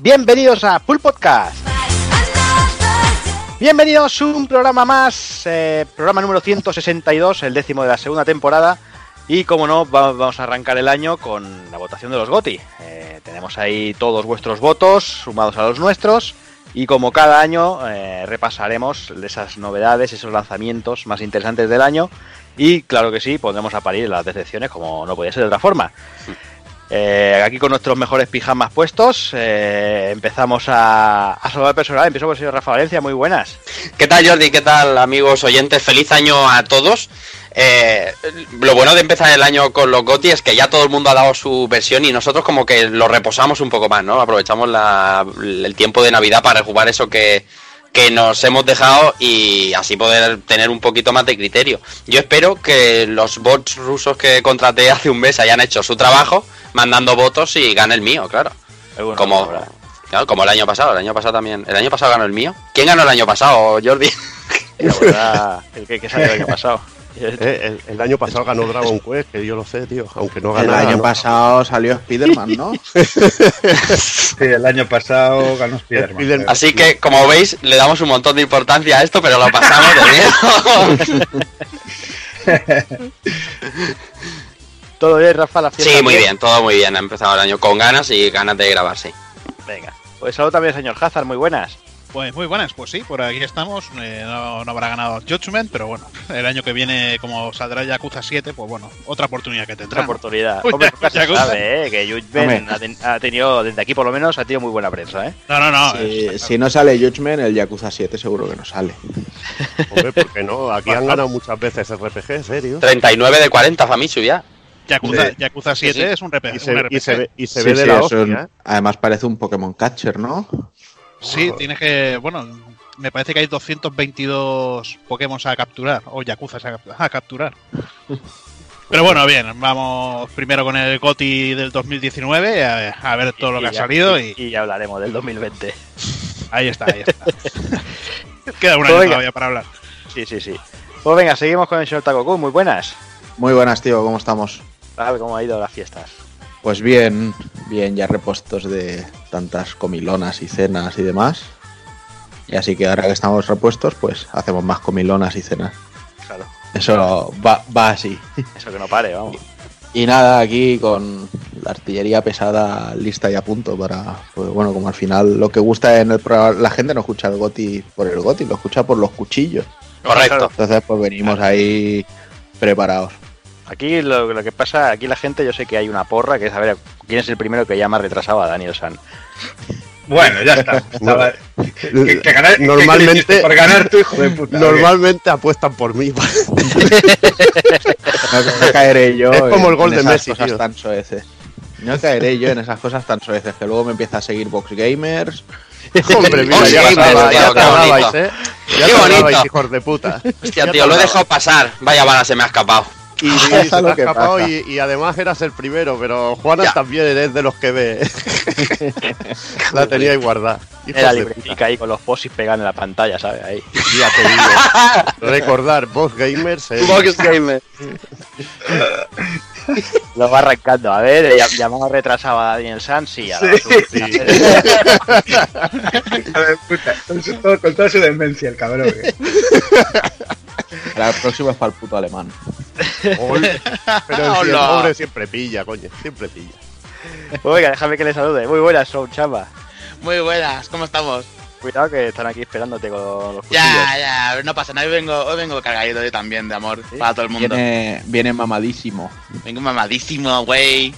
Bienvenidos a Full Podcast. Bienvenidos a un programa más, eh, programa número 162, el décimo de la segunda temporada. Y como no, va- vamos a arrancar el año con la votación de los GOTI. Eh, tenemos ahí todos vuestros votos sumados a los nuestros. Y como cada año, eh, repasaremos esas novedades, esos lanzamientos más interesantes del año. Y claro que sí, pondremos a parir las decepciones como no podía ser de otra forma. Eh, aquí con nuestros mejores pijamas puestos, eh, empezamos a, a saludar personal. Empiezo por el señor Rafa Valencia, muy buenas. ¿Qué tal Jordi? ¿Qué tal amigos oyentes? Feliz año a todos. Eh, lo bueno de empezar el año con los GOTI es que ya todo el mundo ha dado su versión y nosotros como que lo reposamos un poco más, ¿no? Aprovechamos la- el tiempo de Navidad para jugar eso que, que nos hemos dejado y así poder tener un poquito más de criterio. Yo espero que los bots rusos que contraté hace un mes hayan hecho su trabajo mandando votos y gane el mío, claro. Como, claro, como el año pasado, el año pasado también. ¿El año pasado ganó el mío? ¿Quién ganó el año pasado, Jordi? La verdad, el que, que salió el año pasado. Eh, el, el año pasado ganó Dragon Quest, que yo lo sé, tío. Aunque no El ganara. año ¿no? pasado salió Spider-Man, ¿no? Sí, el año pasado ganó Spiderman. Spiderman. Así que, como veis, le damos un montón de importancia a esto, pero lo pasamos de miedo. Todo bien, Rafa, la fiesta. sí, muy bien, todo muy bien. Ha empezado el año con ganas y ganas de grabar, sí. Venga. Pues saludo también señor Hazard, muy buenas. Pues muy buenas, pues sí, por aquí estamos. Eh, no, no habrá ganado Judgment, pero bueno, el año que viene, como saldrá Yakuza 7, pues bueno, otra oportunidad que Otra tendrá. ¿no? oportunidad. Hombre, ya- nunca se ya gusta. sabe, ¿eh? Que Judgment Hombre. ha, ten- ha tenido, desde aquí por lo menos, ha tenido muy buena prensa, ¿eh? No, no, no. Si, no sale Judgment, el Yakuza 7 seguro que no sale. Hombre, ¿por qué no? Aquí han ganado muchas veces RPG, ¿en serio? 39 de 40, Famitsu, ya. Yakuza, Sí. Yakuza 7 Sí, sí. es un, RP, Y un se, y RPG. se ve, y se Sí, ve de sí, la hostia, un- ¿eh? Además parece un Pokémon Catcher, ¿no? Sí, tienes que. Bueno, me parece que hay 222 Pokémon a capturar, o Yakuza a, cap- a capturar. Pero bueno, bien, vamos primero con el GOTI del 2019, a, a ver todo lo que ha ya- salido y y ya hablaremos del 2020. ahí está, ahí está. Queda un Pues todavía para hablar. Sí, sí, sí. Pues venga, seguimos con el señor Takoku, muy buenas. Muy buenas, tío, ¿cómo estamos? Tal, ¿cómo ha ido las fiestas? Pues bien, bien, ya repuestos de tantas comilonas y cenas y demás. Y así que ahora que estamos repuestos, pues hacemos más comilonas y cenas. Claro, Eso va, va así. eso que no pare, vamos. Y nada, aquí con la artillería pesada lista y a punto para, pues bueno, como al final lo que gusta en el programa, la gente no escucha el goti por el goti, lo escucha por los cuchillos. Correcto. Entonces pues venimos ahí preparados. Aquí lo, lo que pasa, aquí la gente, yo sé que hay una porra, que es a ver quién es el primero que llama retrasado a Daniel San. Bueno, ya está. Estaba- que, que ganar- que- que Normalmente- por ganar tu hijo de puta. Normalmente apuestan por mí. No, no caeré yo Es como el gol en de esas Messi, cosas tan soeces. No caeré yo en esas cosas tan soeces que luego me empieza a seguir Box Gamers. Hombre, mira, Oye, ya bonito, qué bonito. ¿eh? Ya Qué tardabais, bonito. hijos de puta. Hostia, tío, lo he dejado pasar. Vaya bala, se me ha escapado. Y, y se ha escapado y, y además eras el primero, pero Juana Ya. también es de los que ve. la tenía ahí guardada. Era libretica ahí con los posis pegados en la pantalla, ¿sabes? Ahí. Ya te digo. Recordar, Boss Gamers. eh, Box Gamer. Lo va arrancando. A ver, ll- llamamos retrasado a Daniel San, sí, ahora Sí. A ver, puta, con, su- todo- con toda su demencia, el cabrón. ¿eh? La próxima es para el puto alemán. Ol- Pero el, el pobre siempre pilla, coño. Siempre pilla. Pues venga, déjame que le salude. Muy buenas, son chamba. Muy buenas, ¿cómo estamos? Cuidado que están aquí esperándote con los cuchillos. Ya, ya, no pasa nada, hoy vengo, hoy vengo cargadito yo también de amor ¿Sí? para todo el mundo. Viene, viene mamadísimo. Vengo mamadísimo, güey.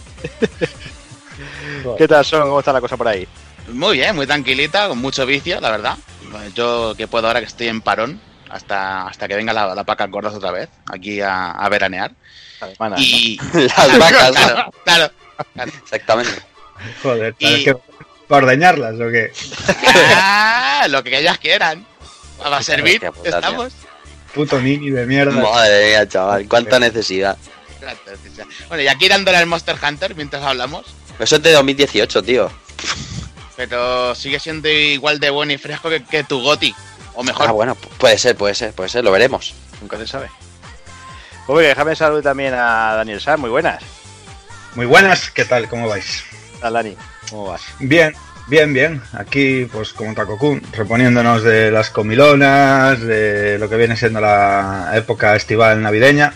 ¿Qué tal son? ¿Cómo está la cosa por ahí? Muy bien, muy tranquilita, con mucho vicio, la verdad. Bueno, Yo que puedo ahora que estoy en parón, hasta, hasta que venga la, la paca gordas otra vez, aquí a, a veranear. Alemana, ¿no? Y... Las vacas, claro, claro. Exactamente. Joder, Y- ¿sabes qué? ¿Para ordeñarlas o qué? Ah, lo que ellas quieran. Va a servir, puta, estamos. Puto nini de mierda. Madre mía, chaval, cuánta necesidad. Bueno, y aquí dándole al Monster Hunter mientras hablamos. Eso es de 2018, tío. Pero sigue siendo igual de bueno y fresco que, que tu Goti. O mejor. Ah, bueno, pu- puede ser, puede ser, puede ser, lo veremos. Nunca se sabe. Pues venga, déjame saludar también a Daniel San. Muy buenas. Muy buenas, ¿qué tal? ¿Cómo vais? ¿Qué tal, Dani? ¿Cómo vas? Bien, Bien, bien. Aquí, pues como Takokun, reponiéndonos de las comilonas, de lo que viene siendo la época estival navideña.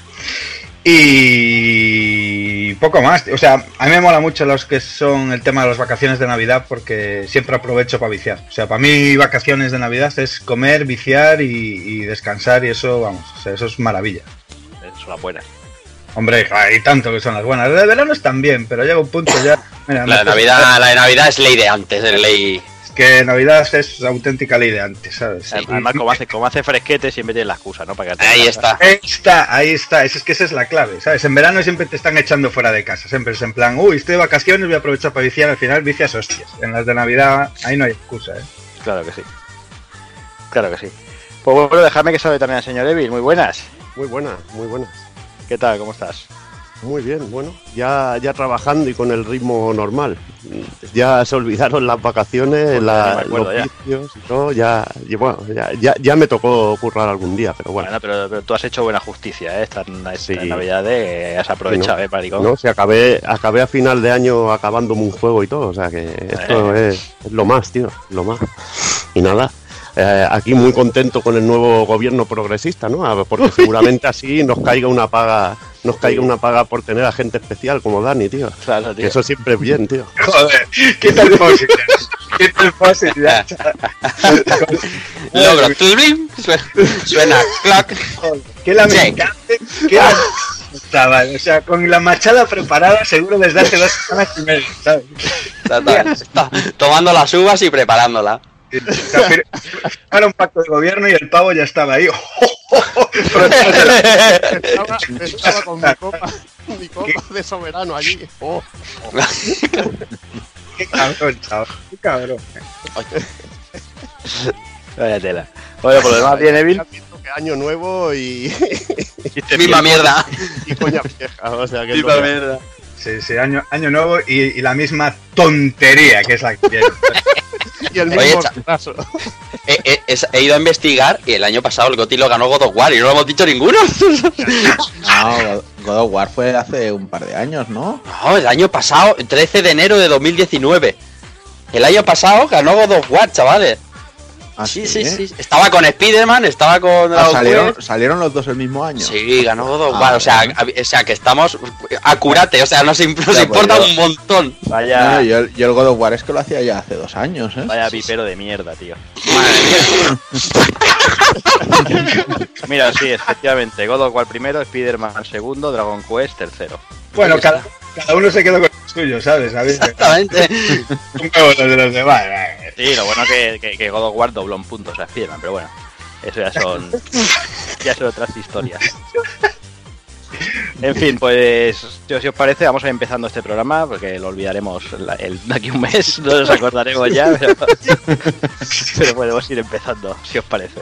Y poco más. O sea, a mí me mola mucho los que son el tema de las vacaciones de Navidad porque siempre aprovecho para viciar. O sea, para mí vacaciones de Navidad es comer, viciar y, y descansar y eso, vamos, o sea, eso es maravilla. Es una buena. Hombre, hay tanto que son las buenas. Las de verano están bien, pero llega un punto ya. Mira, La de Navidad, la de Navidad es ley de antes, es ley. Que Navidad es auténtica ley de antes, ¿sabes? Además, como hace, como hace fresquete, siempre tiene la excusa, ¿no? Para Ahí casa. está. Ahí está, ahí está. Es, es que esa es la clave, ¿sabes? En verano siempre te están echando fuera de casa. Siempre es en plan, uy, estoy de vacaciones, voy a aprovechar para viciar. Al final vicias hostias. En las de Navidad, ahí no hay excusa, ¿eh? Claro que sí. Claro que sí. Pues bueno, dejadme que sabe también el señor Evil. Muy buenas. Muy buena, muy buena. ¿Qué tal? ¿Cómo estás? Muy bien, bueno, ya, ya trabajando y con el ritmo normal. Ya se olvidaron las vacaciones, Pues la- ya me acuerdo, los vicios y todo. Ya, y bueno, ya, ya, ya me tocó currar algún día, pero bueno. Bueno, pero, pero tú has hecho buena justicia, ¿eh? Esta, esta Sí. Navidad de has aprovechado, Sí, ¿eh, maricón? No, si acabé, acabé a final de año acabándome un juego y todo, o sea que esto Eh. es, es lo más, tío, lo más. Y nada, eh, aquí muy contento con el nuevo gobierno progresista, ¿no? A ver, Porque seguramente así nos caiga una paga, nos caiga una paga por tener a gente especial como Dani, tío. Claro, Que tío. eso siempre es bien, tío. Joder, quita el fósil. ya. Quita el fósil. ya. Logro. Suena, suena clock. Qué lamentable. Qué lamentable, chaval. O sea, con la machada preparada seguro desde hace dos semanas y media, ¿sabes? Está, está- está tomando las uvas y preparándola. Firmaron un pacto de gobierno y el pavo ya estaba ahí. Estaba, estaba con mi copa, mi copa de soberano allí. Oh, Qué cabrón, chaval. Qué cabrón. Vaya tela. Oye, por lo demás, bien, Evil. año nuevo y, Misma mierda. y coña vieja, o sea que Misma que- mierda. Sí, sí, año, año nuevo y, y la misma tontería que es la que tiene. y el Oye, mismo cha- retraso. He, he- es- he ido a investigar y el año pasado el Goti lo ganó God of War y no lo hemos dicho ninguno. No, God- God of War fue hace un par de años, ¿no? No, el año pasado, 13 de enero de 2019. El año pasado ganó God of War, chavales. Ah, Sí, sí, sí. Estaba con Spider-Man, estaba con... Ah, salieron, salieron los dos el mismo año. Sí, ganó God of Ah, War. O sea, o sea, que estamos acurate, o sea, nos, imp- nos Ya, pues importa yo- un montón. Vaya, no, yo, el- yo el God of War es que lo hacía ya hace dos años, ¿eh? vaya pipero de mierda, tío. Madre mía. Mira, sí, efectivamente. God of War primero, Spider-Man segundo, Dragon Quest tercero. Bueno, cada, cada uno se quedó con lo suyo, ¿sabes? ¿Sabes? Exactamente. Un huevo los de los demás. Sí, lo bueno que, que, que God of War dobló en puntos a Spider-Man, pero bueno. Eso ya son. ya son otras historias. En fin, pues si os si os parece, vamos a ir empezando este programa, porque lo olvidaremos la- el, de aquí a un mes, no nos acordaremos ya, pero, pero podemos ir empezando, si os parece.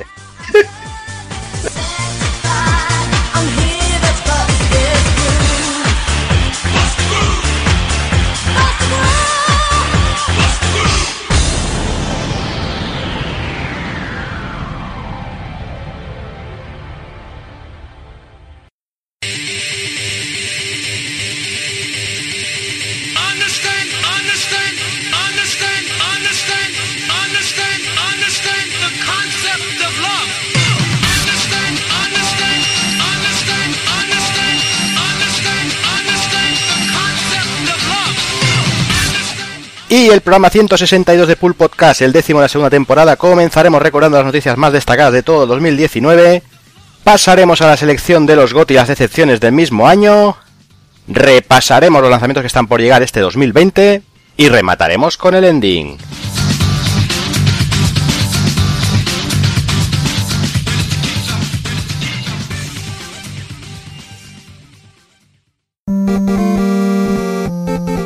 Y el programa 162 de Pool Podcast, el décimo de la segunda temporada, comenzaremos recordando las noticias más destacadas de todo 2019. Pasaremos a la selección de los GOTY y las decepciones del mismo año. Repasaremos los lanzamientos que están por llegar este 2020. Y remataremos con el ending.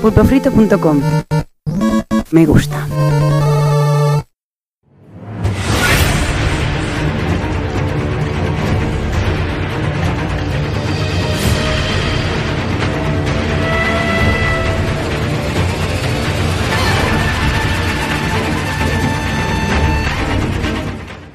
pulpofrito.com Me gusta.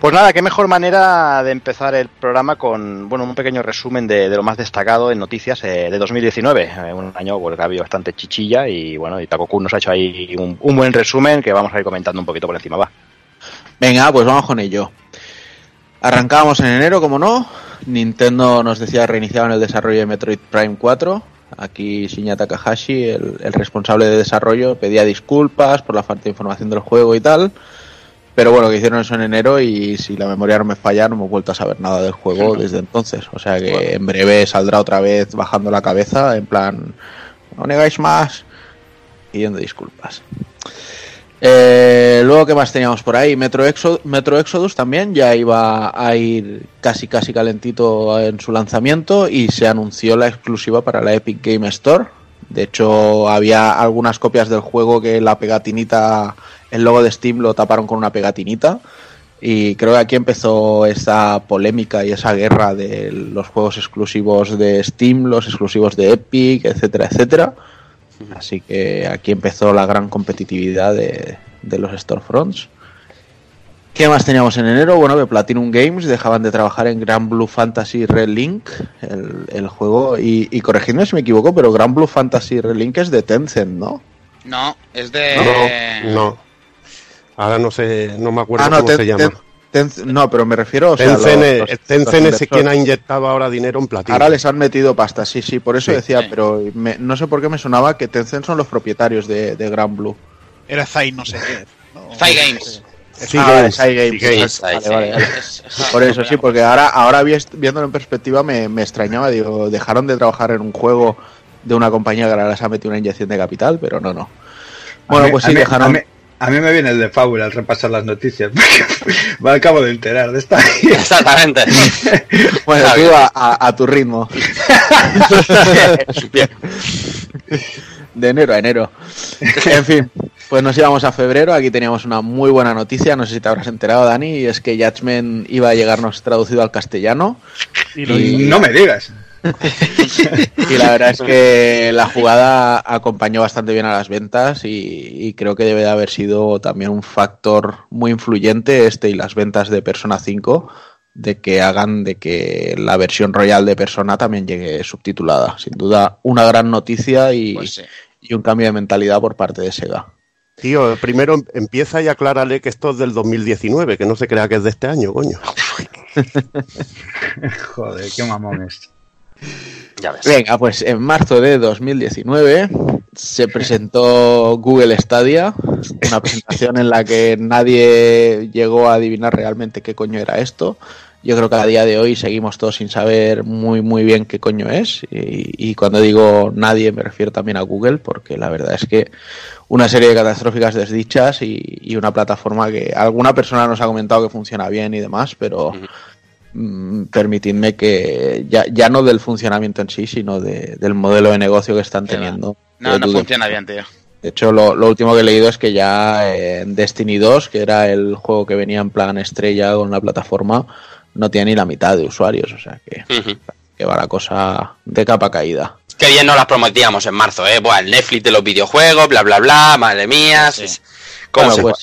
Pues nada, qué mejor manera de empezar el programa con bueno un pequeño resumen de, lo más destacado en noticias eh, de 2019. Eh, un año que ha habido bastante chichilla y bueno, y Takoku nos ha hecho ahí un, buen resumen que vamos a ir comentando un poquito por encima. Va. Venga, pues vamos con ello. Arrancábamos en enero, como no. Nintendo nos decía reiniciaban el desarrollo de Metroid Prime 4. Aquí Shinya Takahashi, el responsable de desarrollo, pedía disculpas por la falta de información del juego y tal. Pero bueno, que hicieron eso en enero y si la memoria no me falla, no hemos vuelto a saber nada del juego desde entonces. O sea que en breve saldrá otra vez bajando la cabeza, en plan, no negáis más, pidiendo disculpas. Eh, luego, ¿qué más teníamos por ahí? Metro, Exo- Metro Exodus también ya iba a ir casi casi calentito en su lanzamiento y se anunció la exclusiva para la Epic Game Store. De hecho, había algunas copias del juego que la pegatinita, el logo de Steam lo taparon con una pegatinita. Y creo que aquí empezó esa polémica y esa guerra de los juegos exclusivos de Steam, los exclusivos de Epic, etcétera, etcétera. Así que aquí empezó la gran competitividad de, de los storefronts. ¿Qué más teníamos en enero? Bueno, que Platinum Games dejaban de trabajar en Grand Blue Fantasy Red Link, el, el juego, y, y corregidme si me equivoco, pero Grand Blue Fantasy Red Link es de Tencent, ¿no? No, es de. No, no. Ahora no sé, no me acuerdo Ah, no, cómo Ten- se llama. Ten- Ten- no, pero me refiero... O sea, Tencent, los- es- los- Tencent los es quien ha inyectado ahora dinero en platino. Ahora les han metido pasta, sí, sí, por eso Sí. decía, Sí. pero me- no sé por qué me sonaba que Tencent son los propietarios de, de Grand Blue. Era Zai no sé qué. ¿no? Zai Games. Sí, Ah, Games, vale, Games, Games. Por eso sí, porque ahora, ahora vi- viéndolo en perspectiva me, me extrañaba, digo, dejaron de trabajar en un juego de una compañía que ahora les ha metido una inyección de capital, pero no, no. Bueno, pues sí, dejaron... A mí, me viene el de Fábula al repasar las noticias. porque Me acabo de enterar de esta. Exactamente. Bueno, tú a, a- a tu ritmo. Bien. De enero a enero. En fin, pues nos íbamos a febrero. Aquí teníamos una muy buena noticia. No sé si te habrás enterado, Dani. Y es que Judgment iba a llegarnos traducido al castellano. Y- No me digas. Y la verdad es que la jugada acompañó bastante bien a las ventas y, y creo que debe de haber sido también un factor muy influyente este y las ventas de Persona 5 de que hagan de que la versión royal de Persona también llegue subtitulada. Sin duda, una gran noticia y, Pues sí. y un cambio de mentalidad por parte de Sega. Tío, primero em- empieza y aclárale que esto es del 2019, que no se crea que es de este año, coño. Joder, qué mamón es. Ya ves. Venga, pues en marzo de 2019 se presentó Google Stadia, una presentación en la que nadie llegó a adivinar realmente qué coño era esto. Yo creo que a día de hoy seguimos todos sin saber muy muy bien qué coño es y, y cuando digo nadie me refiero también a Google porque la verdad es que una serie de catastróficas desdichas y, y una plataforma que alguna persona nos ha comentado que funciona bien y demás, pero permitidme que ya, ya no del funcionamiento en sí, sino de- del modelo de negocio que están teniendo. No, no funciona bien, tío. De hecho, lo, lo último que he leído es que ya en Destiny 2, que era el juego que venía en plan estrella con la plataforma, no tiene ni la mitad de usuarios, o sea que, que va la cosa de capa caída. Qué bien nos las prometíamos en marzo, ¿eh? Buah, el Netflix de los videojuegos, bla, bla, bla, madre mía. Sí. ¿Cómo Bueno, se pues,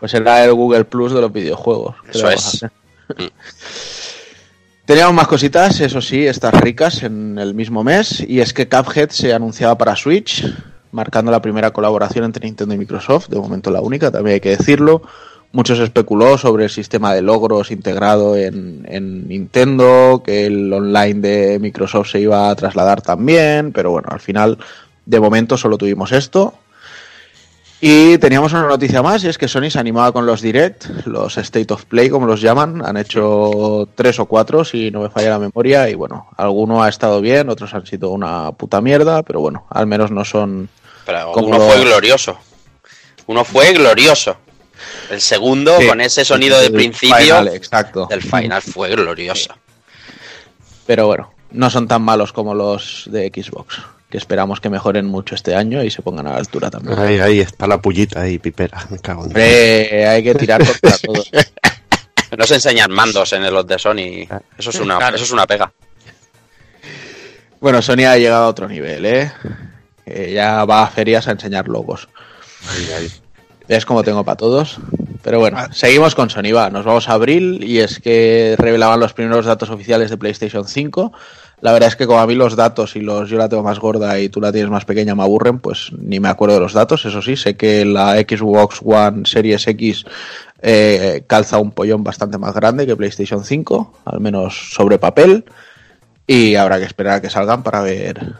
pues era el Google Plus de los videojuegos. ¿Qué Eso es. Teníamos más cositas, eso sí, estas ricas en el mismo mes, y es que Cuphead se anunciaba para Switch, marcando la primera colaboración entre Nintendo y Microsoft, de momento la única, también hay que decirlo. Muchos especuló sobre el sistema de logros integrado en, en Nintendo, que el online de Microsoft se iba a trasladar también, pero bueno, al final, de momento solo tuvimos esto. Y teníamos una noticia más, y es que Sony se animaba con los Direct, los State of Play, como los llaman. Han hecho tres o cuatro, si no me falla la memoria, y bueno, alguno ha estado bien, otros han sido una puta mierda, pero bueno, al menos no son... Pero como uno fue glorioso. Uno fue glorioso. El segundo, Sí, con ese sonido de principio final, exacto. del final, fue glorioso. Pero bueno, no son tan malos como los de Xbox, que esperamos que mejoren mucho este año y se pongan a la altura también. Ahí, ahí está la pullita ahí, pipera. Me cago en Hombre, hay que tirar contra todos. No se enseñan mandos en los de Sony. Eso es una, Claro. eso es una pega. Bueno, Sony ha llegado a otro nivel, ¿eh? Que ya va a ferias a enseñar logos. Ahí, ahí. ¿Ves cómo tengo para todos? Pero bueno, Ah. seguimos con Sony, va, nos vamos a abril y es que revelaban los primeros datos oficiales de PlayStation 5. La verdad es que como a mí los datos y los yo la tengo más gorda y tú la tienes más pequeña me aburren, pues ni me acuerdo de los datos. Eso sí, sé que la Xbox One Series X eh, calza un pollón bastante más grande que PlayStation 5, al menos sobre papel. Y habrá que esperar a que salgan para ver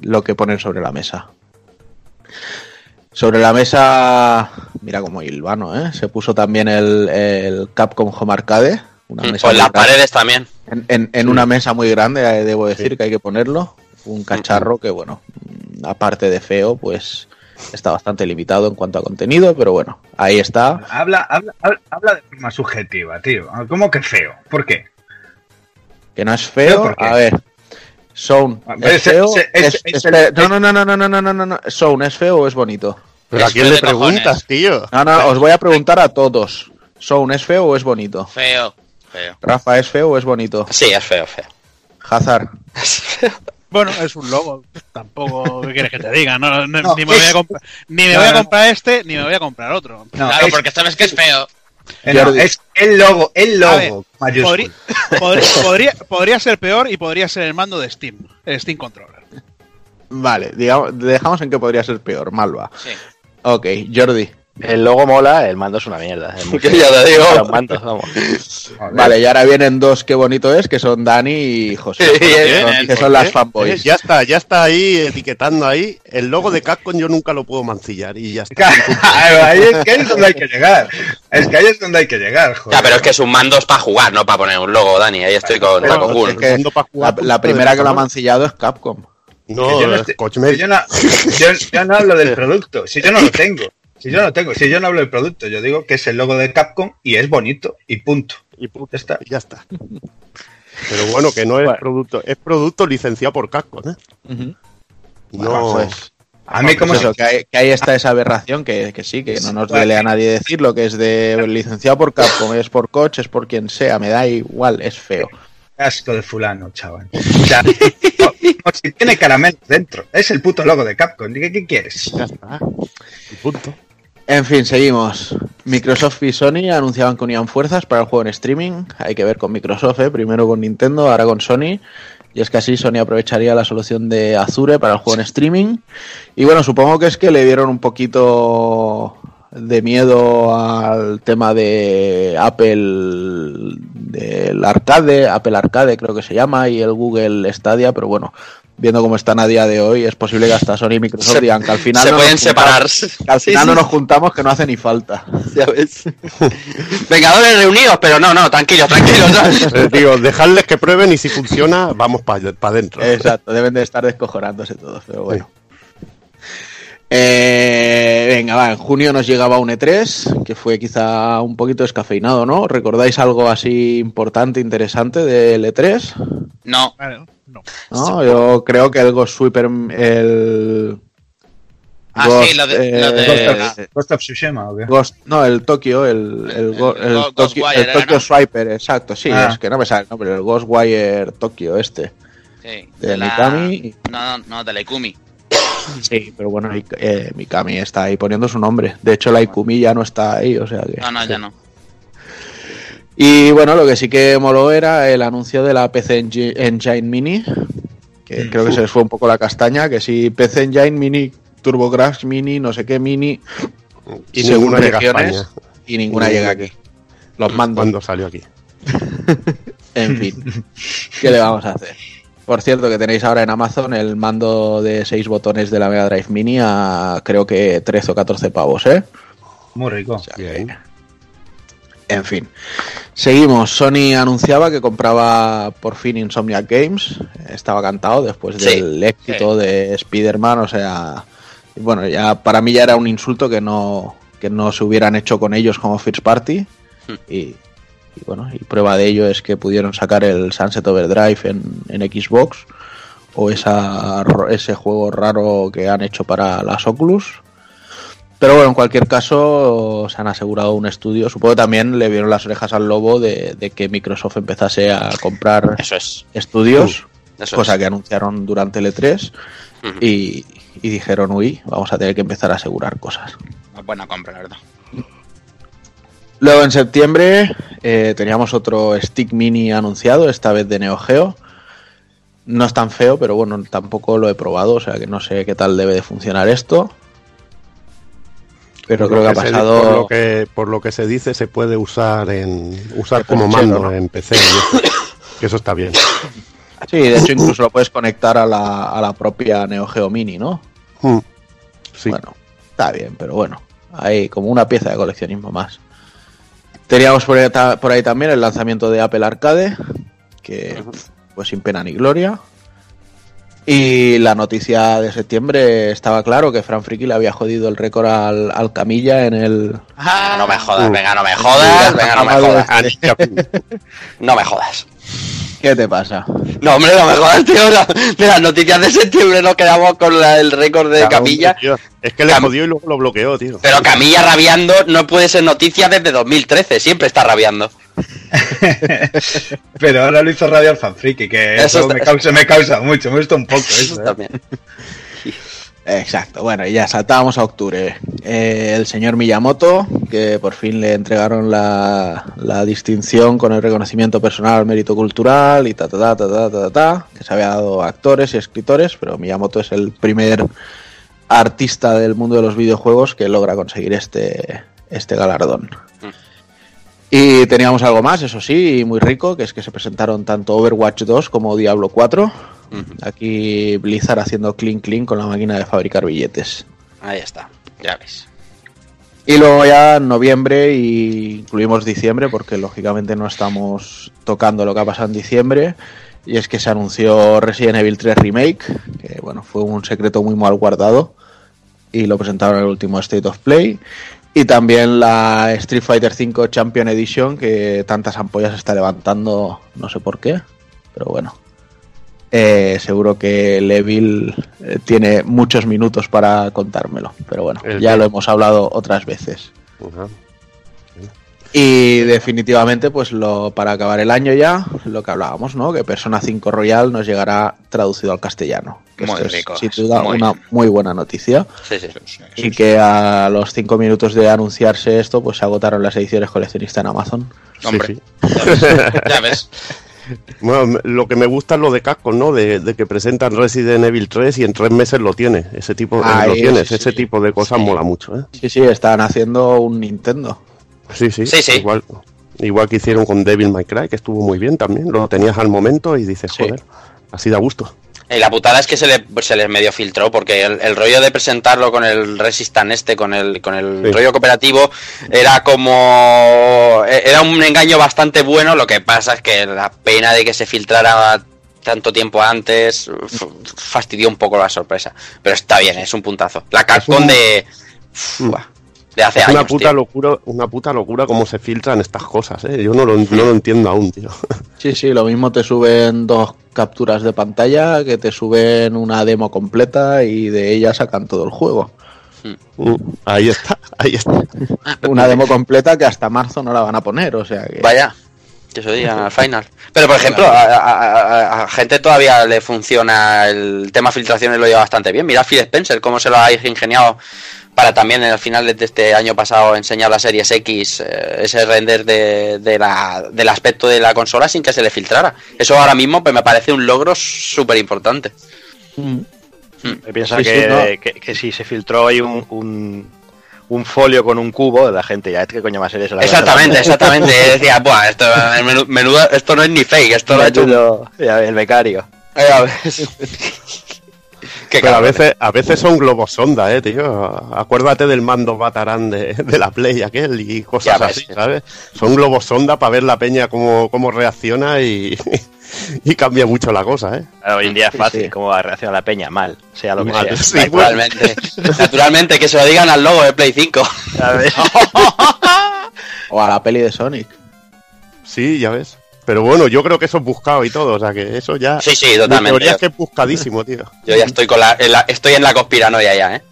lo que ponen sobre la mesa. Sobre la mesa, mira como Ilvano, ¿eh? Se puso también el, el Capcom Home Arcade. Una con las paredes también. En, en, una mesa muy grande, eh, debo decir que hay que ponerlo. Un cacharro que, bueno, aparte de feo, pues está bastante limitado en cuanto a contenido, pero bueno, ahí está. Habla, habla, habla, de forma subjetiva, tío. ¿Cómo que feo? ¿Por qué? Que no es feo. A ver, Sound. Ah, ¿Es feo? no, no, no, no, no, no, no, no. Sound, ¿es feo o es bonito? Pero ¿a quién le preguntas, tío? No, no, os voy a preguntar a todos. Sound, ¿es feo o es bonito? Feo feo. Rafa es feo o es bonito. Sí, es feo, feo. Hazard. Bueno, es un logo. Tampoco, ¿qué quieres que te diga? No, no, No, ni me, voy a ni me No, voy a comprar este, ni me voy a comprar otro. No, claro, es, porque sabes que es feo. eh, es el logo, el ver, logo mayúsculo. Podría, podría, podría, podría ser peor y podría ser el mando de Steam, el Steam Controller. Vale, digamos, dejamos en que podría ser peor, Malva. Sí. Ok, Jordi. El logo mola, el mando es una mierda. Es muy Que feo. ya te digo. Los mandos, vamos. Joder. Vale, y ahora vienen dos qué bonito es, que son Dani y José. Sí, que son- bien, que son las fanboys. Ya está, ya está ahí etiquetando ahí. El logo de Capcom yo nunca lo puedo mancillar y ya está. Claro, ahí es que ahí es donde hay que llegar. Es que ahí es donde hay que llegar, joder. Ya, pero es que es un mando es para jugar, no para poner un logo, Dani. Ahí estoy con Pero Taco es Cool. que Mando pa' jugar la, primera que lo ha mancillado es Capcom. No, yo no es estoy- Cochmel. que yo no, yo, yo no hablo del producto, si yo no lo tengo. Si yo no tengo, si yo no hablo del producto, yo digo que es el logo de Capcom y es bonito y punto. Y puta, Ya está. ya está. Pero bueno, que no es Bueno. producto, es producto licenciado por Capcom, ¿eh? No, Pues, A mí como pues eso, que, hay- que ahí está esa aberración, que, que sí, que no nos duele a nadie decirlo, que es de licenciado por Capcom, es por Coach, es por quien sea, me da igual, es feo. asco de fulano, chaval. O sea, como, como si tiene caramelo dentro. Es el puto logo de Capcom. ¿Qué, qué quieres? ya está. Y punto. En fin, seguimos. Microsoft y Sony anunciaban que unían fuerzas para el juego en streaming. Hay que ver con Microsoft, ¿eh? primero con Nintendo, ahora con Sony. Y es que así Sony aprovecharía la solución de Azure para el juego en streaming. Y bueno, supongo que es que le dieron un poquito de miedo al tema de Apple, del arcade, Apple Arcade creo que se llama, y el Google Stadia, pero bueno, viendo cómo están a día de hoy, es posible que hasta Sony y Microsoft Se- digan que al final Se no pueden nos juntamos- separar. que al final no nos juntamos que no hace ni falta. Ya ves. Vengadores reunidos, pero no, no, tranquilos, tranquilos. ¿sabes? Eh, digo, dejarles que prueben y si funciona, vamos para adentro. Exacto, deben de estar descojonándose todos, pero bueno. Eh, venga, va, en junio nos llegaba un E3, que fue quizá un poquito descafeinado, ¿no? ¿Recordáis algo así importante, interesante del E3? No, Vale, no. ¿No? Yo creo que el Ghost Sweeper, el... Ah, sí, lo de- lo de- Ghost, of, Ghost of Tsushima, ¿o qué? Ghost- no, el Tokio, el, el, go- El el el era, Tokyo ¿no? Swiper, exacto, sí, Ah. es que no me sale el nombre, el Ghostwire Tokio este. sí, De Mikami. No, no, no, de la Ikumi. Sí, pero bueno, eh, Mikami está ahí poniendo su nombre. De hecho, la Ikumi ya no está ahí, o sea que... No, no, ya no. Y bueno, lo que sí que moló era el anuncio de la PC Engi- Engine Mini, que Mm. creo que se les fue un poco la castaña, que si PC Engine Mini, TurboGrafx Mini, no sé qué Mini, Y según ninguna llega a regiones, y ninguna llega aquí. Los mandos, Cuando salió aquí. en fin. ¿Qué le vamos a hacer? Por cierto, que tenéis ahora en Amazon el mando de 6 botones de la Mega Drive Mini a creo que 13 o 14 pavos, ¿eh? Muy rico. Bien. En fin. Seguimos. Sony anunciaba que compraba por fin Insomniac Games. Estaba cantado después Sí, del éxito de Spider-Man. O sea, bueno, ya para mí ya era un insulto que no, que no se hubieran hecho con ellos como First Party. Hmm. Y, y bueno, y prueba de ello es que pudieron sacar el Sunset Overdrive en, en Xbox. O esa, ese juego raro que han hecho para las Oculus. Pero bueno, en cualquier caso, se han asegurado un estudio. Supongo que también le vieron las orejas al lobo de, de que Microsoft empezase a comprar Eso es. estudios, Eso cosa es. que anunciaron durante el E3. Ujú. Y, y dijeron, uy, vamos a tener que empezar a asegurar cosas. Una buena compra, la verdad. Luego en septiembre eh, teníamos otro Stick Mini anunciado, esta vez de Neo Geo. No es tan feo, pero bueno, tampoco lo he probado, o sea que no sé qué tal debe de funcionar esto. Pero Por creo lo que ha se- pasado... por, lo que, por lo que se dice, se puede usar en usar como mando ¿no? en PC. Que eso está bien. Sí, de hecho incluso lo puedes conectar a la, a la propia Neo Geo Mini, ¿no? Mm. Sí. Bueno, está bien, pero bueno, hay como una pieza de coleccionismo más. Teníamos por ahí, por ahí también el lanzamiento de Apple Arcade, que pues sin pena ni gloria. Y la noticia de septiembre estaba claro que Fran Friki le había jodido el récord al, al Camilla en el... Ah, no me Uh. jodas, venga, no me jodas, venga, no me jodas. No me jodas. ¿Qué te pasa? No, hombre, no me jodas, tío. no. De las noticias de septiembre nos quedamos con la- el récord de Camilla. Tío, es que le Cam- jodió y luego lo bloqueó, tío. Pero Camilla rabiando no puede ser noticia desde 2013, siempre está rabiando. Pero ahora lo hizo Radio Fanfriki, que Eso me, causa, me causa mucho, me gusta un poco eso. Eso ¿eh? también. Exacto, bueno, y ya saltábamos a octubre. Eh, el señor Miyamoto, que por fin le entregaron la, la distinción con el reconocimiento personal al mérito cultural y ta ta ta ta ta ta, ta, ta, que se había dado a actores y escritores, pero Miyamoto es el primer artista del mundo de los videojuegos que logra conseguir este, este galardón. Y teníamos algo más, eso sí, muy rico, que es que se presentaron tanto Overwatch 2 como Diablo 4. Aquí Blizzard haciendo clean clean con la máquina de fabricar billetes. Ahí está, ya ves. Y luego ya en noviembre y incluimos diciembre porque lógicamente no estamos tocando lo que ha pasado en diciembre. Y es que se anunció Resident Evil 3 Remake, que bueno, fue un secreto muy mal guardado. Y lo presentaron en el último State of Play. Y también la Street Fighter V Champion Edition, que tantas ampollas está levantando, no sé por qué, pero bueno. Eh, seguro que Levil eh, tiene muchos minutos para contármelo, pero bueno, El ya lo hemos hablado otras veces. Ajá. Y definitivamente, pues lo para acabar el año ya, lo que hablábamos, ¿no? Que Persona 5 Royal nos llegará traducido al castellano. Que Muy esto es, sin duda, muy una bien. muy buena noticia. Sí, sí. Y que a los 5 minutos de anunciarse esto, pues se agotaron las ediciones coleccionistas en Amazon. Hombre, Sí, ya ves. Ya ves. Bueno, lo que me gusta es lo de Capcom, ¿no? De, de que presentan Resident Evil 3 y en tres meses lo tiene. Ese tipo, eh, Ahí, lo tienes, sí, ese sí. tipo de cosas Sí. mola mucho, ¿eh? Sí, sí, están haciendo un Nintendo. Sí, sí. Sí, sí. Igual, igual que hicieron con Devil May Cry, que estuvo muy bien también. Lo tenías al momento y dices, Sí. joder, así da gusto. Y la putada es que se le, se les medio filtró, porque el, el rollo de presentarlo con el Resistan este, con el, con el Sí. rollo cooperativo, era como... e- Era un engaño bastante bueno, lo que pasa es que la pena de que se filtrara tanto tiempo antes f- fastidió un poco la sorpresa. Pero está bien, es un puntazo. La un- de... Mm. De hace Es años, una puta tío. locura, una puta locura cómo se filtran estas cosas, ¿eh? Yo no lo, no lo entiendo aún, tío. Sí, sí, lo mismo te suben dos capturas de pantalla que te suben una demo completa y de ella sacan todo el juego. Mm, Ahí está, ahí está. Una demo completa que hasta marzo no la van a poner, o sea que... Vaya, que eso diga al final. Pero por ejemplo, a, a- a- a gente todavía le funciona el tema filtraciones, lo lleva bastante bien. Mira a Phil Spencer, cómo se lo ha ingeniado para también en el final de este año pasado enseñar las series X, eh, ese render de, de la, del aspecto de la consola sin que se le filtrara. Eso ahora mismo pues, me parece un logro súper importante. Mm. Me piensa Sí, sí, que, no. que, que si se filtró ahí un, un, un folio con un cubo, la gente ya, ¿qué coño va a ser eso? La Exactamente, exactamente. Decía, Buah, esto, menu- menudo, esto no es ni fake, esto lo ha hecho un... Menudo- ya, el becario. Eh, a ver. Qué Pero a veces, a veces son globos sonda, eh, tío. Acuérdate del mando Batarán de, de la Play aquel y cosas así, ¿sabes? Son globos sonda para ver la peña cómo, cómo reacciona y, y cambia mucho la cosa, eh. Claro, hoy en día es fácil, sí. ¿cómo va a reaccionar la peña? Mal, sea lo que Mal, sea. sí, Naturalmente. Naturalmente, que se lo digan al logo de Play 5. ¿Sabes? O a la peli de Sonic. Sí, ya ves. Pero bueno, yo creo que eso es buscado y todo, o sea que eso ya... Sí, sí, totalmente. teoría es que es buscadísimo, tío. Yo ya estoy con la, en la- estoy en la conspiranoia ya, ¿eh?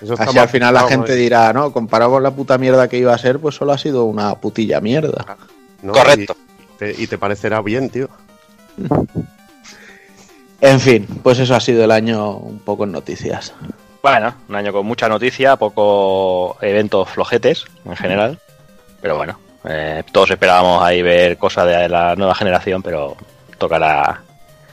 Eso está Así al final la gente ¿eh? dirá, no, comparado con la puta mierda que iba a ser, pues solo ha sido una putilla mierda. ¿no? Correcto. Y te, y te parecerá bien, tío. En fin, pues eso ha sido el año un poco en noticias. Bueno, un año con mucha noticia, poco eventos flojetes en general. Pero bueno, eh, todos esperábamos ahí ver cosas de la nueva generación, pero tocará.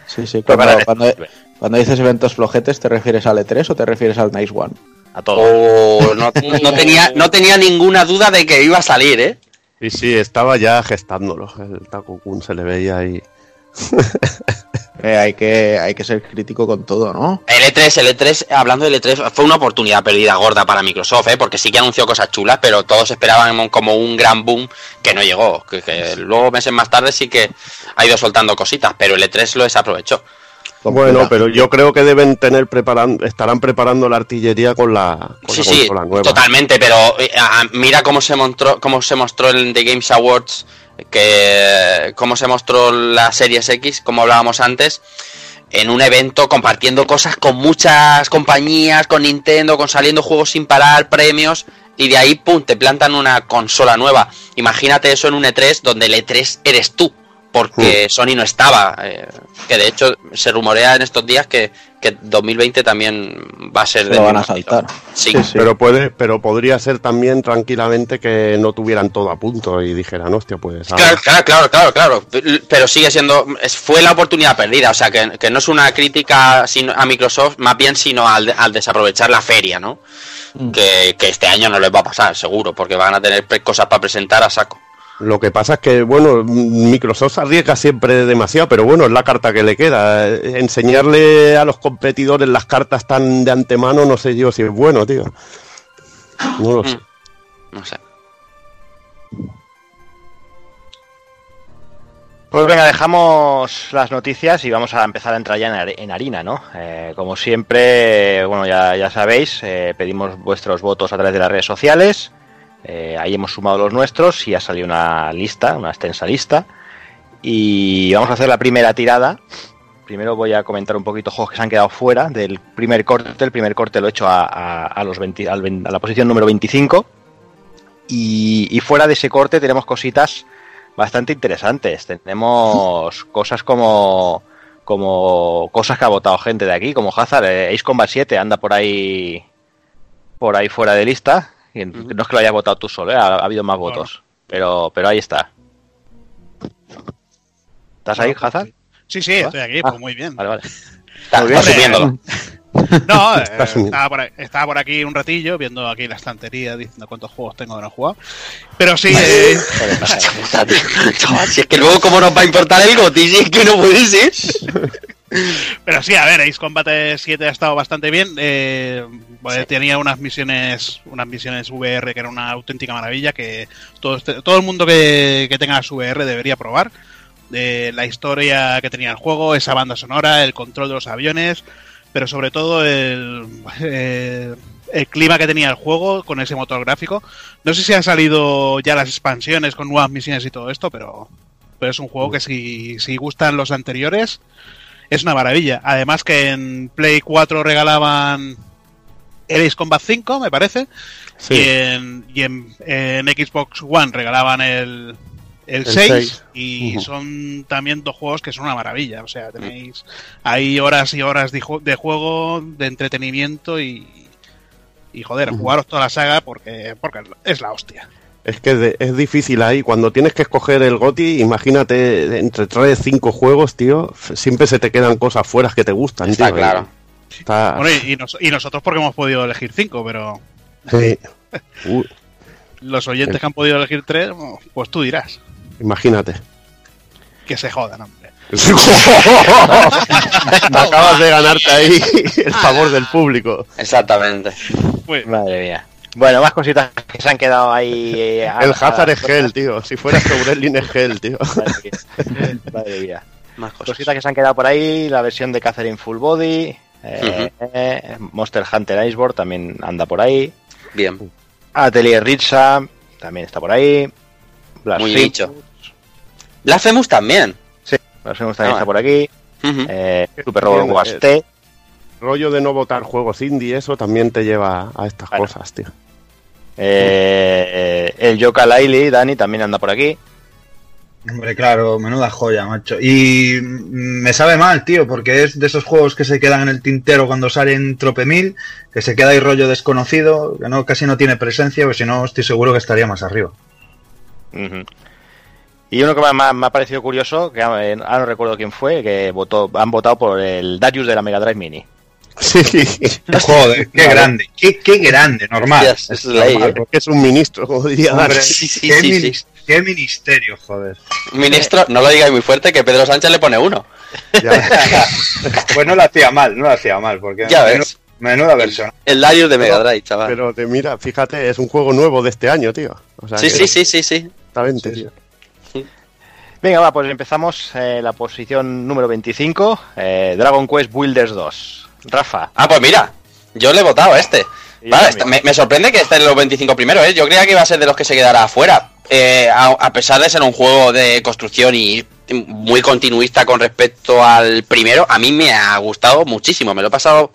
Sí, sí, tocará cuando, cuando, cuando dices eventos flojetes, ¿te refieres al E3 o te refieres al Nice One? a todos. Oh, no, no tenía, no tenía ninguna duda de que iba a salir, ¿eh? Sí, sí, estaba ya gestándolo. El Taco Kun se le veía ahí. Eh, hay, que, hay que ser crítico con todo, ¿no? El E3, el E3, hablando del E3, fue una oportunidad perdida gorda para Microsoft, ¿eh? porque sí que anunció cosas chulas, pero todos esperaban como un gran boom que no llegó. Que, que luego, meses más tarde, sí que ha ido soltando cositas, pero el E3 lo desaprovechó. Bueno, pero yo creo que deben tener preparando, estarán preparando la artillería con la, con Sí, la sí, nueva. totalmente, pero eh, mira cómo se mostró, cómo se mostró en The Games Awards, que cómo se mostró la Series X, como hablábamos antes, en un evento compartiendo cosas con muchas compañías, con Nintendo, con saliendo juegos sin parar, premios, y de ahí, pum, te plantan una consola nueva. Imagínate eso en un E3 donde el E3 eres tú, porque Sony no estaba. eh, que de hecho se rumorea en estos días que, que 2020 también va a ser Se lo van a saltar. Sí, Sí, sí. Pero puede, pero podría ser también tranquilamente que no tuvieran todo a punto y dijeran, hostia, pues. ahora- Claro, claro, claro, claro, claro. Pero sigue siendo. Fue la oportunidad perdida. O sea, que, que no es una crítica sino- a Microsoft, más bien, sino al, al desaprovechar la feria, ¿no? Mm. Que, que este año no les va a pasar, seguro, porque van a tener cosas para presentar a saco. Lo que pasa es que, bueno, Microsoft arriesga siempre demasiado, pero bueno, es la carta que le queda. Eh, Enseñarle a los competidores las cartas tan de antemano, no sé yo si es bueno, tío. No lo sé. No sé. Pues venga, dejamos las noticias y vamos a empezar a entrar ya en harina, ¿no? Eh, como siempre, bueno, ya, ya sabéis, eh, pedimos vuestros votos a través de las redes sociales. Eh, ahí hemos sumado los nuestros y ha salido una lista, una extensa lista. Y vamos a hacer la primera tirada. Primero voy a comentar un poquito juegos que se han quedado fuera del primer corte. El primer corte lo he hecho a, a- los 20 al 20 a la posición número 25. Y, y fuera de ese corte tenemos cositas bastante interesantes. Tenemos cosas como como cosas que ha votado gente de aquí, como Hazard, eh, Ace Combat 7 anda por ahí por ahí fuera de lista. No es que lo hayas votado tú solo, eh, ha, ha habido más votos. Pero pero ahí está. ¿Estás ahí, Hazard? Sí, sí, estoy aquí, Ah. pues muy bien. Vale, vale. Está, bien. está subiéndolo. No, eh, estaba, por, ahí- estaba por aquí un ratillo viendo aquí la estantería diciendo cuántos juegos tengo que no he jugado. Pero sí, eh, Chaval, si es que luego, ¿cómo nos va a importar el? Si es que no puede ser. pero sí, a ver, Ace Combat 7 ha estado bastante bien. eh, pues, Tenía unas misiones, unas misiones VR que era una auténtica maravilla que todo, este- todo el mundo que, que tenga VR debería probar. De la historia que tenía el juego, esa banda sonora, el control de los aviones, pero sobre todo el, eh, el clima que tenía el juego con ese motor gráfico. No sé si han salido ya las expansiones con nuevas misiones y todo esto, pero, pero es un juego que si, si gustan los anteriores es una maravilla. Además que en Play 4 regalaban el Ace Combat 5, me parece, Sí. y, en, y en, en Xbox One regalaban el, el, El 6, 6. y son también dos juegos que son una maravilla. O sea, tenéis hay horas y horas de, ju- de juego, de entretenimiento y, y joder, jugaros toda la saga porque, porque es la hostia. Es que de- es difícil ahí. Cuando tienes que escoger el GOTI, imagínate, entre 3 cinco juegos, tío, siempre se te quedan cosas fuera que te gustan, Está tío. claro. Está- Bueno, y, y nos- y nosotros porque hemos podido elegir 5, pero sí. Los oyentes que han podido elegir 3, pues tú dirás. Imagínate. Que se jodan, hombre. Acabas de ganarte ahí el favor del público. Exactamente. Madre mía. Bueno, más cositas que se han quedado ahí. eh, El Hazard es gel, tío. Si fuera Sobrelin es gel, tío. Madre mía. Madre mía. Más cosas. Cositas que se han quedado por ahí, la versión de Catherine Full Body, eh, eh, Monster Hunter Iceborne también anda por ahí, Bien. Atelier Ritza también está por ahí, Muy Blasphemous, nicho. Blasphemous también. Blasphemous también Ah, está por aquí, eh, Super Robot eh, rollo de no votar juegos indie, eso también te lleva a estas cosas, tío. eh, el Yoka Laili, Dani también anda por aquí, Hombre, claro, menuda joya, macho. Y me sabe mal, tío, porque es de esos juegos que se quedan en el tintero cuando salen trope mil, que se queda ahí rollo desconocido, que no casi no tiene presencia, pues si no estoy seguro que estaría más arriba. Y uno que me, ha parecido curioso, que eh, ahora no recuerdo quién fue, que votó, han votado por el Darius de la Mega Drive Mini. Sí, Joder, qué grande, qué, qué grande, normal. Hostias, es ley, normal. eh. es un ministro, como diría Hombre, Dani. Sí, sí, qué, sí, qué ministerio, joder. Ministro, no lo digáis muy fuerte, que Pedro Sánchez le pone uno. Ya. pues no lo hacía mal, no lo hacía mal, porque Ya ves. menuda versión. El Darius de Mega Drive, chaval. Pero te mira, fíjate, es un juego nuevo de este año, tío. O sea Sí, sí, sí, sí, sí. exactamente, tío. Venga, va, pues empezamos eh, la posición número 25, eh, Dragon Quest Builders 2. Rafa, Ah, pues mira, yo le he votado a este. Vale, está- me, me sorprende que esté en los 25 primeros, ¿eh? Yo creía que iba a ser de los que se quedara afuera. Eh, a, a pesar de ser un juego de construcción y muy continuista con respecto al primero, a mí me ha gustado muchísimo. Me lo he pasado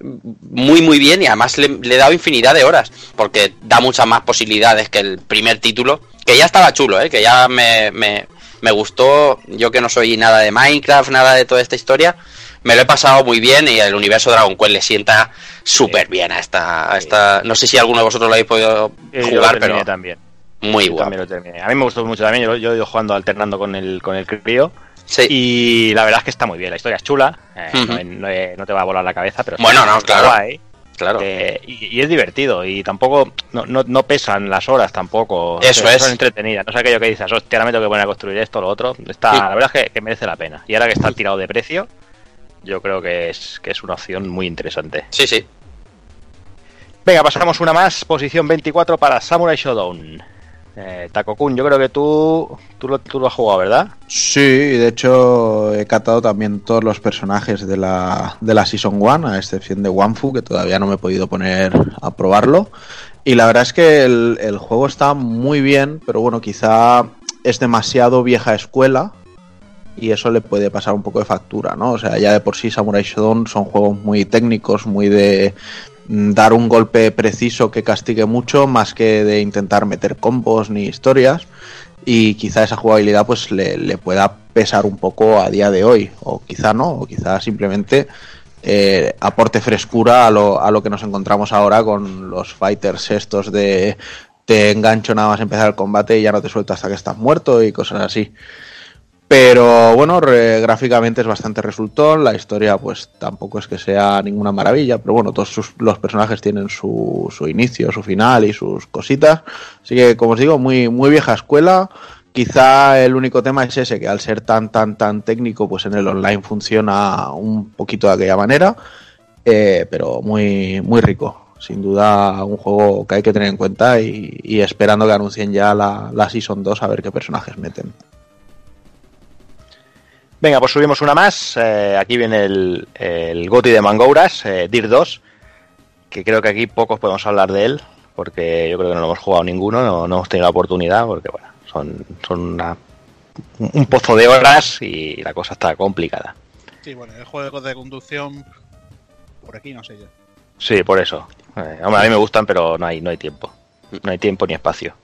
muy, muy bien y además le, le he dado infinidad de horas, porque da muchas más posibilidades que el primer título, que ya estaba chulo, ¿eh? Que ya me, me, me gustó. Yo que no soy nada de Minecraft, nada de toda esta historia. Me lo he pasado muy bien y el universo Dragon Quest le sienta súper bien a esta, a esta. No sé si alguno de vosotros lo habéis podido eh, yo lo jugar, pero también. muy Yo guapo. también lo terminé. A mí me gustó mucho también, yo, yo he ido jugando alternando con el, con el crío. Sí. Y la verdad es que está muy bien, la historia es chula, eh, no, no- no te va a volar la cabeza, pero Bueno, no, claro. guay. Claro. Eh, y, y es divertido y tampoco no, no, no pesan las horas tampoco Eso es. son entretenidas no sé aquello que dices hostia ahora me tengo que poner a construir esto lo otro está Sí. la verdad es que, que merece la pena y ahora que está tirado de precio yo creo que es que es una opción muy interesante Sí, sí. venga pasamos una más posición 24 para Samurai Showdown eh, Takokun yo creo que tú tú lo, tú lo has jugado verdad Sí, de hecho he catado también todos los personajes de la, de la Season 1, a excepción de Wanfu, que todavía no me he podido poner a probarlo. Y la verdad es que el, el juego está muy bien, pero bueno, quizá es demasiado vieja escuela y eso le puede pasar un poco de factura, ¿no? O sea, ya de por sí Samurai Shodown son juegos muy técnicos, muy de dar un golpe preciso que castigue mucho, más que de intentar meter combos ni historias. Y quizá esa jugabilidad pues le, le pueda pesar un poco a día de hoy. O quizá no o quizá simplemente eh, aporte frescura a lo, a lo que nos encontramos ahora con los fighters estos de te engancho nada más empezar el combate y ya no te suelto hasta que estás muerto y cosas así pero bueno, gráficamente es bastante resultón, la historia pues tampoco es que sea ninguna maravilla, pero bueno, todos los personajes tienen su, inicio, su final y sus cositas. Así que, como os digo, muy, muy vieja escuela. Quizá el único tema es ese, que al ser tan, tan, tan técnico, pues en el online funciona un poquito de aquella manera, eh, pero muy, muy rico. Sin duda, un juego que hay que tener en cuenta y, y esperando que anuncien ya la, la Season 2 a ver qué personajes meten. Venga, pues subimos una más. Eh, aquí viene el, el Goti de Mangouras, eh, Dir 2, que creo que aquí pocos podemos hablar de él, porque yo creo que no lo hemos jugado ninguno, no, no hemos tenido la oportunidad, porque bueno, son, son una- un pozo de horas y la cosa está complicada. Sí, bueno, el juego de conducción. Por aquí no sé yo. Sí, por eso. Eh, hombre, a mí me gustan, pero no hay, no hay tiempo. No hay tiempo ni espacio.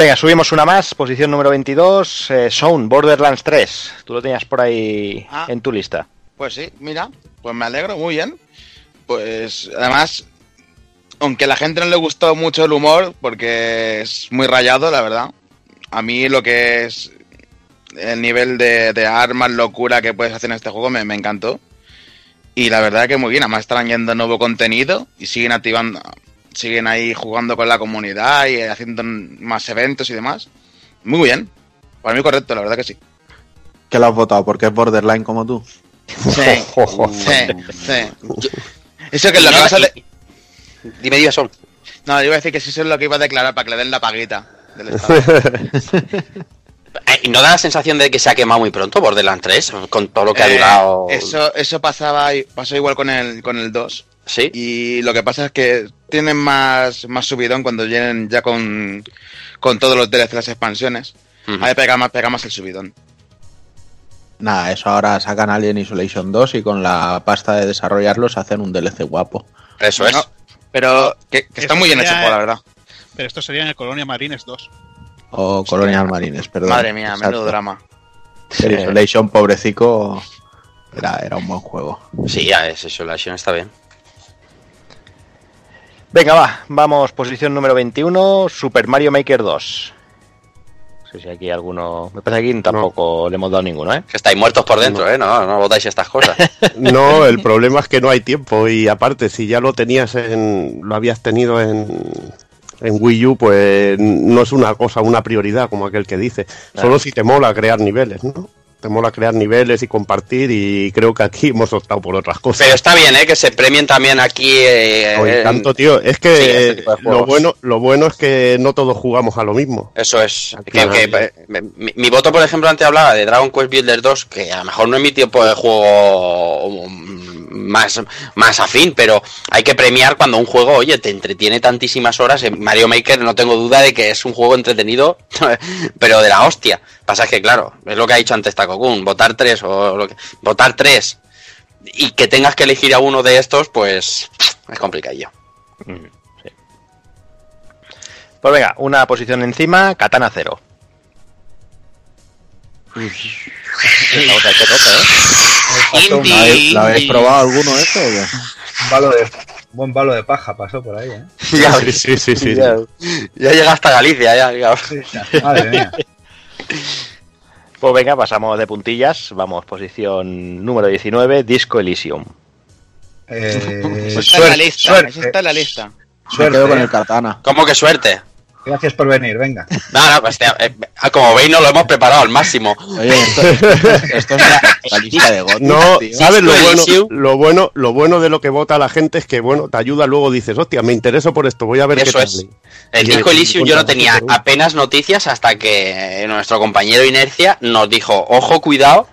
Venga, subimos una más, posición número 22, eh, Sound, Borderlands 3. Tú lo tenías por ahí Ah. en tu lista. Pues sí, mira, pues me alegro, muy bien. Pues además, aunque a la gente no le gustó mucho el humor, porque es muy rayado, la verdad. A mí lo que es el nivel de, de armas, locura que puedes hacer en este juego me, me encantó. Y la verdad que muy bien, además están añadiendo nuevo contenido y siguen activando, siguen ahí jugando con la comunidad y haciendo más eventos y demás. Muy bien, para mí correcto, la verdad que sí. ¿Qué lo has votado? Porque es borderline como tú. Sí, sí, sí. Eso que es lo que vas a Dime, dime, Sol. No, yo iba a decir que sí eso es lo que iba a declarar para que le den la paguita del Estado. ¿y ¿No da la sensación de que se ha quemado muy pronto Borderlands 3? Con todo lo que ha Eh, durado. Eso, eso pasaba pasó igual con el, con el 2. Sí. Y lo que pasa es que tienen más, más subidón cuando vienen ya con, con todos los DLC, las expansiones. Ujú. Ahí pega más, pega más el subidón. Nada, eso ahora sacan Alien Isolation 2 y con la pasta de desarrollarlos hacen un DLC guapo. Eso es. Pero que, que está muy bien hecho, juego, la verdad. Pero esto sería en el Colonia Marines 2. O Colonial Marines, perdón. Madre mía, Exacto. menudo drama. El Isolation, pobrecico, era, era un buen juego. Sí, ya es Isolation está bien. Venga, va, vamos, posición número 21, Super Mario Maker 2. No sé si aquí alguno... Me parece que aquí tampoco le hemos dado ninguno, ¿eh? Que estáis muertos por dentro, ¿eh? No, no votáis estas cosas. No, el problema es que no hay tiempo y aparte, si ya lo tenías en, lo habías tenido en, en Wii U, pues no es una cosa, una prioridad, como aquel que dice. Solo si te mola crear niveles, ¿no? Te mola crear niveles y compartir y creo que aquí hemos optado por otras cosas. Pero está bien, ¿eh? Que se premien también aquí. eh, en- tanto, tío, es Sí, que este tipo de lo bueno, lo bueno es que no todos jugamos a lo mismo. Eso es. Que- que, eh, mi, mi voto, por ejemplo, antes hablaba de Dragon Quest Builder 2, que a lo mejor no es mi tipo de juego mm, más, más afín, pero hay que premiar cuando un juego, oye, te entretiene tantísimas horas. En Mario Maker no tengo duda de que es un juego entretenido, pero de la hostia. Pasa que, claro, es lo que ha dicho antes Takokun, votar tres o lo que- votar tres y que tengas que elegir a uno de estos, pues es complicadillo. Pues venga, una posición encima, Katana 0. Que toca, ¿eh? ¿La habéis, la habéis probado alguno de estos o qué? un balo de, un buen balo de paja pasó por ahí, ¿eh? Ya, Sí, sí, sí, sí. ya, ya llega hasta Galicia, ya, ya. Madre mía. Pues venga, pasamos de puntillas. Vamos, posición número 19, Disco Elysium. Eh, Eso está en la suerte, lista. suerte, Eso está en la lista. Me suerte, quedo con eh. el katana. ¿Cómo que suerte? Gracias por venir, venga. No, no, pues, eh, como veis, no lo hemos preparado al máximo. Oye, esto, esto es la, la lista de GOTY, No, tío. ¿sabes lo bueno, Elysium. lo bueno? Lo bueno de lo que vota la gente es que, bueno, te ayuda luego, dices, hostia, me intereso por esto, voy a ver Eso qué tal. es. El Y disco el- Elysium yo no tenía apenas noticias hasta que nuestro compañero Inercia nos dijo, ojo, cuidado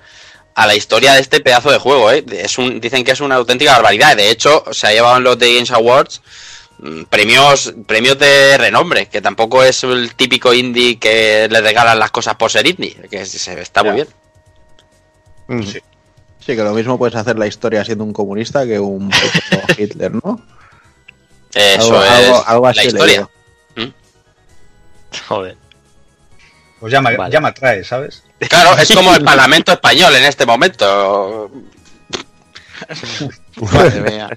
a la historia de este pedazo de juego. ¿eh? Es un, dicen que es una auténtica barbaridad. De hecho, se ha llevado en los The Games Awards premios premios de renombre, que tampoco es el típico indie que le regalan las cosas por ser indie, que se- está muy bien. Sí. Sí, que lo mismo puedes hacer la historia siendo un comunista que un Hitler, ¿no? Eso Algo- es algo- algo así la historia. leído. Joder. Pues ya me, Vale. ya me atrae, ¿sabes? Claro, es como el Parlamento español en este momento. Madre mía.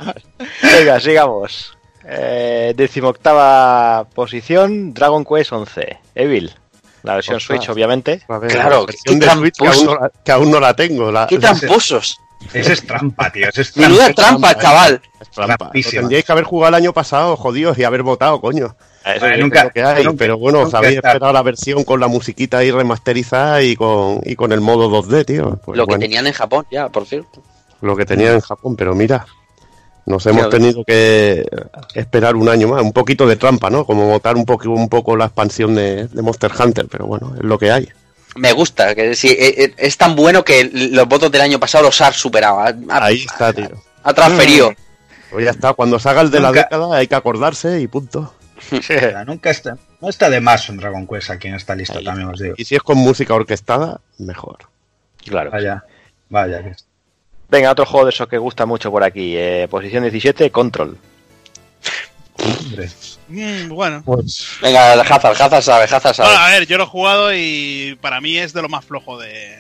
Venga, sigamos. Eh, decimoctava posición, Dragon Quest 11. Evil. La versión Ostras. Switch, obviamente. Ver, Claro, la versión qué de Switch que aún, no la, que aún no la tengo. La, ¡Qué tramposos! Ese es trampa, tío. Ese es trampa. Menuda trampa, chaval. es trampa. Tendríais que haber jugado el año pasado, jodidos, y haber votado, coño. Eso nunca- Es lo que hay, nunca- pero bueno, os habéis esperado la versión con la musiquita ahí remasterizada y con, y con el modo 2D, tío. Pues Lo que tenían en Japón, ya, por cierto. lo que tenía en Japón, pero mira, nos hemos tenido que esperar un año más, un poquito de trampa, ¿no? Como votar un poco, un poco la expansión de, de Monster Hunter, pero bueno, es lo que hay. Me gusta, que sí, eh, eh, es tan bueno que los votos del año pasado los ha superado. Ha, ha- Ahí está, tío. ha transferido. Pues ya está, cuando salga el de la década hay que acordarse y punto. Nunca está, no está de más un Dragon Quest aquí en esta lista, Ahí. también os digo. Y si es con música orquestada, mejor. Claro. Vaya, vaya. que- Venga, otro juego de esos que gusta mucho por aquí. eh, posición 17, Control. hombre. Mm, bueno. Venga, Hazard, Hazard sabe, Hazard sabe. Bueno, a ver, yo lo he jugado y para mí es de lo más flojo de,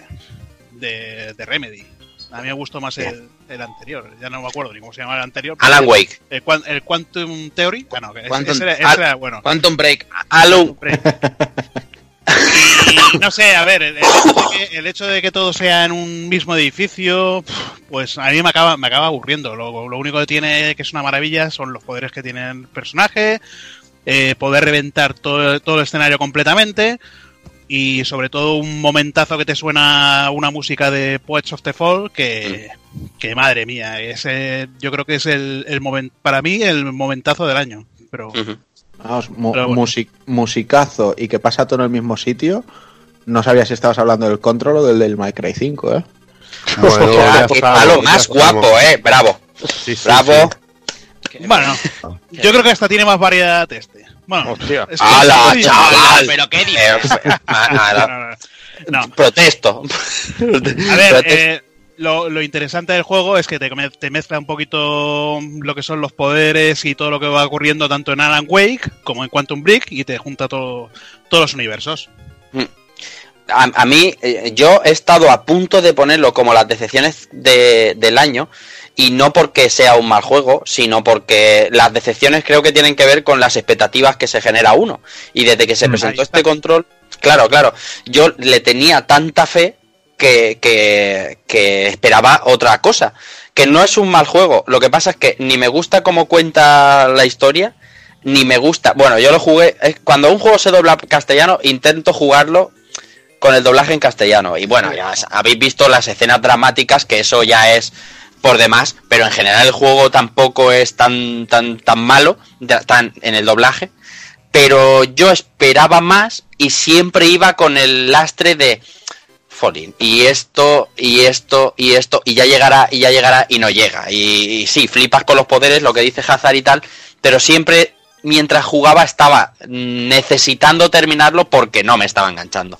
de, de Remedy. A mí me gustó más el, el anterior. Ya no me acuerdo ni cómo se llamaba el anterior. Alan Wake. El, Quan- el Quantum Theory. Ah, no, que ese- Quantum- ese era, ese Al- era bueno. Quantum Break. Alan, Y no sé, a ver, el, hecho de que, todo sea en un mismo edificio, pues a mí me acaba, me acaba aburriendo. Lo, único que tiene que es una maravilla son los poderes que tiene el personaje, eh, poder reventar todo, todo el escenario completamente y sobre todo un momentazo que te suena una música de Poets of the Fall que, que madre mía, ese, yo creo que es el, el para mí el momentazo del año. Pero. Vamos, mu- bueno. music- musicazo y que pasa todo en el mismo sitio. No sabía si estabas hablando del control o del del My Cry 5, ¿eh? Bueno, Ya, ya que estamos, está lo ya más guapo, eh. Bravo. Sí, sí, Bravo. sí. bueno, yo creo que hasta tiene más variedad este. Bueno, Hostia. es que- ¡Hala, sí, chaval! ¿Pero qué dices? Eh, No, no, no, no. No. Protesto. A ver, Protesto. eh, lo, lo interesante del juego es que te, me- te mezcla un poquito lo que son los poderes y todo lo que va ocurriendo tanto en Alan Wake como en Quantum Break y te junta todo, todos los universos. a, a mí, eh, yo he estado a punto de ponerlo como las decepciones de- del año y no porque sea un mal juego, sino porque las decepciones creo que tienen que ver con las expectativas que se genera uno. Y desde que se Mm. presentó este control, claro, claro, yo le tenía tanta fe que, que, que esperaba otra cosa. Que no es un mal juego, lo que pasa es que ni me gusta cómo cuenta la historia, ni me gusta. Bueno, yo lo jugué. Cuando un juego se dobla castellano, intento jugarlo con el doblaje en castellano. Y bueno, ya habéis visto las escenas dramáticas, que eso ya es por demás, pero en general el juego tampoco es tan, tan, tan malo tan en el doblaje. Pero yo esperaba más y siempre iba con el lastre de Y esto, y esto, y esto, y ya llegará, y ya llegará, y no llega. Y, y sí, flipas con los poderes, lo que dice Hazard y tal, pero siempre mientras jugaba estaba necesitando terminarlo porque no me estaba enganchando.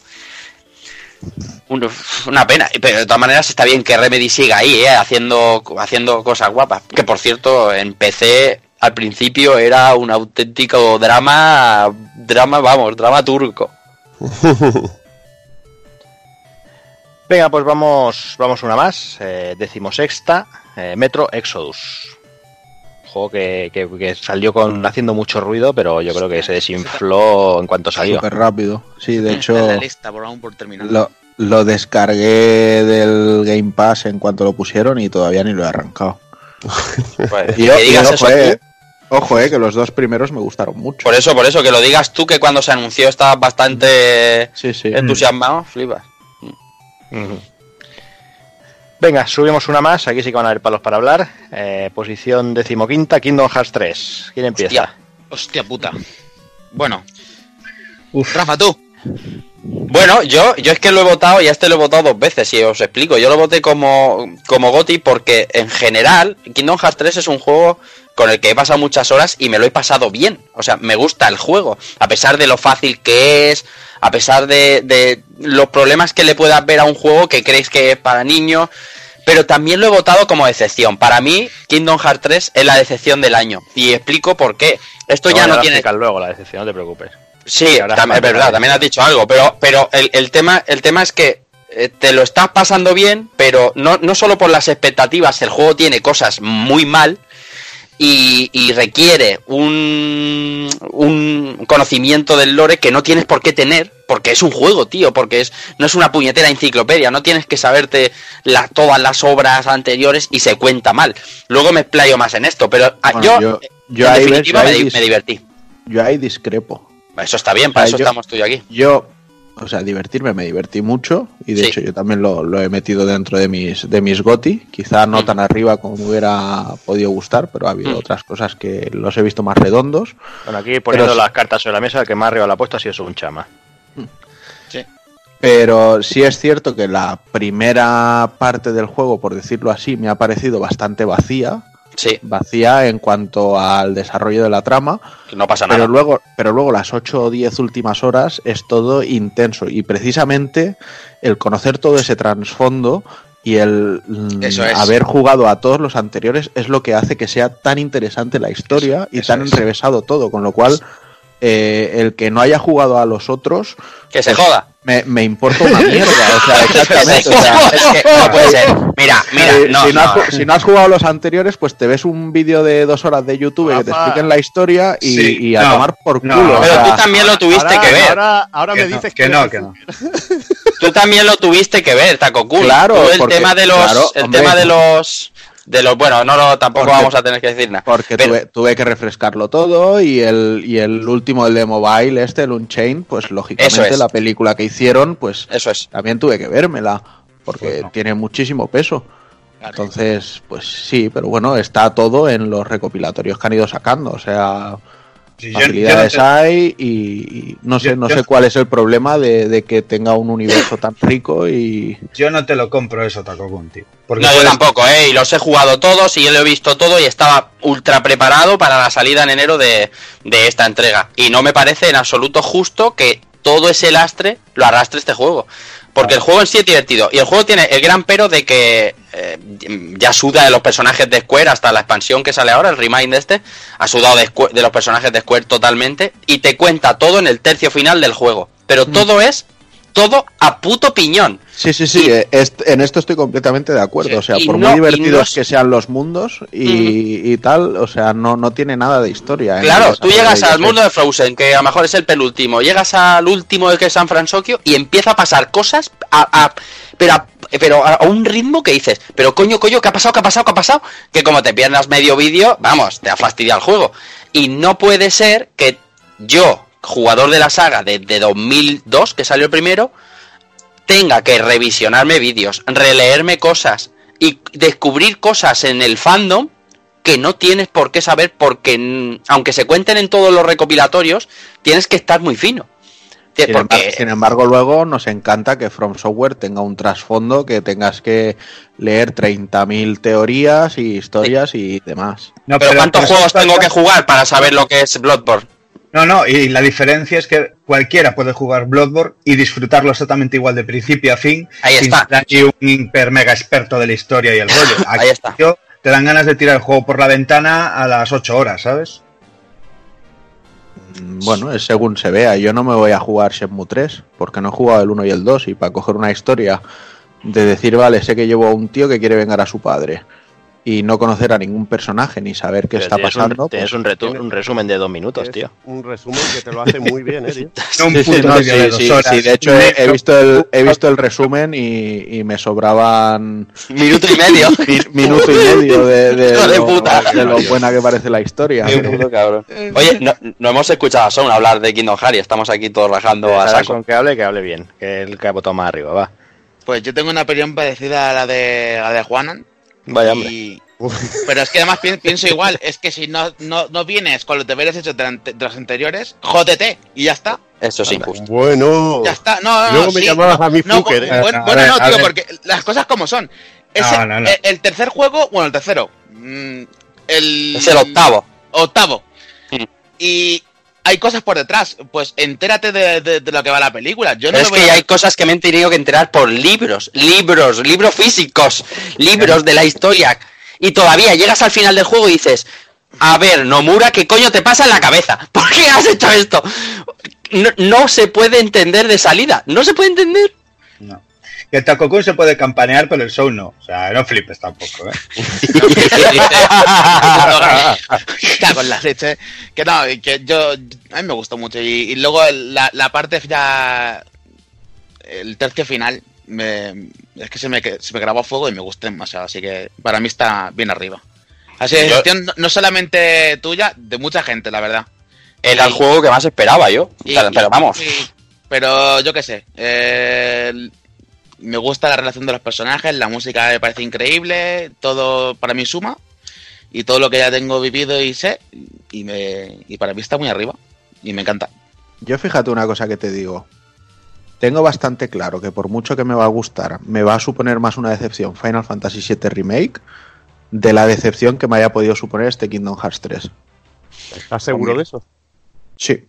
Un- Una pena, pero de todas maneras está bien que Remedy siga ahí, ¿eh? haciendo, haciendo cosas guapas. Que por cierto, en PC al principio era un auténtico drama, drama, vamos, drama turco. Venga, pues vamos, vamos una más. Eh, decimosexta, eh, Metro Exodus. Juego que, que- que salió con haciendo mucho ruido, pero yo creo que se desinfló en cuanto salió. Súper rápido. Sí, de hecho, Está en la lista por aún por terminar. lo, lo descargué del Game Pass en cuanto lo pusieron y todavía ni lo he arrancado. Pues, Y, que y digas ojo, eso eh, ojo, eh, que los dos primeros me gustaron mucho. Por eso, por eso, que lo digas tú que cuando se anunció estabas bastante Sí, sí. entusiasmado, flipas. Venga, subimos una más. Aquí sí que van a haber palos para hablar. Eh, posición decimoquinta, Kingdom Hearts 3. ¿Quién empieza? Hostia. Hostia puta. Bueno, Uf. Rafa, tú. Bueno, yo, yo es que lo he votado y a este lo he votado dos veces y os explico. Yo lo voté como, como GOTI porque en general Kingdom Hearts 3 es un juego con el que he pasado muchas horas y me lo he pasado bien. O sea, me gusta el juego, a pesar de lo fácil que es, a pesar de, de los problemas que le puedas ver a un juego que creéis que es para niños. Pero también lo he votado como decepción. Para mí, Kingdom Hearts 3 es la decepción del año. Y explico por qué. Esto ya no tiene... luego la decepción, no te preocupes. Sí, es verdad, también has dicho algo, pero, pero el, el tema, el tema es que eh, te lo estás pasando bien, pero no, no solo por las expectativas, el juego tiene cosas muy mal y, y requiere un, un conocimiento del lore que no tienes por qué tener, porque es un juego, tío, porque es, no es una puñetera enciclopedia, no tienes que saberte la- todas las obras anteriores y se cuenta mal. Luego me explayo más en esto, pero ah, Bueno, yo, yo- yo en ahí definitiva me, ahí divertí. Yo ahí discrepo. Eso está bien, para eso yo- estamos tú y aquí. Yo, o sea, divertirme, me divertí mucho y de Sí. hecho yo también lo, lo he metido dentro de mis, de mis GOTI, quizá no Mm. tan arriba como me hubiera podido gustar, pero ha habido Mm. otras cosas que los he visto más redondos. Bueno, aquí poniendo Pero- las cartas sobre la mesa, el que más arriba la ha puesto ha sido un chama. Pero sí es cierto que la primera parte del juego, por decirlo así, me ha parecido bastante vacía. Sí, Vacía en cuanto al desarrollo de la trama. no pasa Pero nada. luego, pero luego las 8 o 10 últimas horas es todo intenso. Y precisamente el conocer todo ese trasfondo y el mm, Eso es. haber jugado a todos los anteriores es lo que hace que sea tan interesante la historia y tan es. enrevesado todo. Con lo cual, eh, el que no haya jugado a los otros Que se pues, joda. me, me importa una mierda. O sea, exactamente. o sea, es que no puede ser. Mira, mira, eh, no, si, no has, ju- si no has jugado los anteriores, pues te ves un vídeo de dos horas de YouTube que te expliquen la historia y, Sí, y a no, tomar por no, culo. o Pero sea, tú también lo tuviste ahora, que ver. Ahora, ahora Que me no, dices que no, que no. Tú también lo tuviste que ver, Taco Cool. Claro, Tú el porque- tema de los, claro, el hombre. tema de los, de los, bueno, no, no, tampoco Porque- vamos a tener que decir nada. Porque Pero- tuve, tuve que refrescarlo todo y el, y el último, el de mobile, este, el Unchained, pues lógicamente Eso es. la película que hicieron, pues Eso es. también tuve que vérmela, porque Pues no. tiene muchísimo peso. Entonces, pues sí, pero bueno, está todo en los recopilatorios que han ido sacando, o sea, Sí, yo- yo no facilidades te- hay y, y no sé, Yo- no yo- sé cuál es el problema de, de que tenga un universo tan rico y Yo no te lo compro eso, Takokun, tío. Porque No, yo tampoco, ¿eh? Y los he jugado todos y yo lo he visto todo y estaba ultra preparado para la salida en enero de, de esta entrega. Y no me parece en absoluto justo que todo ese lastre lo arrastre este juego. Porque el juego en sí es divertido. Y el juego tiene el gran pero de que eh, ya suda de los personajes de Square hasta la expansión que sale ahora, el remind este. Ha sudado de, Square- de los personajes de Square totalmente. Y te cuenta todo en el tercio final del juego. Pero todo es todo a puto piñón. Sí, sí, sí, eh, en esto estoy completamente de acuerdo. Sí, O sea, por no- muy divertidos no- que sean los mundos y, y tal, o sea, no, no tiene nada de historia. en Claro, tú llegas de al mundo de Frozen, que a lo mejor es el penúltimo, llegas al último que es San Francisco y empieza a pasar cosas a, a- pero, a, pero a un ritmo que dices, pero coño, coño, ¿qué ha pasado? ¿Qué ha pasado? ¿Qué ha pasado? Que como te pierdas medio vídeo, vamos, te ha fastidiado el juego. Y no puede ser que yo, jugador de la saga de, de 2002, que salió el primero, tenga que revisionarme vídeos, releerme cosas y descubrir cosas en el fandom que no tienes por qué saber porque aunque se cuenten en todos los recopilatorios, tienes que estar muy fino. Sin, embargo, Porque sin embargo, luego nos encanta que From Software tenga un trasfondo que tengas que leer 30.000 teorías y historias y demás. No, pero ¿cuántos pero juegos eso tengo que jugar para saber lo que es Bloodborne? No, no, y la diferencia es que cualquiera puede jugar Bloodborne y disfrutarlo exactamente igual de principio a fin. Ahí sin está. ser aquí un hiper mega experto de la historia y el rollo. Aquí Ahí está. te dan ganas de tirar el juego por la ventana a las 8 horas, ¿sabes? Mm, Bueno, es según se vea. Yo no me voy a jugar Shenmue 3 porque no he jugado el 1 y el 2 y para coger una historia de decir, vale, sé que llevo a un tío que quiere vengar a su padre y no conocer a ningún personaje ni saber qué Pero está tienes pasando. Un, tienes pues- un, retu- un resumen de dos minutos, tío. un resumen que te lo hace muy bien, ¿eh? tío? No Sí, sí, puto no, sí, de sí, de hecho he, visto el, he visto el resumen y, y me sobraban Minuto y medio. mi- minuto y medio de, de lo, puta. de lo buena que parece la historia. Oye, no, no hemos escuchado a Son hablar de Kingdom Hearts, estamos aquí todos rajando a saco. con que hable, que hable bien. Que el que ha más arriba, va. Pues yo tengo una opinión parecida a la de, a la de Juanan. Vaya hombre. Y- Pero es que además pi- pienso igual, es que si no, no, no vienes con los deberes hechos de, ante- de los anteriores, jódete y ya está. Eso es injusto. Bueno. Ya está. No, no, Luego no, me sí, llamabas no, a mí no, ¿eh? Bueno, A bueno, ver, no, a tío, porque las cosas como son. Ese- No, no, no. El, el tercer juego, bueno, el tercero. mm, El, Es el octavo. Octavo. Mm. Y hay cosas por detrás. Pues entérate de, de- de lo que va la película. Yo no Pero es que a- hay cosas que me han tenido que enterar por libros, libros, libros físicos, libros de la historia. Y todavía llegas al final del juego y dices, a ver, Nomura, ¿qué coño te pasa en la cabeza? ¿Por qué has hecho esto? No, no se puede entender de salida, no se puede entender. No. Que el Takokun se puede campanear, pero el show no. O sea, no flipes tampoco, ¿eh? Cago en la leche. Que no, que yo. A mí me gustó mucho. Y, y luego la, la parte ya. El tercio final. me- es que se me, se me grabó a fuego y me gustó demasiado. Así que para mí está bien arriba. Así que Yo- gestión no, solamente tuya, de mucha gente, la verdad. Era el juego que más esperaba yo. y- pero, vamos, y- pero yo qué sé. eh, me gusta la relación de los personajes, la música me parece increíble, todo para mí suma. Y todo lo que ya tengo vivido y sé, y, me, y para mí está muy arriba. Y me encanta. Yo fíjate una cosa que te digo. Tengo bastante claro que por mucho que me va a gustar, me va a suponer más una decepción Final Fantasy VII Remake de la decepción que me haya podido suponer este Kingdom Hearts 3. ¿Estás seguro de eso? Sí.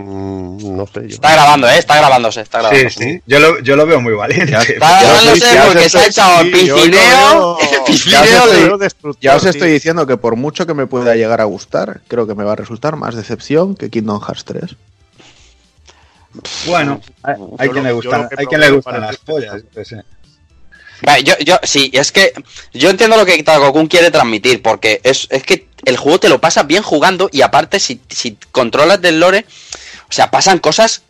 Mm, no sé yo. está grabando, ¿eh? Está grabándose, está Sí, sí. Yo lo, yo lo veo muy valiente. Ya Está grabándose porque se ha estoy- echado lo piscineo. Ya os piscineo estoy- de- veo destructor, Ya os tío. estoy diciendo que por mucho que me pueda llegar a gustar, creo que me va a resultar más decepción que Kingdom Hearts 3. Bueno, hay, quien le gustan, hay quien le gustan las pollas. yo qué sé. Vale, yo, yo, sí, es que yo entiendo lo que Takokun quiere transmitir, porque es, es que el juego te lo pasas bien jugando y aparte si, si controlas del lore, o sea, pasan cosas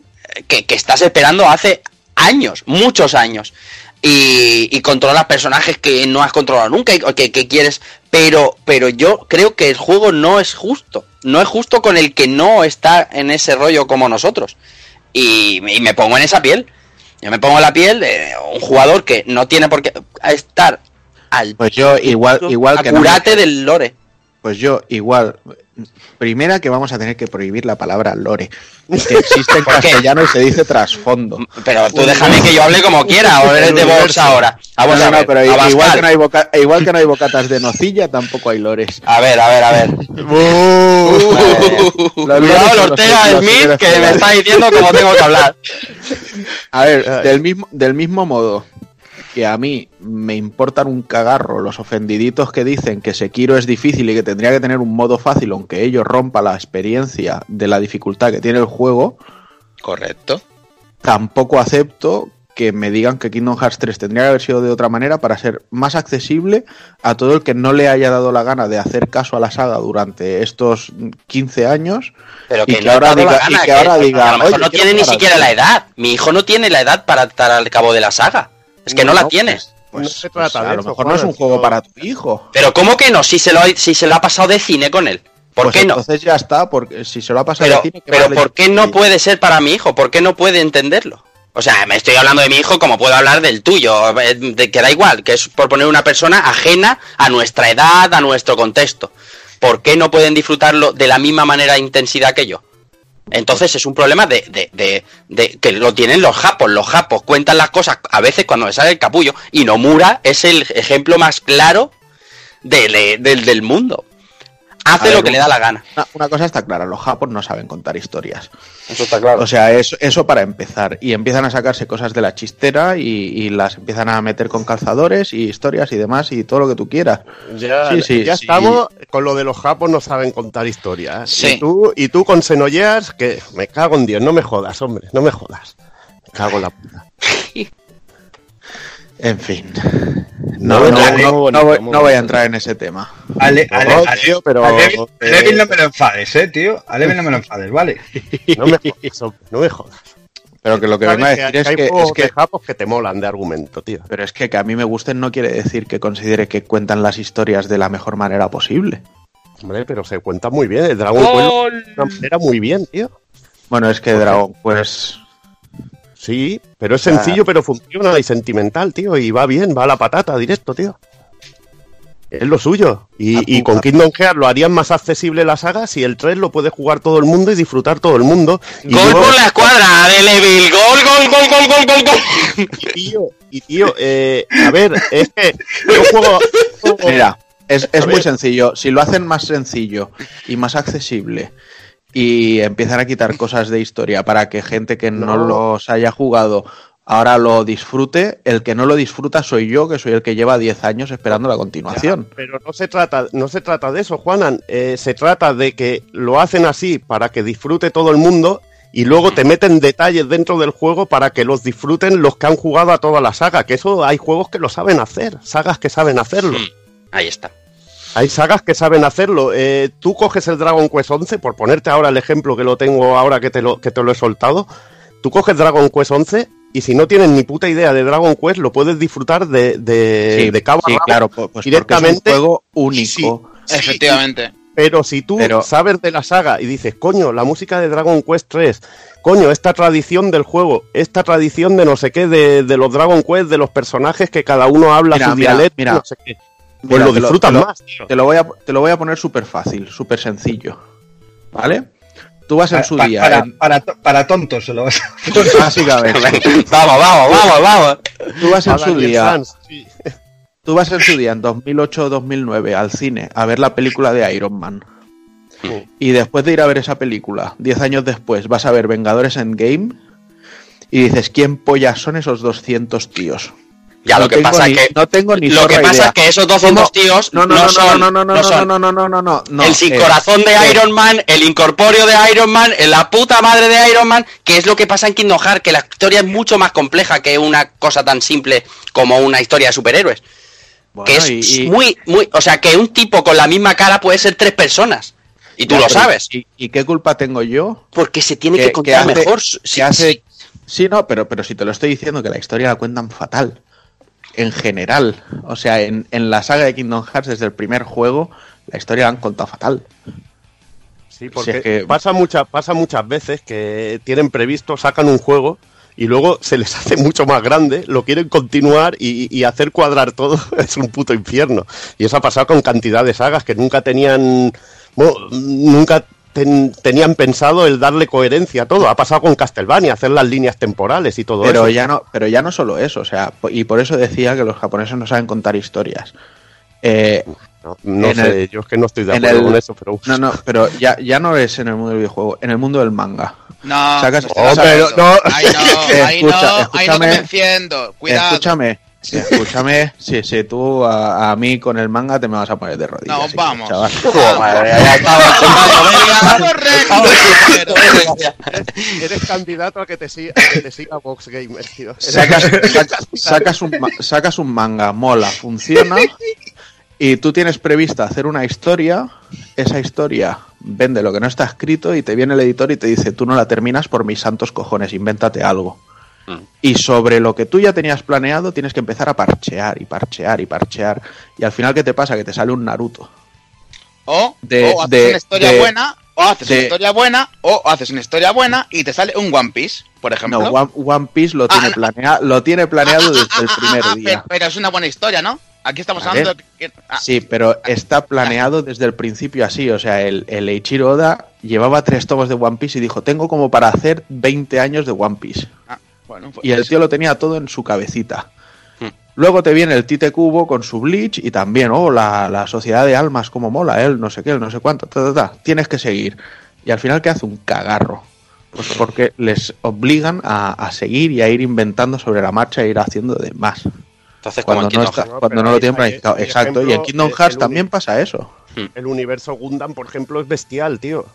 que, que estás esperando hace años, muchos años. Y, y controlas personajes que no has controlado nunca y que, que quieres, pero, pero yo creo que el juego no es justo, no es justo con el que no está en ese rollo como nosotros. Y, y me pongo en esa piel. Yo me pongo en la piel de un jugador que no tiene por qué estar al Pues yo igual, igual que no me- acurate del lore. Pues yo igual. Primera que vamos a tener que prohibir la palabra lore. Que existe en castellano y se dice trasfondo. Pero tú déjame que yo hable como quiera, o eres de Vox ahora. Vamos No, a no, ver, pero Abascal. igual que no, hay boca- igual que no hay bocatas de nocilla, tampoco hay lores. A ver, a ver, a ver. Lores Cuidado Ortega Smith que me está diciendo cómo tengo que hablar. A ver, del mismo, del mismo modo que a mí me importan un cagarro los ofendiditos que dicen que Sekiro es difícil y que tendría que tener un modo fácil, aunque ello rompa la experiencia de la dificultad que tiene el juego, Correcto. tampoco acepto que me digan que Kingdom Hearts 3 tendría que haber sido de otra manera para ser más accesible a todo el que no le haya dado la gana de hacer caso a la saga durante estos 15 años Pero y que, no ahora diga, gana, y que ahora diga, a lo mejor "Oye, no tiene ni siquiera la juego". edad. Mi hijo no tiene la edad para estar al cabo de la saga. Es que no, la tiene. no Pues, se pues trata a de lo eso, mejor no es un juego para tu hijo. Pero ¿cómo que no? Si se lo, ha- si se lo ha pasado de cine con él. ¿Por Pues qué no? Entonces ya está, porque si se lo ha pasado Pero, de cine, ¿qué pero ¿por qué no puede ser para mi hijo? ¿Por qué no puede entenderlo? O sea, me estoy hablando de mi hijo como puedo hablar del tuyo, eh, de que da igual, que es por poner una persona ajena a nuestra edad, a nuestro contexto. ¿Por qué no pueden disfrutarlo de la misma manera e intensidad que yo? Entonces es un problema de, que lo tienen los japos. Los japos cuentan las cosas a veces cuando me sale el capullo. Y Nomura es el ejemplo más claro del mundo. Hace lo que le da la gana. Una, una cosa está clara, los japos no saben contar historias. Eso está claro. O sea, eso, eso para empezar. Y empiezan a sacarse cosas de la chistera y, y las empiezan a meter con calzadores y historias y demás y todo lo que tú quieras. Ya, Sí, sí, ya sí. estamos con lo de los japos, no saben contar historias. Sí. Y tú, y tú con Xenogears, que me cago en Dios, no me jodas, hombre, no me jodas. Me cago en la puta. En fin. No, No, no, no, no, muy no bonito, voy, no voy a entrar en ese tema. Ale, ale, No, ale, tío, pero, a Levin, eh, Levin no me lo enfades, eh, tío. A Levin no me lo enfades, ¿vale? No me jodas, no me jodas. Pero que lo que vengo a decir es hay que, es que de japos que te molan de argumento, tío. pero es que que a mí me gusten no quiere decir que considere que cuentan las historias de la mejor manera posible. Hombre, pero se cuenta muy bien. El Dragon Quest una manera muy bien, tío. Bueno, es que Dragon pues Sí, pero es Ah. sencillo, pero funciona y sentimental, tío. Y va bien, va a la patata directo, tío. Es lo suyo. Y, Ah, y con Kingdom Hearts lo harían más accesible la saga si el 3 lo puede jugar todo el mundo y disfrutar todo el mundo. Y Gol luego- por la escuadra de Levil. Gol, gol, gol, gol, gol, gol, gol. Y tío, y tío, eh, a ver, es que yo juego. juego- Mira, es, es muy sencillo. Si lo hacen más sencillo y más accesible y empiezan a quitar cosas de historia para que gente que no, No. los haya jugado ahora lo disfrute, el que no lo disfruta soy yo, que soy el que lleva 10 años esperando la continuación. Pero no se trata, no se trata de eso, Juanan. Eh, se trata de que lo hacen así para que disfrute todo el mundo y luego te meten detalles dentro del juego para que los disfruten los que han jugado a toda la saga. Que eso hay juegos que lo saben hacer, sagas que saben hacerlo. Ahí está. Hay sagas que saben hacerlo. Eh, tú coges el Dragon Quest 11, por ponerte ahora el ejemplo que lo tengo ahora que te lo, que te lo he soltado. Tú coges Dragon Quest 11 y si no tienes ni puta idea de Dragon Quest, lo puedes disfrutar de, de, Sí, de cabo a sí, rabo claro, pues porque es un directamente. juego único. Sí, Efectivamente. Pero si tú Pero- sabes de la saga y dices, coño, la música de Dragon Quest 3, coño, esta tradición del juego, esta tradición de no sé qué, de, de los Dragon Quest, de los personajes que cada uno habla Mira, su mira, dialecto, mira. no sé qué. Pues Mira, lo te disfrutan te más, tío. Te lo voy a, te lo voy a poner súper fácil, súper sencillo. ¿Vale? Tú vas en Para, su día. para, en- para, to- para tontos se lo vas a... básicamente. vamos, vamos, vamos, vamos. Tú vas en su día. Sí. Tú vas en su día, en 2008 o 2009, al cine a ver la película de Iron Man. Y después de ir a ver esa película, 10 años después, vas a ver Vengadores Endgame y dices, ¿quién pollas son esos 200 tíos? Ya, No lo que pasa ni- es que. no tengo ni Lo que pasa idea. es que esos 200 ¿Cómo? tíos No, no, no no, son. no, no, no, no, son no, no, no, no, no, no. el sin eh, corazón de eh, Iron Man, el incorpóreo de Iron Man, la puta madre de Iron Man, que es lo que pasa en Kingdom Hearts, que la historia es mucho más compleja que una cosa tan simple como una historia de superhéroes. bueno, que es y- y- muy, muy. O sea, que un tipo con la misma cara puede ser tres personas. Y tú Ya, lo sabes. ¿y, y qué culpa tengo yo? Porque se tiene que, que- contar que hace- mejor. Sí, hace- sí. Sí, no, pero, pero si te lo estoy diciendo que la historia la cuentan fatal. En general. O sea, en, en la saga de Kingdom Hearts, desde el primer juego, la historia la han contado fatal. Sí, porque es que- pasa, mucha- pasa muchas veces que tienen previsto, sacan un juego y luego se les hace mucho más grande, lo quieren continuar y, y hacer cuadrar todo es un puto infierno. Y eso ha pasado con cantidad de sagas que nunca tenían, bueno, nunca ten- tenían pensado el darle coherencia a todo. Ha pasado con Castlevania, hacer las líneas temporales y todo Pero eso. ya no, pero ya no solo eso, o sea, y por eso decía que los japoneses no saben contar historias. Eh, No, no sé, el- yo es que no estoy de acuerdo el- con eso, pero... no, no, pero ya, ya no es en el mundo del videojuego, en el mundo del manga. No, Sacas- me estás Oh, pero no. Ahí no, ahí Escucha, no, ahí no escúchame. convenciendo. Cuidado. Escúchame, Sí, escúchame, sí, sí, tú a, a mí con el manga te me vas a poner de rodillas. No, vamos. chaval. Ya estaba Eres candidato a que te siga, a que te siga Vox Gamer, tío. Sacas, sacas- sacas un, ma- sacas un manga, mola, funciona, y tú tienes prevista hacer una historia, esa historia vende lo que no está escrito y te viene el editor y te dice, tú no la terminas por mis santos cojones, invéntate algo. Mm. Y sobre lo que tú ya tenías planeado tienes que empezar a parchear y parchear y parchear. Y al final, ¿qué te pasa? Que te sale un Naruto. O, De- o haces de- una historia de- buena, o haces una historia buena, o haces una historia buena y te sale un One Piece, por ejemplo. No, One, One Piece lo Ah, tiene, planea- lo tiene planeado desde el primer Ah, día. Pero, pero es una buena historia, ¿no? Aquí estamos Vale. hablando de que- ah, Sí, pero está planeado desde el principio así. O sea, el, el Eiichiro Oda llevaba tres tomos de One Piece y dijo, tengo como para hacer 20 años de One Piece. Bueno, pues- Y el tío lo tenía todo en su cabecita. Hmm. Luego te viene el Tite Cubo con su Bleach y también, oh, la, la sociedad de almas, como mola, él, no sé qué, él, no sé cuánto, ta, ta, ta. Tienes que seguir. Y al final, ¿qué hace? Un cagarro. Pues porque les obligan a, a seguir y a ir inventando sobre la marcha e ir haciendo de más. Entonces, Cuando, no, está- Hearts. cuando no lo tienen planificado. Exacto. y en Kingdom el- Hearts el también pasa eso. El universo Gundam, por ejemplo, es bestial, tío.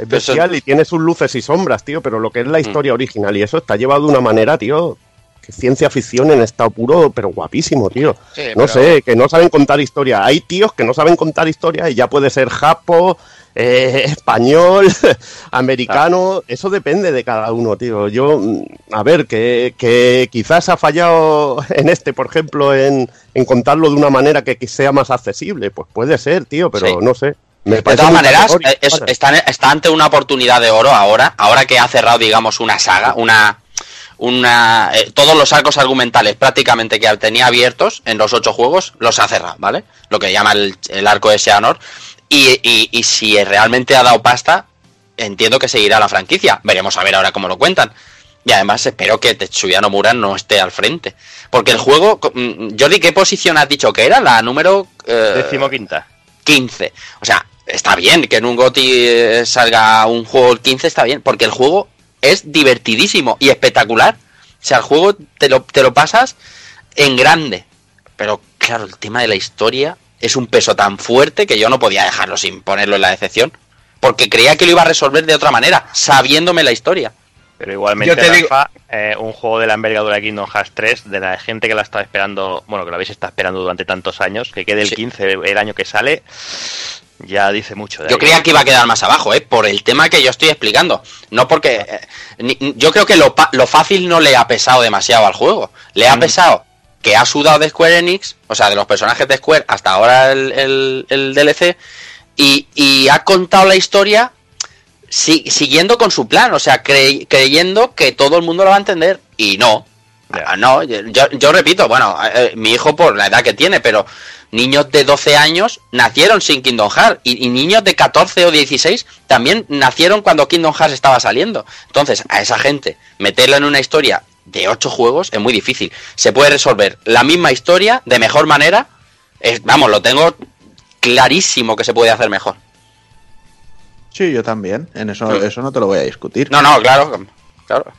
Es bestial y tiene sus luces y sombras, tío, pero lo que es la historia original y eso está llevado de una manera, tío, que ciencia ficción en estado puro, pero guapísimo, tío. Sí, no pero- sé, que no saben contar historia. Hay tíos que no saben contar historia y ya puede ser japo, eh, español, americano, eso depende de cada uno, tío. Yo, mm, a ver, que, que quizás ha fallado en este, por ejemplo, en, en contarlo de una manera que, que sea más accesible, pues puede ser, tío, pero Sí. no sé. Me De todas maneras, eh, es- está, está ante una oportunidad de oro ahora, ahora que ha cerrado, digamos, una saga, una, una, eh, todos los arcos argumentales prácticamente que tenía abiertos en los ocho juegos los ha cerrado, ¿vale? Lo que llama el, el arco de Seanor. Y, y, y si realmente ha dado pasta, entiendo que seguirá la franquicia. Veremos a ver ahora cómo lo cuentan. Y además espero que Tetsuya Nomura no esté al frente. Porque el juego, mm, Jordi, ¿qué posición has dicho que era? La número... eh, Decimoquinta. 15. O sea, está bien que en un GOTI eh, salga un juego el 15, está bien, porque el juego es divertidísimo y espectacular. O sea, el juego te lo, te lo pasas en grande. Pero claro, el tema de la historia es un peso tan fuerte que yo no podía dejarlo sin ponerlo en la decepción. Porque creía que lo iba a resolver de otra manera, sabiéndome la historia. Pero igualmente, Yo te digo- Rafa, eh, un juego de la envergadura de Kingdom Hearts 3, de la gente que la estaba esperando, bueno, que lo habéis estado esperando durante tantos años, que quede el Sí. 15 el año que sale, ya dice mucho. De Yo ahí. creía que iba a quedar más abajo, ¿eh? Por el tema que yo estoy explicando. No porque... eh, ni- yo creo que lo, lo fácil no le ha pesado demasiado al juego. Le ha pesado que ha sudado de Square Enix, o sea, de los personajes de Square hasta ahora el, el- el DLC, y, y ha contado la historia si- siguiendo con su plan, o sea, cre- creyendo que todo el mundo lo va a entender. Y no. Ah, No, yo, yo repito, bueno, eh, mi hijo por la edad que tiene, pero niños de 12 años nacieron sin Kingdom Hearts y, y niños de 14 o 16 también nacieron cuando Kingdom Hearts estaba saliendo. Entonces, a esa gente, meterla en una historia de 8 juegos es muy difícil. Se puede resolver la misma historia de mejor manera. Es- vamos, lo tengo clarísimo que se puede hacer mejor. Sí, yo también. En eso, Sí. eso no te lo voy a discutir. No, no, claro, claro.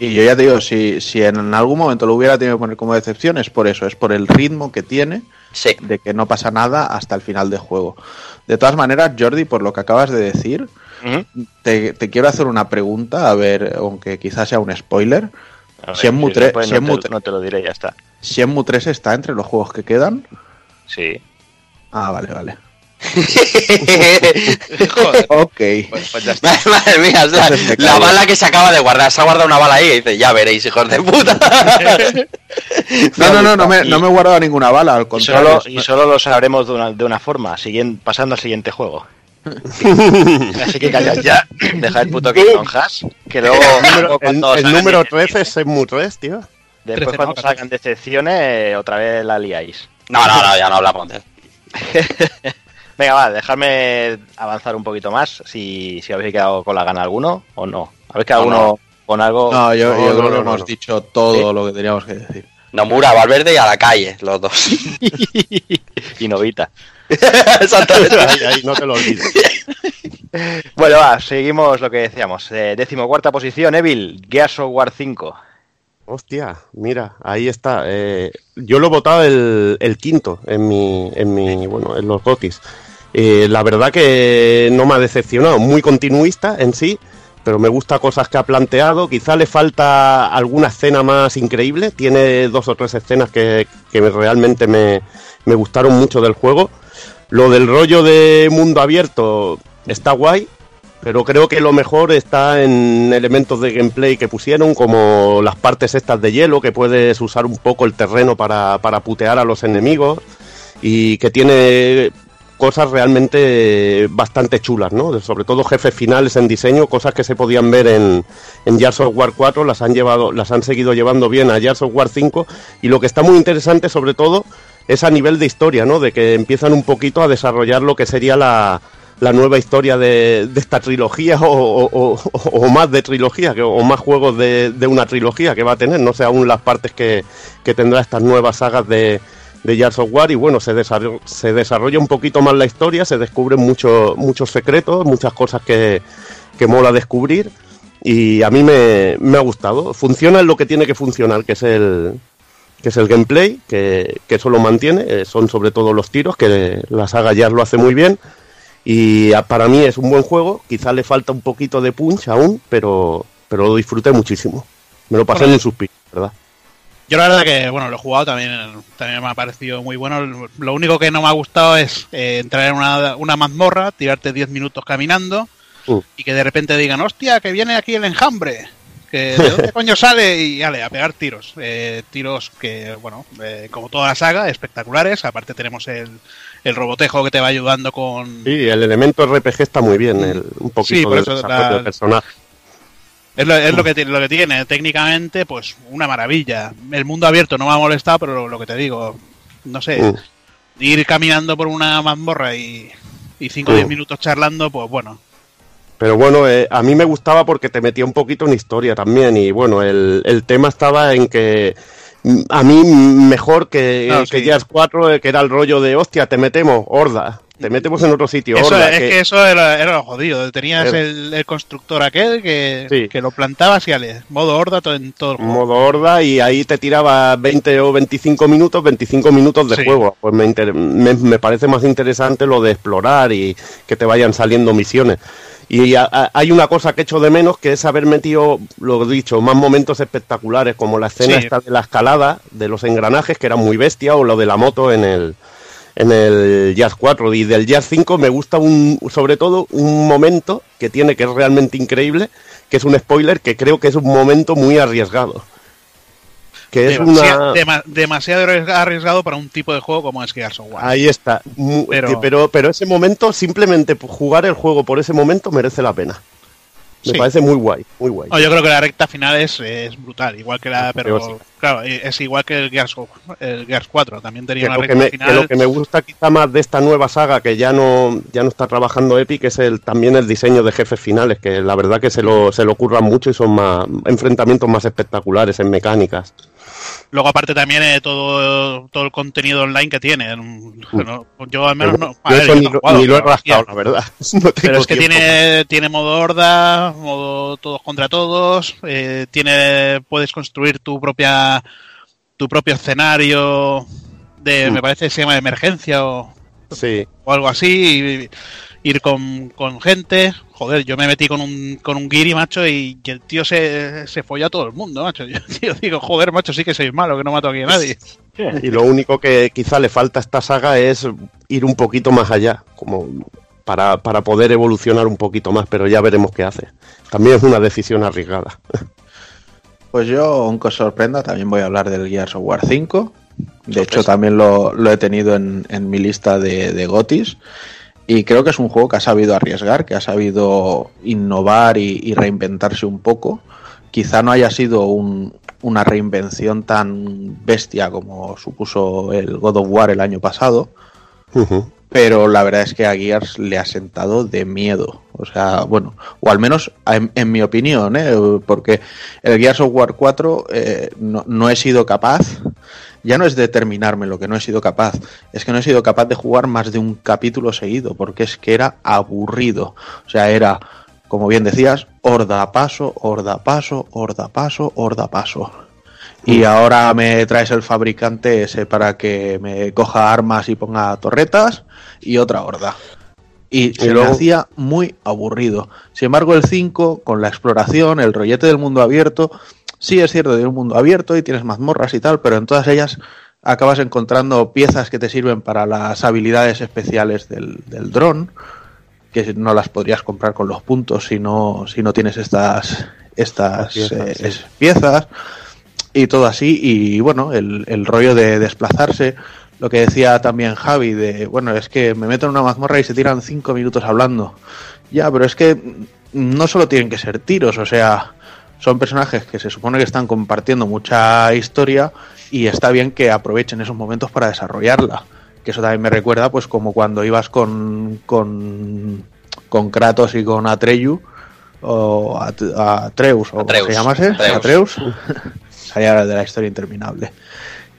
Y yo ya te digo, si, si en algún momento lo hubiera tenido que poner como decepción, es por eso, es por el ritmo que tiene Sí. de que no pasa nada hasta el final de juego. De todas maneras, Jordi, por lo que acabas de decir, te, te quiero hacer una pregunta, a ver, aunque quizás sea un spoiler. Ver, si 3 después Shenmue no, te, no te lo diré, ya está. Shenmue 3 está entre los juegos que quedan. Sí. Ah, vale, vale. Joder, Ok. pues, pues. Madre mía, Entonces me la bala que se acaba de guardar. Se ha guardado una bala ahí y dice, ya veréis, hijos de puta. No, no, no, no me, Y- no me he guardado ninguna bala, al Y contrario. solo, y solo lo sabremos de una, de una forma, siguiendo, pasando al siguiente juego. Así que callad ya, deja el puto Kingdom Hearts, que luego, El, número de- 13 es Shenmue 3, tío. Después 13, cuando ¿no? salgan decepciones, otra vez la liáis. No, no, no, ya no hablamos de él. Venga, va, dejadme avanzar un poquito más, si, si habéis quedado con la gana alguno o no. ¿Habéis quedado No, alguno con algo? No, yo, No, yo no, creo no, que no, hemos no. dicho todo lo que teníamos que decir. Nomura, Valverde y a la calle, los dos. y Novita. Exactamente. Ahí, ahí, no te lo olvides. Bueno, va, seguimos lo que decíamos. Eh, décimo cuarta posición, Evil, Gears of War 5. Hostia, mira, ahí está. Eh, yo lo he votado el, el quinto en mi, en mi, bueno, en los gotis. Eh, la verdad que no me ha decepcionado, muy continuista en sí, pero me gusta cosas que ha planteado. Quizá le falta alguna escena más increíble. Tiene dos o tres escenas que, que me- realmente me, me gustaron mucho del juego. Lo del rollo de mundo abierto está guay, pero creo que lo mejor está en elementos de gameplay que pusieron, como las partes estas de hielo, que puedes usar un poco el terreno para, para putear a los enemigos, y que tiene cosas realmente bastante chulas, ¿no? Sobre todo jefes finales en diseño, cosas que se podían ver en, en Gears of War 4, las han llevado, las han seguido llevando bien a Gears of War 5, y lo que está muy interesante sobre todo es a nivel de historia, ¿no? De que empiezan un poquito a desarrollar lo que sería la, la nueva historia de, de esta trilogía o, o- más de trilogía, o más juegos de, de una trilogía que va a tener, no sé aún las partes que, que tendrá estas nuevas sagas de, de Gears of War y bueno, se desarrolla, se desarrolla un poquito más la historia, se descubren muchos muchos secretos, muchas cosas que, que mola descubrir y a mí me, me ha gustado. Funciona en lo que tiene que funcionar, que es el, que es el gameplay, que, que eso lo mantiene, eh, son sobre todo los tiros, que la saga Gears lo hace muy bien. Y a- para mí es un buen juego, quizás le falta un poquito de punch aún, pero, pero lo disfruté muchísimo. Me lo pasé en un suspiro, ¿verdad? Yo la verdad que, bueno, lo he jugado también, también me ha parecido muy bueno. Lo único que no me ha gustado es eh, entrar en una, una mazmorra, tirarte 10 minutos caminando Mm. y que de repente digan, hostia, que viene aquí el enjambre. Que, ¿De dónde coño sale? Y ale, a pegar tiros. Eh, tiros que, bueno, eh, como toda la saga, espectaculares. Aparte tenemos el, el robotejo que te va ayudando con... Sí, el elemento RPG está muy bien, el- un poquito Sí, por del eso desarrollo la- del personaje. Es lo, es lo que, lo que tiene, técnicamente, pues una maravilla. El mundo abierto no me ha molestado, pero lo, lo que te digo, no sé, Mm. ir caminando por una mazmorra y 5 o Mm. 10 minutos charlando, pues bueno. Pero bueno, eh, a mí me gustaba porque te metía un poquito en historia también. Y bueno, el, el tema estaba en que a mí mejor que, Claro, que sí. Gears 4, eh, que era el rollo de hostia, te metemos, horda, te metemos en otro sitio, Eso, es que- que eso era, era lo jodido. Tenías Era- el, el constructor aquel que, Sí. que lo plantabas y ale, modo horda to- en todo el juego. modo horda y ahí te tiraba 20 o 25 minutos, 25 minutos de Sí. juego. Pues me, inter- me, me parece más interesante lo de explorar y que te vayan saliendo misiones. Y a- a- hay una cosa que echo de menos que es haber metido, lo dicho, más momentos espectaculares como la escena Sí. esta de la escalada, de los engranajes, que era muy bestia, o lo de la moto en el en el Jazz 4 y del Jazz 5 me gusta un, sobre todo un momento que tiene que es realmente increíble, que es un spoiler que creo que es un momento muy arriesgado. Que es una dema- demasiado arriesgado para un tipo de juego como es Gears of War. ahí está, pero pero ese momento simplemente jugar el juego por ese momento merece la pena. Me Sí. parece muy guay, muy guay. No, yo creo que la recta final es, es brutal, igual que la, pero claro, es igual que el Gears, el Gears 4, también tenía que una recta me, que final. lo que me gusta quizá más de esta nueva saga que ya no ya no está trabajando Epic es el también el diseño de jefes finales que la verdad que se lo se lo curran mucho y son más enfrentamientos más espectaculares en mecánicas Luego aparte también eh, todo, todo el contenido online que tiene. No, Yo al menos no. Yo ver, eso yo ni, no lo- jugado, ni lo he rascado la verdad No Pero es que tiempo. tiene, tiene modo horda, modo todos contra todos, eh, tiene puedes construir tu propia tu propio escenario de Mm. me parece que se llama emergencia o, sí o algo así, y- ir con, con gente. Joder, yo me metí con un, con un guiri, macho, y, y el tío se, se folló a todo el mundo, macho. Yo, tío, digo, joder, macho, sí que sois malo, que no mato aquí a nadie. y lo único que quizá le falta a esta saga es ir un poquito más allá como para, para poder evolucionar un poquito más pero ya veremos qué hace también es una decisión arriesgada Pues yo, aunque os sorprenda, también voy a hablar del Gears of War 5. De hecho, también lo, lo he tenido en, en mi lista de, de GOTIS. Y creo que es un juego que ha sabido arriesgar, que ha sabido innovar y, reinventarse un poco. Quizá no haya sido un- una reinvención tan bestia como supuso el God of War el año pasado. Pero la verdad es que a Gears le ha sentado de miedo. O sea, bueno, o al menos en, en mi opinión, ¿eh? porque el Gears of War 4 eh, no, no he sido capaz, ya no es determinarme lo que no he sido capaz, es que no he sido capaz de jugar más de un capítulo seguido, porque es que era aburrido. O sea, era, como bien decías, horda paso, horda paso, horda paso, horda paso. Y ahora me traes el fabricante ese para que me coja armas y ponga torretas y otra horda. Y, se luego- me hacía muy aburrido. Sin embargo, el 5, con la exploración, el rollete del mundo abierto, sí es cierto, de un mundo abierto y tienes mazmorras y tal, pero en todas ellas acabas encontrando piezas que te sirven para las habilidades especiales del, del dron, que no las podrías comprar con los puntos si no, si no tienes estas, estas Piezas, eh, piezas y todo así. Y bueno, el, el rollo de desplazarse, lo que decía también Javi, de bueno, es que me meto en una mazmorra y se tiran cinco minutos hablando. Ya, pero es que no solo tienen que ser tiros, o sea, son personajes que se supone que están compartiendo mucha historia y está bien que aprovechen esos momentos para desarrollarla. Que eso también me recuerda, pues, como cuando ibas con, con, con Kratos y con Atreyu, o At- Atreus, o Atreus, ¿cómo se llamase? Atreus. Atreus. Salía de la historia interminable.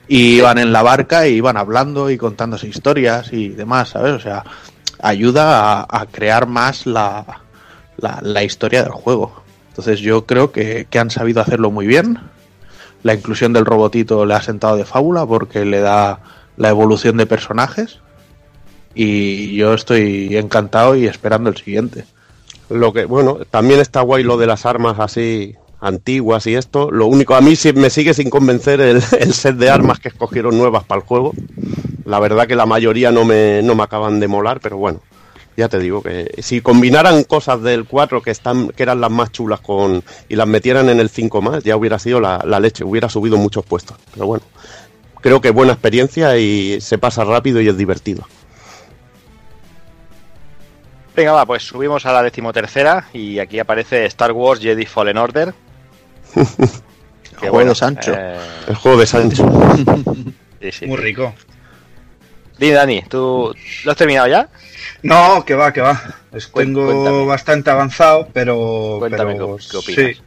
Y iban en la barca y iban hablando y contándose historias y demás, ¿sabes? O sea, ayuda a, a crear más la, la, la historia del juego. Entonces yo creo que, que han sabido hacerlo muy bien. La inclusión del robotito le ha sentado de fábula porque le da la evolución de personajes. Y yo estoy encantado y esperando el siguiente. Lo que, bueno, también está guay lo de las armas así antiguas y esto. Lo único, a mí me sigue sin convencer el, el set de armas que escogieron nuevas para el juego. La verdad que la mayoría no me, no me acaban de molar, pero bueno, ya te digo que si combinaran cosas del 4 que están que eran las más chulas con y las metieran en el 5 más, ya hubiera sido la, la leche, hubiera subido muchos puestos. Pero bueno, creo que buena experiencia y se pasa rápido y es divertido. Venga, va, pues subimos a la decimotercera y aquí aparece Star Wars Jedi Fallen Order. Juego de Sancho. eh, El juego de Sancho. sí, sí. Muy rico. Di, Dani, ¿tú lo has terminado ya? No, que va, que va. Tengo cuéntame. bastante avanzado, pero. Cuéntame pero qué- qué opinas. Sí.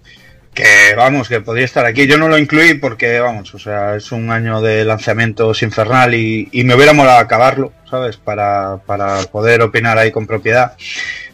Que vamos, que podría estar aquí. Yo no lo incluí porque, vamos, o sea, es un año de lanzamientos infernal y, y me hubiera molado acabarlo, ¿sabes? Para, para poder opinar ahí con propiedad.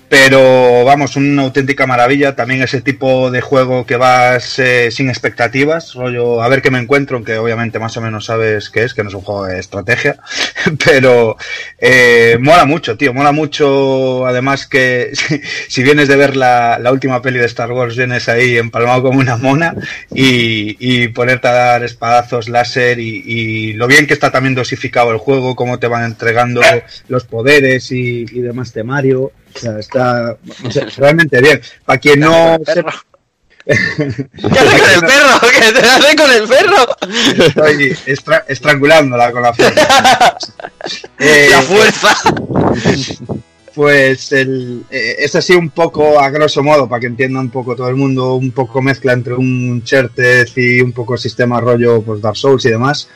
Pero vamos, una auténtica maravilla. También ese tipo de juego que vas eh, sin expectativas, rollo a ver qué me encuentro, aunque obviamente más o menos sabes qué es, que no es un juego de estrategia. Pero eh, mola mucho, tío, mola mucho. Además que si, si vienes de ver la, la última peli de Star Wars, vienes ahí empalmado como una mona y, y ponerte a dar espadazos láser y, y lo bien que está también dosificado el juego, cómo te van entregando los poderes y, y demás temario. O sea, está o sea, realmente bien. Para quien no sepa, ¿Qué hace con el perro? ¿Qué te hace con el perro? estoy estra- estrangulándola con la fuerza. Eh, La fuerza. Pues el, eh, es así un poco, a grosso modo, para que entienda un poco todo el mundo, un poco mezcla entre un Uncharted y un poco sistema rollo pues Dark Souls y demás.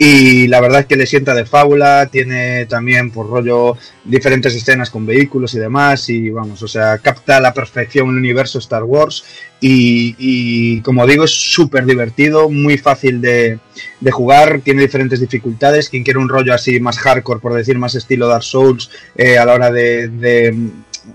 Y la verdad es que le sienta de fábula, tiene también por rollo diferentes escenas con vehículos y demás, y vamos, o sea, capta a la perfección el universo Star Wars y, como digo, es súper divertido, muy fácil de, de jugar, tiene diferentes dificultades, quien quiere un rollo así más hardcore, por decir, más estilo Dark Souls, eh, a la hora de,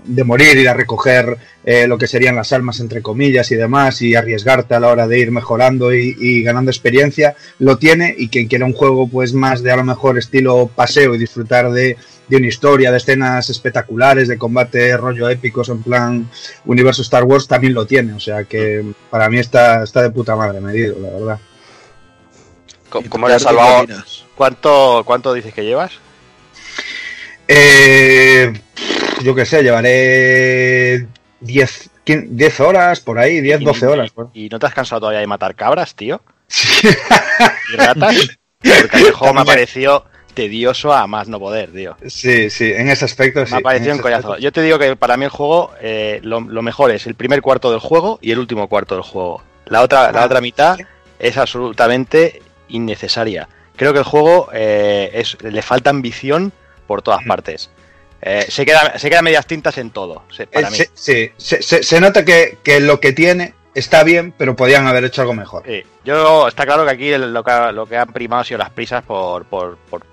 de morir, ir a recoger eh, lo que serían las almas, entre comillas, y demás, y arriesgarte a la hora de ir mejorando y, y ganando experiencia, lo tiene, y quien quiera un juego pues más de a lo mejor estilo paseo y disfrutar de, de una historia, de escenas espectaculares, de combate rollo épicos en plan universo Star Wars, también lo tiene, o sea que para mí está, está de puta madre medido, la verdad. ¿Cómo le has salvado? ¿Cuánto, ¿Cuánto dices que llevas? Eh, yo qué sé, llevaré 10, 15, 10 horas por ahí, 10, 12 horas. bueno. ¿Y no te has cansado todavía de matar cabras, tío? ¿Y ratas? Porque el juego me ha parecido tedioso a más no poder, tío. Sí, sí, en ese aspecto sí. Me ha parecido un collazo. aspecto. Yo te digo que para mí el juego, eh, lo, lo mejor es el primer cuarto del juego y el último cuarto del juego. La otra, la Ah, otra mitad es absolutamente innecesaria. Creo que el juego eh, es, le falta ambición por todas partes. Eh, se, queda, se queda medias tintas en todo, se- para Eh, mí. sí, se, se- se nota que, que lo que tiene está bien, pero podían haber hecho algo mejor. Sí, yo está claro que aquí lo que, lo que han primado ha sido las prisas por, por, por,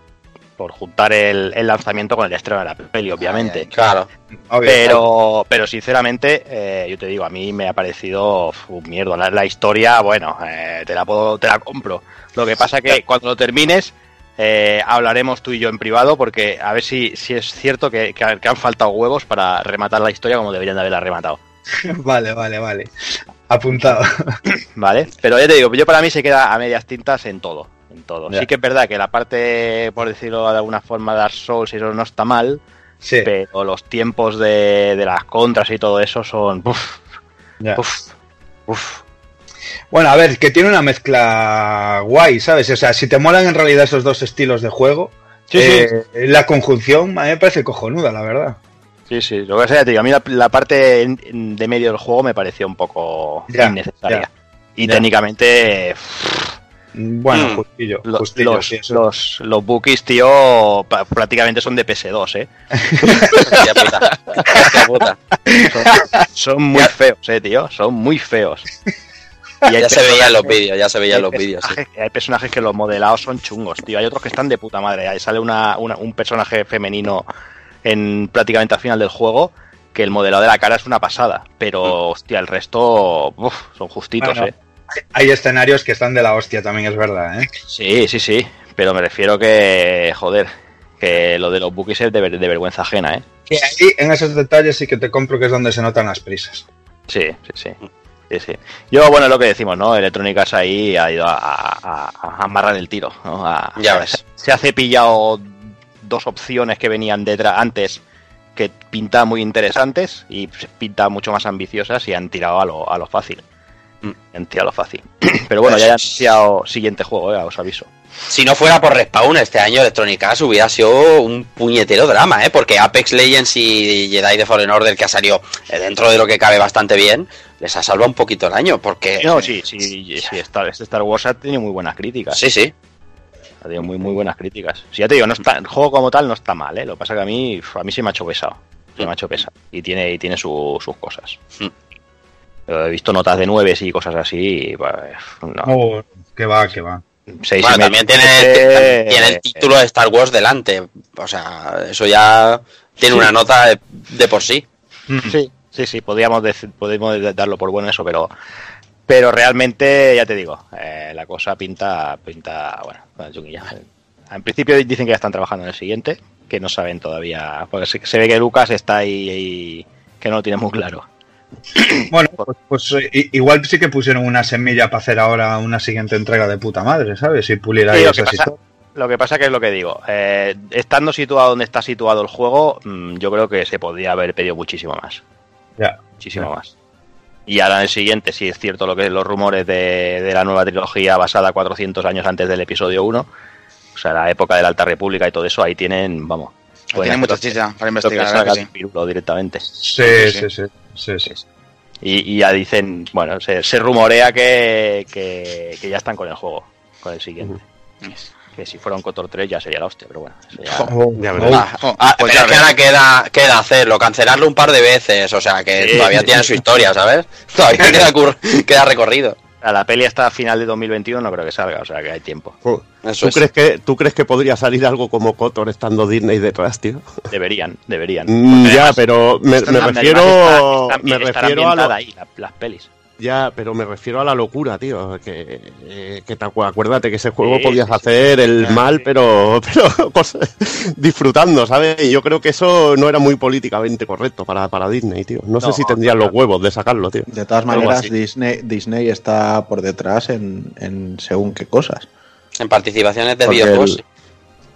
por juntar el, el lanzamiento con el estreno de la peli, obviamente. Claro. Obvio. Pero, pero sinceramente, eh, yo te digo, a mí me ha parecido un mierda. La, la historia, bueno, te la puedo, te la compro. Lo que pasa que cuando lo termines, eh, hablaremos tú y yo en privado, porque a ver si, si es cierto que, que- que han faltado huevos para rematar la historia como deberían de haberla rematado. Vale, vale, vale. Apuntado. ¿Vale? Pero ya te digo, yo para mí se queda a medias tintas en todo. En todo. Ya. Sí que es verdad que la parte, por decirlo de alguna forma, Dark Souls y eso no está mal, Sí. pero los tiempos de, de las contras y todo eso son. Uf, uf. Bueno, a ver, que tiene una mezcla guay, ¿sabes? O sea, si te molan en realidad esos dos estilos de juego, Sí, eh, la conjunción a mí me parece cojonuda, la verdad. Sí, sí, lo que sea, te digo, a mí la, la parte de medio del juego me pareció un poco Ya, innecesaria. ya, y ya. técnicamente, Bueno, Mm. justillo, lo- justillo, los, sí, eso. los, los bookies, tío, prácticamente son de PS2, ¿eh? Puta. Puta. Son, son muy feos, ¿eh, tío? Son muy feos. Y Ya se veía en los vídeos, ya se veía en los vídeos. sí. Hay personajes que los modelados son chungos, tío. Hay otros que están de puta madre. Ahí sale una, una- un personaje femenino en prácticamente al final del juego que el modelado de la cara es una pasada. Pero, hostia, el resto uf, son justitos, Bueno, ¿eh? Hay escenarios que están de la hostia, también es verdad, ¿eh? Sí, sí, sí. Pero me refiero que, joder, que lo de los bookies es de, de vergüenza ajena, ¿eh? Que ahí, en esos detalles sí que te compro que es donde se notan las prisas. Sí, sí, sí. Sí, sí. Yo, bueno, es lo que decimos, ¿no? Electrónicas ahí ha ido a, a- a amarrar el tiro, ¿no? A- Ya ves. Se ha cepillado dos opciones que venían detrás antes que pintaban muy interesantes y pintaban mucho más ambiciosas y han tirado a lo, a lo fácil. Mm. Han tirado a lo fácil. Pero bueno, ya han anunciado siguiente juego, ¿eh? os aviso. Si no fuera por Respawn este año, Electronic Arts hubiera sido un puñetero drama, ¿eh? Porque Apex Legends y Jedi de Fallen Order, que ha salido eh, dentro de lo que cabe bastante bien, les ha salvado un poquito el año, porque... No, sí, sí, sí, Star, este Star Wars ha tenido muy buenas críticas. Sí, sí. Ha tenido muy, muy buenas críticas. Si ya te digo, no está, el juego como tal no está mal, ¿eh? Lo que pasa que a mí, a mí se me ha hecho pesado. Se me ha hecho pesado. Y tiene, y tiene su- sus cosas. Mm. Pero He visto notas de 9 y cosas así. y, pues, no. Oh, que va, que va. Seis Bueno, también tiene, siete, tiene el eh, título de Star Wars delante. O sea, eso ya tiene una nota de, de por sí. Sí, sí, sí, podríamos, dec- podemos darlo por bueno eso, pero pero realmente, ya te digo, eh, la cosa pinta, pinta, bueno, chunguilla. En principio dicen que ya están trabajando en el siguiente, que no saben todavía, porque se, se ve que Lucas está ahí, ahí, que no lo tiene muy claro. Bueno, pues, pues, igual sí que pusieron una semilla para hacer ahora una siguiente entrega de puta madre, ¿sabes? Y pulir ahí Sí, lo, que pasa, lo que pasa que es lo que digo, eh, estando situado donde está situado el juego, mm, yo creo que se podría haber pedido muchísimo más. Muchísimo más. Y ahora en el siguiente, si es cierto lo que los rumores de, de la nueva trilogía basada 400 años antes del episodio 1, o sea, la época de la Alta República y todo eso, ahí tienen, vamos. Tiene mucha chicha para investigar, que sí. pirulo directamente. Sí, sí, sí, sí. sí, sí. Y, y ya dicen, bueno, se, se rumorea que, que, que ya están con el juego, con el siguiente. Que si fuera un Cotor 3 ya sería la hostia, pero bueno, eso ya- Oh, Ya verás. Ah, Jo, ah, pues pero ya es que ahora queda, queda hacerlo, cancelarlo un par de veces, o sea que Sí, todavía sí, tiene sí. su historia, ¿sabes? Todavía queda, cur- queda recorrido. a la peli hasta final de 2021 no creo que salga, o sea que hay tiempo. Eso ¿Tú es. crees, que, ¿Tú crees que podría salir algo como Kotor estando Disney detrás, tío? Deberían, deberían. Mm, ya, además- pero me, refiero, está- está- me refiero a lo, ahí, la- las pelis. Ya, pero me refiero a la locura, tío. Que, eh, que te acu- acuérdate que ese juego Sí, podías sí, sí. hacer el mal, sí. pero, pero cosas- disfrutando, ¿sabes? Y yo creo que eso no era muy políticamente correcto para, para Disney, tío. No, sé No, si tendrían claro. los huevos de sacarlo, tío. De todas maneras. Disney, Disney está por detrás en, en según qué cosas. En participaciones de videojuegos.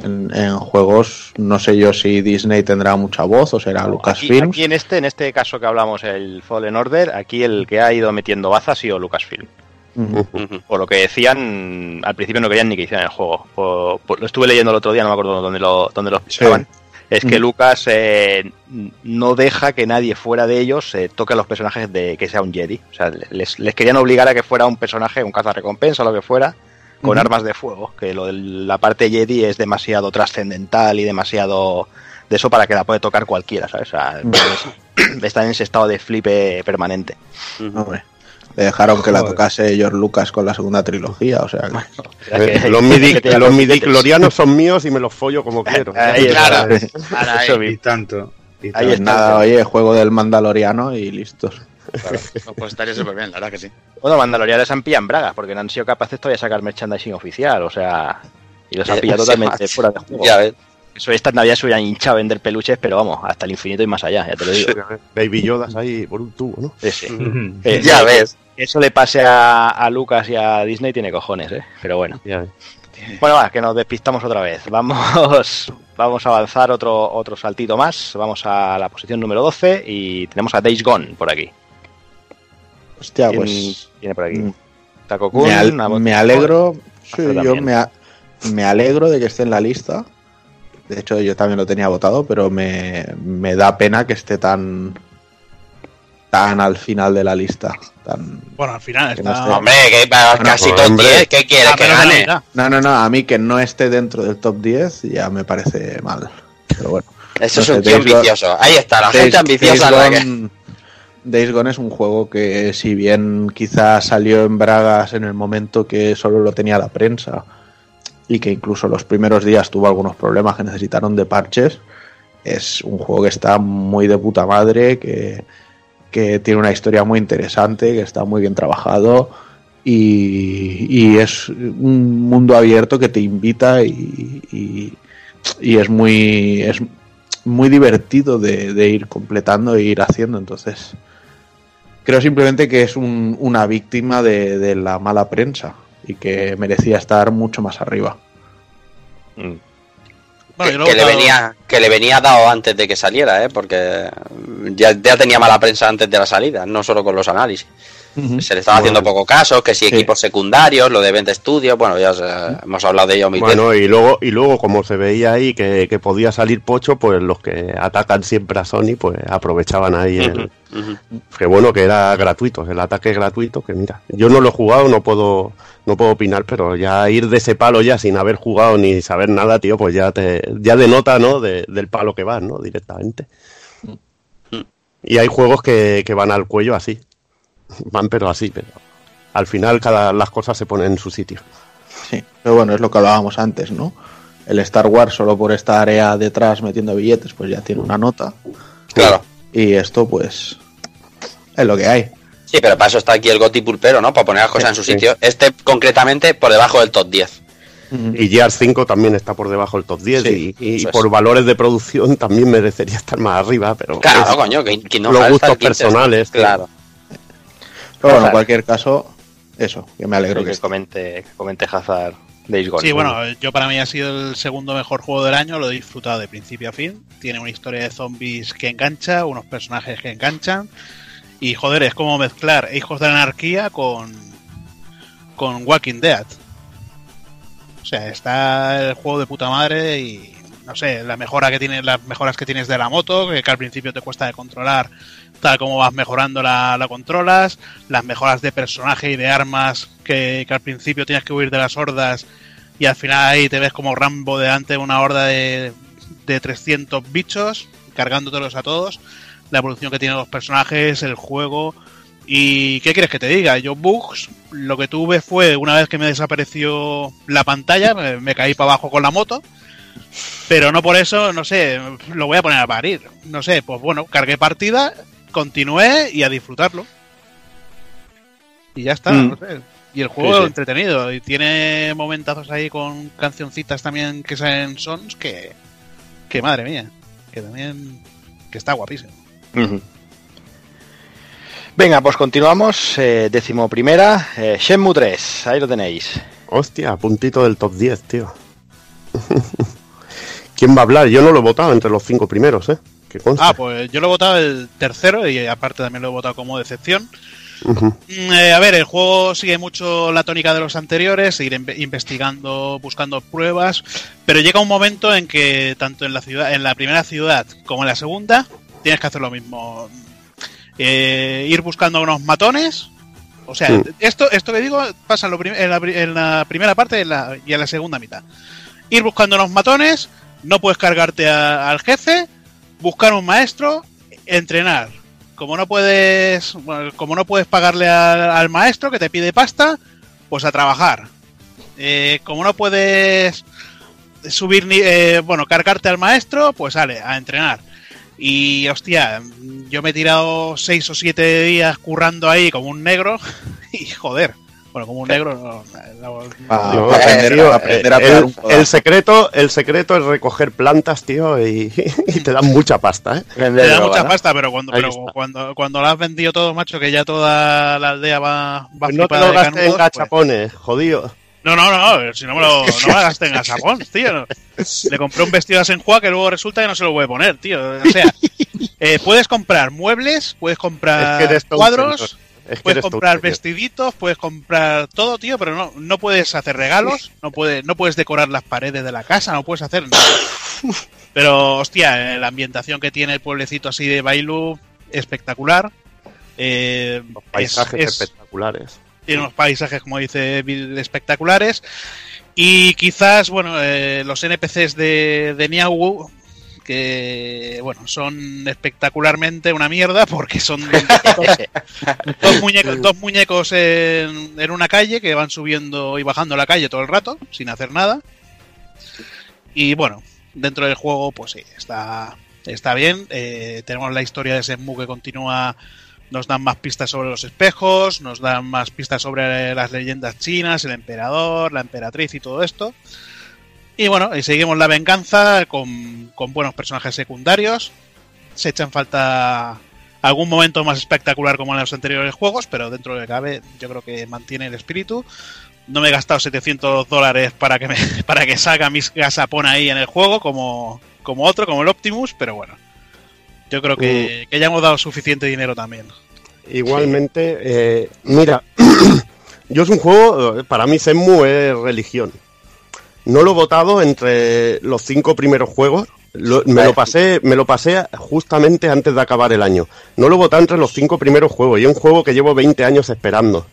En, en juegos, no sé yo si Disney tendrá mucha voz o será Aquí, Lucasfilm. aquí en este, en este caso que hablamos, el Fallen Order, aquí el que ha ido metiendo baza ha sido Lucasfilm. Ujú. Ujú. Por lo que decían, al principio no querían ni que hicieran el juego. Por- por- lo estuve leyendo el otro día, no me acuerdo dónde lo, dónde lo explicaban. Es que. Lucas eh, no deja que nadie fuera de ellos eh, toque a los personajes de que sea un Jedi. O sea, les, les querían obligar a que fuera un personaje, un cazarrecompensa o lo que fuera, con armas de fuego. Que lo de la parte Jedi es demasiado trascendental y demasiado de eso para que la puede tocar cualquiera, ¿sabes? O sea, Ujú. están en ese estado de flipe permanente. Hombre, Le dejaron que la tocase George Lucas con la segunda trilogía, o sea, que- Eh, los midi, los midiclorianos son míos y me los follo como quiero. Ahí Claro. está. Eso. Y tanto. Y Ahí pues nada, oye, juego del Mandaloriano y listos. Claro. Pues estaría súper bien, la verdad que sí. Bueno, Mandalorianos han pillado en bragas porque no han sido capaces todavía de sacar merchandising oficial, o sea. Y los han pillado totalmente fuera de juego. Ya ves. Eso estas navidades se hubieran hinchado a vender peluches, pero vamos, hasta el infinito y más allá, ya te lo digo. Baby Yodas ahí por un tubo, ¿no? Sí, sí. Ujú. Eh, Ya eh, ves. Eso le pase a, a Lucas y a Disney tiene cojones, ¿eh? Pero bueno. Ya ves. Bueno, va, que nos despistamos otra vez. Vamos, vamos a avanzar otro, otro saltito más. Vamos a la posición número 12 y tenemos a Days Gone por aquí. Hostia, ¿Quién pues tiene por aquí? mm, Taco Kun, me, al- Nabot- me alegro, sí, yo me, a- me alegro de que esté en la lista. De hecho, yo también lo tenía votado, pero me, me da pena que esté tan tan al final de la lista. Tan... Bueno, al final Que no está. sé. Hombre, que casi pues, top hombre. 10, ¿qué quiere Ah, que no, gane? No, no, no, a mí que no esté dentro del top 10 ya me parece mal. Pero bueno. Eso No es sé, un tío ambicioso. Ahí está, la gente ambiciosa. La que- Days Gone es un juego que si bien quizás salió en bragas en el momento que solo lo tenía la prensa y que incluso los primeros días tuvo algunos problemas que necesitaron de parches, es un juego que está muy de puta madre, que, que tiene una historia muy interesante, que está muy bien trabajado y, y es un mundo abierto que te invita y, y- es muy es muy divertido de, de ir completando e ir haciendo. Entonces creo simplemente que es un- una víctima de, de la mala prensa y que merecía estar mucho más arriba Mm. Bueno, que, le venía, que le venía dado antes de que saliera, ¿eh? porque ya, ya tenía mala prensa antes de la salida, no solo con los análisis. Se le estaba haciendo poco caso, que si Sí. equipos secundarios, lo de Event Studios, bueno, ya os- hemos hablado de ello mil veces. Bueno, y luego, y luego como se veía ahí que, que podía salir pocho, pues los que atacan siempre a Sony, pues aprovechaban ahí el, que bueno que era gratuito, el ataque gratuito, que mira, yo no lo he jugado, no puedo, no puedo opinar, pero ya ir de ese palo ya sin haber jugado ni saber nada, tío, pues ya te, ya denota, ¿no? De- del palo que vas, ¿no? Directamente. Y hay juegos que, que van al cuello así. Van pero así, pero al final cada las cosas se ponen en su sitio. sí pero bueno es lo que hablábamos antes no el Star Wars solo por esta área detrás metiendo billetes pues ya tiene una nota Claro. y esto pues es lo que hay Sí, pero para eso está aquí el Goti Pulpero, ¿no? Para poner las cosas en su Sí. sitio. Este concretamente por debajo del top 10. Y Gears 5 también está por debajo del top 10 Sí, y, y eso es. por valores de producción también merecería estar más arriba, pero Claro, es coño, que, que no los gustos el 15, personales. Claro. Pero bueno en cualquier caso eso que me alegro que comente, que comente Hazard Days Gone. Sí, bueno, yo para mí ha sido el segundo mejor juego del año, lo he disfrutado de principio a fin. Tiene una historia de zombies que engancha, unos personajes que enganchan. Y joder, es como mezclar Hijos de la Anarquía con, con Walking Dead. O sea, está el juego de puta madre y no sé, la mejora que tiene, las mejoras que tienes de la moto, que, que al principio te cuesta de controlar, tal como vas mejorando la, la controlas, las mejoras de personaje y de armas, que, que al principio tienes que huir de las hordas y al final ahí te ves como Rambo delante de una horda de, de 300 bichos, cargándotelos a todos, la evolución que tienen los personajes, el juego. ¿Y qué quieres que te diga? Yo bugs, lo que tuve fue una vez que me desapareció la pantalla, me, me caí para abajo con la moto, pero no por eso, no sé, lo voy a poner a parir. No sé, pues bueno, cargué partida, continué y a disfrutarlo. Y ya está, Mm. no sé. Y el juego Sí, sí. entretenido, y tiene momentazos ahí con cancioncitas también que salen sons que, que madre mía, que también que está guapísimo. Venga, pues continuamos. Eh, décimo primera, eh, Shenmue 3, ahí lo tenéis. Hostia, puntito del top 10, tío. ¿Quién va a hablar? Yo no lo he votado entre los cinco primeros, ¿eh? Que. Ah, pues yo lo he votado el tercero y aparte también lo he votado como decepción. Mm, eh, a ver, el juego sigue mucho la tónica de los anteriores, seguir inve- investigando, buscando pruebas, pero llega un momento en que tanto en la ciudad, en la primera ciudad como en la segunda, tienes que hacer lo mismo. Eh, ir buscando unos matones. O sea, esto, esto que digo pasa en, lo prim- en la, en la primera parte y en la, y en la segunda mitad. Ir buscando unos matones, no puedes cargarte a- al jefe, buscar un maestro, entrenar. como no puedes, como no puedes pagarle al, maestro que te pide pasta, pues a trabajar. Eh, como no puedes subir, ni, eh, bueno, cargarte al maestro, pues sale a entrenar. Y hostia, yo me he tirado seis o siete días currando ahí como un negro y joder. Bueno, como un negro. no, no, Ah, aprender, tío, aprender a eh, el, un el secreto, el secreto es recoger plantas, tío, y, y te dan mucha pasta, ¿eh? Te da mucha pasta, pero cuando, pero cuando, cuando lo has vendido todo, macho, que ya toda la aldea va, va Pues no te flipada lo de gastes en pues- gachapones, jodido. No, no, no, si no me lo, no me lo gasté en gasapón, tío. Le compré un vestido a Senhua que luego resulta que no se lo voy a poner, tío. O sea, eh, puedes comprar muebles, puedes Es comprar que eres tonto, cuadros. Es que puedes comprar tío. vestiditos, puedes comprar todo, tío, pero no, no puedes hacer regalos, no puedes, no puedes decorar las paredes de la casa, no puedes hacer nada. Pero, hostia, eh, la ambientación que tiene el pueblecito así de Bailu, espectacular. Eh, Los paisajes es- espectaculares. tiene unos paisajes, como dice Bill, espectaculares. Y quizás, bueno, eh, los NPCs de, de que, bueno, son espectacularmente una mierda porque son dos muñecos, dos muñecos en, en una calle que van subiendo y bajando la calle todo el rato, sin hacer nada. Y bueno, dentro del juego, pues sí, está, está bien. Eh, tenemos la historia de Senmu que continúa nos dan más pistas sobre los espejos, nos dan más pistas sobre las leyendas chinas, el emperador, la emperatriz y todo esto. Y bueno, y seguimos la venganza con, con buenos personajes secundarios. Se echan falta algún momento más espectacular como en los anteriores juegos, pero dentro de cabe yo creo que mantiene el espíritu. No me he gastado 700 dólares para que me, para que salga mis gasapón ahí en el juego como, como otro, como el Optimus, pero bueno. Yo creo que, que ya hemos dado suficiente dinero también. Igualmente, eh, mira, yo es un juego, para mí Senmu es religión. No lo he votado entre los cinco primeros juegos. lo- me lo pasé, me lo pasé justamente antes de acabar el año. No lo he votado entre los cinco primeros juegos. Y es un juego que llevo 20 años esperando.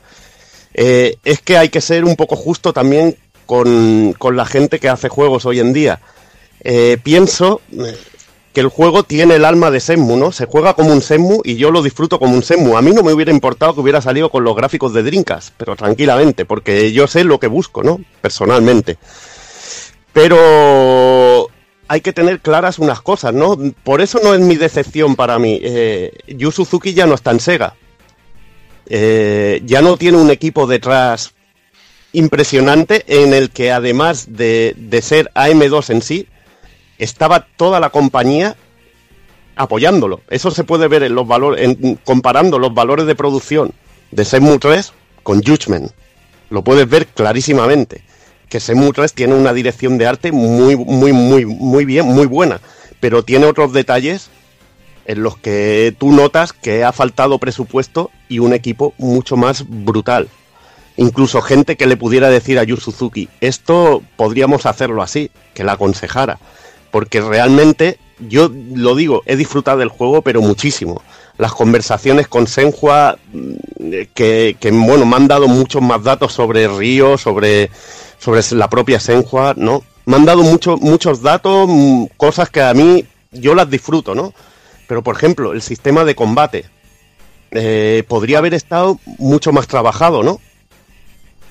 Eh, es que hay que ser un poco justo también con, con la gente que hace juegos hoy en día. Eh, pienso eh, que el juego tiene el alma de Senmu, ¿no? Se juega como un Senmu y yo lo disfruto como un Senmu. A mí no me hubiera importado que hubiera salido con los gráficos de Drinkas, pero tranquilamente, porque yo sé lo que busco, ¿no? Personalmente. Pero hay que tener claras unas cosas, ¿no? Por eso no es mi decepción para mí. Eh, Yu Suzuki ya no está en Sega. Eh, ya no tiene un equipo detrás impresionante en el que además de, de ser AM2 en sí, estaba toda la compañía apoyándolo. Eso se puede ver en los valores, en- comparando los valores de producción de Shenmue 3 con Judgment. Lo puedes ver clarísimamente. Que 3 tiene una dirección de arte muy, muy, muy, muy bien, muy buena. Pero tiene otros detalles en los que tú notas que ha faltado presupuesto y un equipo mucho más brutal. Incluso gente que le pudiera decir a Yu Suzuki, esto podríamos hacerlo así, que la aconsejara. Porque realmente, yo lo digo, he disfrutado del juego, pero muchísimo. Las conversaciones con Senhua, mm, que, que, bueno, me han dado muchos más datos sobre Río, sobre, sobre la propia Senhua, ¿no? Me han dado mucho, muchos datos, mm, cosas que a mí yo las disfruto, ¿no? Pero, por ejemplo, el sistema de combate eh, podría haber estado mucho más trabajado, ¿no?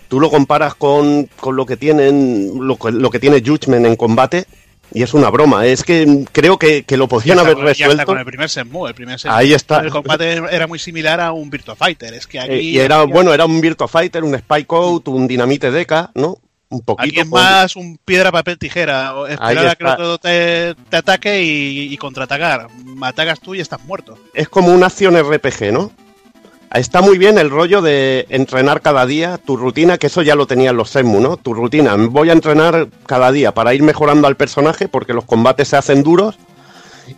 Tú lo comparas con, con lo que tienen lo, lo que tiene Judgment en combate y es una broma. Es que creo que, que lo podían haber con- resuelto. con el primer. El primer Ahí está. El combate era muy similar a un Virtua Fighter. Es que aquí, Eh, y era, bueno, era un Virtua Fighter, un Spy Code, un Dinamite Deca, ¿no? Un poquito. aquí es más un piedra, papel, tijera. o Esperar a que el otro te, te ataque y, y contraatacar. Atacas tú y estás muerto. es como una acción RPG, ¿no? Está muy bien el rollo de entrenar cada día tu rutina, que eso ya lo tenían los Senmu, ¿no? Tu rutina, voy a entrenar cada día para ir mejorando al personaje porque los combates se hacen duros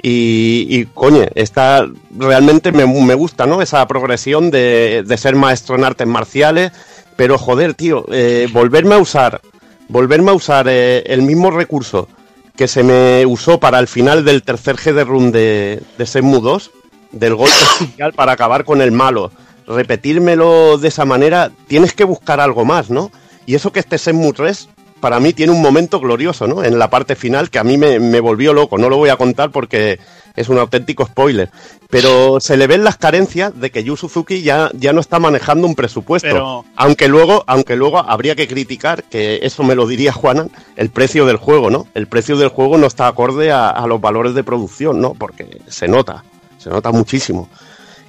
y, y coño, está realmente me, me gusta, ¿no? Esa progresión de, de ser maestro en artes marciales, pero joder, tío, eh, volverme a usar, volverme a usar eh, el mismo recurso que se me usó para el final del tercer GD Run de, de Shenmue 2, del golpe especial para acabar con el malo, repetírmelo de esa manera, tienes que buscar algo más, ¿no? Y eso que este Shenmue 3 para mí tiene un momento glorioso, ¿no? En la parte final que a mí me, me volvió loco. No lo voy a contar porque es un auténtico spoiler. Pero se le ven las carencias de que Yu Suzuki ya, ya no está manejando un presupuesto. Pero- Aunque luego, aunque luego habría que criticar, que eso me lo diría Juanan, el precio del juego, ¿no? El precio del juego no está acorde a, a los valores de producción, ¿no? Porque se nota, se nota muchísimo.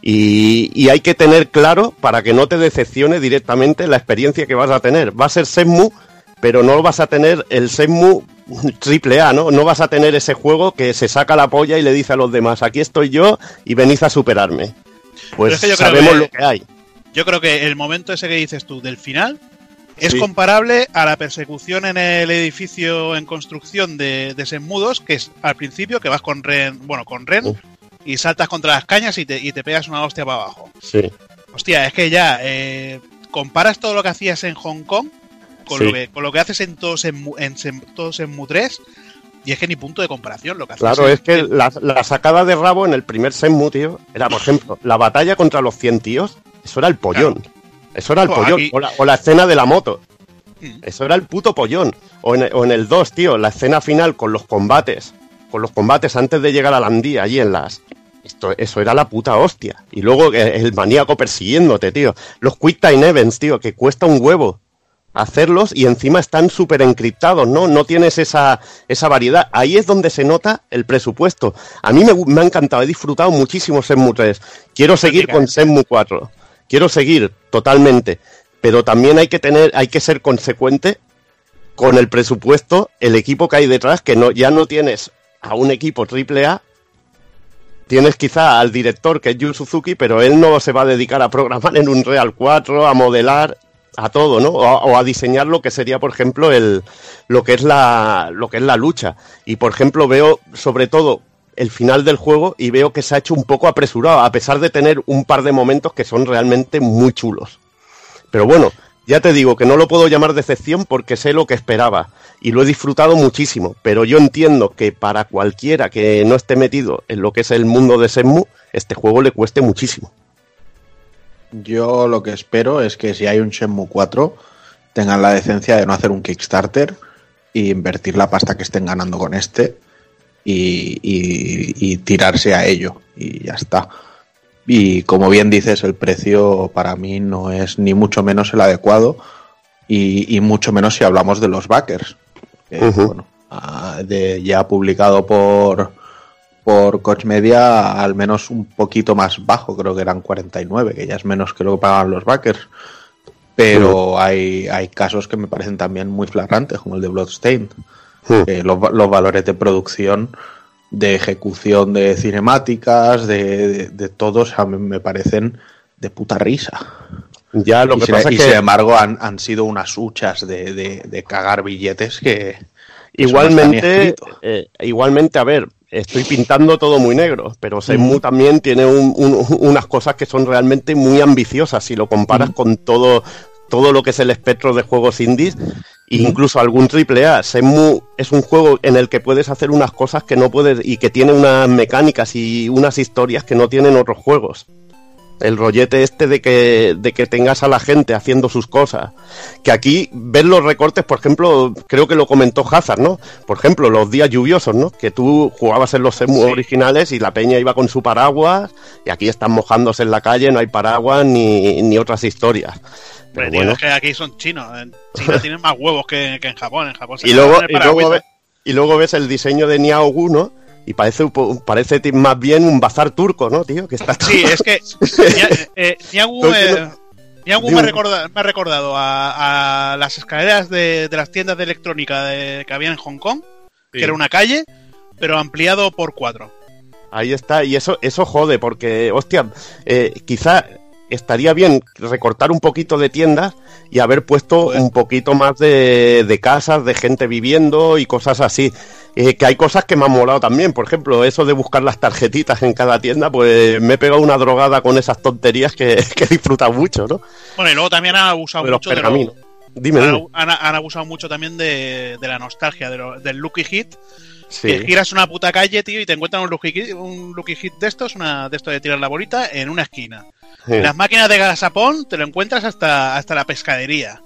Y, y hay que tener claro para que no te decepcione directamente la experiencia que vas a tener. Va a ser Senmu, pero no vas a tener el Senmu triple A, ¿no? No vas a tener ese juego que se saca la polla y le dice a los demás, aquí estoy yo y venid a superarme. Pues es que yo creo sabemos que- lo que hay. Yo creo que el momento ese que dices tú del final es Sí. comparable a la persecución en el edificio en construcción de, de Senmudos, que es al principio que vas con Ren, bueno, con Ren. Y saltas contra las cañas y te, y te pegas una hostia para abajo. Sí. Hostia, es que ya eh, comparas todo lo que hacías en Hong Kong con, Sí. lo, que, con lo que haces en todos en, en, Sem- todos en Mu 3 y es que ni punto de comparación lo que haces. Claro, en- es que la, la sacada de rabo en el primer Senmu, tío, era, por ejemplo, la batalla contra los 100 tíos, eso era el pollón. Eso era el Pues pollón. aquí- O, la, o la escena de la moto. Mm. Eso era el puto pollón. O en, o en el 2, tío, la escena final con los combates. Con los combates antes de llegar a la Andía, allí en las. Esto, eso era la puta hostia. Y luego el maníaco persiguiéndote, tío. Los Quick Time Events, tío, que cuesta un huevo hacerlos y encima están súper encriptados, ¿no? No tienes esa, esa variedad. Ahí es donde se nota el presupuesto. A mí me, me ha encantado, he disfrutado muchísimo Senmu 3. Quiero seguir con Senmu 4. Quiero seguir totalmente. Pero también hay que tener, hay que ser consecuente con el presupuesto, el equipo que hay detrás, que no, ya no tienes a un equipo triple A, tienes quizá al director que es Yu Suzuki, pero él no se va a dedicar a programar en un Real 4, a modelar, a todo, ¿no? O o a diseñar lo que sería, por ejemplo, el, lo que es la, lo que es la lucha. Y por ejemplo, veo sobre todo el final del juego y veo que se ha hecho un poco apresurado, a pesar de tener un par de momentos que son realmente muy chulos. Pero bueno, ya te digo que no lo puedo llamar decepción porque sé lo que esperaba y lo he disfrutado muchísimo, pero yo entiendo que para cualquiera que no esté metido en lo que es el mundo de Senmu, este juego le cueste muchísimo. Yo lo que espero es que si hay un Shenmue 4 tengan la decencia de no hacer un Kickstarter e invertir la pasta que estén ganando con este y, y- y tirarse a ello y ya está. Y como bien dices, el precio para mí no es ni mucho menos el adecuado y, y mucho menos si hablamos de los backers. Que, Ujú. bueno, ah, de, ya publicado por, por Coach Media al menos un poquito más bajo, creo que eran 49, que ya es menos que lo que pagaban los backers. Pero hay, hay casos que me parecen también muy flagrantes, como el de Bloodstained. Que los, los valores de producción, de ejecución de cinemáticas, de, de, de todos, a mí me parecen de puta risa. Ya lo y que sin, pasa y es que sin embargo han, han sido unas huchas de, de- de cagar billetes que... no igualmente, eh, igualmente, a ver, estoy pintando todo muy negro, pero Senmu Ujú. también tiene un- un- unas cosas que son realmente muy ambiciosas si lo comparas con todo, todo lo que es el espectro de juegos indies, incluso algún triple A. Es un juego en el que puedes hacer unas cosas que no puedes y que tiene unas mecánicas y unas historias que no tienen otros juegos. El rollete este de que, de que tengas a la gente haciendo sus cosas. Que aquí ver los recortes, por ejemplo, creo que lo comentó Hazard, ¿no? Por ejemplo, los días lluviosos, ¿no? Que tú jugabas en los Semu originales y la peña iba con su paraguas y aquí están mojándose en la calle, no hay paraguas ni, ni otras historias. Pero bueno. es que aquí son chinos. En China tienen más huevos que, que en Japón. En Japón se Y luego, y, luego paragüita. ve- y luego ves el diseño de Niao Gu, ¿no? Y parece, parece más bien un bazar turco, ¿no, tío? Que está todo- Sí, es que eh, eh, me, ha recordado, me ha recordado a, a las escaleras de, de las tiendas de electrónica de- que había en Hong Kong, Sí. que era una calle, pero ampliado por cuatro. Ahí está, y eso, eso jode, porque, hostia, eh, quizá estaría bien recortar un poquito de tiendas y haber puesto un poquito más de, de casas, de gente viviendo y cosas así. Eh, que hay cosas que me han molado también, por ejemplo, eso de buscar las tarjetitas en cada tienda, pues me he pegado una drogada con esas tonterías que, que he disfrutado mucho, ¿no? Bueno, y luego también han abusado De los mucho de lo- pergaminos. Dime, han, dime. han- han abusado mucho también de, de la nostalgia, de lo- del Lucky Hit. Sí. Que giras una puta calle, tío, y te encuentras un Lucky Hit, un Lucky Hit de estos, una, de esto de tirar la bolita, en una esquina. Sí. Las máquinas de gasapón te lo encuentras hasta, hasta la pescadería.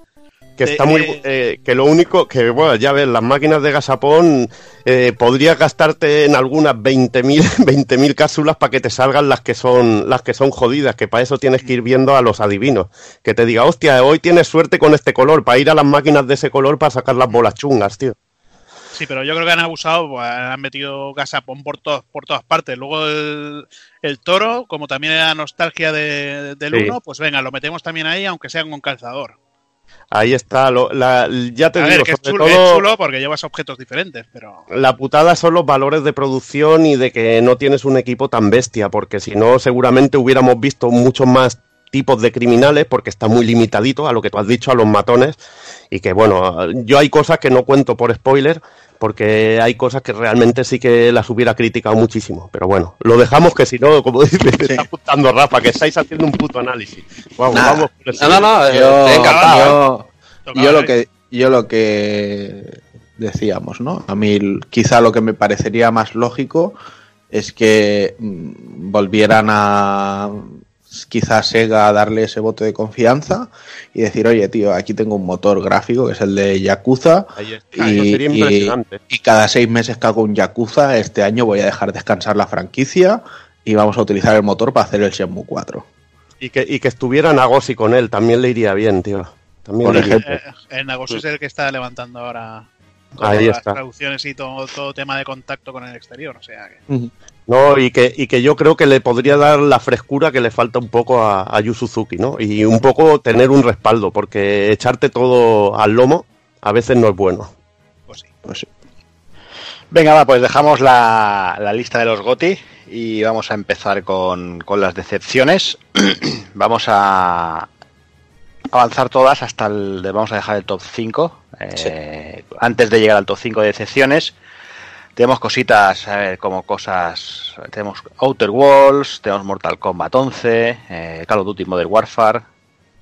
que está muy de- eh, que lo único que bueno ya ves las máquinas de gasapón eh, podrías gastarte en algunas 20.000 20.000 cápsulas para que te salgan las que son las que son jodidas que para eso tienes que ir viendo a los adivinos que te diga hostia hoy tienes suerte con este color para ir a las máquinas de ese color para sacar las bolas chungas tío Sí, pero yo creo que han abusado, pues, han metido gasapón por, todas por todas partes. Luego el, el toro, como también era nostalgia de- del Sí. 1, pues venga, lo metemos también ahí, aunque sea con calzador. ahí está lo- la- ya te A digo ver, que es sobre chulo, todo es chulo porque llevas objetos diferentes, pero... La putada son los valores de producción y de que no tienes un equipo tan bestia, porque si no, seguramente hubiéramos visto muchos más tipos de criminales, porque está muy limitadito a lo que tú has dicho, a los matones, y que bueno, yo hay cosas que no cuento por spoiler, porque hay cosas que realmente sí que las hubiera criticado muchísimo, pero bueno, lo dejamos que si no, como dice, me está apuntando Rafa, que estáis haciendo un puto análisis. Vamos, Nada. vamos por No, no, no, eh, yo, estoy encantado. yo- Tocaba, yo lo que yo lo que decíamos, ¿no? A mí quizá lo que me parecería más lógico es que mm, volvieran a quizá Sega a darle ese voto de confianza y decir, oye, tío, aquí tengo un motor gráfico que es el de Yakuza Ahí está, y, eso sería y- impresionante. y cada seis meses que hago un Yakuza, este año voy a dejar descansar la franquicia y vamos a utilizar el motor para hacer el Shenmue 4. Y que, y que estuviera Nagosi con él, también le iría bien, tío. También Por ejemplo. Eh, el negocio es el que está levantando ahora con Ahí las está. traducciones y todo, todo tema de contacto con el exterior. O sea que... No, y que, y que yo creo que le podría dar la frescura que le falta un poco a, a Yu Suzuki, ¿no? Y un poco tener un respaldo, porque echarte todo al lomo a veces no es bueno. Pues sí. Pues sí. Venga, va, pues dejamos la, la lista de los GOTI y vamos a empezar con, con las decepciones. vamos a avanzar todas hasta el. Vamos a dejar el top 5. eh, Antes de llegar al top 5 de decepciones, tenemos cositas, como cosas. Tenemos Outer Worlds, tenemos Mortal Kombat 11, eh, Call of Duty Modern Warfare,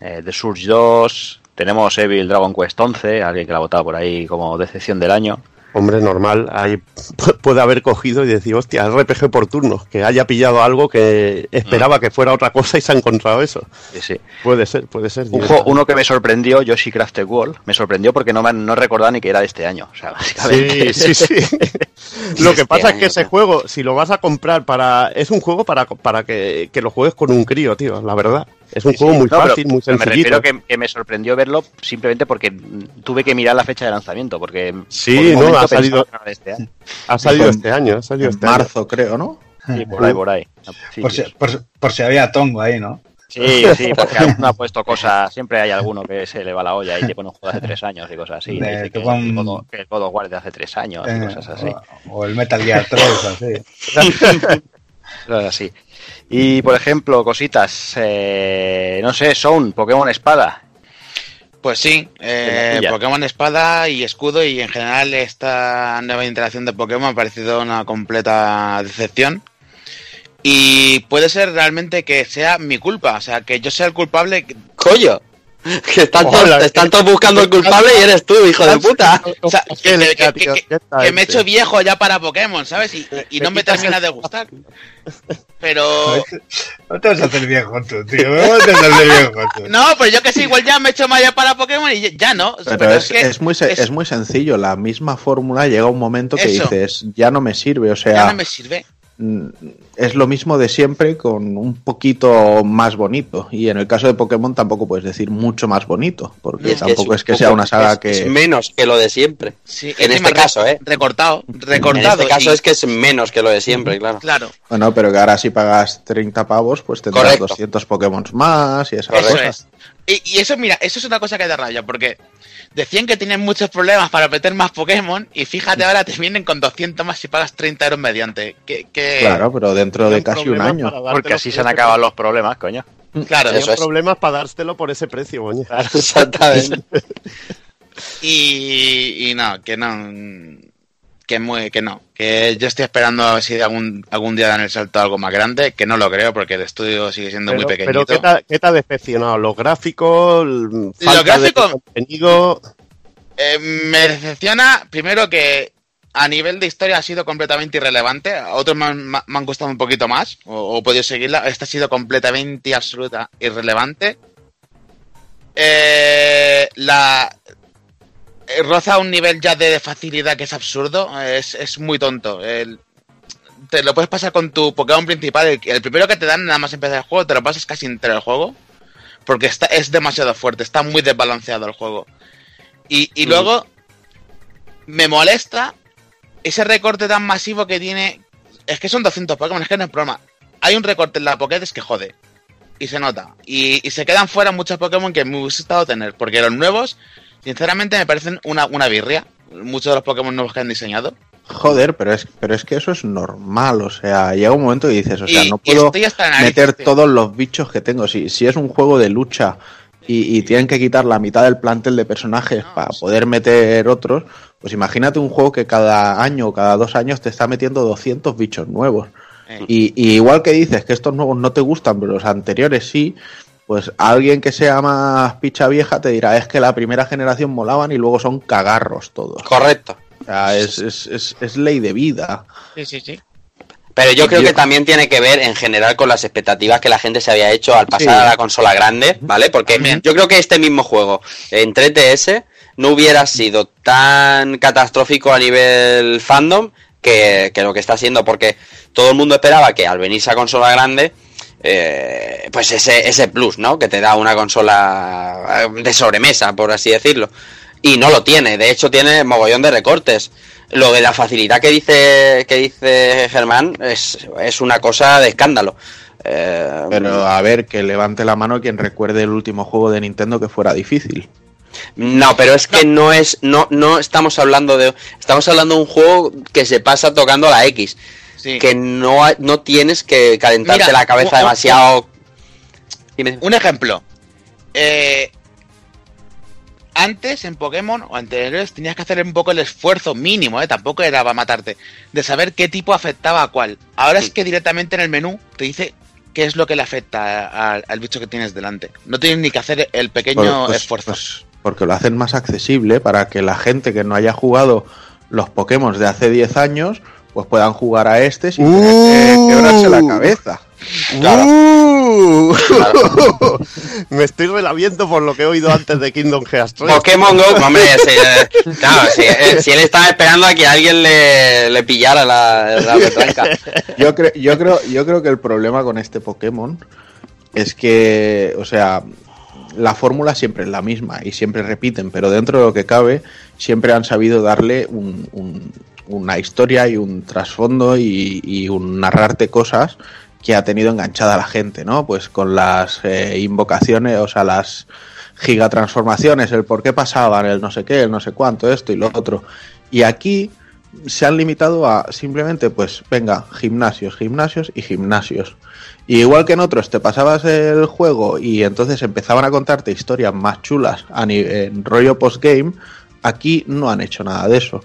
eh, The Surge 2, tenemos Evil Dragon Quest 11, alguien que la ha votado por ahí como decepción del año. Hombre, normal, ahí pu- puede haber cogido y decir, hostia, RPG por turnos, que haya pillado algo que esperaba que fuera otra cosa y se ha encontrado eso. Sí, sí. Puede ser, puede ser. Un directo. juego- uno que me sorprendió, Yoshi Crafted World, me sorprendió porque no, me, no recordaba ni que era de este año. O sea, básicamente. Sí, sí, sí. Lo que Este pasa es año, que ese tío. juego, si lo vas a comprar para. Es un juego para, para que, que lo juegues con un crío, tío, la verdad. Es un Sí, juego sí. muy No, pero- fácil, muy pero Me sencillito. refiero que, que me sorprendió verlo simplemente porque tuve que mirar la fecha de lanzamiento. Porque Sí, por no, ha salido- este año. Ha salido este año, ha salido En este año. marzo, creo, ¿no? Sí, por ahí, por ahí. Sí, Por si, por, por si había tongo ahí, ¿no? sí, sí, porque alguno ha puesto cosas. Siempre hay alguno que se le va la olla y te pone un juego de hace tres años y cosas así. De- Dice que, pon- el God of- que el God of War es de hace tres años y Eh, cosas así. o, o el Metal Gear 3, así. Cosas así. Y por ejemplo, cositas, eh, no sé, son Pokémon Espada. Pues sí, eh. Pokémon Espada y Escudo y en general esta nueva interacción de Pokémon ha parecido una completa decepción. Y puede ser realmente que sea mi culpa, o sea, que yo sea el culpable. Coño. Que están, todos, Hola, están todos buscando el culpable y eres tú, hijo de puta. O sea, que, ¿Qué le- que- que- tío? que- ¿Qué tal que me he este? hecho viejo ya para Pokémon, ¿sabes? Y, y no me termina de gustar. Pero... No te vas a hacer viejo tú, tío. No te vas a hacer viejo tú. No, pero yo que sé, igual ya me he hecho más ya para Pokémon y ya- ya no. Pero es, que es muy, se- es- es muy sencillo. La misma fórmula llega un momento que Eso. dices, ya no me sirve. O ya sea, no me sirve. Mm, es lo mismo de siempre con un poquito más bonito. Y en el caso de Pokémon tampoco puedes decir mucho más bonito, porque Es que tampoco es, que sea una saga es- que... Es menos que lo de siempre. Sí, En este caso, ¿eh? Recortado, En recortado. este caso y- es que es menos que lo de siempre, claro. Claro, Bueno, pero que ahora si pagas 30 pavos, pues tendrás Correcto. 200 Pokémon más y esas eso cosas. Y, y eso, mira, eso es una cosa que da rabia, porque decían que tienen muchos problemas para meter más Pokémon y fíjate ahora te vienen con 200 más si pagas 30 euros mediante. Que, que- Claro, pero dentro de casi un año. Porque así se han acabado los problemas, coño. Claro, Eso Hay es. problemas para dártelo por ese precio, coño. Exactamente. y, y no, que no. Que, muy, que no, que yo estoy esperando a ver si algún, algún día dan el salto a algo más grande, que no lo creo porque el estudio sigue siendo Pero, muy pero pequeñito. ¿qué, te ha, qué te ha decepcionado? ¿Los gráficos? falta gráficos- contenido? Eh, me decepciona, primero que a nivel de historia ha sido completamente irrelevante. A otros me han, me han gustado un poquito más, o, o he podido seguirla. Esta ha sido completamente y absoluta irrelevante. Eh, la, roza un nivel ya de facilidad que es absurdo. Es, es muy tonto. El- te lo puedes pasar con tu Pokémon principal. El, el primero que te dan nada más empezar el juego, te lo pasas casi entero el juego. Porque está, es demasiado fuerte, está muy desbalanceado el juego. Y, y luego me molesta ese recorte tan masivo que tiene. Es que son 200 Pokémon, es que no es broma. Hay un recorte en la Pokédex que jode. Y se nota. Y, y se quedan fuera muchos Pokémon que me hubiese gustado tener. Porque los nuevos, sinceramente, me parecen una, una birria. Muchos de los Pokémon nuevos que han diseñado. Joder, pero es, pero es que eso es normal, o sea, llega un momento y dices, o sea, Y- no puedo nariz, meter tío. todos los bichos que tengo. Si, si es un juego de lucha y, y tienen que quitar la mitad del plantel de personajes para poder meter otros, pues imagínate un juego que cada año o cada dos años te está metiendo 200 bichos nuevos. Eh. Y, y igual que dices que estos nuevos no te gustan, pero los anteriores sí, pues alguien que sea más picha vieja te dirá, es que la primera generación molaban y luego son cagarros todos. Correcto. O sea, es, es, es, es ley de vida. Sí, sí, sí. Pero yo creo que también tiene que ver en general con las expectativas que la gente se había hecho al pasar Sí. a la consola grande, ¿vale? Porque También. yo creo que este mismo juego en 3DS no hubiera sido tan catastrófico a nivel fandom que, que lo que está siendo, porque todo el mundo esperaba que al venirse a consola grande, eh, pues ese, ese plus, ¿no? Que te da una consola eh, de sobremesa, por así decirlo. Y no lo tiene, de hecho tiene mogollón de recortes. Lo de la facilidad que dice que dice Germán es, es una cosa de escándalo. Eh, Pero a ver, que levante la mano quien recuerde el último juego de Nintendo que fuera difícil. No, pero es que no es, no, no estamos hablando de, estamos hablando de un juego que se pasa tocando la X, Sí. que no, ha- no tienes que calentarte Mira, la cabeza un- demasiado. Dime. Un ejemplo. Eh, antes en Pokémon o anteriores tenías que hacer un poco el esfuerzo mínimo, ¿eh? tampoco era para matarte, de saber qué tipo afectaba a cuál. Ahora es que directamente en el menú te dice qué es lo que le afecta a- a- al bicho que tienes delante. No tienes ni que hacer el pequeño Bueno, pues- esfuerzo. pues porque lo hacen más accesible para que la gente que no haya jugado los Pokémon de hace 10 años, pues puedan jugar a este sin tener que quebrarse la cabeza. ¡Uh! Me estoy relaviendo por lo que he oído antes de Kingdom Hearts 3. Pokémon Go, hombre, si, eh, claro, si, eh, si él estaba esperando a que alguien le, le pillara la, la retranca. Yo, creo, yo, creo, yo creo que el problema con este Pokémon es que, o sea, la fórmula siempre es la misma y siempre repiten, pero dentro de lo que cabe, siempre han sabido darle un- un- una historia y un trasfondo y, un narrarte cosas que ha tenido enganchada a la gente, ¿no? Pues con las eh, invocaciones, o sea, las gigatransformaciones, el por qué pasaban, el no sé qué, el no sé cuánto, esto y lo otro. Y aquí se han limitado a simplemente, pues, venga, gimnasios, gimnasios y gimnasios. Y igual que en otros, te pasabas el juego y entonces empezaban a contarte historias más chulas en rollo postgame, aquí no han hecho nada de eso.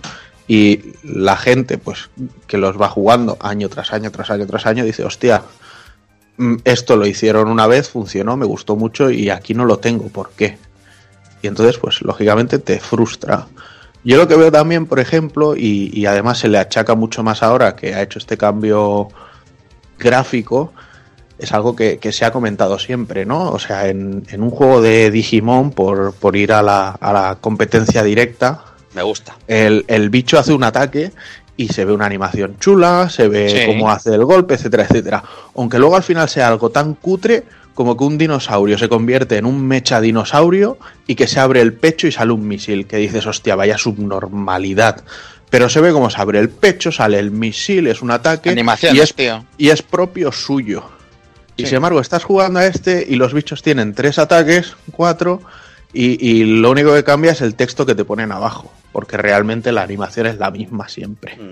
Y la gente, pues, que los va jugando año tras año, tras año, tras año, dice, hostia, mm, esto lo hicieron una vez, funcionó, me gustó mucho y aquí no lo tengo, ¿por qué? Y entonces, pues, lógicamente te frustra. Yo lo que veo también, por ejemplo, y, y además se le achaca mucho más ahora que ha hecho este cambio gráfico, es algo que, se ha comentado siempre, ¿no? O sea, en, en un juego de Digimon, por, por ir a la, a la competencia directa, Me gusta. el, el bicho hace un ataque y se ve una animación chula, se ve Sí. cómo hace el golpe, etcétera, etcétera. Aunque luego al final sea algo tan cutre como que un dinosaurio se convierte en un mecha dinosaurio y que se abre el pecho y sale un misil, que dices, hostia, vaya subnormalidad. Pero se ve cómo se abre el pecho, sale el misil, es un ataque Animaciones, y es, tío. y es propio suyo. Y sin embargo, estás jugando a este y los bichos tienen tres ataques, cuatro, y, y lo único que cambia es el texto que te ponen abajo, porque realmente la animación es la misma siempre. Mm.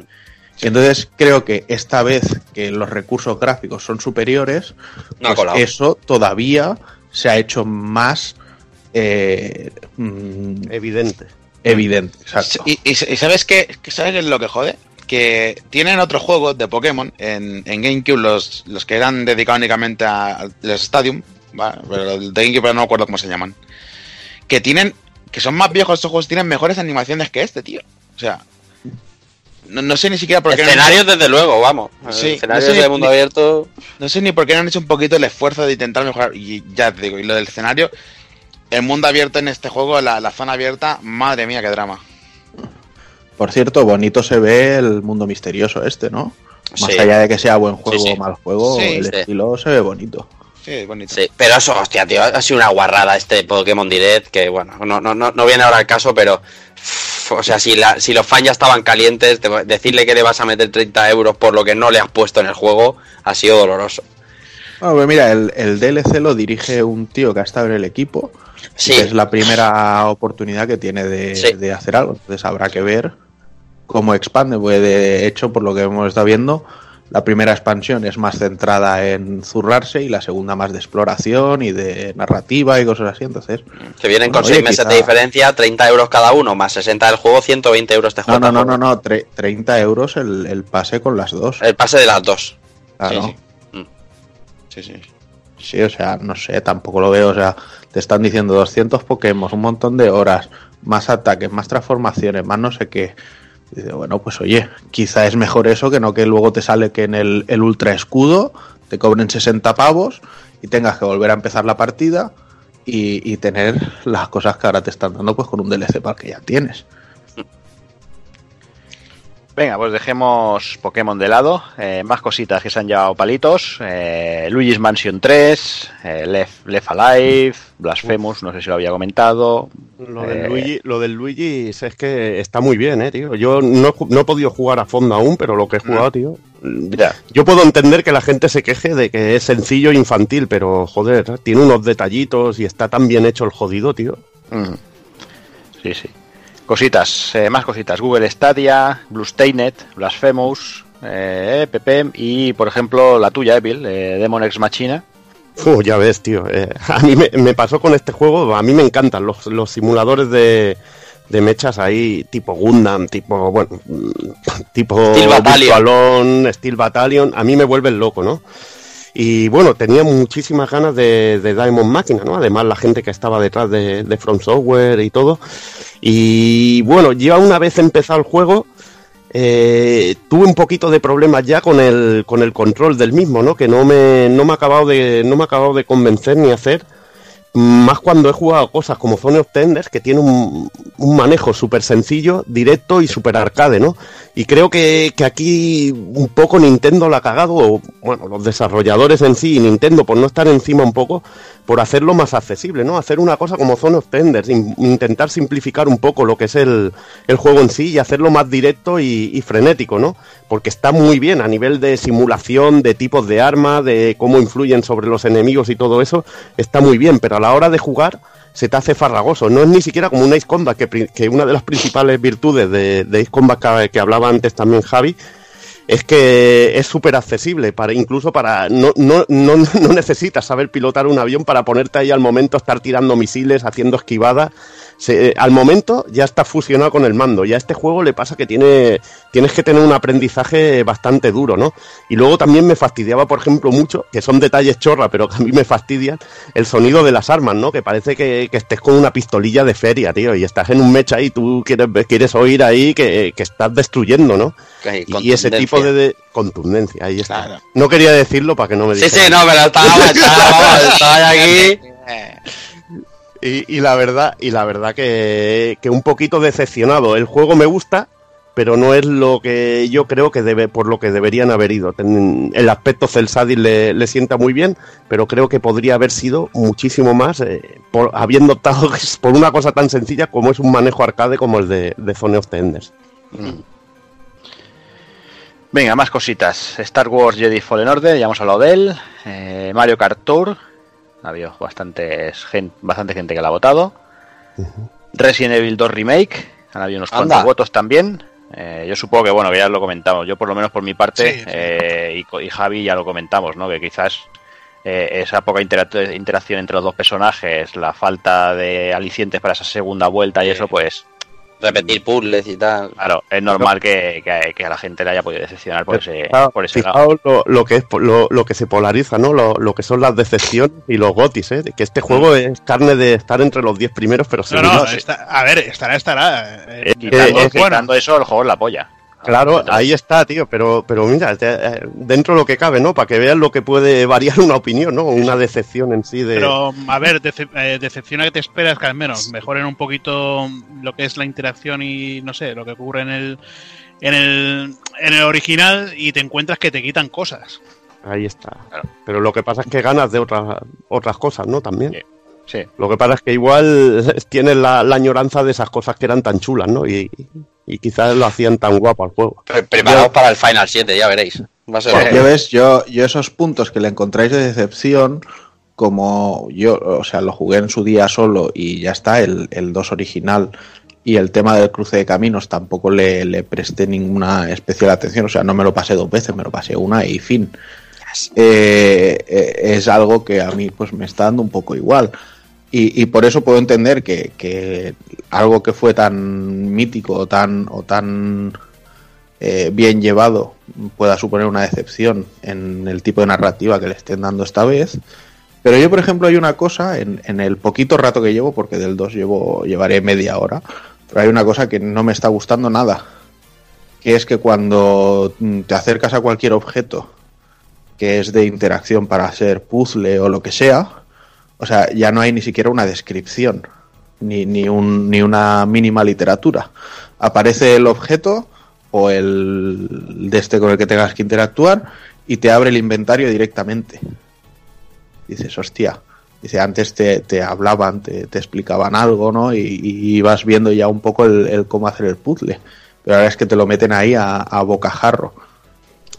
Y entonces creo que esta vez que los recursos gráficos son superiores, No pues eso todavía se ha hecho más eh, mm, Evidente. evidente. Exacto. Y, y- y sabes qué, ¿Qué sabes lo que jode? Que tienen otros juegos de Pokémon en, en GameCube, los, los que eran dedicados únicamente a, a los Stadium, ¿vale? pero de GameCube no me acuerdo cómo se llaman, que tienen, que son más viejos estos juegos, tienen mejores animaciones que este, tío. O sea, no, no sé ni siquiera por qué... no han Escenarios, desde luego, vamos. Sí, Escenarios no sé de ni- mundo ni- abierto. No sé ni por qué no han hecho un poquito el esfuerzo de intentar mejorar. Y ya te digo, y lo del escenario, el mundo abierto en este juego, la, la zona abierta, madre mía, qué drama. Por cierto, bonito se ve el mundo misterioso este, ¿no? Más Sí. allá de que sea buen juego Sí, sí. o mal juego, Sí, el sí. estilo se ve bonito. Sí, bonito. Sí, pero eso, hostia, tío, ha sido una guarrada este Pokémon Direct, que bueno, no, no, no, no viene ahora al caso, pero. uff, O sea, si, la, si los fans ya estaban calientes, te- decirle que le vas a meter 30 euros por lo que no le has puesto en el juego ha sido doloroso. Bueno, pues mira, el, el DLC lo dirige un tío que ha estado en el equipo. Sí. que es la primera oportunidad que tiene de, Sí. de hacer algo. Entonces habrá que ver cómo expande. Pues de hecho, por lo que hemos estado viendo, la primera expansión es más centrada en zurrarse y la segunda más de exploración y de narrativa y cosas así. Entonces, Que vienen con Bueno, 6 oye, meses quizá- de diferencia, 30 euros cada uno, más 60 del juego, 120 euros de no, juego. no, no, no, no, tre- 30 euros el, el pase con las dos. El pase de las dos. Claro. sí. Mm. Sí, sí. Sí, o sea, no sé, tampoco lo veo. O sea, te están diciendo 200 Pokémon, un montón de horas, más ataques, más transformaciones, más no sé qué. Dice, bueno, pues oye, quizá es mejor eso que no que luego te sale que en el, el ultra escudo te cobren 60 pavos y tengas que volver a empezar la partida y, y tener las cosas que ahora te están dando pues con un DLC para que ya tienes. Venga, pues dejemos Pokémon de lado. Eh, más cositas que se han llevado palitos. Eh, Luigi's Mansion 3, eh, Left, Left Alive, Blasphemous, no sé si lo había comentado. Lo del, Luigi, lo del Luigi es que está muy bien, eh, tío. Yo no, no he podido jugar a fondo aún, pero lo que he jugado, tío. Ya. Yo puedo entender que la gente se queje de que es sencillo e infantil, pero joder, tiene unos detallitos y está tan bien hecho el jodido, tío. Mm. Sí, sí. Cositas, eh, más cositas. Google Stadia, Bluestained, Blasphemous, eh, PP y, por ejemplo, la tuya, Evil, eh, Demon Ex Machina. Uf, ya ves, tío. eh, a mí me, me pasó con este juego, a mí me encantan los, los simuladores de, de mechas ahí, tipo Gundam, tipo, bueno, mm, tipo Steel Battalion. Steel Battalion, a mí me vuelven loco, ¿no? Y bueno, tenía muchísimas ganas de, de Diamond Máquina, ¿no? Además, la gente que estaba detrás de, de From Software y todo. Y bueno, ya una vez empezado el juego, eh, tuve un poquito de problemas ya con el, con el control del mismo, ¿no? Que no me, no me ha acabado de, no me ha acabado de convencer ni hacer. Más cuando he jugado cosas como Zone of Tenders, que tiene un, un manejo súper sencillo, directo y súper arcade, ¿no? Y creo que, que aquí un poco Nintendo la ha cagado, o bueno, los desarrolladores en sí y Nintendo por no estar encima un poco, por hacerlo más accesible, ¿no? Hacer una cosa como Zone of Tenders, in- intentar simplificar un poco lo que es el, el juego en sí y hacerlo más directo y frenético, ¿no? Porque está muy bien a nivel de simulación, de tipos de armas, de cómo influyen sobre los enemigos y todo eso, está muy bien, pero a la hora de jugar se te hace farragoso. No es ni siquiera como un Ace Combat, que, una de las principales virtudes de, de Ace Combat que, que hablaba antes también Javi, es que es súper accesible, para, incluso para... No, no, no, no necesitas saber pilotar un avión para ponerte ahí al momento, estar tirando misiles, haciendo esquivadas. Se- al momento ya está fusionado con el mando. Ya a este juego le pasa que tiene, tienes que tener un aprendizaje bastante duro, ¿no? Y luego también me fastidiaba, por ejemplo, mucho, que son detalles chorra, pero que a mí me fastidian, el sonido de las armas, ¿no? Que parece que, que estés con una pistolilla de feria, tío, y estás en un mecha y tú quieres, quieres oír ahí que, que estás destruyendo, ¿no? Y ese tipo de, de- contundencia, ahí está. Claro. No quería decirlo para que no me Sí, sí, no, pero estaba, estaba, estaba aquí. Y, la verdad, y la verdad que, que un poquito decepcionado. El juego me gusta, pero no es lo que yo creo que debe, por lo que deberían haber ido. Ten- el aspecto cel shading le, le sienta muy bien, pero creo que podría haber sido muchísimo más, eh, por, habiendo optado por una cosa tan sencilla como es un manejo arcade como el de, Zone of the Enders. Venga, más cositas. Star Wars Jedi Fallen Order, ya hemos hablado de él. Eh, Mario Kart Tour, ha habido bastantes gen- bastante gente que la ha votado. Resident Evil 2 Remake, han habido unos Anda. cuantos votos también. Eh, yo supongo que, bueno, que ya lo comentamos. Yo, por lo menos por mi parte, Sí, sí. eh, y, y Javi ya lo comentamos, ¿no? Que quizás eh, esa poca interac- interacción entre los dos personajes, la falta de alicientes para esa segunda vuelta y Sí. eso, pues, Repetir puzzles y tal. claro, es normal que, que- que a la gente le haya podido decepcionar por ese, Fijaos- por ese lado. lo, lo que es lo, lo que se polariza, ¿no? Lo, lo que son las decepciones y los gotis, ¿eh? Que este juego es carne de estar entre los 10 primeros, pero No, no, está- a ver, estará, estará. eh, Eh, quitando, quitando eso, el juego es la polla. Claro, ahí está, tío, pero, pero mira, te- eh, dentro de lo que cabe, ¿no? Para que veas lo que puede variar una opinión, ¿no? Una decepción en sí de... Pero, a ver, dece- eh, decepciona que te esperas que al menos mejoren un poquito lo que es la interacción y, no sé, lo que ocurre en el, en el, en el original y te encuentras que te quitan cosas. Ahí está. Pero lo que pasa es que ganas de otras otras cosas, ¿no? También. Sí. Lo que pasa es que igual tienes la, la añoranza de esas cosas que eran tan chulas, ¿no? Y, y quizás lo hacían tan guapo al juego. Pre- Preparaos para el Final 7, ya veréis. Va a ser Porque, ya ves, yo, yo esos puntos que le encontráis de decepción, como yo, o sea, lo jugué en su día solo y ya está, el, el 2 original y el tema del cruce de caminos tampoco le, le presté ninguna especial atención, o sea, no me lo pasé dos veces, me lo pasé una y fin. Eh, eh, es algo que a mí pues me está dando un poco igual. Y, y por eso puedo entender que, algo que fue tan mítico o tan, o tan eh, bien llevado pueda suponer una decepción en el tipo de narrativa que le estén dando esta vez. Pero yo, por ejemplo, hay una cosa en, el poquito rato que llevo, porque del 2 llevo, llevaré media hora, pero hay una cosa que no me está gustando nada. Que es que cuando te acercas a cualquier objeto que es de interacción para hacer puzzle o lo que sea, o sea, ya no hay ni siquiera una descripción, ni, ni, un, ni una mínima literatura. Aparece el objeto o el de este con el que tengas que interactuar y te abre el inventario directamente. Dices, hostia. Dice, antes te, te hablaban, te, te explicaban algo, ¿no? Y, ibas viendo ya un poco el, el cómo hacer el puzzle. Pero ahora es que te lo meten ahí a, a bocajarro.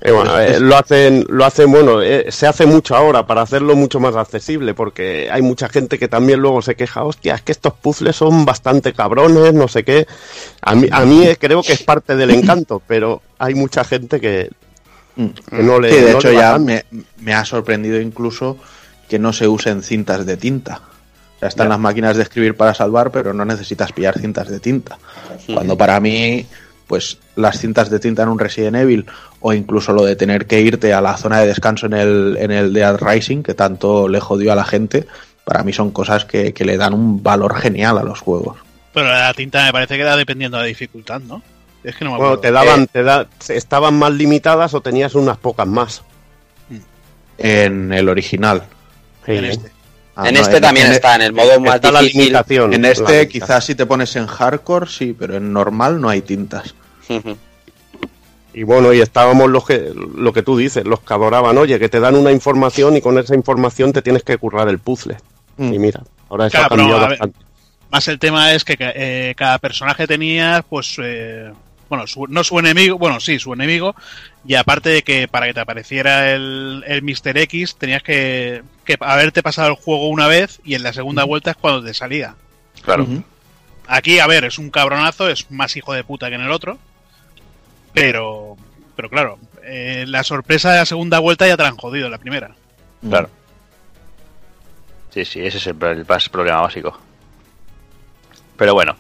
Eh, bueno, eh, lo hacen, lo hacen, bueno, eh, se hace mucho ahora para hacerlo mucho más accesible, porque hay mucha gente que también luego se queja, hostia, es que estos puzzles son bastante cabrones, no sé qué. A mí, a mí creo que es parte del encanto, pero hay mucha gente que, que no le. Sí, de no hecho ya me, me ha sorprendido incluso que no se usen cintas de tinta. O sea, están las máquinas de escribir para salvar, pero no necesitas pillar cintas de tinta. Cuando para mí, pues las cintas de tinta en un Resident Evil o incluso lo de tener que irte a la zona de descanso en el, en el Dead Rising, que tanto le jodió a la gente, para mí son cosas que, que le dan un valor genial a los juegos. Pero la tinta me parece que da dependiendo de la dificultad, ¿no? Es que no me Bueno, acuerdo. te daban, te da, estaban más limitadas o tenías unas pocas más. En el original. En este. Ah, en no, este también en- está, en el modo más está la difícil. limitación. En la este quizás si te pones en hardcore, sí, pero en normal no hay tintas. Y bueno, y estábamos los que, lo que tú dices, los que adoraban, oye, que te dan una información y con esa información te tienes que currar el puzzle. Mm. Y mira, ahora eso Claro, ha pero, cambiado ver, bastante. Más el tema es que eh, cada personaje tenía, pues, eh, bueno, su- no su enemigo, bueno, sí, su enemigo, y aparte de que para que te apareciera el, el Mr. X tenías que, que haberte pasado el juego una vez y en la segunda vuelta es cuando te salía. Claro. Aquí, a ver, es un cabronazo, es más hijo de puta que en el otro, pero, pero claro, eh, la sorpresa de la segunda vuelta ya te la han jodido la primera. Claro. Sí, sí, ese es el, el problema básico. Pero bueno,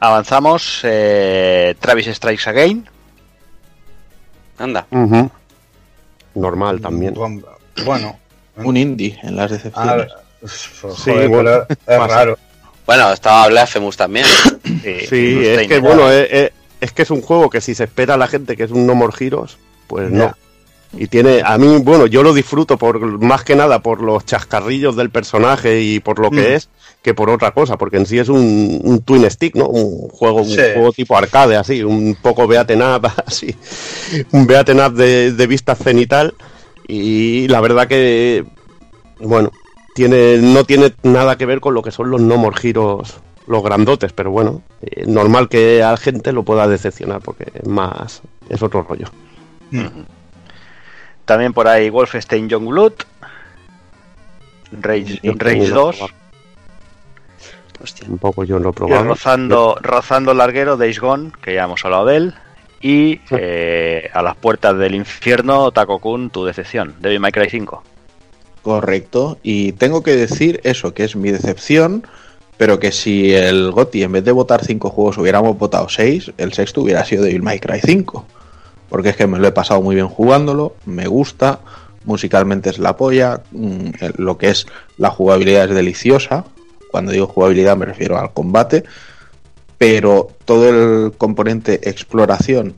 avanzamos. eh, Travis Strikes Again. Anda. Normal también. Bueno, Un indie en las ah, decepciones. pues, Sí, bueno, es raro. Bueno, estaba Blasphemous también. Sí, Sí, es que bueno, es, es- que es un juego que si se espera a la gente que es un No More Heroes, pues no. Y tiene, a mí, bueno, yo lo disfruto por más que nada por los chascarrillos del personaje y por lo que Mm. es, que por otra cosa, porque en sí es un, un twin stick, ¿no? Un juego, un juego tipo arcade, así, un poco beaten up, así, un beaten up de, de vista cenital. Y la verdad que, bueno, tiene, no tiene nada que ver con lo que son los No More Heroes, los grandotes, pero bueno, eh, normal que a la gente lo pueda decepcionar porque es más, es otro rollo. También por ahí Wolfenstein Youngblood. Rage, Rage sí, 2. Hostia. Un poco yo lo probado. rozando, rozando el larguero Days Gone, que ya hemos hablado de él. Y eh, a las puertas del infierno, Taco-kun, tu decepción. Devil May Cry 5. Correcto. Y tengo que decir eso, que es mi decepción, pero que si el GOTI en vez de votar 5 juegos hubiéramos votado 6, el sexto hubiera sido Devil May Cry 5. Porque es que me lo he pasado muy bien jugándolo, me gusta, musicalmente es la polla, mm, el- lo que es la jugabilidad es deliciosa. Cuando digo jugabilidad me refiero al combate. pero todo el componente exploración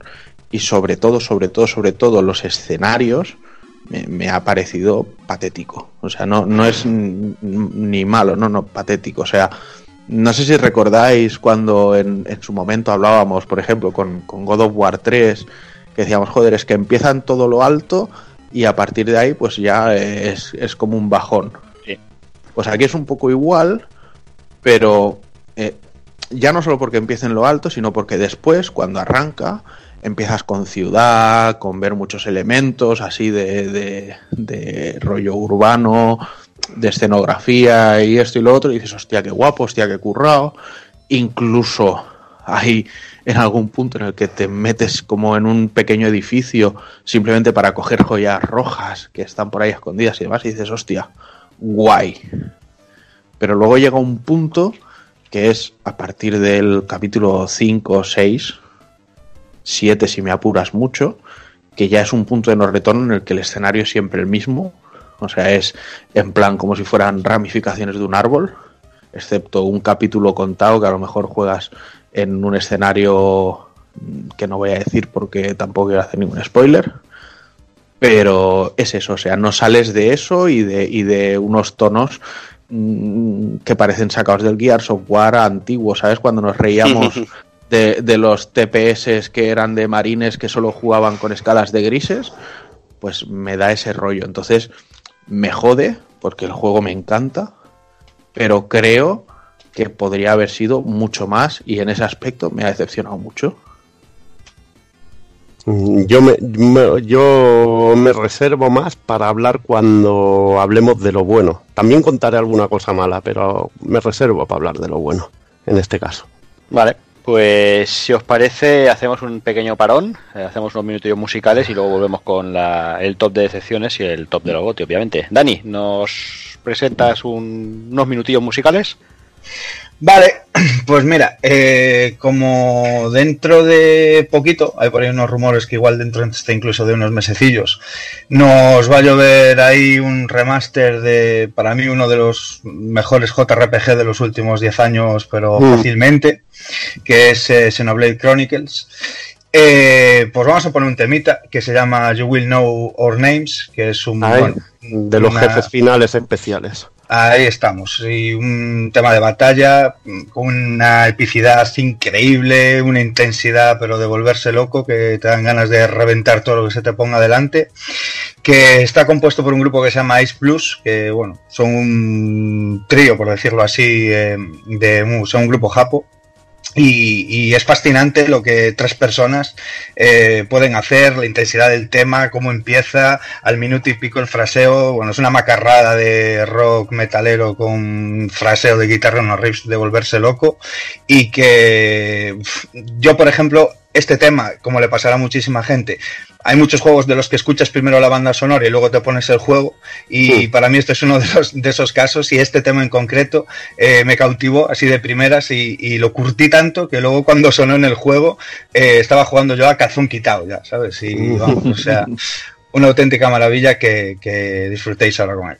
y sobre todo, sobre todo, sobre todo los escenarios me, me ha parecido patético. O sea, no, no es ni malo, no, no, patético. O sea, no sé si recordáis cuando en, en su momento hablábamos, por ejemplo, con, con God of War 3, que decíamos, joder, es que empiezan todo lo alto y a partir de ahí pues ya es, es como un bajón. Sí. Pues aquí es un poco igual, pero eh, ya no solo porque empieza en lo alto, sino porque después, cuando arranca, empiezas con ciudad, con ver muchos elementos así de, de- rollo urbano, de escenografía y esto y lo otro, y dices, hostia, qué guapo, hostia, qué currado. Incluso hay en algún punto en el que te metes como en un pequeño edificio simplemente para coger joyas rojas que están por ahí escondidas y demás, y dices, hostia, guay. Pero luego llega un punto que es a partir del capítulo 5 o 6, 7 si me apuras mucho, que ya es un punto de no retorno en el que el escenario es siempre el mismo. O sea, es en plan como si fueran ramificaciones de un árbol, excepto un capítulo contado que a lo mejor juegas en un escenario que no voy a decir porque tampoco quiero hacer ningún spoiler. Pero es eso, o sea, no sales de eso y de, y de unos tonos mm, que parecen sacados del Gears of War antiguo, ¿sabes? Cuando nos reíamos de, de los TPS que eran de marines que solo jugaban con escalas de grises, pues me da ese rollo. Entonces me jode porque el juego me encanta, pero creo que podría haber sido mucho más y en ese aspecto me ha decepcionado mucho. Mm, Yo me, me- yo me reservo más para hablar cuando hablemos de lo bueno. También contaré alguna cosa mala, pero me reservo para hablar de lo bueno, en este caso. Vale, pues si os parece, hacemos un pequeño parón, eh, hacemos unos minutillos musicales y luego volvemos con la- el top de decepciones y el top de los GOTY, obviamente. Dani, ¿nos presentas un- unos minutillos musicales? Vale, pues mira, eh, como dentro de poquito, hay por ahí unos rumores que igual dentro está incluso de unos mesecillos, nos va a llover ahí un remaster de, para mí, uno de los mejores JRPG de los últimos 10 años, pero Mm. fácilmente, que es eh, Xenoblade Chronicles. Eh, pues vamos a poner un temita que se llama You Will Know Our Names, que es un... Bueno, de los una- jefes finales especiales. Ahí estamos. Y un tema de batalla con una epicidad increíble, una intensidad, pero de volverse loco, que te dan ganas de reventar todo lo que se te ponga delante. Que está compuesto por un grupo que se llama Ice Plus, que bueno, son un trío, por decirlo así, eh, de, son un grupo japo. Y, y es fascinante lo que tres personas eh, pueden hacer, la intensidad del tema, cómo empieza, al minuto y pico el fraseo. Bueno, es una macarrada de rock metalero con fraseo de guitarra, unos riffs de volverse loco. Y que yo, por ejemplo, este tema, como le pasará a muchísima gente, hay muchos juegos de los que escuchas primero la banda sonora y luego te pones el juego. Y Sí. para mí este es uno de, los, de esos casos. Y este tema en concreto eh, me cautivó así de primeras y, y lo curtí tanto que luego cuando sonó en el juego eh, estaba jugando yo a calzón quitado ya, ¿sabes? Y vamos, o sea, una auténtica maravilla que, que disfrutéis ahora con él.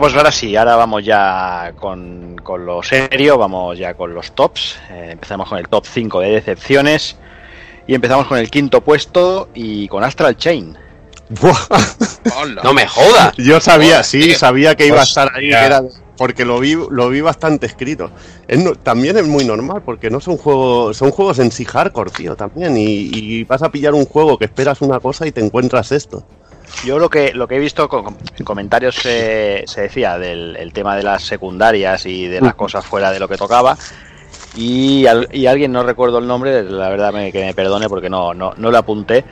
Pues ahora sí, ahora vamos ya con, con lo serio, vamos ya con los tops. Eh, empezamos con el top 5 de decepciones y empezamos con el quinto puesto y con Astral Chain. No me jodas. Yo sabía, sí, tío. sabía que iba a estar ahí, que era de- porque lo vi, lo vi bastante escrito. Es no- también es muy normal, porque no son juegos, son juegos en sí hardcore, tío, también. Y, y vas a pillar un juego que esperas una cosa y te encuentras esto. Yo lo que lo que he visto con, en comentarios se, se decía del el tema de las secundarias y de las cosas fuera de lo que tocaba. Y, al- y alguien, no recuerdo el nombre, la verdad me, que me perdone porque no, no, no lo apunté,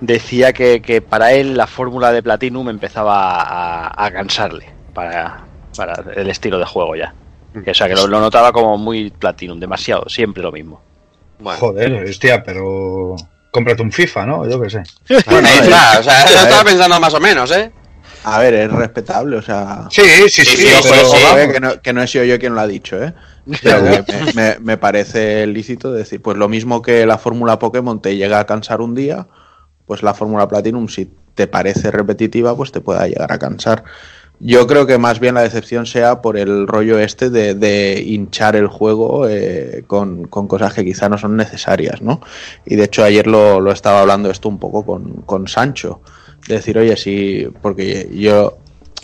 decía que, que para él la fórmula de Platinum empezaba a, a cansarle para, para el estilo de juego ya. Que, o sea, que lo, lo notaba como muy Platinum, demasiado, siempre lo mismo. Joder, hostia, pero cómprate un FIFA, ¿no? Yo qué sé. Bueno, Ahí está, o sea, estaba pensando más o menos, ¿eh? A ver, es respetable, o sea. Sí, sí, sí, Sí, pero eh, que, no, que no he sido yo quien lo ha dicho, ¿eh? Pero que me, me- me parece lícito decir, pues lo mismo que la fórmula Pokémon te llega a cansar un día, pues la fórmula Platinum, si te parece repetitiva, pues te pueda llegar a cansar. Yo creo que más bien la decepción sea por el rollo este de, hinchar el juego eh, con, cosas que quizá no son necesarias, ¿no? Y de hecho ayer lo, estaba hablando esto un poco con, con Sancho. De decir, oye, sí, porque yo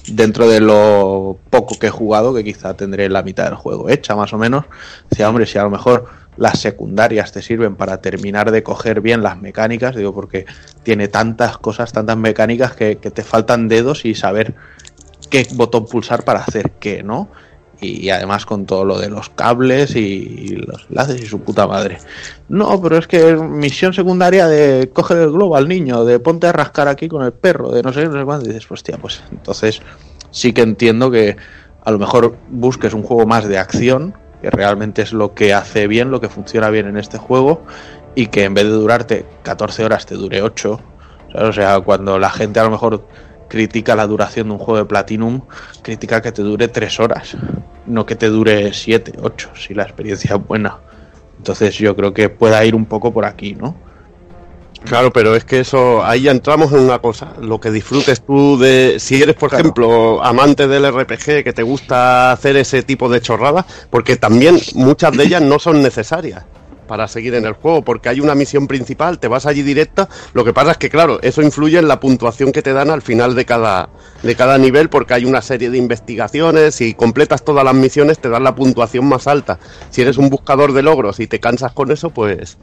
dentro de lo poco que he jugado, que quizá tendré la mitad del juego hecha más o menos, decía, hombre, si a lo mejor las secundarias te sirven para terminar de coger bien las mecánicas, digo, porque tiene tantas cosas, tantas mecánicas que te faltan dedos y saber qué botón pulsar para hacer qué, ¿no? Y, además con todo lo de los cables y, los enlaces y su puta madre. No, pero es que misión secundaria de coger el globo al niño, de ponte a rascar aquí con el perro, de no sé, qué, no sé cuánto. Y dices, hostia, pues entonces sí que entiendo que a lo mejor busques un juego más de acción, que realmente es lo que hace bien, lo que funciona bien en este juego, y que en vez de durarte 14 horas te dure 8. ¿sabes? O sea, cuando la gente a lo mejor critica la duración de un juego de Platinum, critica que te dure 3 horas, no que te dure 7, 8, si la experiencia es buena. Entonces yo creo que pueda ir un poco por aquí, ¿no? Claro, pero es que eso, ahí ya entramos en una cosa, lo que disfrutes tú de, si eres, por Claro. ejemplo, amante del RPG, que te gusta hacer ese tipo de chorradas, porque también muchas de ellas no son necesarias para seguir en el juego, porque hay una misión principal, te vas allí directa, lo que pasa es que, claro, eso influye en la puntuación que te dan al final de cada, de cada nivel, porque hay una serie de investigaciones, si completas todas las misiones te dan la puntuación más alta. Si eres un buscador de logros y te cansas con eso, pues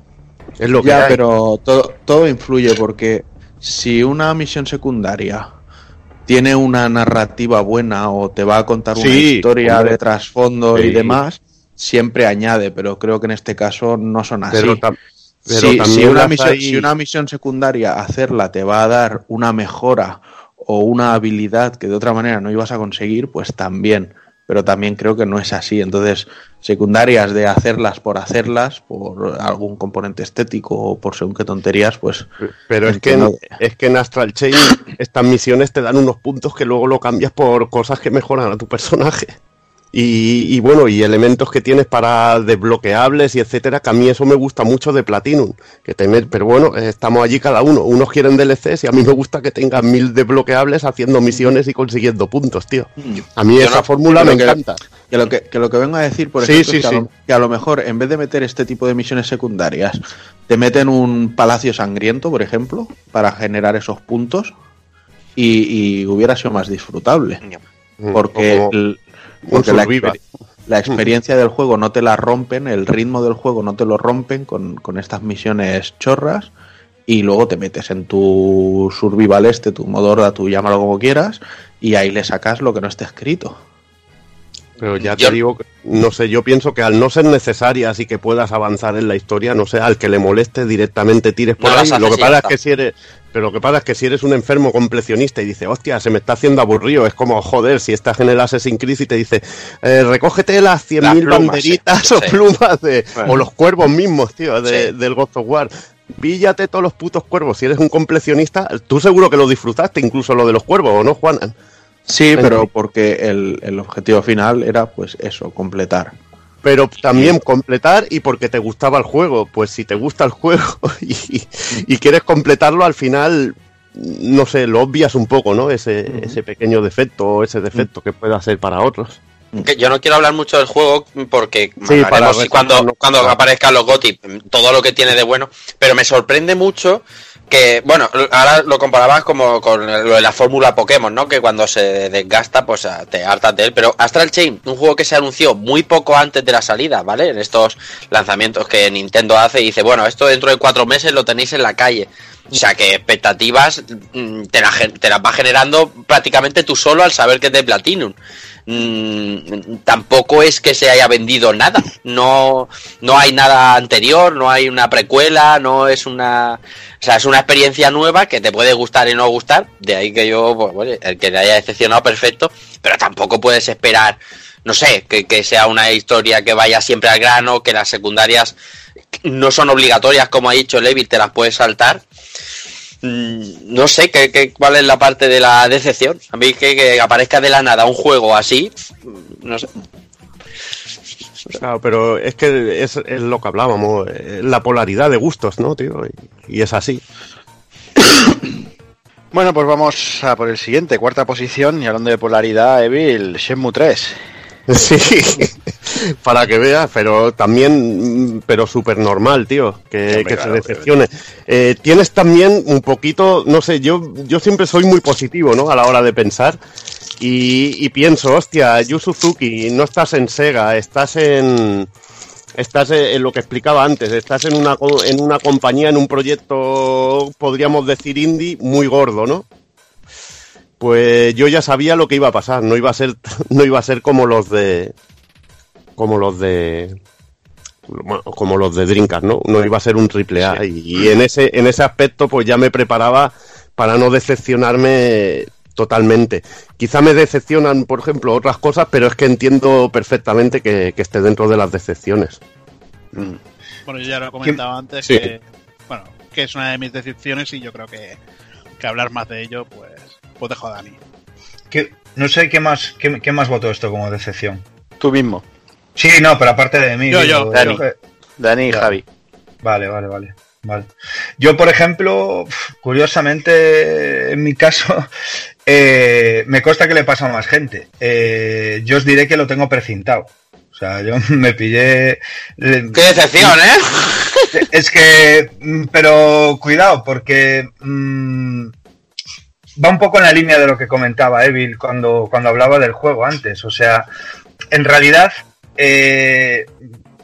es lo que ya, hay. pero todo, todo influye porque si una misión secundaria tiene una narrativa buena o te va a contar una historia hombre. de trasfondo y demás, siempre añade, pero creo que en este caso no son así. Pero, si, una misión, hay- si una misión secundaria hacerla te va a dar una mejora o una habilidad que de otra manera no ibas a conseguir, pues también. Pero también creo que no es así. Entonces, secundarias de hacerlas por hacerlas, por algún componente estético o por según qué tonterías, pues Pero es que, en, es que en Astral Chain estas misiones te dan unos puntos que luego lo cambias por cosas que mejoran a tu personaje. Y, y bueno, y elementos que tienes para desbloqueables y etcétera, que a mí eso me gusta mucho de Platinum. Que tener, pero bueno, estamos allí cada uno. Unos quieren DLCs y a mí me gusta que tengan mil desbloqueables haciendo misiones y consiguiendo puntos, tío. A mí Yo esa no- fórmula me que- encanta. Que lo que, que lo que vengo a decir, por ejemplo, sí, es que, sí. A lo, que a lo mejor en vez de meter este tipo de misiones secundarias, te meten un palacio sangriento, por ejemplo, para generar esos puntos y, y hubiera sido más disfrutable. Porque, Como el- porque la, la experiencia del juego no te la rompen, el ritmo del juego no te lo rompen con, con estas misiones chorras y luego te metes en tu survival este, tu modo horda, tú llámalo como quieras, y ahí le sacas lo que no esté escrito. Pero ya Yo- te digo, no sé, yo pienso que al no ser necesarias y que puedas avanzar en la historia, no sé, al que le moleste directamente tires por No ahí. Lo que pasa es que si eres, pero lo que pasa es que si eres un enfermo completionista y dices, hostia, se me está haciendo aburrido, es como, joder, si estás en el Assassin's Creed y te dice, eh, recógete las 100.000 Las plumas, banderitas sí, o sí. plumas de, Bueno. o los cuervos mismos, tío, de- Sí. del God of War. Píllate todos los putos cuervos. Si eres un completionista, tú seguro que lo disfrutaste, incluso lo de los cuervos, ¿o no, Juanan? Sí, pero porque el, el objetivo final era pues eso, completar. pero también completar y porque te gustaba el juego. Pues si te gusta el juego y, y quieres completarlo, al final no sé, lo obvias un poco, ¿no? Ese, ese pequeño defecto o ese defecto que pueda ser para otros. Que yo no quiero hablar mucho del juego porque Sí, para si cuando, cuando aparezcan los GOTY, todo lo que tiene de bueno, pero me sorprende mucho que, bueno, ahora lo comparabas como con lo de la fórmula Pokémon, ¿no? Que cuando se desgasta, pues ah, te hartas de él. Pero Astral Chain, un juego que se anunció muy poco antes de la salida, ¿vale? En estos lanzamientos que Nintendo hace y dice, bueno, esto dentro de cuatro meses lo tenéis en la calle. O sea que expectativas mm, te, la te las va generando prácticamente tú solo al saber que es de Platinum. Mm, tampoco es que se haya vendido nada. No, no hay nada anterior, no hay una precuela, no es una. O sea, es una experiencia nueva que te puede gustar y no gustar. De ahí que yo, pues, el que te haya decepcionado, perfecto. Pero tampoco puedes esperar, no sé, que, que sea una historia que vaya siempre al grano, que las secundarias no son obligatorias, como ha dicho Levy, te las puedes saltar. Mm, No sé ¿qué, qué, cuál es la parte de la decepción. A mí que, que aparezca de la nada un juego así, mm, no sé. Claro, pero es que es, es lo que hablábamos, eh, la polaridad de gustos, ¿no, tío? Y, y es así. Bueno, pues vamos a por el siguiente, cuarta posición. Y hablando de polaridad, Evil, Shenmue 3. Sí, para que veas, pero también, mm, pero súper normal, tío, que, se decepcione. Eh, tienes también un poquito, no sé, yo, yo siempre soy muy positivo, ¿no? A la hora de pensar. Y, y pienso, hostia, Yu Suzuki, no estás en Sega, estás en, estás en lo que explicaba antes, estás en una, en una compañía, en un proyecto, podríamos decir indie, muy gordo, ¿no? Pues yo ya sabía lo que iba a pasar, no iba a ser, no iba a ser como los de, como los de, como los de Dreamcast, ¿no? No iba a ser un triple A y, y en ese, en ese aspecto, pues ya me preparaba para no decepcionarme totalmente. Quizá me decepcionan, por ejemplo, otras cosas, pero es que entiendo perfectamente que, que esté dentro de las decepciones. Bueno, yo ya lo he comentado antes Sí. que, bueno, que es una de mis decepciones y yo creo que, que hablar más de ello, pues, dejo a Dani. ¿Qué- no sé qué más, qué, qué más votó esto como decepción. Tú mismo. Sí, no, pero aparte de mí. Yo, digo, yo, Dani. Dani y Ya. Javi. Vale, vale, vale. Vale. Yo, por ejemplo, curiosamente, en mi caso, eh, me consta que le pasa a más gente. Eh, yo os diré que lo tengo precintado. O sea, yo me pillé. eh, ¡Qué decepción, eh! Es que, mm, pero cuidado, porque mm, va un poco en la línea de lo que comentaba Evil cuando, cuando hablaba del juego antes. O sea, en realidad eh,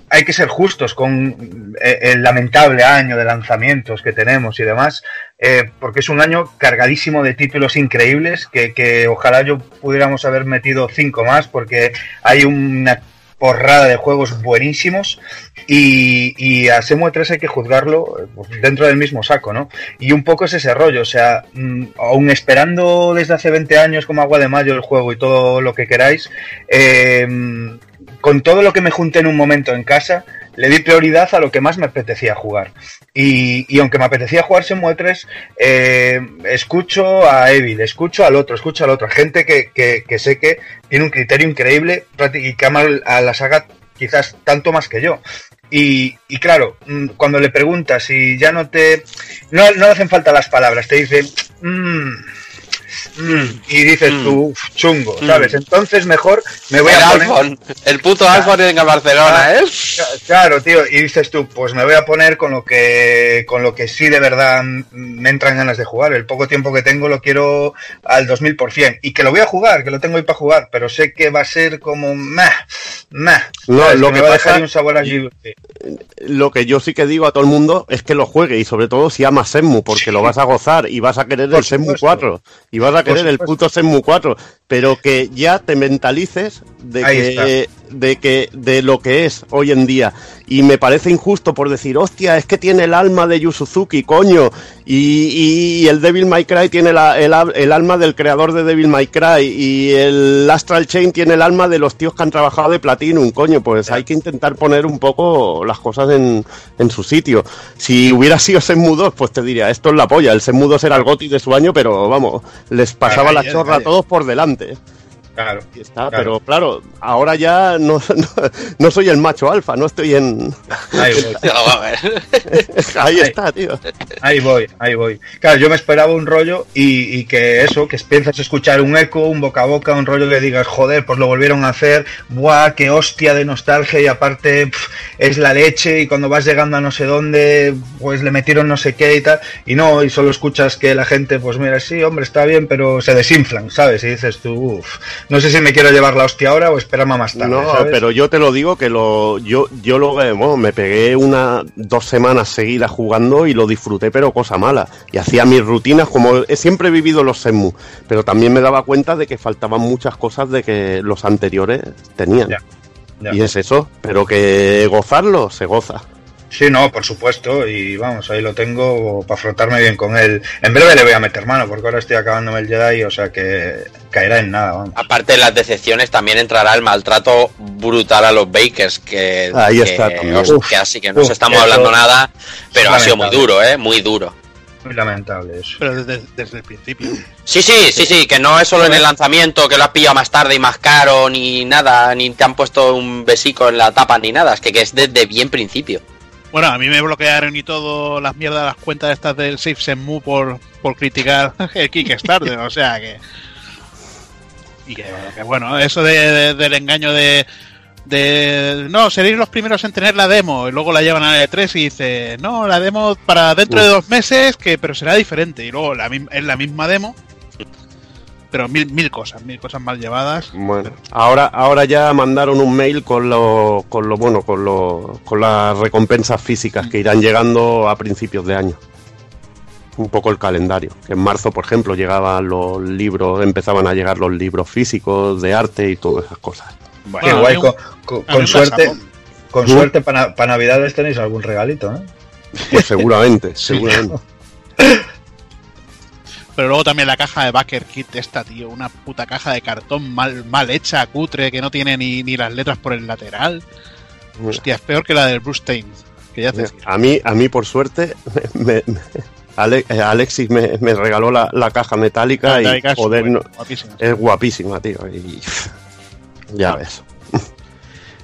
hay que ser justos con eh, el lamentable año de lanzamientos que tenemos y demás, eh, porque es un año cargadísimo de títulos increíbles que, que ojalá yo pudiéramos haber metido cinco más, porque hay una porrada de juegos buenísimos y, a Semue 3 hay que juzgarlo eh, pues, dentro del mismo saco, ¿no? Y un poco es ese rollo, o sea, mm, aún esperando desde hace 20 años como agua de mayo el juego y todo lo que queráis, eh, con todo lo que me junté en un momento en casa, le di prioridad a lo que más me apetecía jugar. Y, y aunque me apetecía jugar Shenmue 3, eh, escucho a Evil, escucho al otro, escucho al otro. Gente que, que, que sé que tiene un criterio increíble y que ama a la saga quizás tanto más que yo. Y, y claro, mm, cuando le preguntas si ya no te... No, no le hacen falta las palabras, te dice... "Mm, mm", y dices tú, "Uf, chungo, ¿sabes? Entonces mejor me voy el a poner... iPhone, el puto iPhone en Barcelona, ¿eh? Claro, tío, y dices tú, pues me voy a poner con lo que con lo que sí de verdad mm, me entran ganas de jugar. El poco tiempo que tengo lo quiero al 2000%. Y que lo voy a jugar, que lo tengo ahí para jugar, pero sé que va a ser como... Meh, meh, lo me que va a pasa- dejar un sabor allí. Lo que yo sí que digo a todo el mundo es que lo juegue y sobre todo si amas Senmu, porque lo vas a gozar y vas a querer Por el Senmu supuesto. 4 y vas a querer el puto Senmu 4, pero que ya te mentalices de Ahí que, de que de lo que es hoy en día. Y me parece injusto por decir, hostia, es que tiene el alma de Yu Suzuki, coño, y, y el Devil May Cry tiene la- el, al- el alma del creador de Devil May Cry y el Astral Chain tiene el alma de los tíos que han trabajado de Platinum, coño, pues hay que intentar poner un poco las cosas en, en su sitio. Si hubiera sido Senmu 2, pues te diría, esto es la polla, el Senmu 2 era el goti de su año, pero vamos, les pasaba la chorra a todos por delante. there Claro. Y está, Claro. pero claro, ahora ya no, no, no soy el macho alfa, no estoy en... Ahí voy. Ahí está, tío. Ahí voy, ahí voy. Claro, yo me esperaba un rollo y, y que eso, que piensas a escuchar un eco, un boca a boca, un rollo que digas, joder, pues lo volvieron a hacer, buah, qué hostia de nostalgia y aparte es la leche y cuando vas llegando a no sé dónde, pues le metieron no sé qué y tal, y no, y solo escuchas que la gente, pues mira, sí, hombre, está bien, pero se desinflan, ¿sabes? Y dices tú, uff, no sé si me quiero llevar la hostia ahora o esperarme más tarde, No, ¿sabes? pero yo te lo digo que lo yo yo lo bueno, me pegué una dos semanas seguidas jugando y lo disfruté, pero cosa mala. Y hacía mis rutinas como he siempre he vivido los Senmu, pero también me daba cuenta de que faltaban muchas cosas de que los anteriores tenían. Ya, ya. Y es eso, pero que gozarlo se goza. Sí, no, por supuesto, y vamos, ahí lo tengo para frotarme bien con él. En breve le voy a meter mano, porque ahora estoy acabándome el Jedi, o sea que caerá en nada, vamos. Aparte de las decepciones, también entrará el maltrato brutal a los Bakers, que, Ahí que, está también. hostia, así que no os uf, estamos eso hablando nada, pero ha sido muy duro, ¿eh? Muy duro. Muy lamentable eso. Pero desde, desde el principio. Sí, sí, sí, sí, que no es solo en el lanzamiento, que lo has pillado más tarde y más caro, ni nada, ni te han puesto un besico en la tapa, ni nada, es que, que es desde bien principio. Bueno, a mí me bloquearon y todo las mierdas, las cuentas estas del Safe Senmu por, por criticar el Kickstarter, o sea que... Y que, que bueno, eso de, de- del engaño de, de... No, seréis los primeros en tener la demo y luego la llevan a la E3 y dice, no, la demo para dentro de dos meses, que pero será diferente. Y luego la, es la misma demo, pero mil, mil cosas, mil cosas mal llevadas. Bueno, ahora, ahora ya mandaron un mail con lo, con lo bueno, con lo, con las recompensas físicas que irán llegando a principios de año. Un poco el calendario. Que en marzo, por ejemplo, llegaban los libros, empezaban a llegar los libros físicos de arte y todas esas cosas. Qué guay, con, suerte, con suerte para, para Navidades tenéis algún regalito, ¿no? Pues seguramente, seguramente. Pero luego también la caja de Backer Kit esta, tío. Una puta caja de cartón mal, mal hecha, cutre, que no tiene ni, ni las letras por el lateral. Hostia, es peor que la del Bruce Tain. Que ya te A mí, a mí por suerte, me- me- Ale- eh, Alexis me, me regaló la, la caja metálica y es joder, bueno, no- guapísima. es guapísima, tío. Y, ya ves.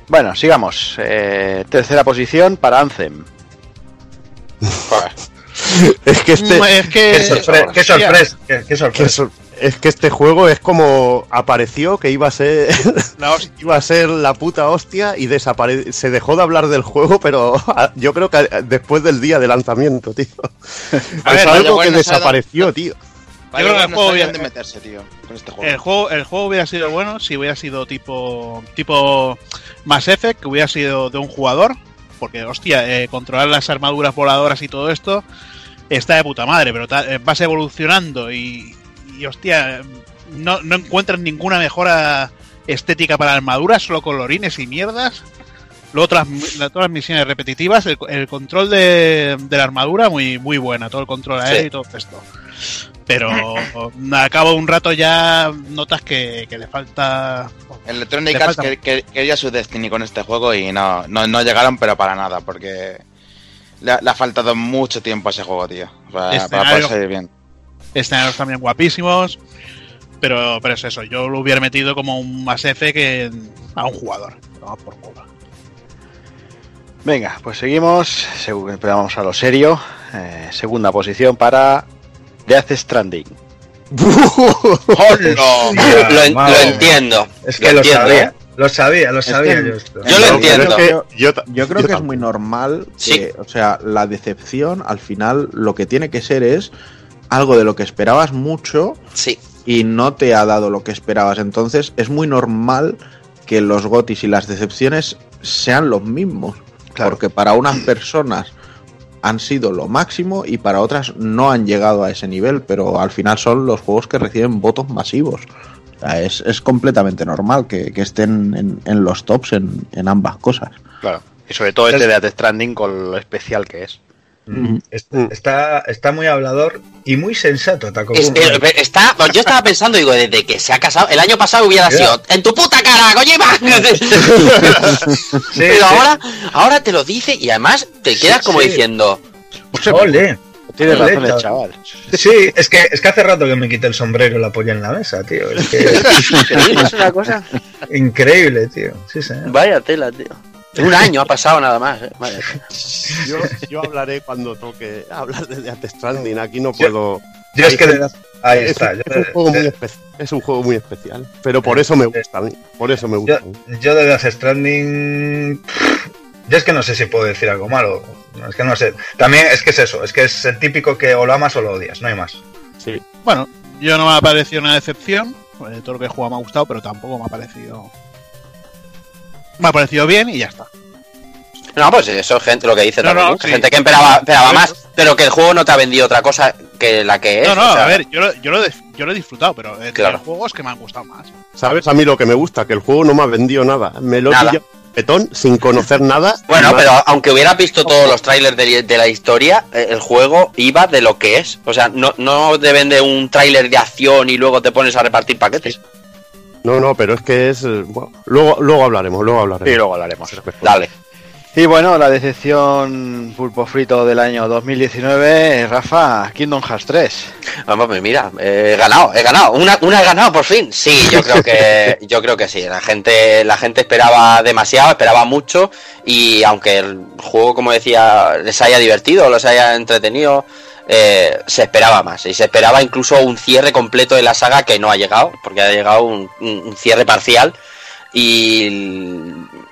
Bueno, sigamos. Eh, tercera posición para Anthem. Es que este, es que. Qué, sorpre- qué hostia, sorpresa, qué, sorpresa. sor- es que este juego es como apareció que iba a ser la iba a ser la puta hostia y desapare se dejó de hablar del juego, pero yo creo que después del día de lanzamiento, tío. A es ver, algo que desapareció, tío. Vaya, creo que el juego sabían ya- de meterse, tío, con este juego. El juego, el juego hubiera sido bueno si hubiera sido tipo tipo Mass Effect, que hubiera sido de un jugador, porque hostia, eh, controlar las armaduras voladoras y todo esto está de puta madre, pero eh, vas evolucionando y, y, hostia, no, no encuentras ninguna mejora estética para la armadura, solo colorines y mierdas. Luego otras, la- todas las misiones repetitivas, el, el control de, de la armadura muy muy buena, todo el control aéreo Sí. y todo esto. Pero a cabo de un rato ya notas que, que le falta. Electronic Le Arts falta- que- que- quería su Destiny con este juego y no, no, no llegaron, pero para nada, porque le, ha- le ha faltado mucho tiempo a ese juego, tío. Para, poder salir bien. Escenarios también guapísimos. Pero, pero es eso, yo lo hubiera metido como un Mass Effect que a un jugador. Toma por culo. Venga, pues seguimos. Vamos a lo serio. Eh, segunda posición para Death Stranding. lo, Hostia, lo madre. entiendo. Es que lo, entiendo, sabía, ¿eh? Lo sabía, lo sabía que- yo esto. Yo lo Yo entiendo. creo que- Yo, creo yo que es muy normal que, Sí. o sea, la decepción al final lo que tiene que ser es algo de lo que esperabas mucho Sí, y no te ha dado lo que esperabas. Entonces es muy normal que los gotis y las decepciones sean los mismos. Porque para unas personas han sido lo máximo y para otras no han llegado a ese nivel, pero al final son los juegos que reciben votos masivos. Es, es completamente normal que, que estén en, en los tops en, en ambas cosas. Claro. Y sobre todo este Death Stranding con lo especial que es. Mm. Está, está, está muy hablador y muy sensato, Taco. Es- eh, está, yo estaba pensando, digo, desde que se ha casado, el año pasado hubiera Ya. sido en tu puta cara, Kojima. Sí, Pero sí. ahora, ahora te lo dice y además te quedas como sí. diciendo, Ole. Tienes razón el chaval. Sí, es que, es que hace rato que me quité el sombrero y la apoyé en la mesa, tío. Es que Es una cosa. increíble, tío. Sí, señor. Vaya tela, tío. Un año ha pasado nada más. ¿eh? Vaya tela. Yo, yo hablaré cuando toque hablar de Death Stranding. Aquí no puedo. Yo es que de- ahí es, está. un- Yo, es un juego muy es un juego muy especial. Pero por eso me gusta a mí. Por eso me gusta. mí. yo de Death Stranding. Yo es que no sé si puedo decir algo malo. Es que no sé. También es que es eso. Es que es el típico que o lo amas o lo odias. No hay más. Sí. Bueno, yo no me ha parecido una decepción. eh, todo lo que he jugado me ha gustado, pero tampoco me ha parecido. Me ha parecido bien y ya está. No, pues eso es gente, lo que dice No, también, no, mucha sí. gente que esperaba, más, pero que el juego no te ha vendido otra cosa que la que es. No, no, o sea, a ver, yo lo, yo, lo, he- yo lo he disfrutado, pero eh, Claro. hay juegos que me han gustado más. ¿Sabes a mí lo que me gusta? Que el juego no me ha vendido nada. Me lo he petón sin conocer nada. Bueno, pero aunque hubieras visto todos los trailers de, de la historia, eh, el juego iba de lo que es. O sea, no, no te vende un tráiler de acción y luego te pones a repartir paquetes. No, no, pero es que es. eh, bueno, luego, luego hablaremos, luego hablaremos. Y luego hablaremos. Dale. Y bueno, la decepción pulpo frito del año 2019, Rafa, Kingdom Hearts 3. Vamos, pues mira, eh, he ganado, he ganado. Una, una he ganado por fin. Sí, yo creo que, yo creo que sí. La gente, la gente esperaba demasiado, esperaba mucho y aunque el juego, como decía, les haya divertido, los haya entretenido, eh, se esperaba más y se esperaba incluso un cierre completo de la saga que no ha llegado, porque ha llegado un, un- un cierre parcial y,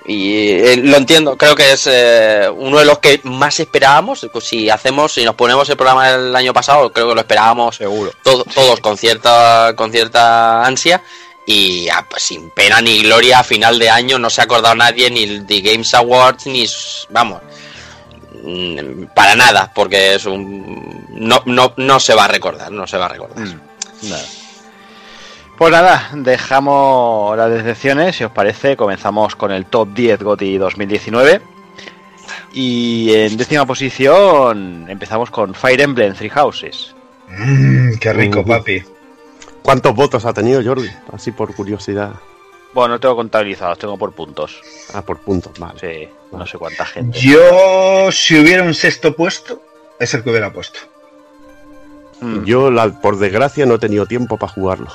y, eh, lo entiendo, creo que es eh, uno de los que más esperábamos. Pues si hacemos, si nos ponemos el programa del año pasado, creo que lo esperábamos Seguro. todo- todos con cierta, con cierta ansia. Y ah, pues, sin pena ni gloria, a final de año no se ha acordado nadie ni de Games Awards, ni vamos, mm, para nada, porque es un no, no, no se va a recordar, no se va a recordar. Nada. Pues nada, dejamos las decepciones, si os parece, comenzamos con el top 10 GOTY 2019. Y en décima posición empezamos con Fire Emblem Three Houses. Mmm, qué rico, papi. ¿Cuántos votos ha tenido Jordi? Así por curiosidad. Bueno, no tengo contabilizados, tengo por puntos. Ah, por puntos, vale. Sí, no sé cuánta gente. Yo, si hubiera un sexto puesto, es el que hubiera puesto. Mm. Yo, la- por desgracia, no he tenido tiempo para jugarlo.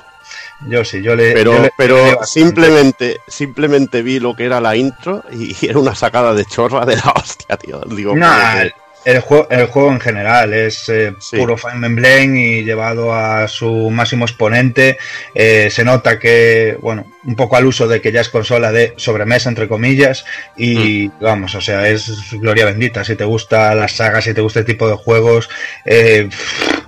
Yo sí, yo le. Pero, yo le- pero le- simplemente, simplemente vi lo que era la intro y era una sacada de chorra de la hostia, tío. Digo, Nah, el, juego, el juego en general es eh, Sí. puro Fire Emblem y llevado a su máximo exponente. Eh, se nota que, bueno, un poco al uso de que ya es consola de sobremesa, entre comillas. Y Mm. vamos, o sea, es gloria bendita. Si te gusta la saga, si te gusta este tipo de juegos, eh,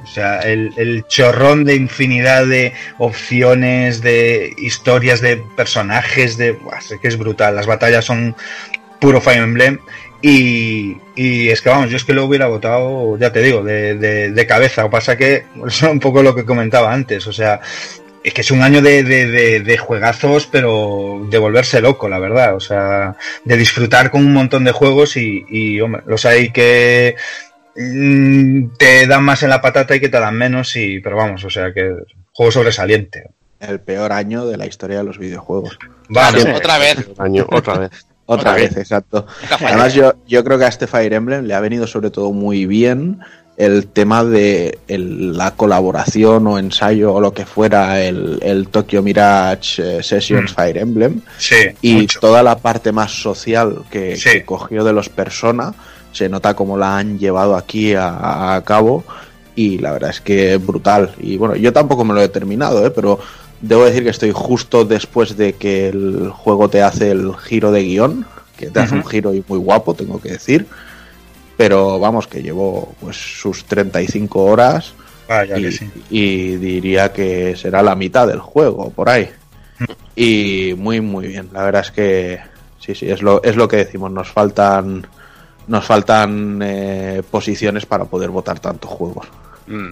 o sea, el, el chorrón de infinidad de opciones, de historias, de personajes, de. Buah, es que es brutal. Las batallas son puro Fire Emblem. Y, y es que vamos, yo es que lo hubiera votado, ya te digo, de, de, de cabeza. Lo que pasa que es un poco lo que comentaba antes, o sea, es que es un año de, de, de, de juegazos, pero de volverse loco, la verdad. O sea, de disfrutar con un montón de juegos y, y hombre, los hay que mm, te dan más en la patata y que te dan menos, y pero vamos, o sea que juego sobresaliente. El peor año de la historia de los videojuegos. Vale. Otra vez. año, otra vez. Otra Otra vez, vez. exacto. Además, yo, yo creo que a este Fire Emblem le ha venido sobre todo muy bien el tema de el- la colaboración o ensayo o lo que fuera, el, el Tokyo Mirage eh, Sessions Mm. Fire Emblem sí, y mucho. toda la parte más social que, Sí. que cogió de los Persona, se nota cómo la han llevado aquí a, a cabo y la verdad es que es brutal. Y bueno, yo tampoco me lo he terminado, ¿eh? pero debo decir que estoy justo después de que el juego te hace el giro de guion, que te hace un giro y muy guapo, tengo que decir. Pero vamos, que llevo pues sus 35 horas Vaya y, que sí. y diría que será la mitad del juego, por ahí. Y muy, muy bien. La verdad es que sí, sí, es lo, es lo que decimos. Nos faltan, nos faltan eh, posiciones para poder votar tantos juegos. Mm.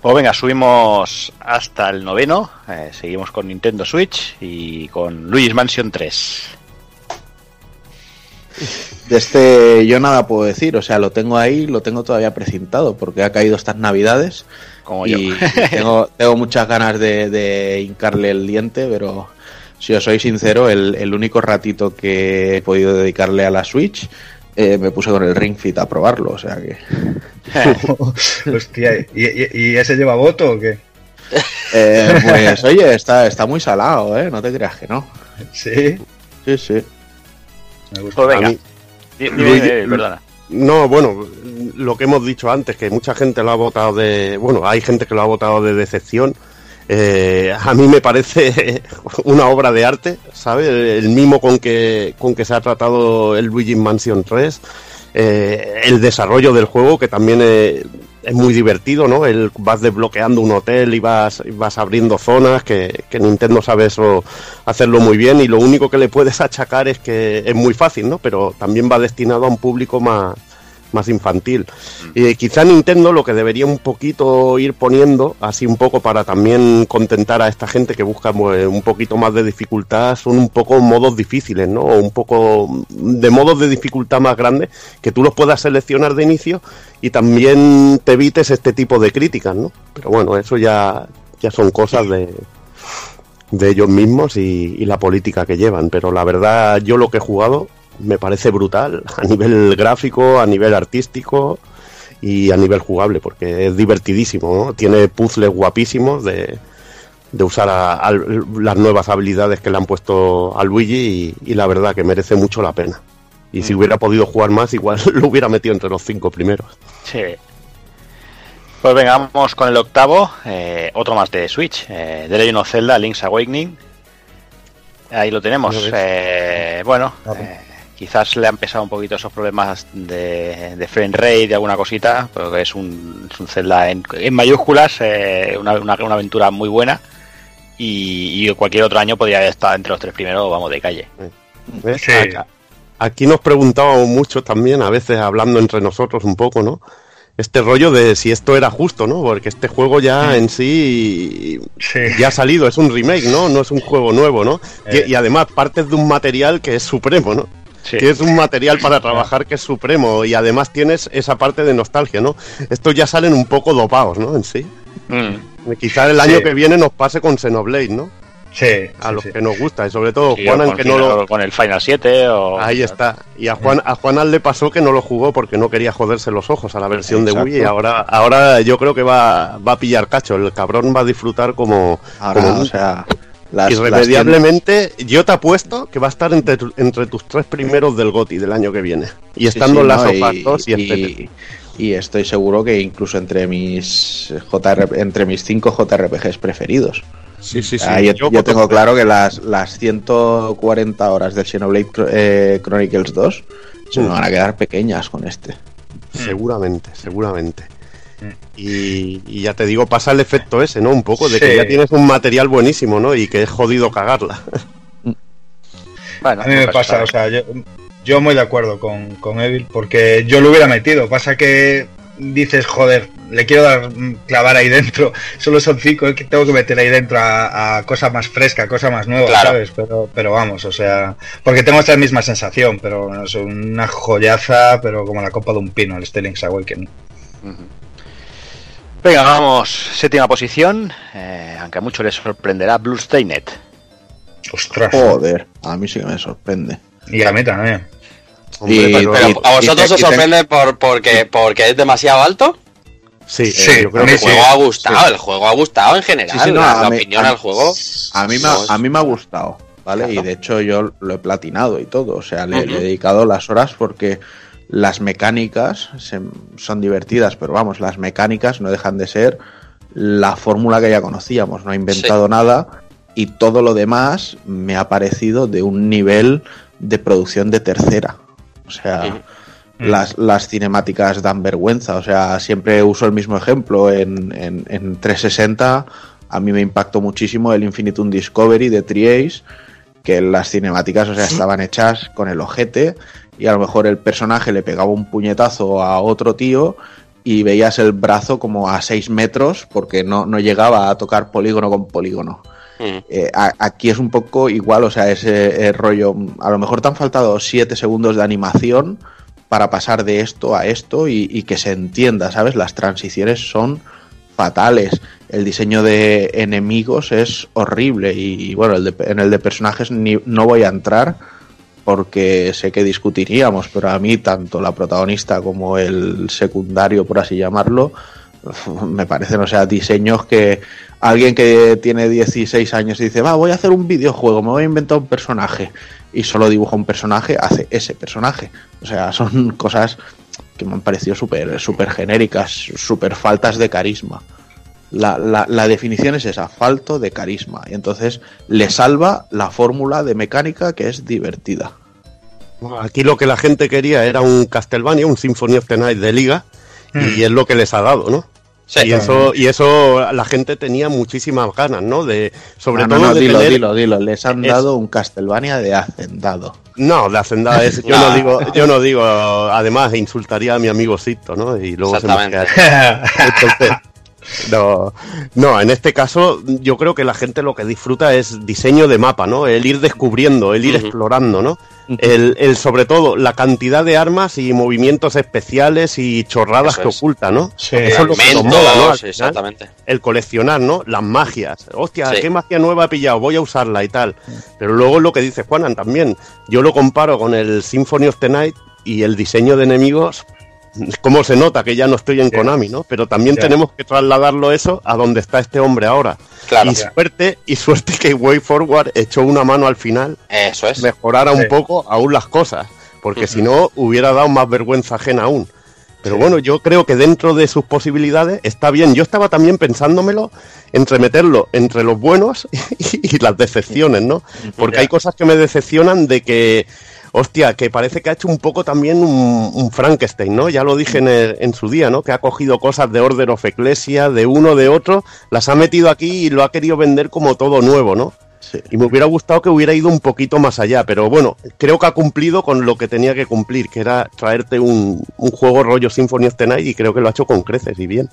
Pues venga, subimos hasta el noveno. eh, seguimos con Nintendo Switch y con Luis Mansion 3. De este yo nada puedo decir, o sea, lo tengo ahí, lo tengo todavía precintado porque ha caído estas navidades Como y yo. tengo, tengo muchas ganas de, de hincarle el diente, pero si os soy sincero, el, el único ratito que he podido dedicarle a la Switch eh, me puse con el Ring Fit a probarlo, o sea que... Hostia, ¿y, y, y ese lleva voto o qué? Eh, pues oye, está, está muy salado, ¿eh? No te creas que no. Sí, Sí, sí. me gusta. Pues venga. A mí- dime, eh, perdona. No, bueno, lo que hemos dicho antes, que mucha gente lo ha votado de. Bueno, hay gente que lo ha votado de decepción. Eh, a mí me parece una obra de arte, ¿sabes? El mimo con que, con que se ha tratado el Luigi Mansion 3, eh, el desarrollo del juego, que también eh, es muy divertido, ¿no? El, vas desbloqueando un hotel y vas, y vas abriendo zonas, que, que Nintendo sabe eso hacerlo muy bien, y lo único que le puedes achacar es que es muy fácil, ¿no? Pero también va destinado a un público más, más infantil. Y quizá Nintendo lo que debería un poquito ir poniendo, así un poco para también contentar a esta gente que busca pues, un poquito más de dificultad, son un poco modos difíciles, ¿no? O un poco de modos de dificultad más grandes, que tú los puedas seleccionar de inicio y también te evites este tipo de críticas, ¿no? Pero bueno, eso ya, ya son cosas de, de ellos mismos y, y la política que llevan. Pero la verdad, yo lo que he jugado me parece brutal a nivel gráfico, a nivel artístico y a nivel jugable, porque es divertidísimo, ¿no? Tiene puzzles guapísimos de, de usar a- a las nuevas habilidades que le han puesto a Luigi y, y la verdad que merece mucho la pena. Y si hubiera podido jugar más, igual lo hubiera metido entre los cinco primeros. Sí. Pues venga, vamos con el octavo, eh, otro más de Switch, eh, The Legend of Zelda, Link's Awakening. Ahí lo tenemos. Eh, bueno, eh, quizás le han pesado un poquito esos problemas de, de frame rate y alguna cosita, pero que es un, es un Zelda en, en mayúsculas, eh, una, una- una aventura muy buena. Y, y cualquier otro año podría haber estado entre los tres primeros, vamos, de calle. ¿Ves? Sí. Acá- Aquí nos preguntábamos mucho también, a veces hablando entre nosotros un poco, ¿no? Este rollo de si esto era justo, ¿no? Porque este juego ya en sí Sí. ya ha salido, es un remake, ¿no? No es un juego nuevo, ¿no? Y- Eh. Y, además partes de un material que es supremo, ¿no? Sí. Que es un material para trabajar que es supremo y además tienes esa parte de nostalgia, ¿no? Estos ya salen un poco dopados, ¿no? En sí. Mm. Quizá el Sí. año que viene nos pase con Xenoblade, ¿no? Sí, A sí, los sí. que nos gusta y sobre todo Sí, Juan, o aunque con, no lo... con el Final 7 o... Ahí está. Y a Juan, a Juan le pasó que no lo jugó porque no quería joderse los ojos a la versión de. Wii y ahora, ahora yo creo que va, va a pillar cacho. El cabrón va a disfrutar como, Ahora, como o sea, las, las irremediablemente. Yo te apuesto que va a estar entre, tu- entre tus tres primeros del GOTI del año que viene. Y estando sí, en las ¿no? y, 2 y, y- este y estoy seguro que incluso entre mis JR entre mis cinco JRPGs preferidos. Sí, sí, sí. Ah, yo, Yo yo voto tengo claro que las, las 140 horas del Xenoblade eh, Chronicles 2 se me Mm. van a quedar pequeñas con este. Seguramente, seguramente. Y, y ya te digo, pasa el efecto ese, ¿no? Un poco de Sí. que ya tienes un material buenísimo, ¿no? Y que es jodido cagarla. Bueno, A mí me pues, pasa, o sea, yo, yo muy de acuerdo con, con Evil, porque yo lo hubiera metido. Pasa que dices, joder, le quiero dar mm, clavar ahí dentro. Solo son cinco, es que tengo que meter ahí dentro a, a cosa más fresca, cosa más nueva, Claro. ¿sabes? Pero, pero vamos, o sea, porque tengo esta misma sensación, pero es una joyaza, pero como la copa de un pino, el Stelling's Awakening. Venga, vamos. Séptima posición. eh, aunque a muchos les sorprenderá, Bloodstained. Ostras. Joder, a mí sí que me sorprende. Y a mí también. Hombre, Y- pero- a vosotros y- os y- sorprende por, porque, porque es demasiado alto. sí, Sí, yo creo que El sí. juego ha gustado, el juego ha gustado en general. Sí, sí, no, la, a la mí- opinión al juego. A mí, me, a mí me ha gustado, ¿vale? Claro. Y de hecho yo lo he platinado y todo. O sea, le he dedicado las horas porque las mecánicas se- son divertidas, pero vamos, las mecánicas no dejan de ser la fórmula que ya conocíamos. No ha inventado nada y todo lo demás me ha parecido de un nivel de producción de tercera. O sea, Ujú. las, las cinemáticas dan vergüenza. O sea, siempre uso el mismo ejemplo. En, en, en 360 a mí me impactó muchísimo el Infinitum Discovery de Triace, que las cinemáticas, o sea, estaban hechas con el ojete y a lo mejor el personaje le pegaba un puñetazo a otro tío y veías el brazo como a 6 metros porque no, no llegaba a tocar polígono con polígono. Mm. Eh, a- aquí es un poco igual, o sea, ese eh, rollo. A lo mejor te han faltado 7 segundos de animación para pasar de esto a esto y, y que se entienda, ¿sabes? Las transiciones son fatales. El diseño de enemigos es horrible y, y, bueno, el de- en el de personajes ni- no voy a entrar porque sé que discutiríamos, pero a mí tanto la protagonista como el secundario, por así llamarlo, me parecen, o sea, diseños que alguien que tiene 16 años y dice, va, voy a hacer un videojuego, me voy a inventar un personaje, y solo dibuja un personaje, hace ese personaje. O sea, son cosas que me han parecido súper súper genéricas, súper faltas de carisma. La, la- la definición es esa, falto de carisma. Y entonces le salva la fórmula de mecánica que es divertida. Aquí lo que la gente quería era un Castlevania, un Symphony of the Night de liga, y es lo que les ha dado, ¿no? Sí. y eso, y eso la gente tenía muchísimas ganas, ¿no? De, sobre No, todo no, no, de dilo, tener- dilo, dilo. Les han Es- dado un Castlevania de hacendado. No, de hacendada es, yo no digo, yo no digo, además insultaría a mi amigo Sito, ¿no? Y luego se me Entonces, no, no, en este caso yo creo que la gente lo que disfruta es diseño de mapa, ¿no? El ir descubriendo, el ir explorando, ¿no? El, el, sobre todo la cantidad de armas y movimientos especiales y chorradas Eso que es. oculta, ¿no? Sí. Eso es lo que nos mola, ¿no? Final, exactamente. el coleccionar, ¿no? Las magias. Hostia, Sí. ¿qué magia nueva he pillado? Voy a usarla y tal. Pero luego es lo que dice Juanan también. Yo lo comparo con el Symphony of the Night y el diseño de enemigos. ¿Cómo se nota que ya no estoy en Sí. Konami, no? Pero también tenemos que trasladarlo eso a donde está este hombre ahora. Claro, y suerte, y suerte que Way Forward echó una mano al final, eso es. mejorara Sí. un poco aún las cosas. Porque si no, hubiera dado más vergüenza ajena aún. Pero Sí. bueno, yo creo que dentro de sus posibilidades está bien. Yo estaba también pensándomelo entre meterlo entre los buenos y, las decepciones, ¿no? Porque hay cosas que me decepcionan de que, hostia, que parece que ha hecho un poco también un, un Frankenstein, ¿no? Ya lo dije en, el- en su día, ¿no? Que ha cogido cosas de Order of Ecclesia, de uno, de otro, las ha metido aquí y lo ha querido vender como todo nuevo, ¿no? Sí. Y me hubiera gustado que hubiera ido un poquito más allá, pero bueno, creo que ha cumplido con lo que tenía que cumplir, que era traerte un, un juego rollo Symphony of the Night y creo que lo ha hecho con creces y bien.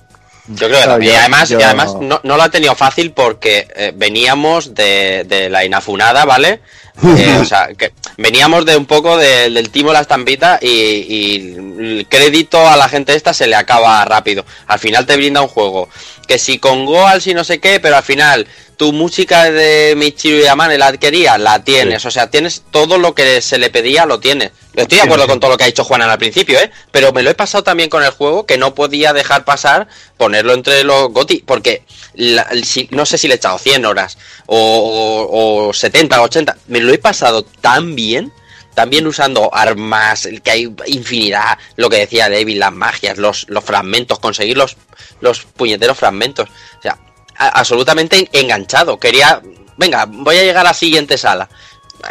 Yo creo que Claro, también. yo- y además, yo- y además no, no lo ha tenido fácil porque eh, veníamos de, de la inafunada, ¿vale? Eh, o sea, que veníamos de un poco de- del timo la estampita y, y el crédito a la gente esta se le acaba rápido. Al final te brinda un juego que si con Goal, si no sé qué, pero al final tu música de Michiru Yamane la querías, la tienes. O sea, tienes todo lo que se le pedía, lo tienes. Estoy de acuerdo con todo lo que ha dicho Juanan al principio, ¿eh? Pero me lo he pasado también con el juego que no podía dejar pasar ponerlo entre los GOTI, porque la- si- no sé si le he echado 100 horas o, o, o 70, 80. Me lo he pasado tan bien, también usando armas, que hay infinidad, lo que decía David, las magias, los, los fragmentos, conseguir los, los puñeteros fragmentos. O sea, a- absolutamente enganchado. Quería, venga, voy a llegar a la siguiente sala.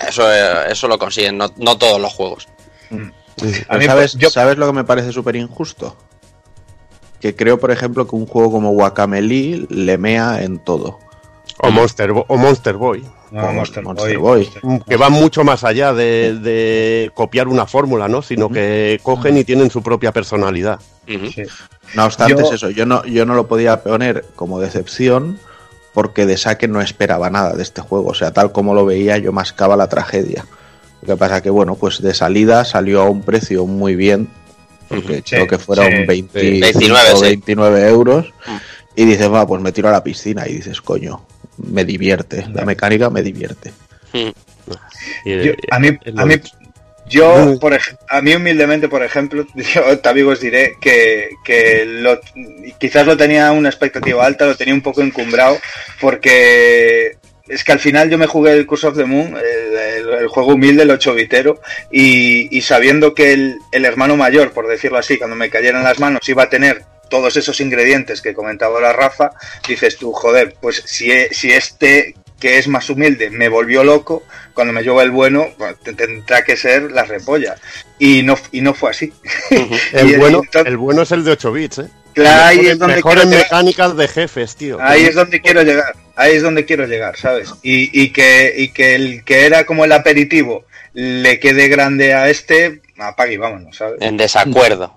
Eso, eh, eso lo consiguen, no, no todos los juegos. A mí, ¿Sabes, pues, yo- ¿Sabes lo que me parece súper injusto? Que creo, por ejemplo, que un juego como Guacameli le mea en todo. O Monster, Bo- o Monster Boy, No, como Monster Monster Boy. Boy. que van mucho más allá de, de copiar una fórmula, ¿no? Sino que cogen y tienen su propia personalidad. Sí. No obstante, Yo- es eso. Yo no, yo no lo podía poner como decepción porque de saque no esperaba nada de este juego. O sea, tal como lo veía, yo mascaba la tragedia. Lo que pasa que, bueno, pues de salida salió a un precio muy bien. Porque Sí, creo que fueron sí. 25 29, o sí. 29 euros. Mm. Y dices, va, pues me tiro a la piscina. Y dices, coño, me divierte. La mecánica me divierte. Mm. Yo- eh, a mí, a mí, yo, Mm. por a mí humildemente, por ejemplo, yo también os diré que, que lo, quizás lo tenía una expectativa alta, lo tenía un poco encumbrado, porque es que al final yo me jugué el Curse of the Moon, el, el- el juego humilde, el 8 bitero, y, y sabiendo que el, el hermano mayor, por decirlo así, cuando me cayera en las manos, iba a tener todos esos ingredientes que comentaba la Rafa, dices tú, joder, pues si, e- si este que es más humilde me volvió loco, cuando me llevo el bueno, pues, te- tendrá que ser la repolla. Y no, y no fue así. El bueno, entonces- el bueno es el de 8 bits, ¿eh? Claro, ahí es donde mejores quiero llegar. mecánicas de jefes, tío. Ahí es donde quiero llegar, ahí es donde quiero llegar, ¿sabes? Y, y que, y que el que era como el aperitivo le quede grande a este, apague y vámonos, ¿sabes? En desacuerdo.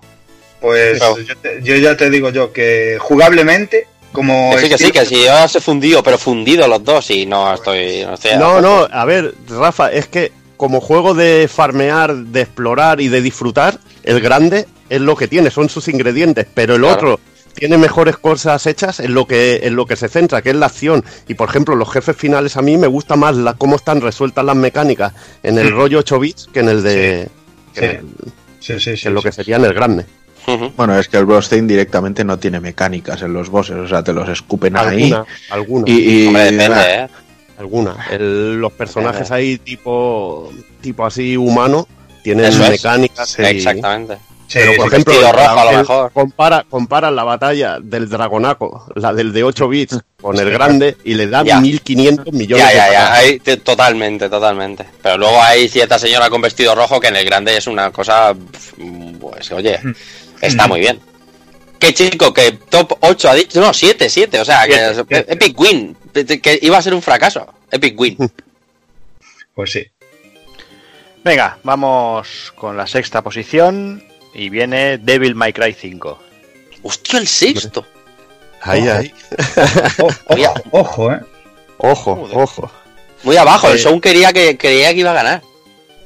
Pues Claro. yo, te- yo ya te digo yo que jugablemente, como... Que sí, que sí, que sí, yo se fundido, pero fundido los dos y no estoy. No, estoy No, no, a ver, Rafa, es que como juego de farmear, de explorar y de disfrutar, el grande es lo que tiene, son sus ingredientes, pero el Claro. otro tiene mejores cosas hechas en lo que en lo que se centra, que es la acción. Y por ejemplo, los jefes finales a mí me gusta más la, cómo están resueltas las mecánicas en el rollo 8 bits que en el de que en, el- Sí, sí, sí. que en lo sí. que sería en el grande. Bueno, es que el Bloodstained directamente no tiene mecánicas en los bosses, o sea, te los escupen ahí. Alguna, Y, y- Hombre, depende, ¿eh? alguna. El- los personajes Depende. ahí tipo tipo así humano tienen Eso es. mecánicas y- Exactamente. Sí, Pero, por ejemplo, rojo, a lo el- mejor. Compara, compara la batalla del Dragonaco, la del de 8 bits, con el grande y le dan Ya. 1500 millones Ya, de ya, ya. patadas. Ahí, te- totalmente, totalmente. Pero luego hay cierta señora con vestido rojo que en el grande es una cosa. Pues, oye, está muy bien. Qué chico, que top 8 ha dicho. No, 7, 7. O sea, que. Epic Win. Que iba a ser un fracaso. Epic Win. Pues sí. Venga, vamos con la sexta posición y viene Devil May Cry 5. Hostia, el sexto. Ahí, Ojo. ahí. Ojo, ojo, eh. Ojo, Joder. ojo. Muy abajo. El Eh. Sound quería que, creía que iba a ganar.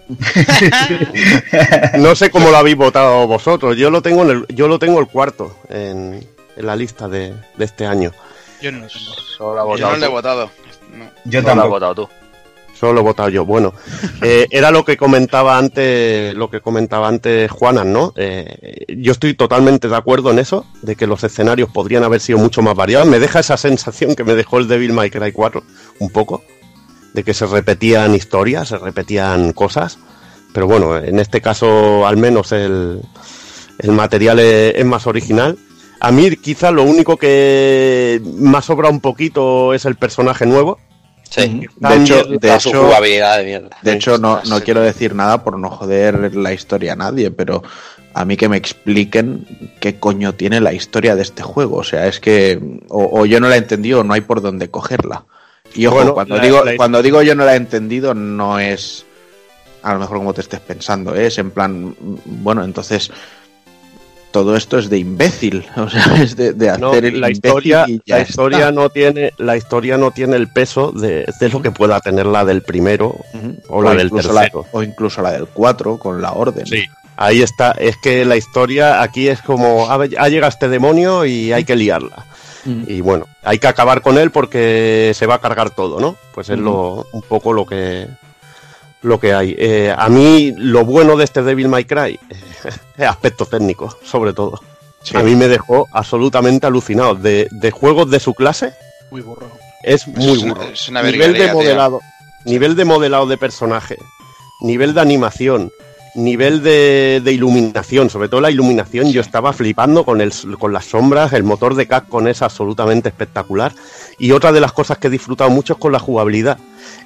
No sé cómo lo habéis votado vosotros. Yo lo tengo en el, yo lo tengo el cuarto en, en la lista de, de este año. Yo no lo tengo. Solo Yo no le he votado. No. Yo Solo has tampoco. votado tú. Solo lo he votado yo. Bueno, eh, era lo que comentaba antes, lo que comentaba antes Juanan, ¿no? Eh, yo estoy totalmente de acuerdo en eso, de que los escenarios podrían haber sido mucho más variados. Me deja esa sensación que me dejó el Devil May Cry 4, un poco, de que se repetían historias, se repetían cosas. Pero bueno, en este caso al menos el, el material es, es más original. A mí quizá lo único que me ha sobrado un poquito es el personaje nuevo. Sí. De hecho, de hecho, jugabilidad de mierda. de hecho no, no quiero decir nada por no joder la historia a nadie, pero a mí que me expliquen qué coño tiene la historia de este juego. O sea, es que o, o yo no la he entendido o no hay por dónde cogerla. Y ojo, Bueno, cuando, la- digo, la- cuando digo yo no la he entendido, no es a lo mejor como te estés pensando, ¿eh? es en plan, bueno, entonces todo esto es de imbécil, o sea, es de, de hacer No, el la historia, y ya la historia está. no tiene, la historia no tiene el peso de, de lo que pueda tener la del primero o la del tercero. o incluso la del 4 con la orden. Sí. Ahí está, es que la historia aquí es como ha, ha llegado este demonio y hay que liarla. Y bueno, hay que acabar con él porque se va a cargar todo, ¿no? Pues es lo, un poco lo que lo que hay. Eh, a mí lo bueno de este Devil May Cry es aspecto técnico, sobre todo. Sí. A mí me dejó absolutamente alucinado. De, de juegos de su clase, Muy burro. es muy es una- burro. es una nivel virguería, de tío. modelado, nivel de modelado de personaje, nivel de animación, nivel de, de iluminación, sobre todo la iluminación, yo estaba flipando con el, con las sombras, el motor de Capcom es absolutamente espectacular. Y otra de las cosas que he disfrutado mucho es con la jugabilidad.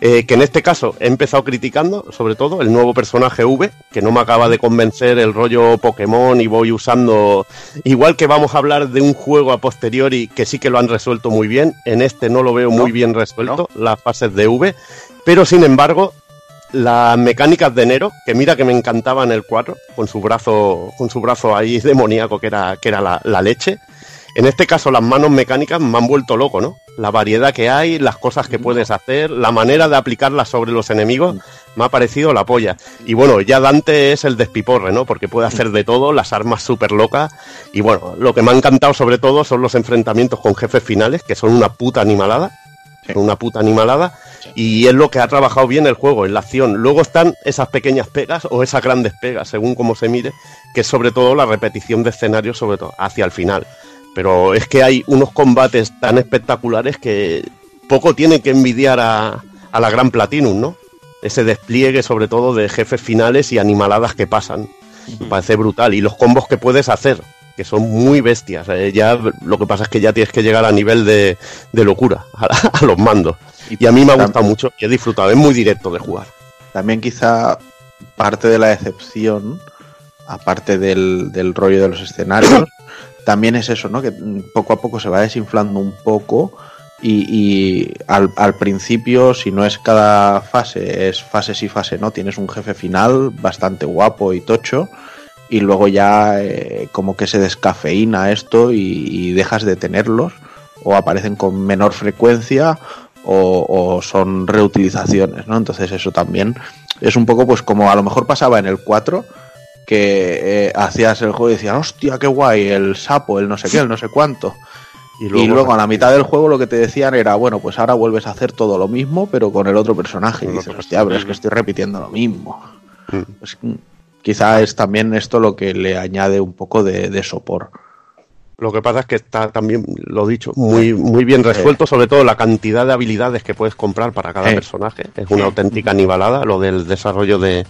eh, que en este caso he empezado criticando, sobre todo, el nuevo personaje V, que no me acaba de convencer el rollo Pokémon y voy usando. Igual que vamos a hablar de un juego a posteriori que sí que lo han resuelto muy bien, en este no lo veo muy bien resuelto, las fases de V, pero sin embargo, las mecánicas de Nero, que mira que me encantaba en el 4, con su brazo, con su brazo ahí demoníaco que era, que era la, la leche. En este caso, las manos mecánicas me han vuelto loco, ¿no? La variedad que hay, las cosas que puedes hacer, la manera de aplicarlas sobre los enemigos, me ha parecido la polla. Y bueno, ya Dante es el despiporre, ¿no? Porque puede hacer de todo, las armas súper locas. Y bueno, lo que me ha encantado sobre todo son los enfrentamientos con jefes finales, que son una puta animalada. Una puta animalada. Y es lo que ha trabajado bien el juego, en la acción. Luego están esas pequeñas pegas o esas grandes pegas, según como se mire, que es sobre todo la repetición de escenarios, sobre todo hacia el final. Pero es que hay unos combates tan espectaculares que poco tiene que envidiar a, a la Gran Platinum, ¿no? Ese despliegue, sobre todo, de jefes finales y animaladas que pasan. Me parece brutal. Y los combos que puedes hacer, que son muy bestias. Eh, ya lo que pasa es que ya tienes que llegar a nivel de, de locura, a, a los mandos. Y a mí me ha gustado mucho y he disfrutado. Es muy directo de jugar. También quizá parte de la decepción, aparte del, del rollo de los escenarios, también es eso, ¿no? Que poco a poco se va desinflando un poco y, y al, al principio, si no es cada fase, es fase sí, fase no, tienes un jefe final bastante guapo y tocho y luego ya eh, como que se descafeína esto y, y dejas de tenerlos o aparecen con menor frecuencia o, o son reutilizaciones, ¿no? Entonces eso también es un poco pues como a lo mejor pasaba en el 4, que eh, hacías el juego y decías, hostia, qué guay, el sapo, el no sé qué, el no sé cuánto. Y Y luego, a la mitad del juego lo que te decían era, bueno, pues ahora vuelves a hacer todo lo mismo, pero con el otro personaje. Y dices, hostia, pero es que estoy repitiendo lo mismo. Pues, mm, quizá es también esto lo que le añade un poco de, de sopor. Lo que pasa es que está también, lo dicho, muy, muy bien resuelto, sobre todo la cantidad de habilidades que puedes comprar para cada personaje. Es una auténtica nivelada lo del desarrollo de,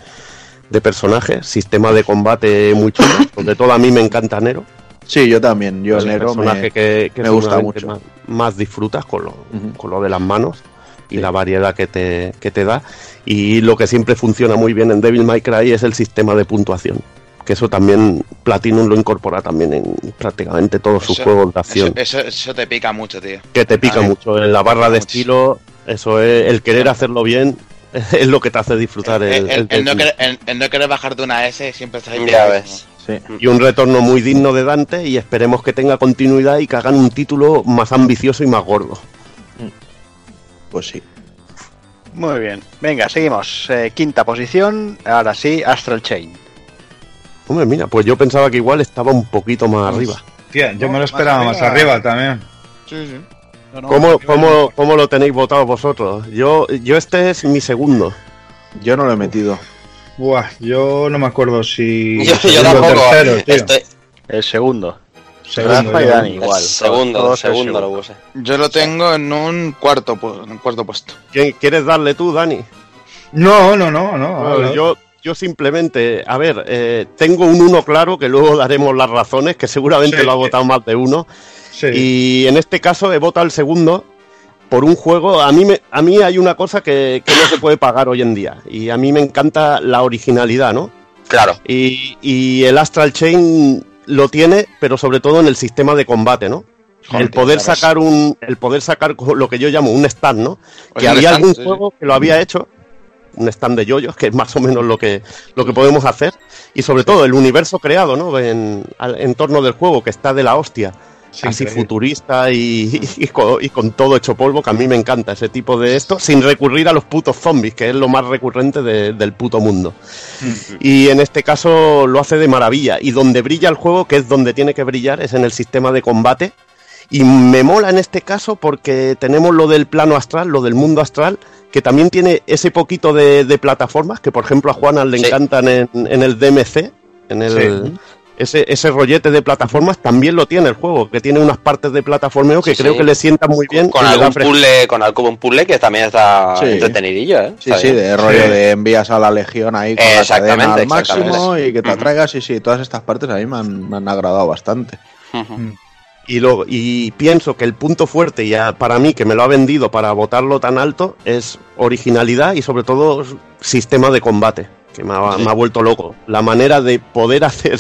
de personajes, sistema de combate muy chulo. Sobre todo a mí me encanta Nero. Sí, yo también. Yo es el Nero personaje me, que, que me gusta mucho. Más, más disfrutas con lo, con lo de las manos y Sí. la variedad que te, que te da. Y lo que siempre funciona muy bien en Devil May Cry es el sistema de puntuación. Que eso también Platinum lo incorpora también en prácticamente todos sus Eso- juegos de acción. Eso, eso, eso te pica mucho, tío. que te pica ver, mucho. En la barra de mucho. estilo, eso es el querer hacerlo bien, es lo que te hace disfrutar el, El, el- el el no querer, el- el no querer bajarte una S siempre estás ahí. Ya picadísimo. ves. Sí. Y un retorno muy digno de Dante y esperemos que tenga continuidad y que hagan un título más ambicioso y más gordo. Pues sí. Muy bien. Venga, seguimos. Eh, quinta posición. Ahora sí, Astral Chain. Hombre, mira, pues yo pensaba que igual estaba un poquito más arriba. Tía, yo No, me lo esperaba más arriba. arriba también. Sí, sí. No, no, ¿Cómo, cómo, cómo lo tenéis votado vosotros? Yo, yo este es mi segundo. Yo no lo he metido. Buah, yo no me acuerdo si. Yo, yo tampoco. tercero, tío. Estoy- El segundo. Segundo, Rafa y yo- Dani, igual. segundo, segundo lo puse. Yo lo tengo en un cuarto, en un cuarto puesto. ¿Quién- ¿Quieres darle tú, Dani? No, no, no, no. Bueno, yo, yo simplemente, a ver, eh, tengo un uno claro que luego daremos las razones, que seguramente Sí. lo ha votado más de uno. Sí. Y en este caso he votado el segundo por un juego. A mí, me, a mí hay una cosa que, que no se puede pagar hoy en día. Y a mí me encanta la originalidad, ¿no? Claro. Y, y el Astral Chain lo tiene, pero sobre todo en el sistema de combate, ¿no? el poder claro. sacar un, el poder sacar lo que yo llamo un stand, ¿no? Pues que había stand, algún sí, juego que lo había hecho, un stand de yoyos, que es más o menos lo que, lo que podemos hacer, y sobre todo el universo creado, ¿no? En, al- en torno del juego, que está de la hostia, Sí, así increíble. futurista y, y con, y con todo hecho polvo, que a mí me encanta ese tipo de esto, sin recurrir a los putos zombies, que es lo más recurrente de- del puto mundo. Y en este caso lo hace de maravilla. Y donde brilla el juego, que es donde tiene que brillar, es en el sistema de combate. Y me mola en este caso porque tenemos lo del plano astral, lo del mundo astral, que también tiene ese poquito de, de plataformas, que por ejemplo a Juana le Sí. encantan en, en el DMC, en el... Sí. Ese, ese rollete de plataformas también lo tiene el juego, que tiene unas partes de plataformeo que Sí, creo sí. que le sientan muy bien. Con y algún puzzle, con algún puzzle que también está Sí. entretenidillo, ¿eh? Sí, Está sí, bien. de rollo Sí. de envías a la legión ahí con la Exactamente, cadena al máximo exactamente. y que te atraigas. Sí, sí, todas estas partes a mí me han, me han agradado bastante. Ujú. Y, lo, y pienso que el punto fuerte, ya para mí, que me lo ha vendido para votarlo tan alto, es originalidad y sobre todo sistema de combate, que me ha, Sí. me ha vuelto loco. La manera de poder hacer,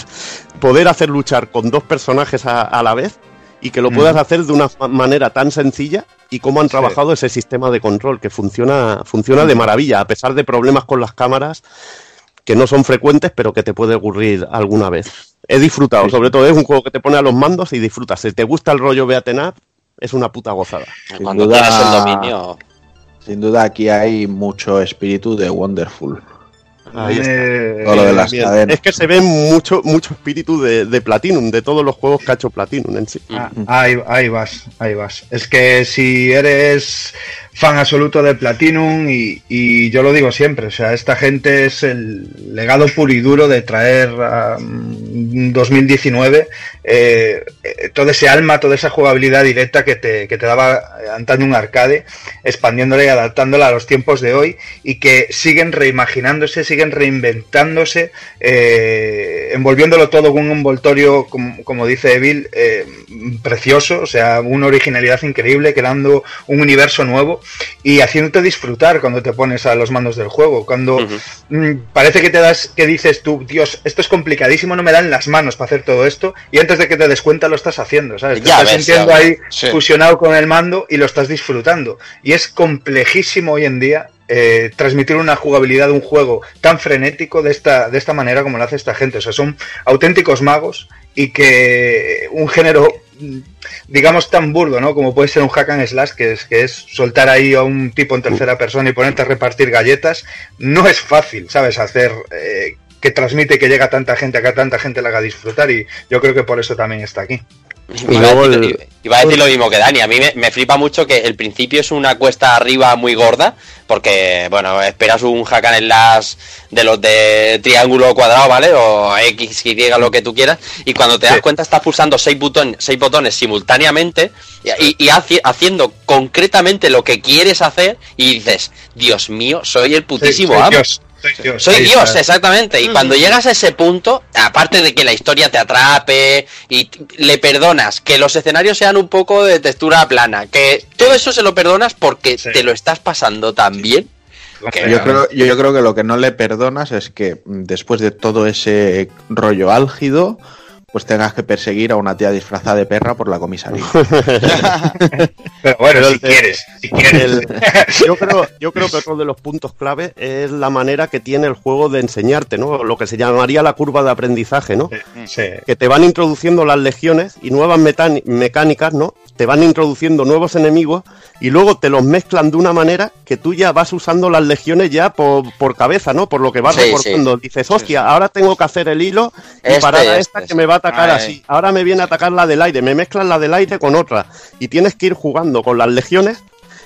poder hacer luchar con dos personajes a, a la vez y que lo puedas hacer de una ma- manera tan sencilla y cómo han trabajado ese sistema de control, que funciona, funciona de maravilla, a pesar de problemas con las cámaras que no son frecuentes, pero que te puede ocurrir alguna vez. He disfrutado, sobre todo es un juego que te pone a los mandos y disfrutas. Si te gusta el rollo beaten up, es una puta gozada. Sin Cuando duda- tienes el dominio. Sin duda aquí hay mucho espíritu de Wonderful. Ahí está. Eh, Todo lo de las Bien. cadenas. Es que se ve mucho, mucho espíritu de, de Platinum, de todos los juegos que ha hecho Platinum en sí. Ah, ahí, ahí vas, ahí vas. Es que si eres fan absoluto de Platinum y, y yo lo digo siempre, o sea, esta gente es el legado puro y duro de traer a mm, 2019 eh, eh, todo ese alma, toda esa jugabilidad directa que te, que te daba antaño un arcade, expandiéndola y adaptándola a los tiempos de hoy y que siguen reimaginándose, siguen reinventándose, eh, envolviéndolo todo con un envoltorio, como, como dice Evil, eh, precioso, o sea, una originalidad increíble, creando un universo nuevo y haciéndote disfrutar cuando te pones a los mandos del juego. Cuando mm, parece que te das, que dices tú, Dios, esto es complicadísimo, no me dan las manos para hacer todo esto, y antes de que te des cuenta lo estás haciendo, ¿sabes? Te Ya estás ves, sintiendo ahí Sí. fusionado con el mando y lo estás disfrutando. Y es complejísimo hoy en día eh, transmitir una jugabilidad de un juego tan frenético de esta, de esta manera como lo hace esta gente. O sea, son auténticos magos y que un género mm, digamos tan burdo, ¿no? Como puede ser un hack and slash, que es, que es soltar ahí a un tipo en tercera persona y ponerte a repartir galletas, no es fácil, ¿sabes? Hacer eh, que transmite que llega tanta gente, a que a tanta gente le haga disfrutar y yo creo que por eso también está aquí. Iba, a decir, iba a decir lo mismo que Dani. A mí me, me flipa mucho que el principio es una cuesta arriba muy gorda. Porque, bueno, esperas un hack and slash de los de triángulo cuadrado, ¿vale? O X, Y, lo que tú quieras. Y cuando te das Sí. cuenta estás pulsando seis, botón- seis botones simultáneamente y, y- y haci- haciendo concretamente lo que quieres hacer. Y dices, Dios mío, soy el putísimo amo. Dios, soy Dios. Soy exactamente. Y cuando llegas a ese punto, aparte de que la historia te atrape y le perdonas, que los escenarios sean un poco de textura plana, que todo eso se lo perdonas porque te lo estás pasando tan bien. que- Yo creo, yo, yo creo que lo que no le perdonas es que mm, después de todo ese rollo álgido, pues tengas que perseguir a una tía disfrazada de perra por la comisaría. Pero bueno, Pero si el- quieres, si quieres. El- yo, creo, yo creo que otro de los puntos clave es la manera que tiene el juego de enseñarte, ¿no? Lo que se llamaría la curva de aprendizaje, ¿no? Sí. Que te van introduciendo las legiones y nuevas mecánicas, ¿no? Te van introduciendo nuevos enemigos y luego te los mezclan de una manera que tú ya vas usando las legiones ya por, por cabeza, ¿no? Por lo que vas Sí, recortando. Dices, hostia, ahora tengo que hacer el hilo y Este, parar a este, esta que me va a atacar Ay. así. Ahora me viene a atacar la del aire. Me mezclan la del aire con otra. Y tienes que ir jugando con las legiones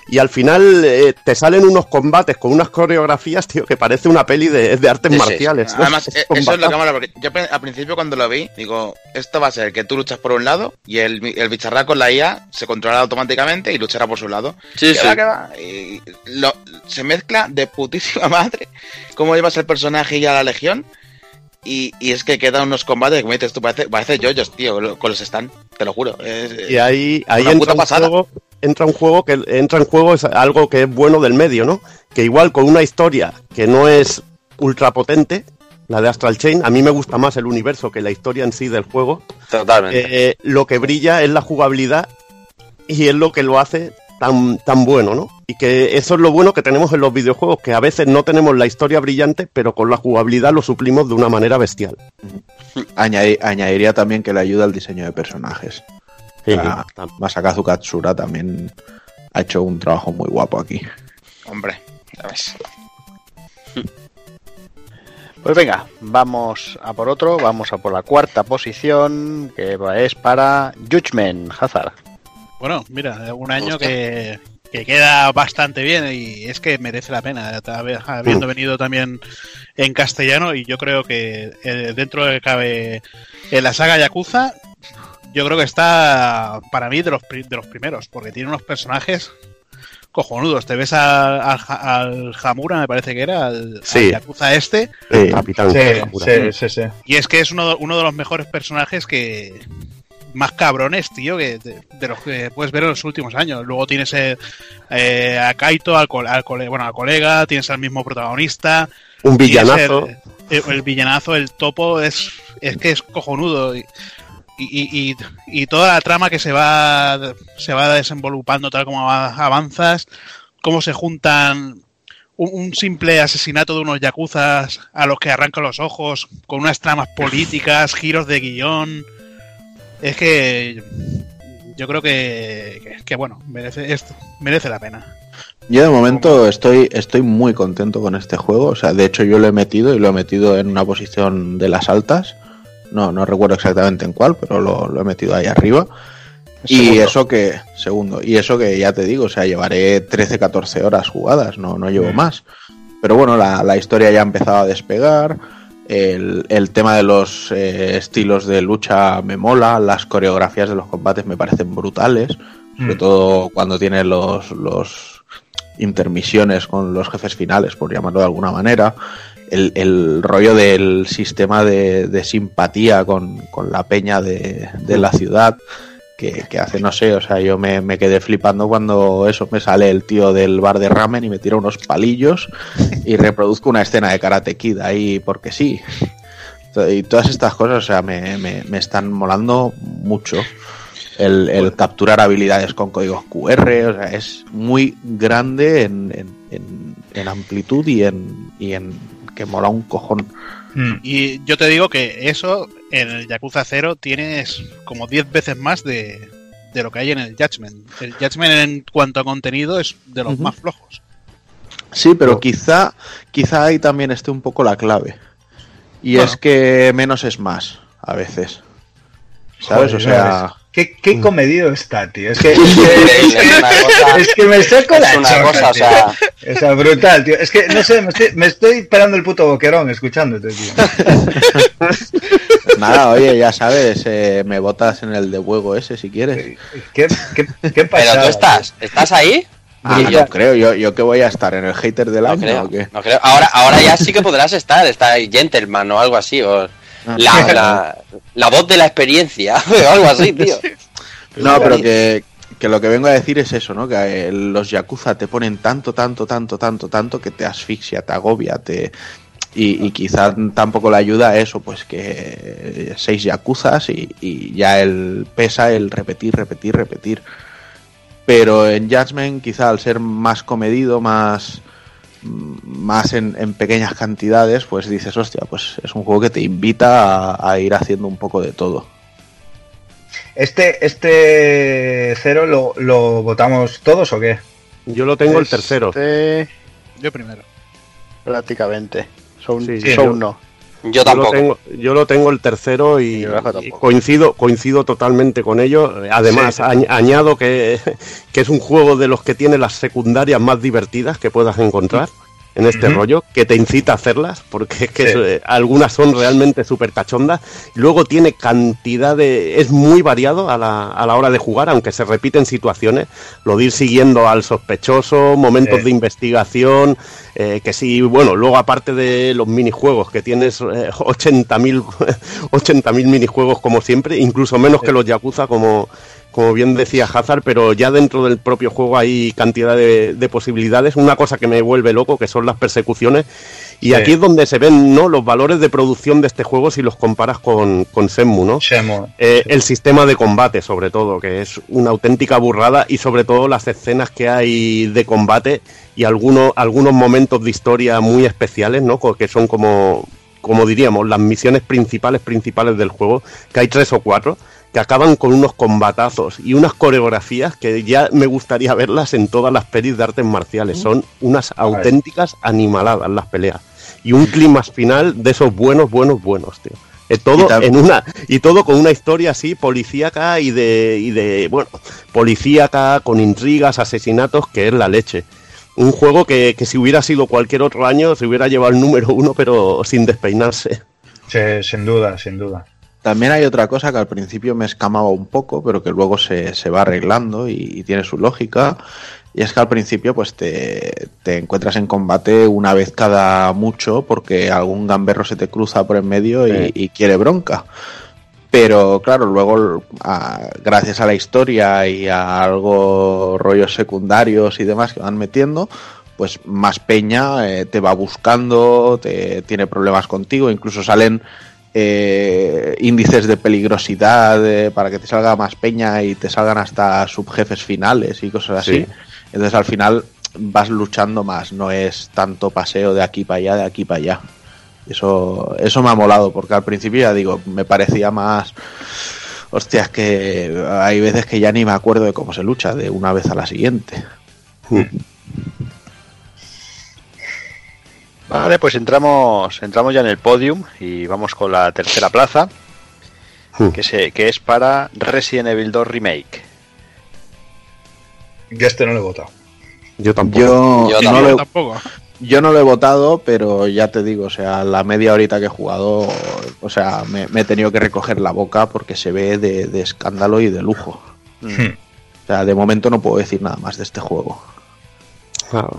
y al final eh, te salen unos combates con unas coreografías, tío, que parece una peli de, de artes Sí, sí. marciales. Además, Es eh, eso es lo que mola, porque yo al principio cuando lo vi, digo, esto va a ser que tú luchas por un lado y el, el bicharraco, la IA, se controlará automáticamente y luchará por su lado. Sí, Y sí. va, que va, y lo- se mezcla de putísima madre cómo llevas el personaje y a la legión. Y, y es que quedan unos combates que, como dices tú, parece, parece yoyos, tío, con los stand, te lo juro. Es- Y ahí, ahí una entra, puta un pasada. juego, entra un juego que entra en juego es algo que es bueno del medio, ¿no? Que igual con una historia que no es ultra potente, la de Astral Chain, a mí me gusta más el universo que la historia en sí del juego. Totalmente. Eh, lo que brilla es la jugabilidad y es lo que lo hace tan, tan bueno, ¿no? Y que eso es lo bueno que tenemos en los videojuegos, que a veces no tenemos la historia brillante, pero con la jugabilidad lo suplimos de una manera bestial. Añadi- añadiría también que le ayuda al diseño de personajes. Sí, Masakazu Katsura también ha hecho un trabajo muy guapo aquí. Hombre, ya ves. Pues venga, vamos a por otro, vamos a por la cuarta posición, que es para Judgment Hazard. Bueno, mira, un año que, que queda bastante bien y es que merece la pena, habi- habiendo venido también en castellano y yo creo que eh, dentro de que cabe en la saga Yakuza, yo creo que está para mí de los, pri- de los primeros, porque tiene unos personajes cojonudos. Te ves al, al, al Hamura, me parece que era, al, al Sí. Yakuza este, Sí, Capitán Sí, sí, sí, sí. y es que es uno, uno de los mejores personajes que. Más cabrones, tío, que de, de los que puedes ver en los últimos años. Luego tienes eh, eh, a Kaito, al, co- al cole- bueno, al colega, tienes al mismo protagonista. Un villanazo. El, el- el villanazo, el topo, es, es que es cojonudo. Y, y, y- y toda la trama que se va, se va desenvolupando tal como va- avanzas, cómo se juntan un, un simple asesinato de unos yakuzas a los que arrancan los ojos, con unas tramas políticas, giros de guion. Es que yo creo que, que, que, bueno, merece, esto, merece la pena. Yo de momento estoy, estoy muy contento con este juego. O sea, de hecho yo lo he metido y lo he metido en una posición de las altas. No, no recuerdo exactamente en cuál, pero lo, lo he metido ahí arriba. Y eso que, segundo, y eso que ya te digo, o sea, llevaré 13-14 horas jugadas, no, no llevo Mm. más. Pero bueno, la, la historia ya ha empezado a despegar. El, el tema de los eh, estilos de lucha me mola, las coreografías de los combates me parecen brutales, sobre Mm. todo cuando tiene los, los intermisiones con los jefes finales, por llamarlo de alguna manera. El, rollo del sistema de, simpatía con, la peña de, la ciudad, que, hace, no sé, o sea, yo me, quedé flipando cuando eso me sale el tío del bar de ramen y me tira unos palillos y reproduzco una escena de Karate Kid ahí porque sí. Y todas estas cosas, o sea, me, me, están molando mucho. El, capturar habilidades con códigos QR, o sea, es muy grande en- en amplitud y en, y en que mola un cojón. Mm. Y yo te digo que eso en el Yakuza 0 tienes como 10 veces más de, de lo que hay en el Judgment. El Judgment en cuanto a contenido es de los más flojos. Sí, pero quizá, quizá ahí también esté un poco la clave. Y Bueno. es que menos es más, a veces. ¿Sabes? Joder, o sea, Qué, qué comedido está, tío. Es que, es que, es que- cosa- es que me saco es la una chorra, cosa, o tío. sea- O sea, brutal, tío. Es que, no sé, me estoy, me estoy esperando el puto boquerón escuchándote, tío. nada, oye, ya sabes, eh, me botas en el de juego ese si quieres. ¿Qué, qué, qué Pero tú estás, ¿estás ahí? Ah, yo- no creo, yo, yo que voy a estar en el hater del No año creo, o qué. no creo. Ahora, ahora ya sí que podrás estar, está ahí Gentleman o algo así, o. la, la, la voz de la experiencia, o algo así, tío. No, pero que, que lo que vengo a decir es eso, ¿no? Que eh, los Yakuza te ponen tanto, tanto, tanto, tanto, tanto que te asfixia, te agobia, te... Y, y quizá tampoco le ayuda a eso, pues que eh, seis Yakuzas y, y ya el pesa el repetir, repetir, repetir. Pero en Judgment, quizá al ser más comedido, más más en, en pequeñas cantidades, pues dices, hostia, pues es un juego que te invita a, a ir haciendo un poco de todo. ¿Este, este cero lo, lo votamos todos o qué? Yo lo tengo el Este, tercero. Yo primero. Prácticamente. Son, Sí, sí, son yo- no. Yo Yo lo, tampoco. tengo, yo lo tengo el tercero y, coincido, coincido totalmente con ello. Además, Sí. añado que, que es un juego de los que tiene las secundarias más divertidas que puedas encontrar en este rollo, que te incita a hacerlas, porque es que Sí. eh, algunas son realmente súper cachondas. Luego tiene cantidad de... es muy variado a la, a la hora de jugar, aunque se repiten situaciones, lo de ir siguiendo al sospechoso, momentos Sí. de investigación, eh, que sí, bueno, luego aparte de los minijuegos, que tienes eh, 80.000 80.000 minijuegos como siempre, incluso menos Sí. que los Yakuza, como, como bien decía Hazard, pero ya dentro del propio juego hay cantidad de, de posibilidades. Una cosa que me vuelve loco, que son las persecuciones, y Sí. aquí es donde se ven ¿no? los valores de producción de este juego si los comparas con, con Shenmue, ¿no? Shemo. Eh, el sistema de combate, sobre todo, que es una auténtica burrada, y sobre todo las escenas que hay de combate y algunos, algunos momentos de historia muy especiales, ¿no? Que son como, como diríamos, las misiones principales, principales del juego, que hay tres o cuatro, que acaban con unos combatazos y unas coreografías que ya me gustaría verlas en todas las pelis de artes marciales. Son unas auténticas animaladas las peleas. Y un clima final de esos buenos, buenos, buenos, tío. Eh, todo en una y todo con una historia así policíaca y de y de bueno policíaca con intrigas asesinatos que es la leche un juego que, que si hubiera sido cualquier otro año se hubiera llevado el número uno pero sin despeinarse Sí, sin duda, sin duda. También hay otra cosa que al principio me escamaba un poco, pero que luego se, se va arreglando y, y tiene su lógica. Y es que al principio pues te, te encuentras en combate una vez cada mucho porque algún gamberro se te cruza por en medio y, quiere bronca. Pero claro, luego a- gracias a la historia y a algo rollos secundarios y demás que van metiendo, pues más peña eh, te va buscando, te tiene problemas contigo, incluso salen eh, índices de peligrosidad eh, para que te salga más peña y te salgan hasta subjefes finales y cosas así. Sí. Entonces al final vas luchando más, no es tanto paseo de aquí para allá, de aquí para allá. Eso, eso me ha molado, porque al principio ya digo, me parecía más. Hostias, que hay veces que ya ni me acuerdo de cómo se lucha, de una vez a la siguiente. Vale, pues entramos, entramos ya en el podium y vamos con la tercera plaza, Hmm. que, se, que es para Resident Evil 2 Remake. Yo este no lo he votado. yo tampoco Yo, Yo no tampoco. lo he- Tampoco. yo no lo he votado, pero ya te digo, o sea, la media horita que he jugado, o sea, me, me he tenido que recoger la boca porque se ve de, de escándalo y de lujo. Hmm. O sea, de momento no puedo decir nada más de este juego.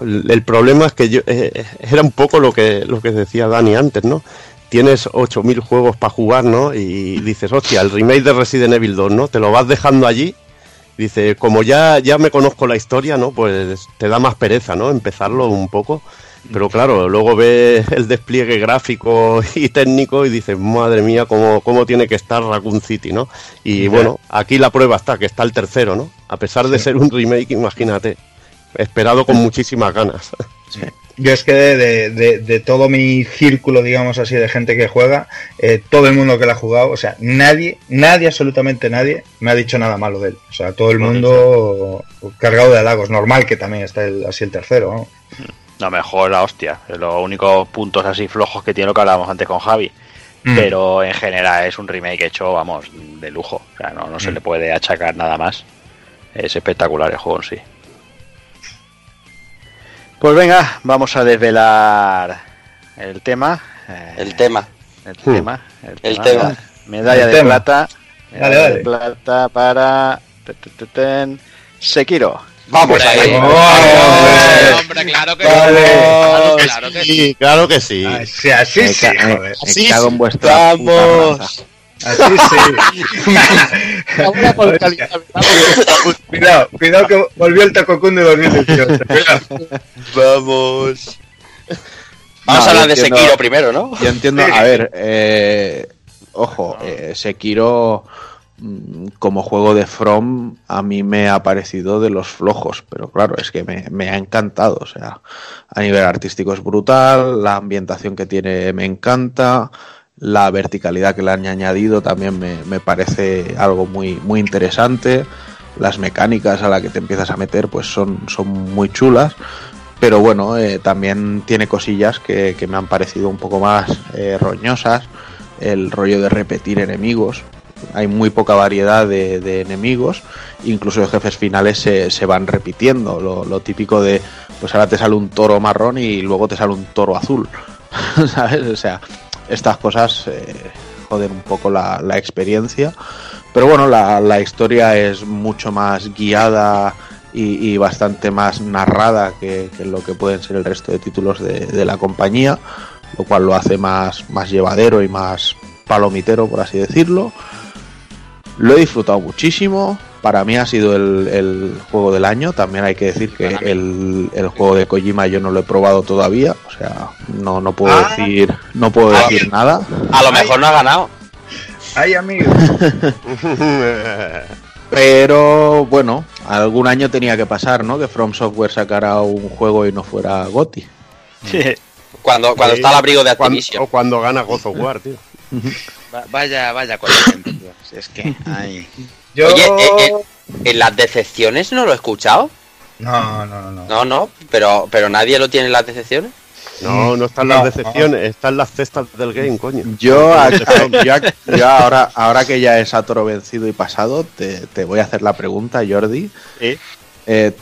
El, problema es que yo eh, era un poco lo que lo que decía Dani antes, ¿no? Tienes 8000 juegos para jugar, ¿no? Y dices, hostia, el remake de Resident Evil 2, ¿no? Te lo vas dejando allí. Dice, como ya ya me conozco la historia, ¿no? Pues te da más pereza, ¿no? Empezarlo un poco. Pero claro, luego ves el despliegue gráfico y técnico y dices, madre mía, cómo, cómo tiene que estar Raccoon City, ¿no? Y bueno, aquí la prueba está, que está el tercero, ¿no? A pesar de Sí. ser un remake, imagínate. Esperado con muchísimas ganas. Yo es que de, de- de todo mi círculo, digamos así, de gente que juega, eh, todo el mundo que la ha jugado, o sea, nadie, nadie, absolutamente nadie, me ha dicho nada malo de él. O sea, todo el mundo cargado de halagos. Normal que también está el- así el tercero, ¿no? No, mejor la hostia. Los únicos puntos así flojos que tiene lo que hablábamos antes con Javi. Mm. pero en general es un remake hecho, vamos, de lujo. O sea, no, no se Mm. le puede achacar nada más. Es espectacular el juego en sí. Pues venga, vamos a desvelar el tema. eh, El tema. El Hmm. tema. El tema. Medalla El de tema. plata. Medalla Dale, de plata para. Sekiro. Vamos ahí. ¡Oh! hombre, claro que Vale. Claro, que sí. Sí, claro que sí. Sí, así me, sí, ca- me- Sí, cago sí. en vuestra puta Vamos. Así sí. cuidado, cuidado que volvió el Tacocún de 2018. Cuidado. Vamos. Vamos No, a hablar de entiendo- Sekiro primero, ¿no? Yo entiendo, a ver, eh, ojo, eh, Sekiro mm, como juego de From a mí me ha parecido de los flojos, pero claro, es que me, me ha encantado, o sea, a nivel artístico es brutal, la ambientación que tiene me encanta, la verticalidad que le han añadido también me, me parece algo muy, muy interesante, las mecánicas a las que te empiezas a meter pues son, son muy chulas, pero bueno, eh, también tiene cosillas que, que me han parecido un poco más eh, roñosas, el rollo de repetir enemigos, hay muy poca variedad de, enemigos, incluso los jefes finales se, se van repitiendo, lo, lo típico de, pues ahora te sale un toro marrón y luego te sale un toro azul, ¿sabes? O sea, estas cosas eh, joden un poco la, la experiencia, pero bueno, la, la historia es mucho más guiada y, y bastante más narrada que, que lo que pueden ser el resto de títulos de, de la compañía, lo cual lo hace más, más llevadero y más palomitero, por así decirlo. Lo he disfrutado muchísimo. Para mí ha sido el, el juego del año. También hay que decir que el, el juego de Kojima yo no lo he probado todavía. O sea, no, no puedo Ah. decir, no puedo Ah. decir nada. A lo mejor no ha ganado. Ay, amigo. Pero bueno, algún año tenía que pasar, ¿no? Que From Software sacara un juego y no fuera GOTI. Cuando, cuando Sí. está al abrigo de Cuando- Activision. o cuando gana God of War, tío. Va- Vaya, vaya con tío. Si es que, ay. Yo... Oye, eh, eh, ¿En las decepciones no lo he escuchado? No, no, no, no. No, no, pero, pero nadie lo tiene en las decepciones. No, no están No, las decepciones, están las cestas del game, coño. Yo, a- a- yo a- yo ahora, ahora que ya es Atoro vencido y pasado, te, te voy a hacer la pregunta, Jordi. Sí. Eh,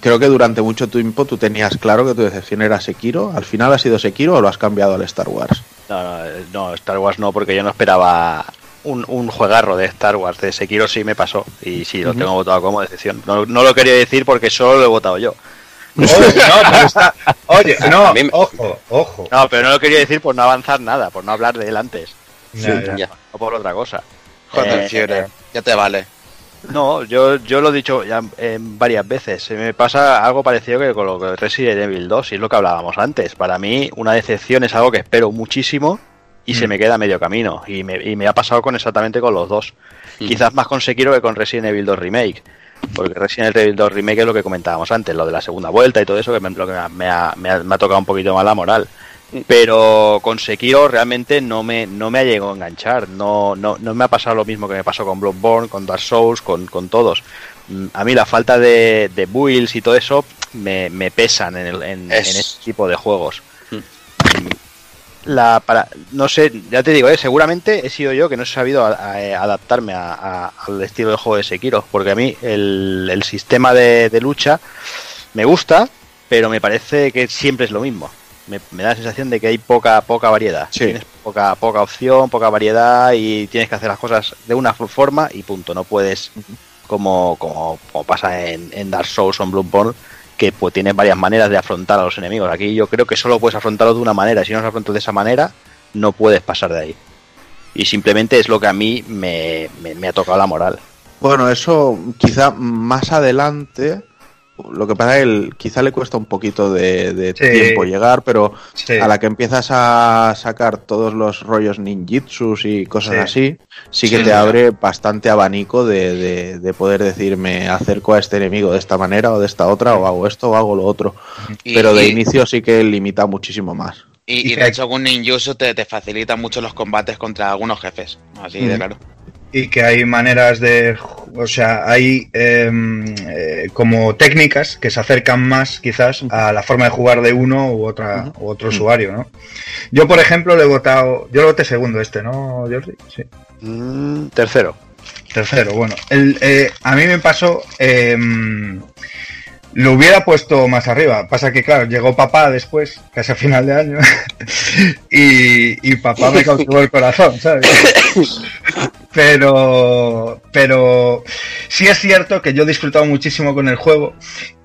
creo que durante mucho tiempo tú tenías claro que tu decepción era Sekiro. ¿Al final ha sido Sekiro o lo has cambiado al Star Wars? No, no, eh, no, Star Wars no, porque yo no esperaba un, un juegarro de Star Wars. De Sekiro sí me pasó. Y sí, lo tengo votado como decepción. No, no lo quería decir porque solo lo he votado yo. Oye, no, pero está... Oye, no, me- ojo, ojo. No, pero no lo quería decir por no avanzar nada, por no hablar de él antes. Ya, ya. Ya. No por otra cosa. Joder, Eh, ya te vale. No, yo, yo lo he dicho ya eh, varias veces. Se me pasa algo parecido que con lo que Resident Evil 2, y es lo que hablábamos antes. Para mí, una decepción es algo que espero muchísimo y se Mm. me queda a medio camino. Y me, y me ha pasado con exactamente con los dos. Mm. Quizás más con Sekiro que con Resident Evil 2 Remake. Porque Resident Evil 2 Remake es lo que comentábamos antes, lo de la segunda vuelta y todo eso, que me, lo que me, ha, me ha- tocado un poquito más la moral. Pero con Sekiro realmente no me, no me ha llegado a enganchar. No, no, no me ha pasado lo mismo que me pasó con Bloodborne, con Dark Souls, con, con todos. Mm, A mí la falta de, de builds y todo eso me, me pesan en, el, en, Es- en este tipo de juegos. Mm. La, para, no sé, ya te digo, eh, seguramente he sido yo que no he sabido a- a- adaptarme a- a- al estilo de juego de Sekiro, porque a mí el, el sistema de, de lucha me gusta, pero me parece que siempre es lo mismo. Me, me da la sensación de que hay poca poca variedad. Sí. Tienes poca poca opción, poca variedad y tienes que hacer las cosas de una forma y punto. No puedes, como, como, como pasa en, en Dark Souls o en Bloodborne, que pues tienes varias maneras de afrontar a los enemigos. Aquí yo creo que solo puedes afrontarlos de una manera. Si no los afrontas de esa manera, no puedes pasar de ahí. Y simplemente es lo que a mí me- me ha tocado la moral. Bueno, eso quizá más adelante. Lo que pasa es que el- quizá le cuesta un poquito de, de Sí. tiempo llegar, pero Sí. a la que empiezas a sacar todos los rollos ninjitsus y cosas Sí. así, sí que Sí, te abre bastante abanico de, de- de poder decir me acerco a este enemigo de esta manera o de esta otra, o hago esto o hago lo otro. Y- pero de y- inicio sí que limita muchísimo más. Y, de hecho, con Ninjutsu te, te facilita mucho los combates contra algunos jefes. Así de claro. Y que hay maneras de, o sea, hay em, eh, como técnicas que se acercan más quizás a la forma de jugar de uno u otra u otro usuario, ¿no? Yo, por ejemplo, le he votado, yo lo voté segundo este, ¿no, Jordi? Sí. Mm, tercero. Tercero, bueno. El, eh, a mí me pasó. Lo hubiera puesto más arriba. Pasa que, claro, llegó papá después, casi a final de año. y, y papá me cautivó el corazón, ¿sabes? Pero, pero sí es cierto que yo he disfrutado muchísimo con el juego.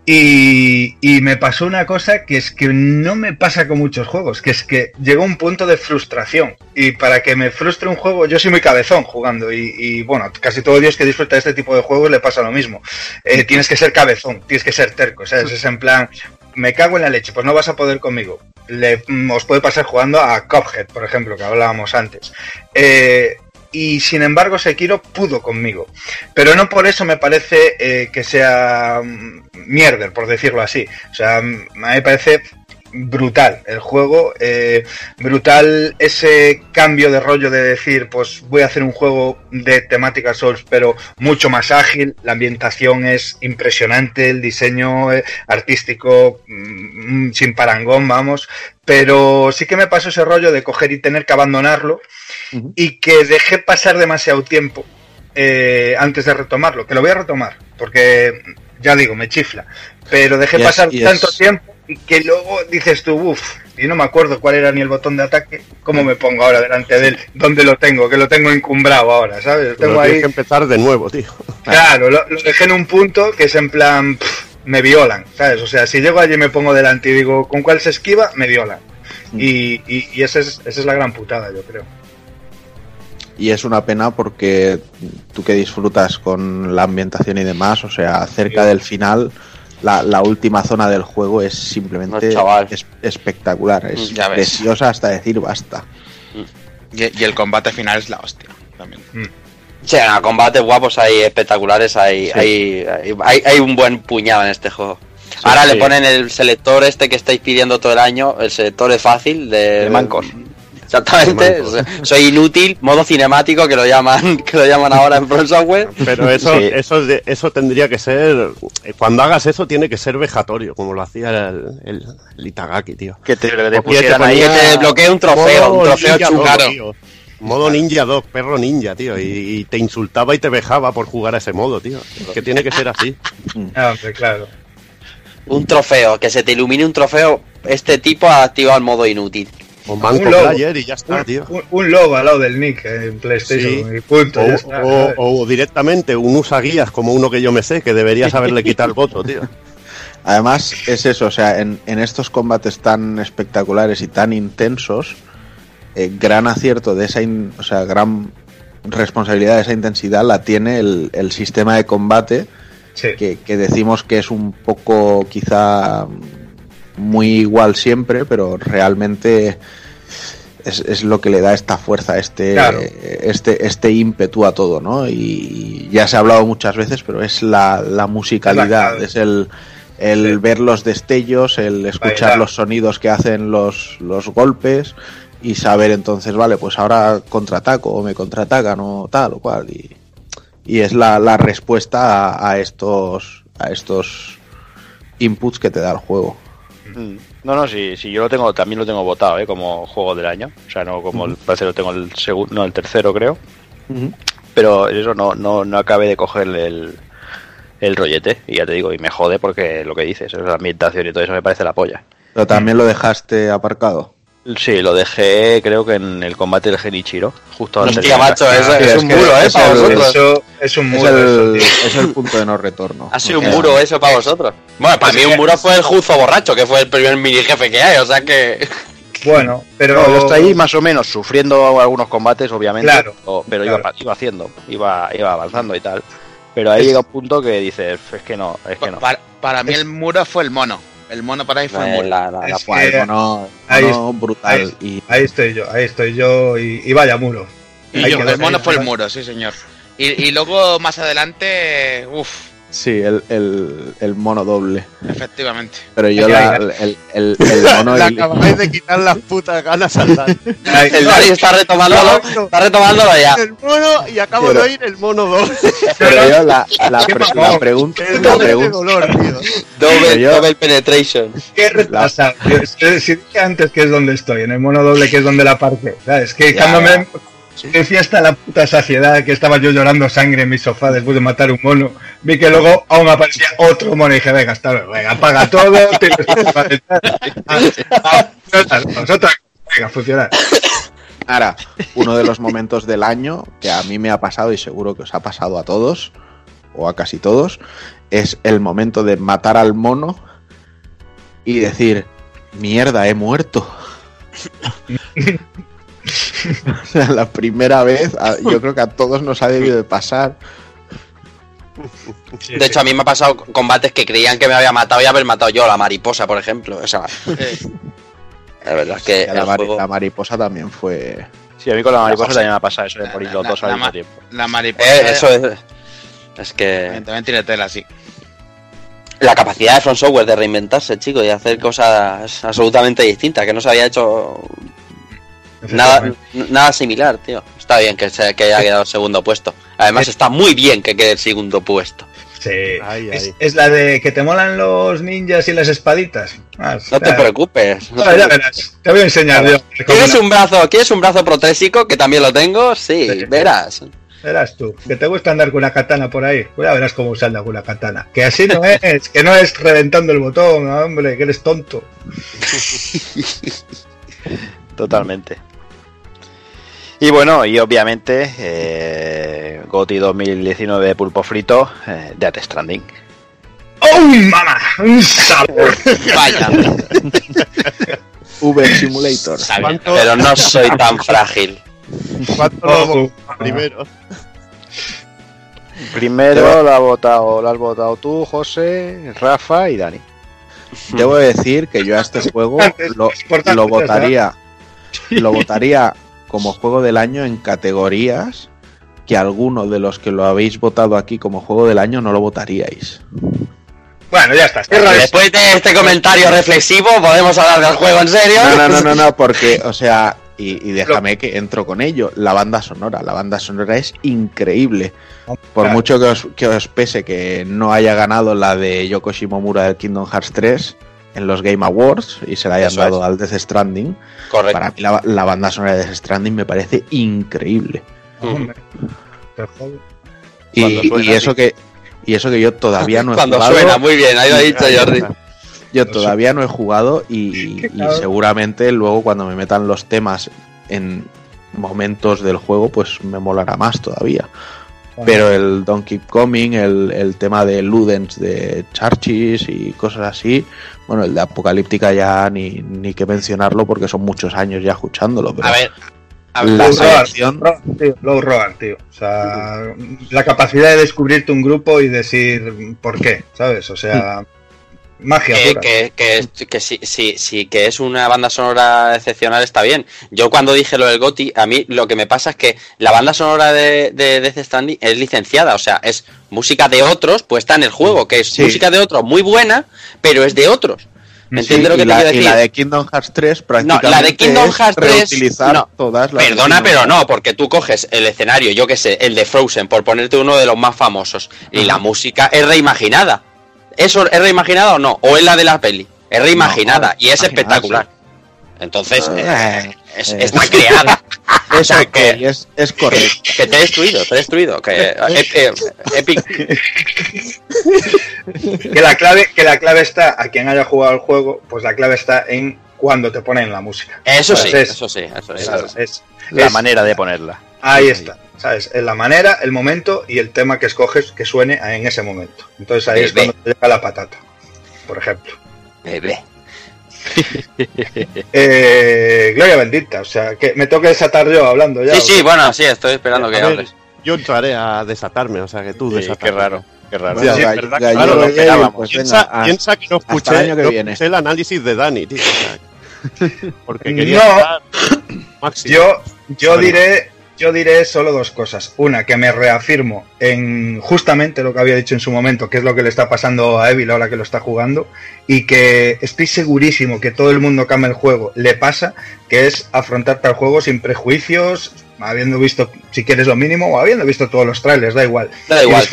Y, y me pasó una cosa que es que no me pasa con muchos juegos, que es que llegó un punto de frustración. Y para que me frustre un juego, yo soy muy cabezón jugando. Y, y, bueno, casi todo Dios que disfruta de este tipo de juegos le pasa lo mismo. Eh, tienes que ser cabezón, tienes que ser terco, ¿sabes? Es en plan, me cago en la leche, pues no vas a poder conmigo. Le, mm, os puede pasar jugando a Cuphead, por ejemplo, que hablábamos antes. Eh, y sin embargo Sekiro pudo conmigo. Pero no por eso me parece eh, que sea mm, mierder, por decirlo así. O sea, mm, me parece brutal el juego, eh, brutal ese cambio de rollo de decir, pues voy a hacer un juego de temática Souls, pero mucho más ágil, la ambientación es impresionante, el diseño eh, artístico mm, sin parangón, vamos, pero sí que me pasó ese rollo de coger y tener que abandonarlo y que dejé pasar demasiado tiempo eh, antes de retomarlo, que lo voy a retomar, porque ya digo, me chifla, pero dejé pasar tanto tiempo y que luego dices tú, uff, y no me acuerdo cuál era ni el botón de ataque, ¿cómo me pongo ahora delante de él? ¿Dónde lo tengo? Que lo tengo encumbrado ahora, ¿sabes? Lo tengo ahí, que empezar de nuevo, tío. claro, lo, lo dejé en un punto que es en plan, pff, me violan, ¿sabes? O sea, si llego allí y me pongo delante y digo, ¿con cuál se esquiva? Me violan. Y, y, y esa, es, esa es la gran putada, yo creo. Y es una pena porque tú que disfrutas con la ambientación y demás, o sea, cerca Sí. del final, la, la última zona del juego es simplemente No, es- espectacular, es Ya ves. preciosa hasta decir basta. Y, y el combate final es la hostia. También. Sí, no, combates guapos hay espectaculares, hay, hay, hay, hay- hay un buen puñado en este juego. Ahora le ponen el selector este que estáis pidiendo todo el año, el selector de fácil de, De mancos. Exactamente, soy inútil, modo cinemático que lo llaman, que lo llaman ahora en From Software. Pero eso, Sí. eso, de- eso tendría que ser. Cuando hagas eso, tiene que ser vejatorio, como lo hacía el, el, el Itagaki, tío. Que te, que te Porque pusieran te ahí. Que te desbloquee un trofeo, un trofeo tío. Modo Ninja Dog, perro ninja, tío. Y, y te insultaba y te vejaba por jugar a ese modo, tío. Es que tiene que ser así. Ah, hombre, claro. Un trofeo, que se te ilumine un trofeo. Este tipo ha activado el modo inútil. O manco Un logo. player y ya está, Un, tío. un- logo al lado del nick eh, en PlayStation Sí. y punto. ya está, O, directamente un usaguías como uno que yo me sé, que deberías haberle quitado el voto, tío. Además, es eso, o sea, en, en estos combates tan espectaculares y tan intensos, eh, gran acierto de esa, in- o sea, gran responsabilidad de esa intensidad la tiene el, el sistema de combate, Sí. que, que decimos que es un poco quizá muy igual siempre, pero realmente es, es lo que le da esta fuerza, este, Claro. este, este ímpetu a todo, ¿no? Y ya se ha hablado muchas veces, pero es la, la musicalidad, es el, el Sí. ver los destellos, el escuchar Bailar. los sonidos que hacen los, los golpes y saber entonces, vale, pues ahora contraataco o me contraatacan o tal o cual. Y, y es la, la respuesta a, a estos a estos inputs que te da el juego. Mm. No, no, sí, sí, yo lo tengo, también lo tengo votado, ¿eh? Como juego del año. O sea, no como el parece lo tengo el segundo, no, el tercero creo. Pero eso no, no, no acabé de cogerle el, el rollete. Y ya te digo, y me jode porque lo que dices, la ambientación y todo eso me parece la polla. Pero también lo dejaste aparcado. Sí, lo dejé creo que en el combate del Genichiro, justo antes Hostia, de- macho, es, es un que muro, ¿eh? es Para el- vosotros. Eso es un Es muro. el, eso, tío. es el punto de no retorno. Ha sido un muro eso para vosotros. Bueno, para mí un muro fue el Juzo borracho, que fue el primer mini jefe que hay, o sea que. Bueno, pero No, yo estoy ahí más o menos sufriendo algunos combates, obviamente, Claro, o- pero claro. Iba, iba haciendo, iba, iba avanzando y tal. Pero ahí Es- llega un punto que dices, es que no, es que no. Para, para mí el muro fue el mono. El mono para mí fue el la- la- la- Es mono- ahí- mono brutal. ahí- y Ahí estoy yo, ahí estoy yo y, y vaya muro. Y Ahí yo, quedó, el mono ahí fue el muro, sí señor. Y, y luego más adelante, uff, Sí, el, el, el mono doble. Efectivamente. Pero yo la- el, el, el mono Le y- acabáis de quitar las putas ganas al Dani. El Dani está retomándolo, está retomándolo ya. El mono y acabo Pero- de oír el mono 2. pero yo la, la, pre- la pregunta El la doble pregunta dolor, tío. Double, Yo- double penetration. Qué que Si dije antes que es donde estoy, en el mono doble que es donde la parte. ¿sabes? Que Ya, cuando ya. me decía hasta la puta saciedad que estaba yo llorando sangre en mi sofá después de matar un mono, vi que luego aún aparecía otro mono y dije, venga, hasta luego, venga, apaga todo, tienes venga, funcionar. Ahora, uno de los momentos del año que a mí me ha pasado y seguro que os ha pasado a todos, o a casi todos, es el momento de matar al mono y decir, mierda, he muerto. o sea, la primera vez, a- yo creo que a todos nos ha debido de pasar. De hecho, a mí me ha pasado combates que creían que me había matado y haber matado yo, la mariposa, por ejemplo. O sea, la verdad es que La, el mari- juego- la mariposa también fue... Sí, a mí con la mariposa también me ha pasado eso de morir los La- dos al la mismo tiempo. La mariposa. Eh, eso es. Es que También tiene tela, sí. la capacidad de Front Software de reinventarse, chico, y hacer cosas absolutamente distintas, que no se había hecho nada, nada similar, tío. Está bien que, se, que haya quedado segundo puesto. Además, está muy bien que quede el segundo puesto. Sí. Ay, Es, ay. es la de que te molan los ninjas y las espaditas. Ah, No te preocupes. no ah, ya verás. Te voy a enseñar yo. ¿Quieres un brazo, ¿Quieres un brazo protésico? Que también lo tengo. Sí, Sí. verás. Verás tú, que te gusta andar con una katana por ahí. Pues ya verás cómo usa andar con una katana. Que así no es, que no es reventando el botón, hombre, que eres tonto. Totalmente. Y bueno, y obviamente, eh, GOTY 2019 Pulpo Frito, eh, Death Stranding. ¡Oh, mamá! ¡Un sabor! Vaya. Uber Simulator. Está bien, ¿Cuánto- pero no soy tan frágil. ¿Cuánto Ojo. lo primero? Primero lo, ha votado, lo has votado tú, José, Rafa y Dani. Debo decir que yo a este juego lo, votaría lo votaría como juego del año en categorías que alguno de los que lo habéis votado aquí como juego del año no lo votaríais. Bueno, ya está. Después de este comentario reflexivo, podemos hablar del juego en serio. No, no, no, no, no, porque, o sea, y, y déjame que entro con ello. La banda sonora, la banda sonora es increíble. Por mucho que os, que os pese que no haya ganado la de Yoko Shimomura del Kingdom Hearts 3 en los Game Awards y se la hayan Eso dado es. al Death Stranding, Correcto. para mí la, la banda sonora de Death Stranding me parece increíble. Y, Cuando eso que y eso que yo todavía no he Cuando jugado. suena, muy bien, ahí lo ha dicho Jordi. Yo todavía no he jugado y, seguramente luego cuando me metan los temas en momentos del juego, pues me molará más todavía. Pero el Don't Keep Coming, el, el tema de Ludens de Charchis y cosas así, bueno, el de Apocalíptica ya ni, ni que mencionarlo porque son muchos años ya escuchándolo. Pero A ver, a ver, la Low Roar, tío, Low Roar, tío. O sea, la capacidad de descubrirte un grupo y decir por qué, ¿sabes? O sea, magia que, pura. que, que, que sí, sí, sí, que es una banda sonora excepcional, está bien. Yo cuando dije lo del GOTI, a mí lo que me pasa es que la banda sonora de, de Death Stranding es licenciada, o sea, es música de otros puesta en el juego, que es Sí. música de otros muy buena, pero es de otros. Sí, ¿Entiendes lo que te la, quiero y decir? la de Kingdom Hearts 3 No, prácticamente la de Kingdom Hearts 3, reutilizar no. todas las Perdona, pero no, porque tú coges el escenario, yo que sé, el de Frozen, por ponerte uno de los más famosos, y la música es reimaginada. ¿Eso es reimaginada o no? ¿O es la de la peli? Es reimaginada No, y es espectacular. Entonces, Eh, eh, es- eh, está creada. Es, O sea, ok, que- es, es correcto. Que te he destruido, te he destruido. Que, eh, Epic. Que la clave, que la clave está, a quien haya jugado el juego, pues la clave está en cuando te ponen la música. Eso sí, ¿Sabes? eso sí, eso sí. ¿Sabes? Es- La es- manera de ponerla. Ahí está, ¿sabes? En la manera, el momento y el tema que escoges que suene en ese momento. Entonces ahí es cuando te llega la patata, por ejemplo. Bebé. Eh, Gloria bendita, o sea, que me tengo que desatar yo hablando ya. Sí, ¿o sí, qué? bueno, sí, estoy esperando que hables. yo entraré a desatarme, o sea que tú Sí, desatarme. qué raro, qué raro. Sí, ga- es verdad, gallo claro, lo esperábamos. Pues piensa, venga, a- piensa que no escuché, el año que no viene. escuché el análisis de Dani, tío. o sea, porque quería No. Yo, yo Bueno. diré yo diré solo dos cosas. Una, que me reafirmo en justamente lo que había dicho en su momento, que es lo que le está pasando a Evil ahora que lo está jugando, y que estoy segurísimo que todo el mundo que ama el juego le pasa, que es afrontar tal juego sin prejuicios, habiendo visto, si quieres lo mínimo, o habiendo visto todos los trailers, da igual. Da Y igual.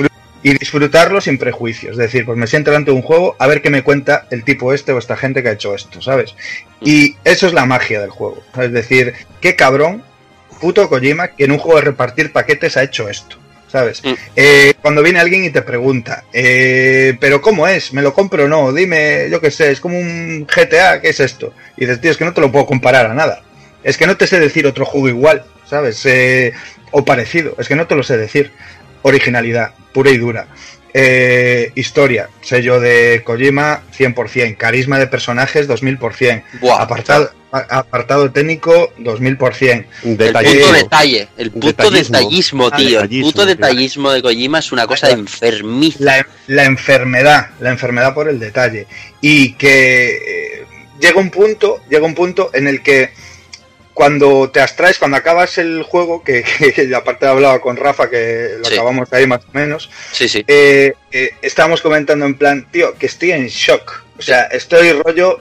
y disfrutarlo sin prejuicios. Es decir, pues me siento delante de un juego a ver qué me cuenta el tipo este o esta gente que ha hecho esto, ¿sabes? Y eso es la magia del juego. Es decir, qué cabrón, puto Kojima, que en un juego de repartir paquetes ha hecho esto. ¿Sabes? Mm. Eh, cuando viene alguien y te pregunta, eh, ¿pero cómo es? ¿Me lo compro o no? Dime, yo qué sé, es como un GTA, ¿qué es esto? Y dices, tío, es que no te lo puedo comparar a nada. Es que no te sé decir otro juego igual, ¿sabes? Eh, o parecido, es que no te lo sé decir. Originalidad, pura y dura. Eh, historia, sello de Kojima 100%, carisma de personajes 2000%, Buah, apartado, apartado técnico 2000%. El Detallismo. puto detalle, el puto Detallismo. detallismo, Ah, tío. El puto detallismo de Kojima es una cosa enfermiza. la, la enfermedad, la enfermedad por el detalle. Y que eh, llega un punto, llega un punto en el que cuando te abstraes, cuando acabas el juego, que, que aparte hablaba con Rafa, que lo Sí. acabamos ahí más o menos, Sí, sí. eh, eh, estábamos comentando en plan, tío, que estoy en shock. O sea, estoy rollo.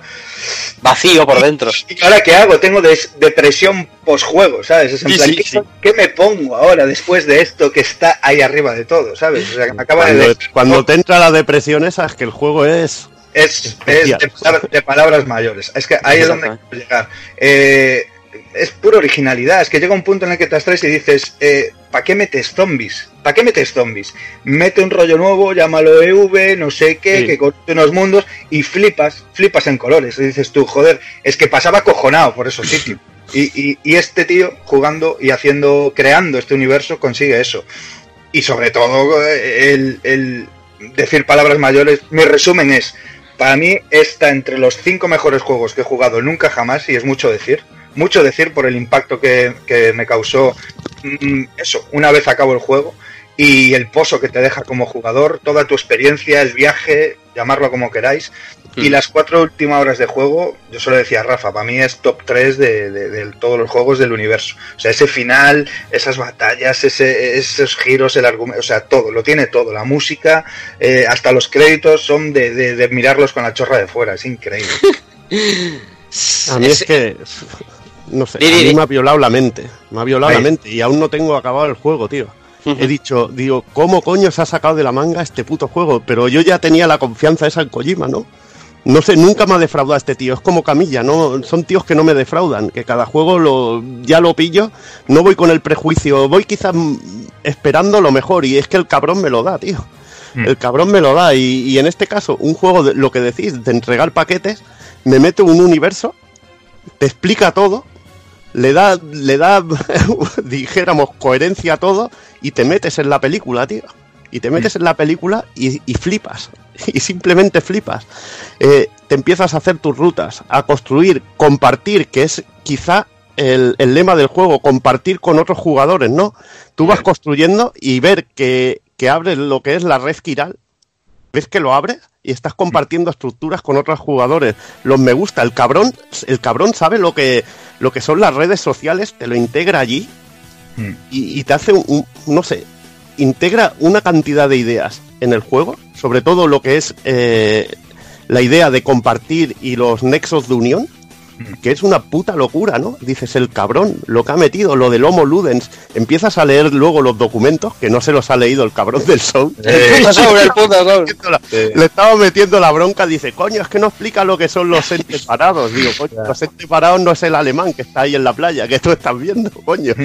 Vacío por dentro. ¿Y ahora qué hago? Tengo des- depresión post-juego, ¿sabes? Es en Sí, plan, sí, ¿qué, sí. qué me pongo ahora después de esto que está ahí arriba de todo, ¿sabes? O sea, que me acaba Cuando, de. cuando te entra la depresión esa, es que el juego es... Es, es de, palabras, de palabras mayores. Es que ahí es donde quiero llegar. Eh, es pura originalidad. Es que llega un punto en el que te abstraes y dices, eh, ¿para qué metes zombies? ¿Para qué metes zombies? Mete un rollo nuevo, llámalo EV, no sé qué, Sí. que corte unos mundos y flipas, flipas en colores. Y dices tú, joder, es que pasaba cojonado por esos sitios. Y, y- y este tío jugando y haciendo, creando este universo consigue eso. Y sobre todo el, el decir palabras mayores, mi resumen es, para mí está entre los cinco mejores juegos que he jugado nunca jamás y es mucho decir. Mucho decir por el impacto que, que me causó mm, eso, una vez acabo el juego y el pozo que te deja como jugador, toda tu experiencia, el viaje, llamarlo como queráis. Y Mm. las cuatro últimas horas de juego, yo solo decía a Rafa, para mí es top 3 de, de- de todos los juegos del universo. O sea, ese final, esas batallas, ese, esos giros, el argumento, o sea, todo, lo tiene todo. La música, eh, hasta los créditos son de, de- de mirarlos con la chorra de fuera, es increíble. A mí es que... No sé, a mí me ha violado la mente. Me ha violado la mente y aún no tengo acabado el juego, tío. He dicho, digo, ¿cómo coño se ha sacado de la manga este puto juego? Pero yo ya tenía la confianza esa en Kojima, ¿no? No sé, nunca me ha defraudado este tío. Es como Camilla, ¿no? Son tíos que no me defraudan, que cada juego lo, ya lo pillo, no voy con el prejuicio, voy quizás esperando lo mejor y es que el cabrón me lo da, tío. Mm. El cabrón me lo da y, y en este caso, un juego, de, lo que decís, de entregar paquetes, me mete un universo, te explica todo, le da, le da, dijéramos, coherencia a todo y te metes en la película, tío. Y te metes en la película y, y flipas. Y simplemente flipas. Eh, te empiezas a hacer tus rutas, a construir, compartir, que es quizá el, el lema del juego, compartir con otros jugadores, ¿no? Tú vas construyendo y ver que, que abres lo que es la red Kiral, ves que lo abres y estás compartiendo estructuras con otros jugadores. Los me gusta, el cabrón, el cabrón sabe lo que, lo que son las redes sociales, te lo integra allí Mm. y, y te hace un, un- no sé, integra una cantidad de ideas en el juego, sobre todo lo que es eh, la idea de compartir y los nexos de unión, que es una puta locura, ¿no? Dices, el cabrón, lo que ha metido, lo del Homo Ludens, empiezas a leer luego los documentos, que no se los ha leído el cabrón del Soul. Eh, eh, Le estaba metiendo la bronca, dice, coño, es que no explica lo que son los entes parados. Digo, coño, los entes parados no es el alemán que está ahí en la playa, que tú estás viendo, coño.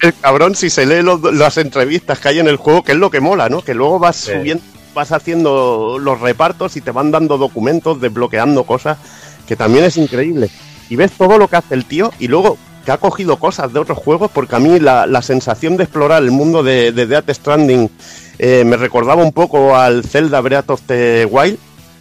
el cabrón, si se lee los- las entrevistas que hay en el juego, que es lo que mola, ¿no? Que luego vas subiendo, vas haciendo los repartos y te van dando documentos, desbloqueando cosas, que también es increíble. Y ves todo lo que hace el tío y luego que ha cogido cosas de otros juegos, porque a mí la, la sensación de explorar el mundo de, de Death Stranding eh, me recordaba un poco al Zelda Breath of the Wild,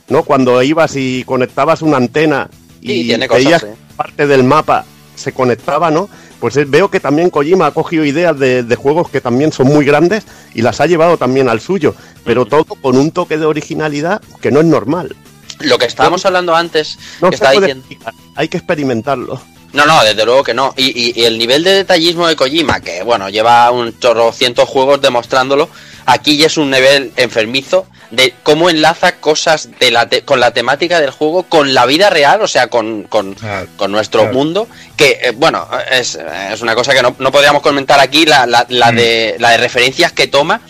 ¿no? Cuando ibas y conectabas una antena y Sí, tiene cosas, veías parte del mapa se conectaba, ¿no? Pues eh, veo que también Kojima ha cogido ideas de, de juegos que también son muy grandes y las ha llevado también al suyo, pero todo con un toque de originalidad que no es normal. Lo que estábamos hablando antes, No que se estaba puede diciendo. explicar, hay que experimentarlo. No, no, desde luego que no. Y, y- y el nivel de detallismo de Kojima, que bueno, lleva un chorro cientos juegos demostrándolo, aquí ya es un nivel enfermizo de cómo enlaza cosas de la te- con la temática del juego con la vida real, o sea, con, con, con nuestro claro. mundo, que eh, bueno, es, es una cosa que no, no podríamos comentar aquí, la, la, la Mm. de, la de referencias que toma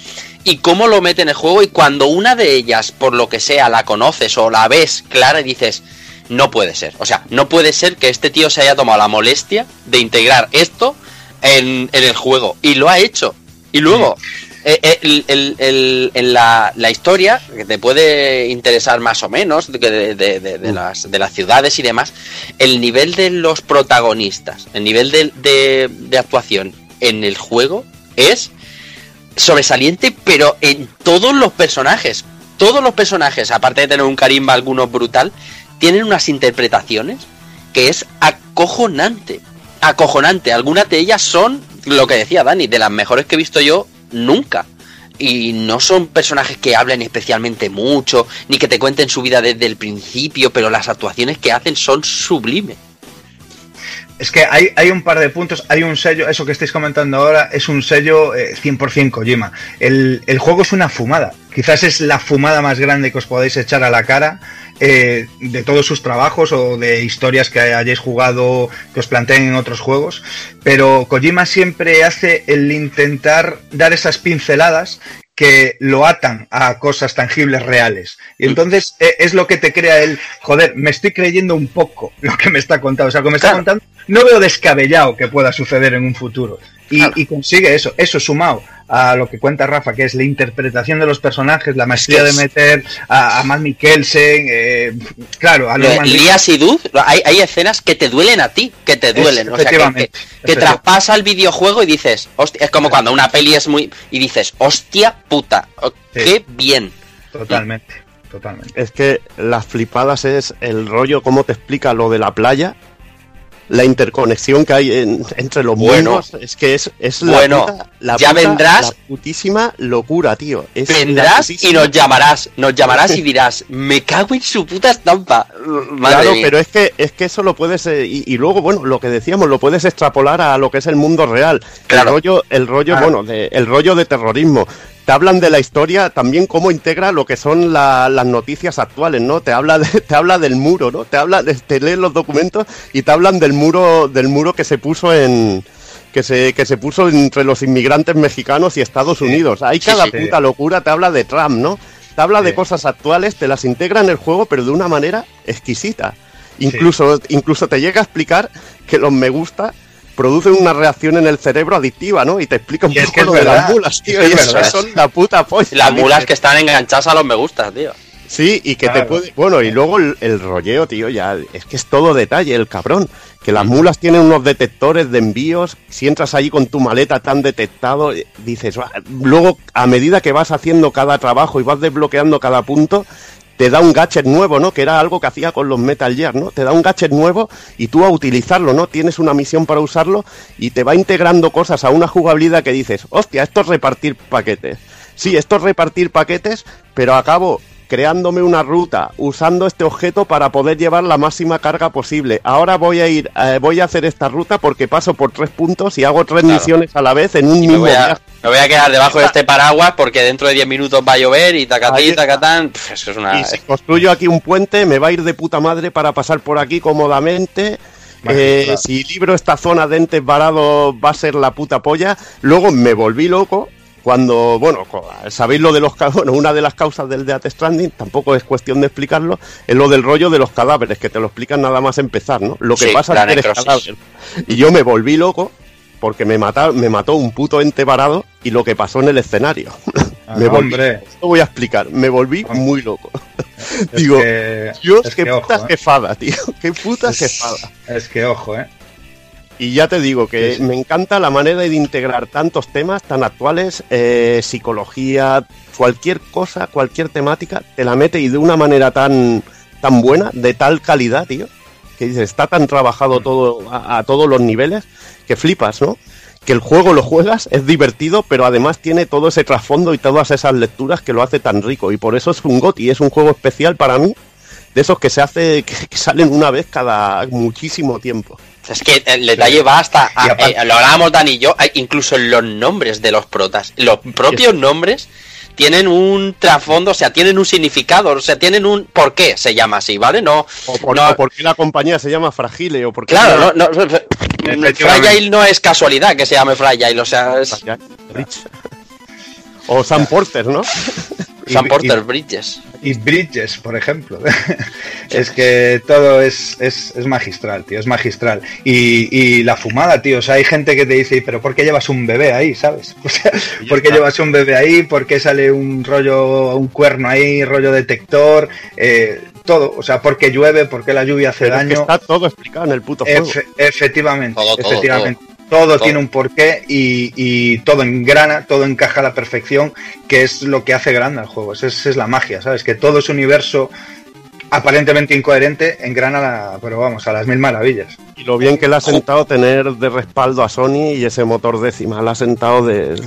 y cómo lo mete en el juego y cuando una de ellas, por lo que sea, la conoces o la ves clara y dices, no puede ser. O sea, no puede ser que este tío se haya tomado la molestia de integrar esto en, en el juego. Y lo ha hecho. Y luego, eh, eh, el- el- el- en la, la historia, que te puede interesar más o menos, de, de- de- de- de las, de las ciudades y demás, el nivel de los protagonistas, el nivel de actuación en el juego es sobresaliente, pero en todos los personajes. Todos los personajes, aparte de tener un carisma alguno brutal, tienen unas interpretaciones que es acojonante. Acojonante. Algunas de ellas son, lo que decía Dani, de las mejores que he visto yo nunca. Y no son personajes que hablen especialmente mucho, ni que te cuenten su vida desde el principio, pero las actuaciones que hacen son sublimes. Es que hay, un par de puntos, hay un sello, eso que estáis comentando ahora es un sello eh, 100% Kojima. El, el juego es una fumada, quizás es la fumada más grande que os podáis echar a la cara eh, de todos sus trabajos o de historias que hayáis jugado, que os planteen en otros juegos, pero Kojima siempre hace el intentar dar esas pinceladas que lo atan a cosas tangibles reales. Y entonces eh, es lo que te crea el, joder, me estoy creyendo un poco lo que me está contando. O sea, lo que me está Claro. contando, no veo descabellado que pueda suceder en un futuro. Y, Claro. y consigue eso, eso sumado a lo que cuenta Rafa, que es la interpretación de los personajes, la maestría Es que de es- meter a, a Matt Mikkelsen, eh, claro, a Lo de Norman Reedus. Lías y Dud, hay, hay escenas que te duelen a ti, que te duelen. o sea, que, que, efectivamente, que traspasa el videojuego y dices, hostia, es como cuando una peli es muy. y dices, hostia puta, oh, Sí. qué bien. Totalmente, totalmente. Es que las flipadas es el rollo, cómo te explica lo de la playa, la interconexión que hay en- entre los Bueno. mundos, es que es, es la, Bueno, puta- la ya puta- vendrás- la putísima locura, tío. Es Vendrás y nos llamarás, nos llamarás y dirás, me cago en su puta estampa. Madre Claro, mía. pero es que es que eso lo puedes eh, y, y luego bueno lo que decíamos lo puedes extrapolar a lo que es el mundo real. Claro. El rollo, el rollo Claro. bueno, de, el rollo de terrorismo. Te hablan de la historia, también cómo integra lo que son la- las noticias actuales, ¿no? Te habla de- te habla del muro, ¿no? Te habla, de- te lees los documentos y te hablan del muro, del muro que se puso en que se, que se puso entre los inmigrantes mexicanos y Estados Unidos. Hay Sí, cada sí. puta locura, te habla de Trump, ¿no? Te habla de cosas actuales, te las integra en el juego, pero de una manera exquisita. Incluso, incluso te llega a explicar que los me gusta producen una reacción en el cerebro adictiva, ¿no? Y te explica un Y es poco que es lo de las mulas, tío. es y eso son la puta polla. Las mulas que están enganchadas a los me gusta, tío. Sí, y que te puede. Bueno, y luego el, el rolleo, tío, ya. Es que es todo detalle, el cabrón. Que las mulas tienen unos detectores de envíos. Si entras ahí con tu maleta tan detectado, dices. Luego, a medida que vas haciendo cada trabajo y vas desbloqueando cada punto, te da un gadget nuevo, ¿no? Que era algo que hacía con los Metal Gear, ¿no? Te da un gadget nuevo y tú a utilizarlo, ¿no? Tienes una misión para usarlo y te va integrando cosas a una jugabilidad que dices, hostia, esto es repartir paquetes. Sí, esto es repartir paquetes, pero acabo creándome una ruta usando este objeto para poder llevar la máxima carga posible. Ahora voy a ir, eh, voy a hacer esta ruta porque paso por tres puntos y hago tres Claro. misiones a la vez en un Y me mismo voy, a, viaje. me voy a quedar debajo de este paraguas porque dentro de 10 minutos va a llover y tacatí, tacatán. Eso es una. Y si construyo aquí un puente, me va a ir de puta madre para pasar por aquí cómodamente. Eh, si libro esta zona de entes varados va a ser la puta polla. Luego me volví loco cuando, bueno, sabéis lo de los bueno, una de las causas del Death Stranding, tampoco es cuestión de explicarlo, es lo del rollo de los cadáveres, que te lo explican nada más empezar, ¿no? Lo que Sí, pasa es que eres cadáver. Y yo me volví loco porque me, mata- me mató un puto ente varado y lo que pasó en el escenario. Ah, me volví, hombre. Lo voy a explicar, me volví Hombre. muy loco. Es Digo, que- Dios, es qué que puta ojo, ¿eh? jefada, tío. Qué puta Es- jefada. Es que ojo, ¿eh? Y ya te digo que me encanta la manera de integrar tantos temas tan actuales, eh, psicología, cualquier cosa, cualquier temática, te la mete y de una manera tan, tan buena, de tal calidad, tío, que dices, está tan trabajado Mm. todo a, a todos los niveles, que flipas, ¿no? Que el juego lo juegas, es divertido, pero además tiene todo ese trasfondo y todas esas lecturas que lo hace tan rico. Y por eso es un GOTI, es un juego especial para mí, de esos que se hace, que, que salen una vez cada muchísimo tiempo. Es que el detalle va hasta. a- Y aparte- eh, lo hablábamos Dani y yo, eh, incluso en los nombres de los protas. Los propios nombres tienen un trasfondo, o sea, tienen un significado, o sea, tienen un. ¿Por qué se llama así, ¿vale? No. O por, no- o por qué la compañía se llama Fragile, o porque claro, no, no, Efectivamente. Fragile no es casualidad que se llame Fragile, o sea, es O Sam Porter, ¿no? Sam y- Bridges. y Bridges, por ejemplo. es que todo es, es, es magistral, tío, es magistral. Y, y la fumada, tío, o sea, hay gente que te dice, pero ¿por qué llevas un bebé ahí, sabes? O sea, ¿por qué llevas un bebé ahí? ¿Por qué sale un rollo, un cuerno ahí, rollo detector? Eh, todo, o sea, ¿por qué llueve? ¿Por qué la lluvia hace Pero es que daño? está todo explicado en el puto juego. Efe- efectivamente, Todo, todo, efectivamente. todo. Todo, Todo. tiene un porqué y, y todo engrana, todo encaja a la perfección, que es lo que hace grande al juego. Esa es, la magia, ¿sabes? Que todo ese universo aparentemente incoherente engrana, la- pero vamos, a las mil maravillas. Y lo bien que le ha sentado tener de respaldo a Sony y ese motor décima. Le ha sentado de.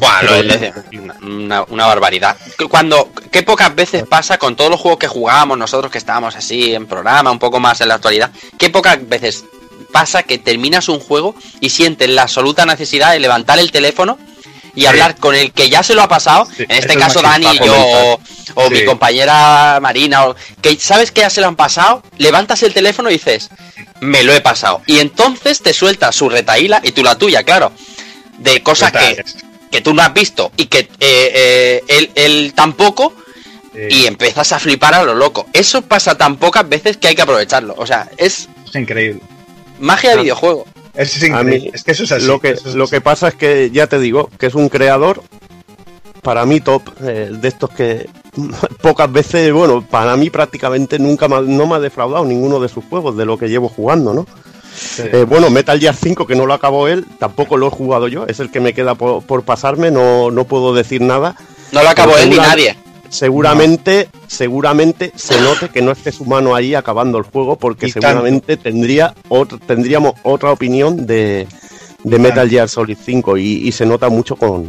Una, una- una barbaridad. Cuando, qué pocas veces pasa con todos los juegos que jugábamos nosotros que estábamos así en programa, un poco más en la actualidad, qué pocas veces pasa que terminas un juego y sientes la absoluta necesidad de levantar el teléfono y Sí. hablar con el que ya se lo ha pasado, Sí, en este es caso Dani y yo, o, mi compañera Marina, o, que sabes que ya se lo han pasado, levantas el teléfono y dices, me lo he pasado. Y entonces te sueltas su retaíla y tú la tuya, claro, de cosas que, que tú no has visto y que eh, eh, él, él tampoco y empiezas a flipar a lo loco. Eso pasa tan pocas veces que hay que aprovecharlo. O sea, es es increíble. Magia de Ah. videojuego. Es mí, es que eso es así. lo que, eso es lo así. que pasa es que, ya te digo, que es un creador, para mí top, eh, de estos que pocas veces, bueno, para mí prácticamente nunca me ha- no me ha defraudado ninguno de sus juegos, de lo que llevo jugando, ¿no? Sí. Eh, bueno, Metal Gear 5, que no lo acabó él, tampoco lo he jugado yo, es el que me queda por, por pasarme, no, no puedo decir nada. No lo acabó él ni nadie. Seguramente, seguramente se note que no esté su mano ahí acabando el juego, porque Y seguramente tendría otro, tendríamos otra opinión de, de Metal Gear Solid 5 y, y se nota mucho con,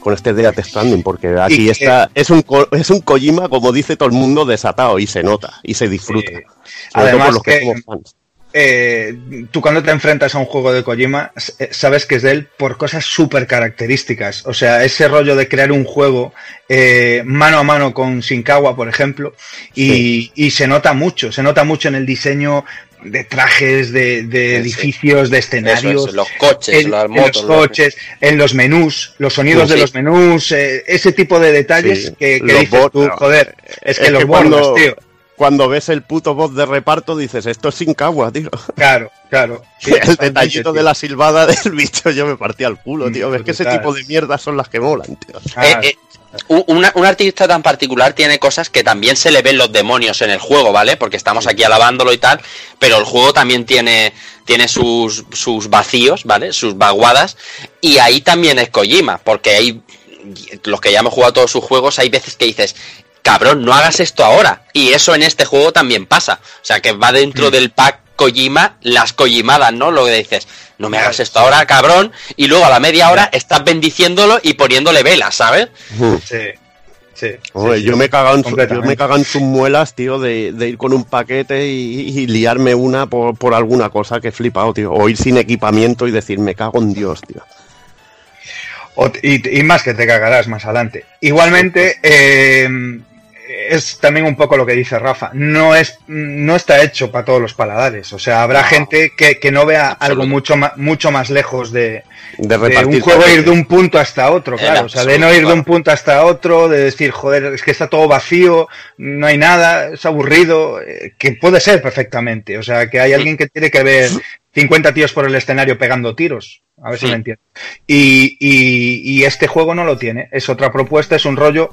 con este Death Stranding, porque aquí está, es un, es un Kojima, como dice todo el mundo, desatado y se nota y se disfruta. Además por los que, que- somos fans. Eh, tú cuando te enfrentas a un juego de Kojima, eh, sabes que es de él por cosas súper características. O sea, ese rollo de crear un juego eh, mano a mano con Shinkawa, por ejemplo, y, y se nota mucho, se nota mucho en el diseño de trajes, de, de edificios, de escenarios. es, los coches, en, las en motos. los coches, en los menús, los sonidos Sí. de los menús, eh, ese tipo de detalles Sí, que, que dices tú, joder, es que los que bordas, cuando- tío. Cuando ves el puto voz de reparto dices, esto es sin cagua, tío. Claro, claro. Sí, el detallito de la silbada del bicho yo me partía al culo, Mm, tío. Es que ese tipo de mierdas son las que molan, tío. Ah, Eh, eh, un, una- un artista tan particular tiene cosas que también se le ven los demonios en el juego, ¿vale? Porque estamos aquí alabándolo y tal, pero el juego también tiene, tiene sus, sus vacíos, ¿vale? Sus vaguadas, y ahí también es Kojima, porque hay, los que ya hemos jugado todos sus juegos, hay veces que dices, cabrón, no hagas esto ahora, y eso en este juego también pasa, o sea que va dentro del pack Kojima, las Kojimadas, ¿no? Lo que dices, no me hagas esto ahora, cabrón, y luego a la media hora estás bendiciéndolo y poniéndole velas, ¿sabes? Sí, sí. Sí, yo sí, me he cagado en, su- yo completamente. me he cagado en sus muelas, tío, de, de ir con un paquete y, y liarme una por, por alguna cosa que he flipado, tío. O ir sin equipamiento y decir, me cago en Dios, tío. O- y, y más que te cagarás más adelante. Igualmente, eh, es también un poco lo que dice Rafa. No es, no está hecho para todos los paladares. O sea, habrá No. gente que, que no vea algo mucho más, mucho más lejos de, De de un juego ir de un punto hasta otro, claro. O sea, de no ir de un punto hasta otro, de decir, joder, es que está todo vacío, no hay nada, es aburrido, eh, que puede ser perfectamente. O sea, que hay alguien que tiene que ver 50 tíos por el escenario pegando tiros. A ver si Sí. me entiendes. Y, y- y este juego no lo tiene. Es otra propuesta, es un rollo.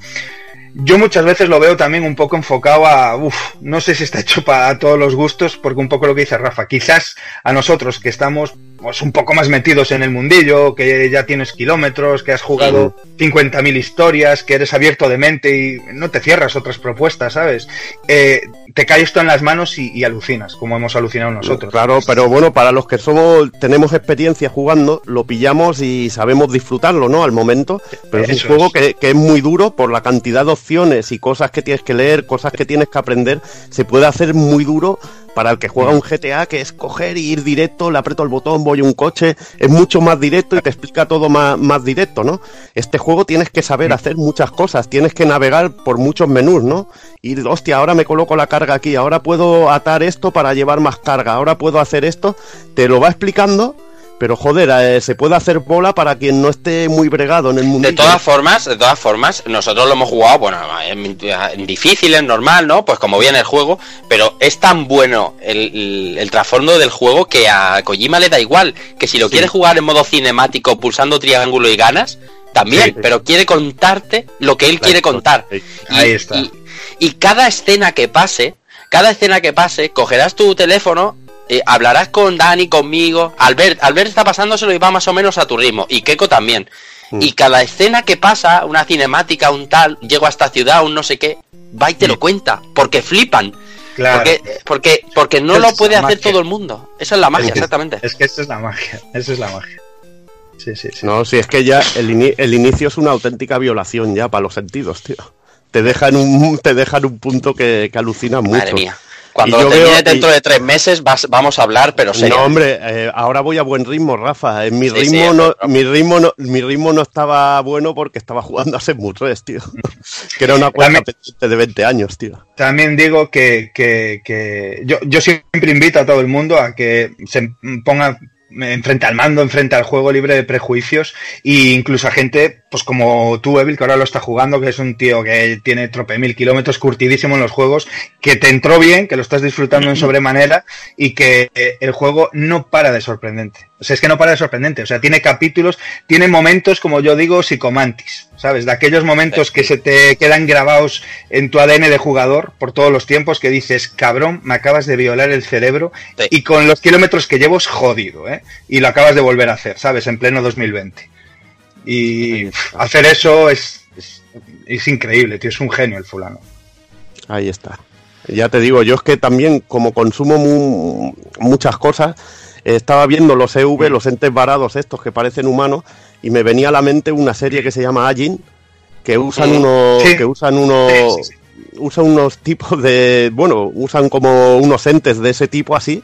Yo muchas veces lo veo también un poco enfocado a, uff, no sé si está hecho para todos los gustos, porque un poco lo que dice Rafa, quizás a nosotros que estamos pues, un poco más metidos en el mundillo, que ya tienes kilómetros, que has jugado 50.000 historias, que eres abierto de mente y no te cierras otras propuestas, ¿sabes? Eh, te cae esto en las manos y, y alucinas, como hemos alucinado nosotros. Claro, pero bueno, para los que somos, tenemos experiencia jugando, lo pillamos y sabemos disfrutarlo, ¿no? Al momento. Pero es un juego es. que, que es muy duro por la cantidad de opciones y cosas que tienes que leer, cosas que tienes que aprender. Se puede hacer muy duro Para el que juega un GTA, que es coger y ir directo, le aprieto el botón, voy a un coche, es mucho más directo y te explica todo más, más directo, ¿no? Este juego tienes que saber hacer muchas cosas, tienes que navegar por muchos menús, ¿no? Ir, hostia, ahora me coloco la carga aquí, ahora puedo atar esto para llevar más carga, ahora puedo hacer esto, te lo va explicando. Pero joder, eh, se puede hacer bola para quien no esté muy bregado en el mundo. De todas formas, de todas formas, nosotros lo hemos jugado, bueno, en, en difícil, en normal, ¿no? Pues como viene el juego, pero es tan bueno el, el, trasfondo del juego que a Kojima le da igual, que si lo quiere jugar en modo cinemático, pulsando triángulo y ganas, también, Sí. pero quiere contarte lo que él quiere contar. Ahí está. y- y cada escena que pase, cada escena que pase, cogerás tu teléfono, eh, hablarás con Dani, conmigo. Albert, Albert está pasándoselo y va más o menos a tu ritmo. Y Keiko también. Mm. Y cada escena que pasa, una cinemática, un tal, llego a esta ciudad, un no sé qué, va y te lo cuenta. Porque flipan. Claro. Porque, porque, porque no Esa lo puede hacer magia. todo el mundo. Esa es la magia, Es que- exactamente. Es que esa es la magia. Esa es la magia. Sí, sí, sí. No, si es que ya el, ini- el inicio es una auténtica violación ya para los sentidos, tío. Te deja en un, te deja en un punto que, que alucina mucho. Madre mía. Cuando Y lo termine veo- dentro y- de tres meses vas- vamos a hablar, pero serio. No, hombre, eh, ahora voy a buen ritmo, Rafa. En mi Sí, ritmo sí, no, mi ritmo no, mi ritmo no estaba bueno porque estaba jugando a Shenmue 3, tío. que era una cuenta pendiente de 20 años, tío. También digo que, que, que yo, yo siempre invito a todo el mundo a que se ponga enfrente al mando, enfrente al juego libre de prejuicios e incluso a gente pues como tú, Evil, que ahora lo está jugando, que es un tío que tiene trope mil kilómetros curtidísimo en los juegos, que te entró bien, que lo estás disfrutando en sobremanera y que eh, el juego no para de sorprendente. O sea, es que no para de sorprendente. O sea, tiene capítulos, tiene momentos, como yo digo, psicomantis, ¿sabes? De aquellos momentos que se te quedan grabados en tu ADN de jugador por todos los tiempos que dices, cabrón, me acabas de violar el cerebro Sí. y con los kilómetros que llevo es jodido, ¿eh? Y lo acabas de volver a hacer, ¿sabes? En pleno 2020. Y hacer eso es, es, es increíble, tío. Es un genio el fulano. Ahí está. Ya te digo, yo es que también, como consumo mu- muchas cosas, estaba viendo los EV, los entes varados estos que parecen humanos, y me venía a la mente una serie que se llama Ajin, que usan unos, Sí. que usan unos, Sí, sí, usan unos tipos de, bueno, usan como unos entes de ese tipo así,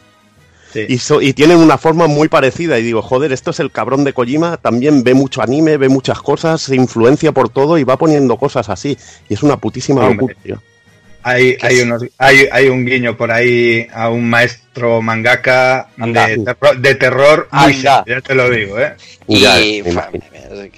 Sí. y, so- y tienen una forma muy parecida. Y digo, joder, esto es el cabrón de Kojima, también ve mucho anime, ve muchas cosas, se influencia por todo y va poniendo cosas así. Y es una putísima locura, tío. Hay, hay, unos, hay, hay un guiño por ahí a un maestro mangaka de, terror- de terror muy Anda. serio, ya te lo digo, ¿eh? Y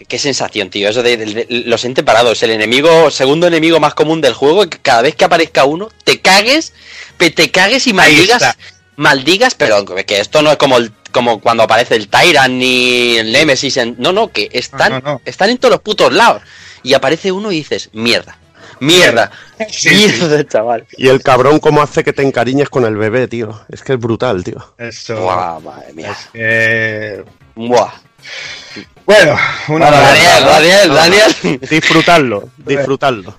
qué- sensación, tío. Eso de, de- de- los entes parados, el enemigo, segundo enemigo más común del juego, que cada vez que aparezca uno, te cagues, te cagues y maldigas, maldigas, pero que esto no es como el- como cuando aparece el Tyrant ni el Nemesis, en- no, no, que están, No, no, no. están en todos los putos lados. Y aparece uno y dices, mierda, mierda, Sí, mierda, chaval. Y el cabrón cómo hace que te encariñes con el bebé, tío. Es que es brutal, tío. Eso. Buah, madre mía. eh, Buah. bueno, una Daniel, Daniel, Daniel. Disfrutarlo, disfrutarlo.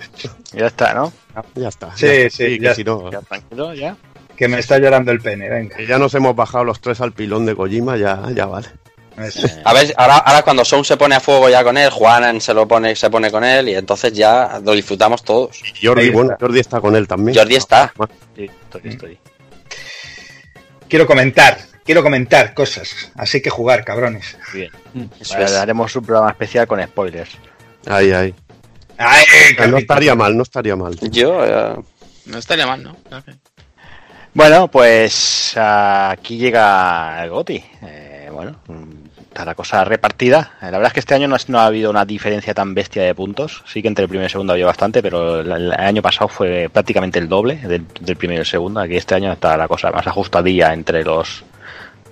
Ya está, ¿no? Ya está. Sí, ya está. sí, que ya si no, Ya tranquilo, ya. que me está llorando el pene, venga. que ya nos hemos bajado los tres al pilón de Kojima, ya, ya vale. A ver, ahora, ahora cuando Sound se pone a fuego ya con él, Juanan se lo pone, se pone con él y entonces ya lo disfrutamos todos. Y Jordi, bueno, está. Jordi está con él también. Jordi está. Sí, estoy, estoy. Quiero comentar, quiero comentar cosas, así que jugar, cabrones. Bien. Es. haremos un programa especial con spoilers. Ahí, ahí. Ay, No estaría mal, no estaría mal. Yo, eh, No estaría mal, ¿no? Bueno, pues aquí llega el GOTI. Eh, bueno, mm, está la cosa repartida. Eh, La verdad es que este año no, es- no ha habido una diferencia tan bestia de puntos. Sí que entre el primero y el segundo había bastante, pero el, el año pasado fue prácticamente el doble del, del primero y el segundo. Aquí este año está la cosa más ajustadilla entre los,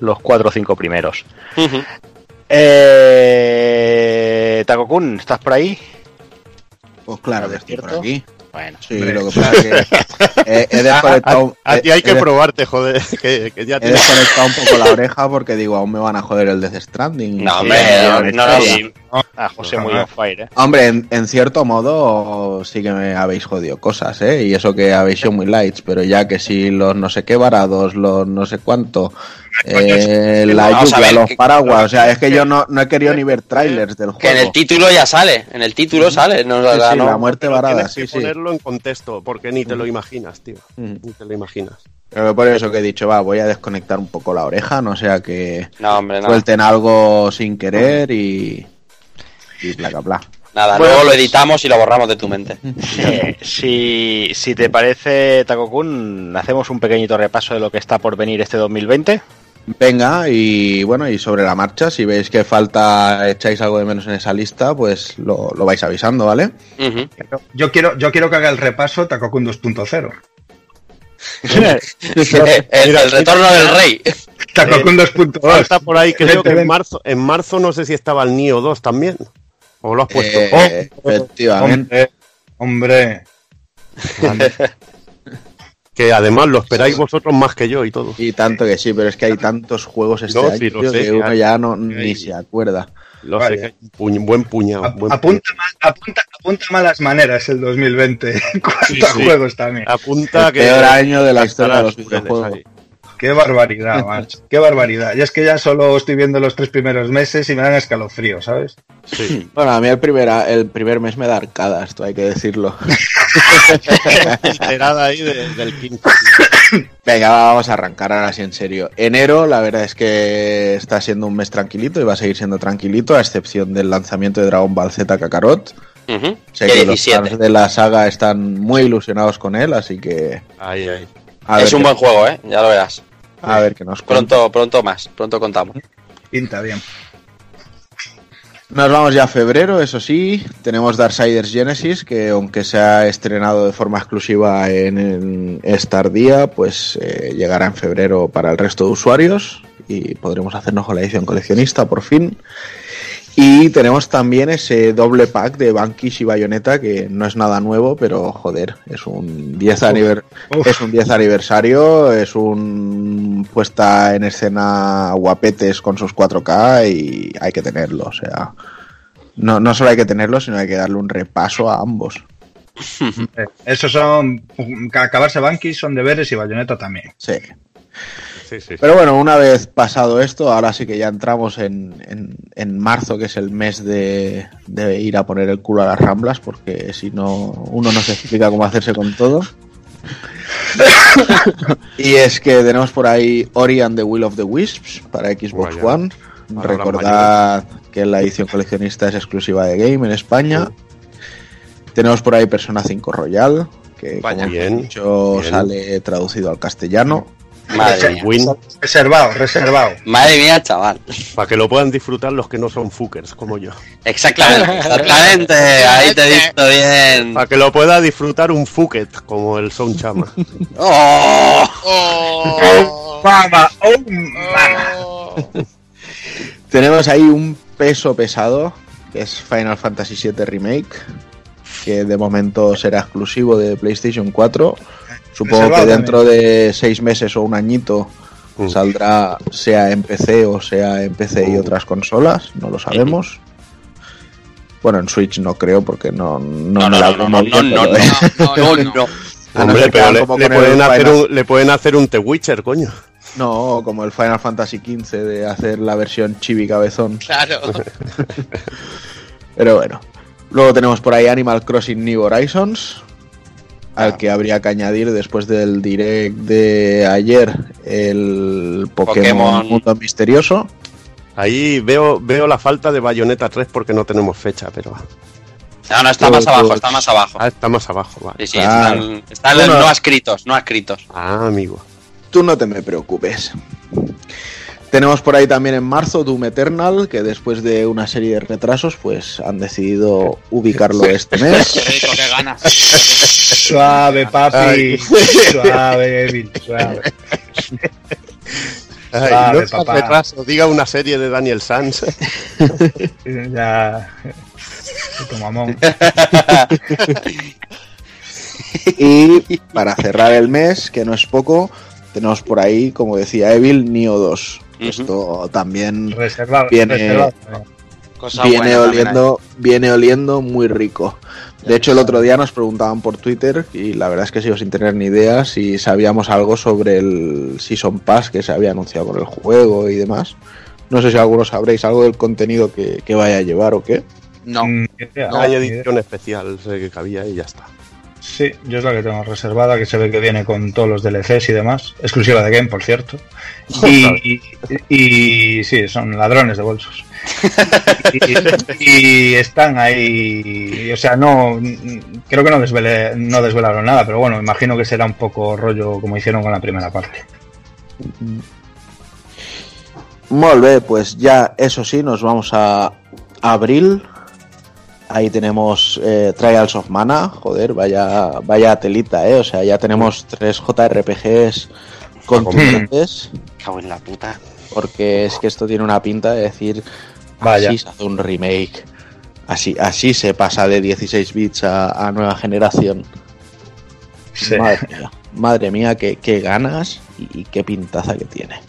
los cuatro o cinco primeros. ujú. Eh, Takokun, ¿estás por ahí? Pues claro que estoy por aquí. Bueno, Sí, lo que pasa es que he desconectado. A, a ti hay he- que he- probarte, joder, que, que ya He tienes... desconectado un poco la oreja porque digo, aún me van a joder el Death Stranding. No, hombre, no, no, no, no, no. sí. a José muy on fire, ¿eh? Hombre, en, en cierto modo sí que me habéis jodido cosas, ¿eh? Y eso que habéis sido muy lights, pero ya que si los no sé qué varados, los no sé cuánto, eh, la lluvia, ver, los que- paraguas, o sea, es que yo no, no he querido ni ver trailers del Que en el juego. título ya sale, en el título sale. No, Sí, no- la muerte Pero varada, tienes sí, que sí. ponerlo en contexto, porque ni te lo imaginas, tío. Mm. Ni te lo imaginas. Pero por eso que he dicho, va, voy a desconectar un poco la oreja, no sea que No, hombre, no. suelten algo sin querer y. y bla, bla, bla. Nada, luego lo pues- editamos y lo borramos de tu mente. Eh, si, si te parece, Takokun, hacemos un pequeñito repaso de lo que está por venir este 2020. Venga, y bueno, y sobre la marcha, si veis que falta, echáis algo de menos en esa lista, pues lo, lo vais avisando, ¿vale? Yo quiero, yo quiero que haga el repaso Takokun 2.0. el, el retorno del rey. Takokun 2.2. Falta por ahí, creo que en marzo, en marzo no sé si estaba el Nio 2 también. ¿O lo has puesto? Eh, efectivamente. Hombre, hombre. Que además lo esperáis vosotros más que yo y todo. Y tanto que sí, pero es que hay tantos juegos este No, año sí, lo tío, sé, que uno hay- ya no, hay- ni se acuerda. Lo sé que hay un puñ- buen puñado. Buen apunta, mal- apunta, apunta malas maneras el 2020 en cuanto Sí, a sí. juegos también. Apunta El que. peor año de la historia de los videojuegos. Qué barbaridad, macho. Qué barbaridad. Y es que ya solo estoy viendo los tres primeros meses y me dan escalofrío, ¿sabes? Sí. Bueno, a mí el primer, el primer mes me da arcadas, esto hay que decirlo. Enterada ahí de- del 15. Venga, va, vamos a arrancar ahora sí en serio. Enero, la verdad es que está siendo un mes tranquilito y va a seguir siendo tranquilito, a excepción del lanzamiento de Dragon Ball Z Kakarot. Sé Día que los 17. fans de la saga están muy ilusionados con él, así que Ahí, ahí. Es un buen juego, ¿eh? Ya lo verás. a ver qué nos cuenta. Pronto, pronto más, pronto contamos. Pinta bien. Nos vamos ya a febrero, eso sí. Tenemos Darksiders Genesis, que aunque se ha estrenado de forma exclusiva en, Star Día, pues eh, llegará en febrero para el resto de usuarios y podremos hacernos con la edición coleccionista por fin. Y tenemos también ese doble pack de Bankish y Bayonetta, que no es nada nuevo, pero joder, es un 10 aniver- uf. es un 10 aniversario, es un puesta en escena guapetes con sus 4K y hay que tenerlo, o sea, no, no solo hay que tenerlo, sino hay que darle un repaso a ambos. Eh, Esos son. Acabarse Banky son deberes y Bayonetta también. Sí. Sí, sí, sí. Pero bueno, una vez pasado esto, ahora sí que ya entramos en, en- en marzo, que es el mes de, de ir a poner el culo a las ramblas, porque si no, uno no se explica cómo hacerse con todo. y es que tenemos por ahí Ori and the Will of the Wisps para Xbox Vaya. One. Recordad que la edición coleccionista es exclusiva de Game en España. Tenemos por ahí Persona 5 Royal, que Vaya. como Bien, he dicho bien. sale traducido al castellano. Madre mía. Win, Reservado, reservado. Madre mía, chaval. para que lo puedan disfrutar los que no son fuckers como yo. Exactamente, exactamente. Ahí te he visto bien. Para que lo pueda disfrutar un fucket como el Sound Chama. ¡Oh! Oh, Mama, oh, mama. Tenemos ahí un peso pesado, que es Final Fantasy VII Remake, que de momento será exclusivo de PlayStation 4. Supongo Reservado que dentro de seis meses o un añito Mm. saldrá sea en PC o sea en PC y Mm. otras consolas, no lo sabemos. Bueno, en Switch no creo porque no, no, No, no, no, Hombre, pero le, pueden hacer un, le pueden hacer un The Witcher, coño. No, como el Final Fantasy XV de hacer la versión chibi cabezón. Claro. Pero bueno. Luego tenemos por ahí Animal Crossing New Horizons. Al que habría que añadir después del direct de ayer el Pokémon, Pokémon. Mundo Misterioso. Ahí veo, veo la falta de Bayonetta 3 porque no tenemos fecha, pero No, no, está más abajo, está más abajo. ah, está más abajo. Vale. Sí, sí, Claro. están, están Bueno. no escritos, no escritos. Ah, amigo. Tú no te me preocupes. Tenemos por ahí también en marzo Doom Eternal, que después de una serie de retrasos, pues han decidido ubicarlo este mes. Qué rico, qué ganas. Suave, papi. Ay. Suave, Evil, suave. Ay, Vale, no sea papá. retraso, diga una serie de Daniel Sanz. Ya. Tu mamón. Y para cerrar el mes, que no es poco, tenemos por ahí, como decía Evil, Neo 2. Esto también Reservado. Viene- reservado. Cosa viene buena también, oliendo, viene oliendo muy rico. De hecho, el otro día nos preguntaban por Twitter y la verdad es que sigo sin tener ni idea si sabíamos algo sobre el Season Pass que se había anunciado con el juego y demás. No sé si algunos sabréis algo del contenido que, que vaya a llevar o qué. No. Mm, idea, Hay idea. edición especial sé que cabía y ya está. Sí, yo es la que tengo reservada, que se ve que viene con todos los DLCs y demás. Exclusiva de Game, por cierto. Y, y- y sí, son ladrones de bolsos. Y, y están ahí. O sea, no. Creo que no, no desvelaron nada, pero bueno, imagino que será un poco rollo como hicieron con la primera parte. Molt bé, pues ya eso sí, nos vamos a abril. Ahí tenemos eh, Trials of Mana, joder, vaya, vaya telita, eh. O sea, ya tenemos tres JRPGs contundentes. Cago en la puta. Porque es que esto tiene una pinta de decir, Vaya. así se hace un remake. Así, así se pasa de 16 bits a, a nueva generación. Sí. Madre mía, madre mía, qué, qué ganas y, y qué pintaza que tiene.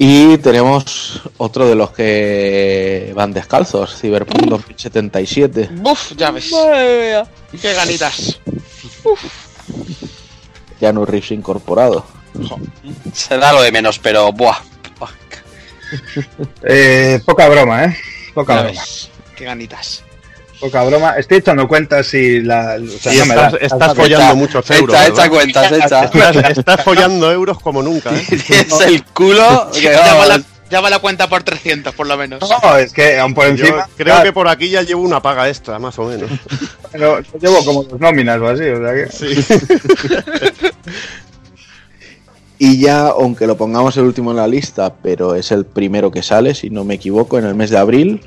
Y tenemos otro de los que van descalzos, Cyberpunk 2077. Buf, ya ves. Qué ganitas. Ya no Reeves incorporado. Se da lo de menos, pero buah. Eh, poca broma, ¿eh? Poca Ya broma. ves. Qué ganitas. Poca broma. Estoy echando cuentas y la. o sea, Y no me estás, da. estás follando muchos euros. Echa, echa cuentas, echa. Estás, estás follando euros como nunca, ¿eh? Es el culo. que Ya va, la, vamos. ya va la cuenta por 300, por lo menos. No, es que aún por Yo encima. creo que por aquí ya llevo una paga extra, más o menos. pero llevo como dos nóminas o así, o sea que. Sí. Y ya, aunque lo pongamos el último en la lista, pero es el primero que sale, si no me equivoco, en el mes de abril,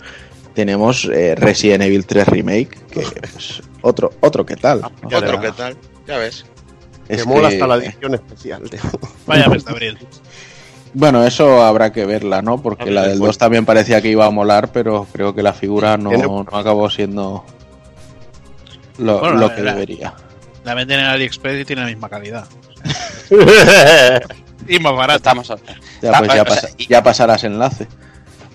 tenemos eh, Resident Evil 3 Remake, que pues, otro, otro que tal. Ya Otro. ¿qué tal? Ya ves. Que Es mola que- hasta la edición especial. Vaya mes de abril. Bueno, eso habrá que verla, ¿no? Porque la que del ver. 2 también parecía que iba a molar, pero creo que la figura no, no acabó siendo lo, Bueno, lo que debería. La venden en AliExpress y tiene la misma calidad. Y más barato. Estamos Ya, Ah, pues ya, pasa- y- ya pasarás enlace.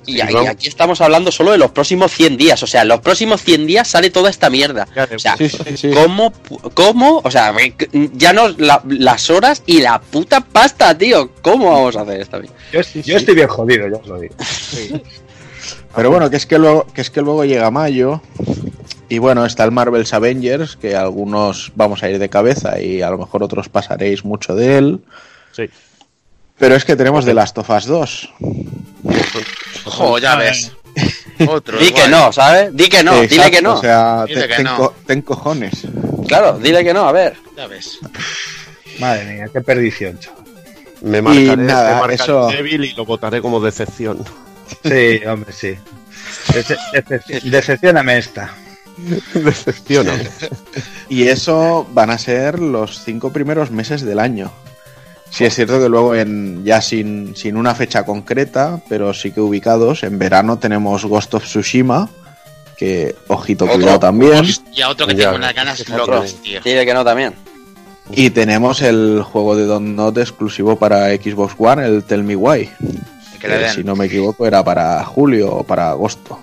Y, Sí, y vamos. aquí estamos hablando solo de los próximos 100 días. O sea, en los próximos 100 días sale toda esta mierda. O sea, Sí, sí, sí. ¿cómo, ¿cómo? O sea, ya no la- las horas y la puta pasta, tío. ¿Cómo vamos a hacer esta mierda? Yo, yo estoy bien jodido, ya os lo digo. Pero bueno, que es que luego, que es que luego llega mayo. Y bueno, está el Marvel's Avengers, que algunos vamos a ir de cabeza y a lo mejor otros pasaréis mucho de él. Sí. Pero es que tenemos The Last of Us 2. Jo, ya ves. Otro. Di que no, ¿sabes? Di que no, Exacto, dile que no. O sea, Dile te- que ten, no. co- ten cojones. Claro, dile que no, a ver. Ya ves. Madre mía, qué perdición, chaval. Me marcaré, nada, me marcaré eso- débil y lo votaré como decepción. Sí, hombre, sí. Dece- dece- decepcióname esta. Decepciona. Y eso van a ser los cinco primeros meses del año. Sí es cierto que luego en ya sin, sin una fecha concreta, pero sí que ubicados, en verano tenemos Ghost of Tsushima, que ojito Otro. cuidado también. Y a otro que Ya, tengo unas ganas locas, tío. Dile que no también. Y tenemos el juego de Don Not exclusivo para Xbox One, el Tell Me Why. Que que, si no me equivoco era para julio o para agosto.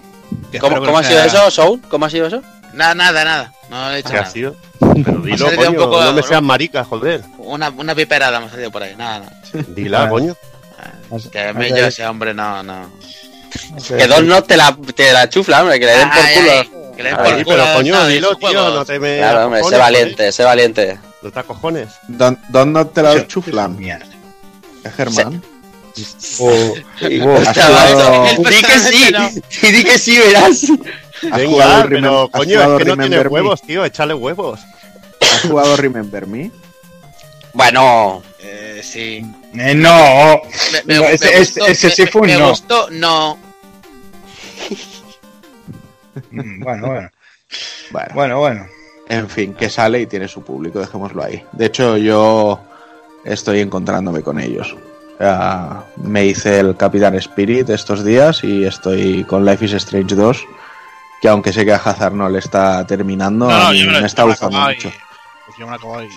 ¿Cómo, cómo ha sido eso, Soul? ¿Cómo ha sido eso? Nada, nada, nada. No he hecho ¿Qué ha nada. sido? Pero dilo, coño, un poco- no me seas marica, joder. Una, una piperada me ha salido por ahí. Nada, nada. Dila, Ah. coño. Que me yo ese hombre no, no. Que Don no te la, te la chufla, hombre, que le den por Ay, culo. ay, que le den Ay, por Ay, culo pero coño, dilo, tío, no te me. Claro, hombre, sé acojones, valiente, sé valiente. No te acojones. Don, Don Not te la chuflan, Mierda. ¿eh, Germán. Oh, oh, jugado- Di que sí, y di que sí, verás. ¿Has Venga, jugado pero coño, es que no tiene Me? huevos, tío, échale huevos. ¿Has jugado Remember Me? Bueno, Eh, sí. eh, no. Me, me- No, ese- me ese- gustó, ese me- sí fue un me no. gustó, no. Mm, Bueno, bueno. Bueno, Bueno, bueno. en fin, que sale y tiene su público, dejémoslo ahí. De hecho, yo estoy encontrándome con ellos. Me hice el Capitán Spirit estos días y estoy con Life is Strange 2, que aunque sé que a Hazard no le está terminando, a mí me, está me lo gustando y- mucho. pues yo me lo acababa y-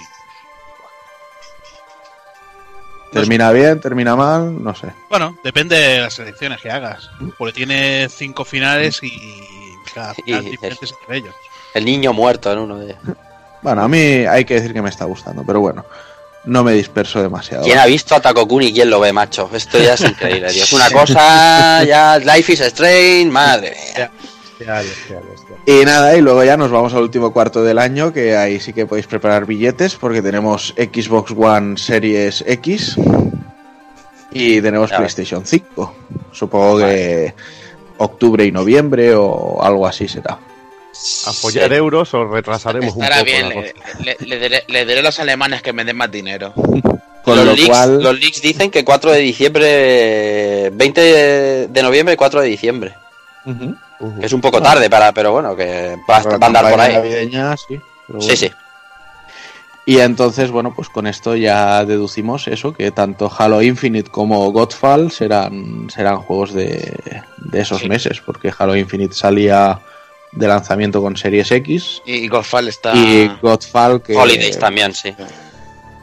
¿Termina bien? ¿Termina mal? No sé. Bueno, depende de las selecciones que hagas. Porque tiene cinco finales y cada final Y- diferentes entre ellos. el niño muerto en uno de ellos. Bueno, a mí hay que decir que me está gustando, pero bueno, no me disperso demasiado. ¿Quién ha visto a Takokun y quién lo ve, macho? Esto ya es increíble, tío. Es una cosa, ya, Life is Strange, madre mía. Y nada, y luego ya nos vamos al último cuarto del año, que ahí sí que podéis preparar billetes, porque tenemos Xbox One Series X y tenemos. PlayStation 5. Supongo que octubre y noviembre o algo así será. ¿Apoyar euros o retrasaremos un poco bien, la le, cosa? le- le diré a los alemanes que me den más dinero. Con los, lo leaks, cual, los leaks dicen que 4 de diciembre, 20 de noviembre y 4 de diciembre. Que es un poco tarde para, pero bueno, que va, a andar por ahí. navideña, sí, pero Sí, bueno. sí. Y entonces, bueno, pues con esto ya deducimos eso, que tanto Halo Infinite como Godfall serán, serán juegos de, de esos Sí. meses, porque Halo Infinite salía de lanzamiento con Series X Y Golfal está. y Godfall que Holidays también, sí.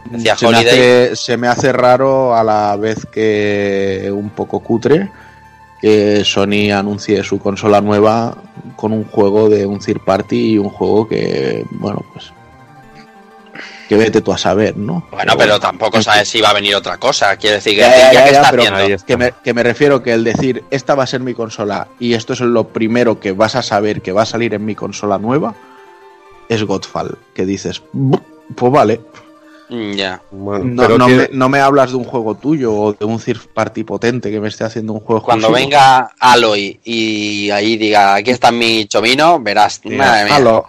Decía se me, hace, se me hace raro a la vez que un poco cutre que Sony anuncie su consola nueva con un juego de un third party y un juego que, bueno, pues que vete tú a saber, ¿no? Bueno, pero tampoco sabes si va a venir otra cosa. Quiere decir que Ya, ya, ya ya, que ya, está pero haciendo. ahí está. que me, que me refiero que el decir esta va a ser mi consola y esto es lo primero que vas a saber que va a salir en mi consola nueva es Godfall, que dices, "Bu- pues vale, Ya. Bueno, no, pero no que- me, no me hablas de un juego tuyo o de un third party potente que me esté haciendo un juego Cuando exclusivo. venga Aloy y ahí diga, aquí está mi chomino, verás. Madre mía. Halo.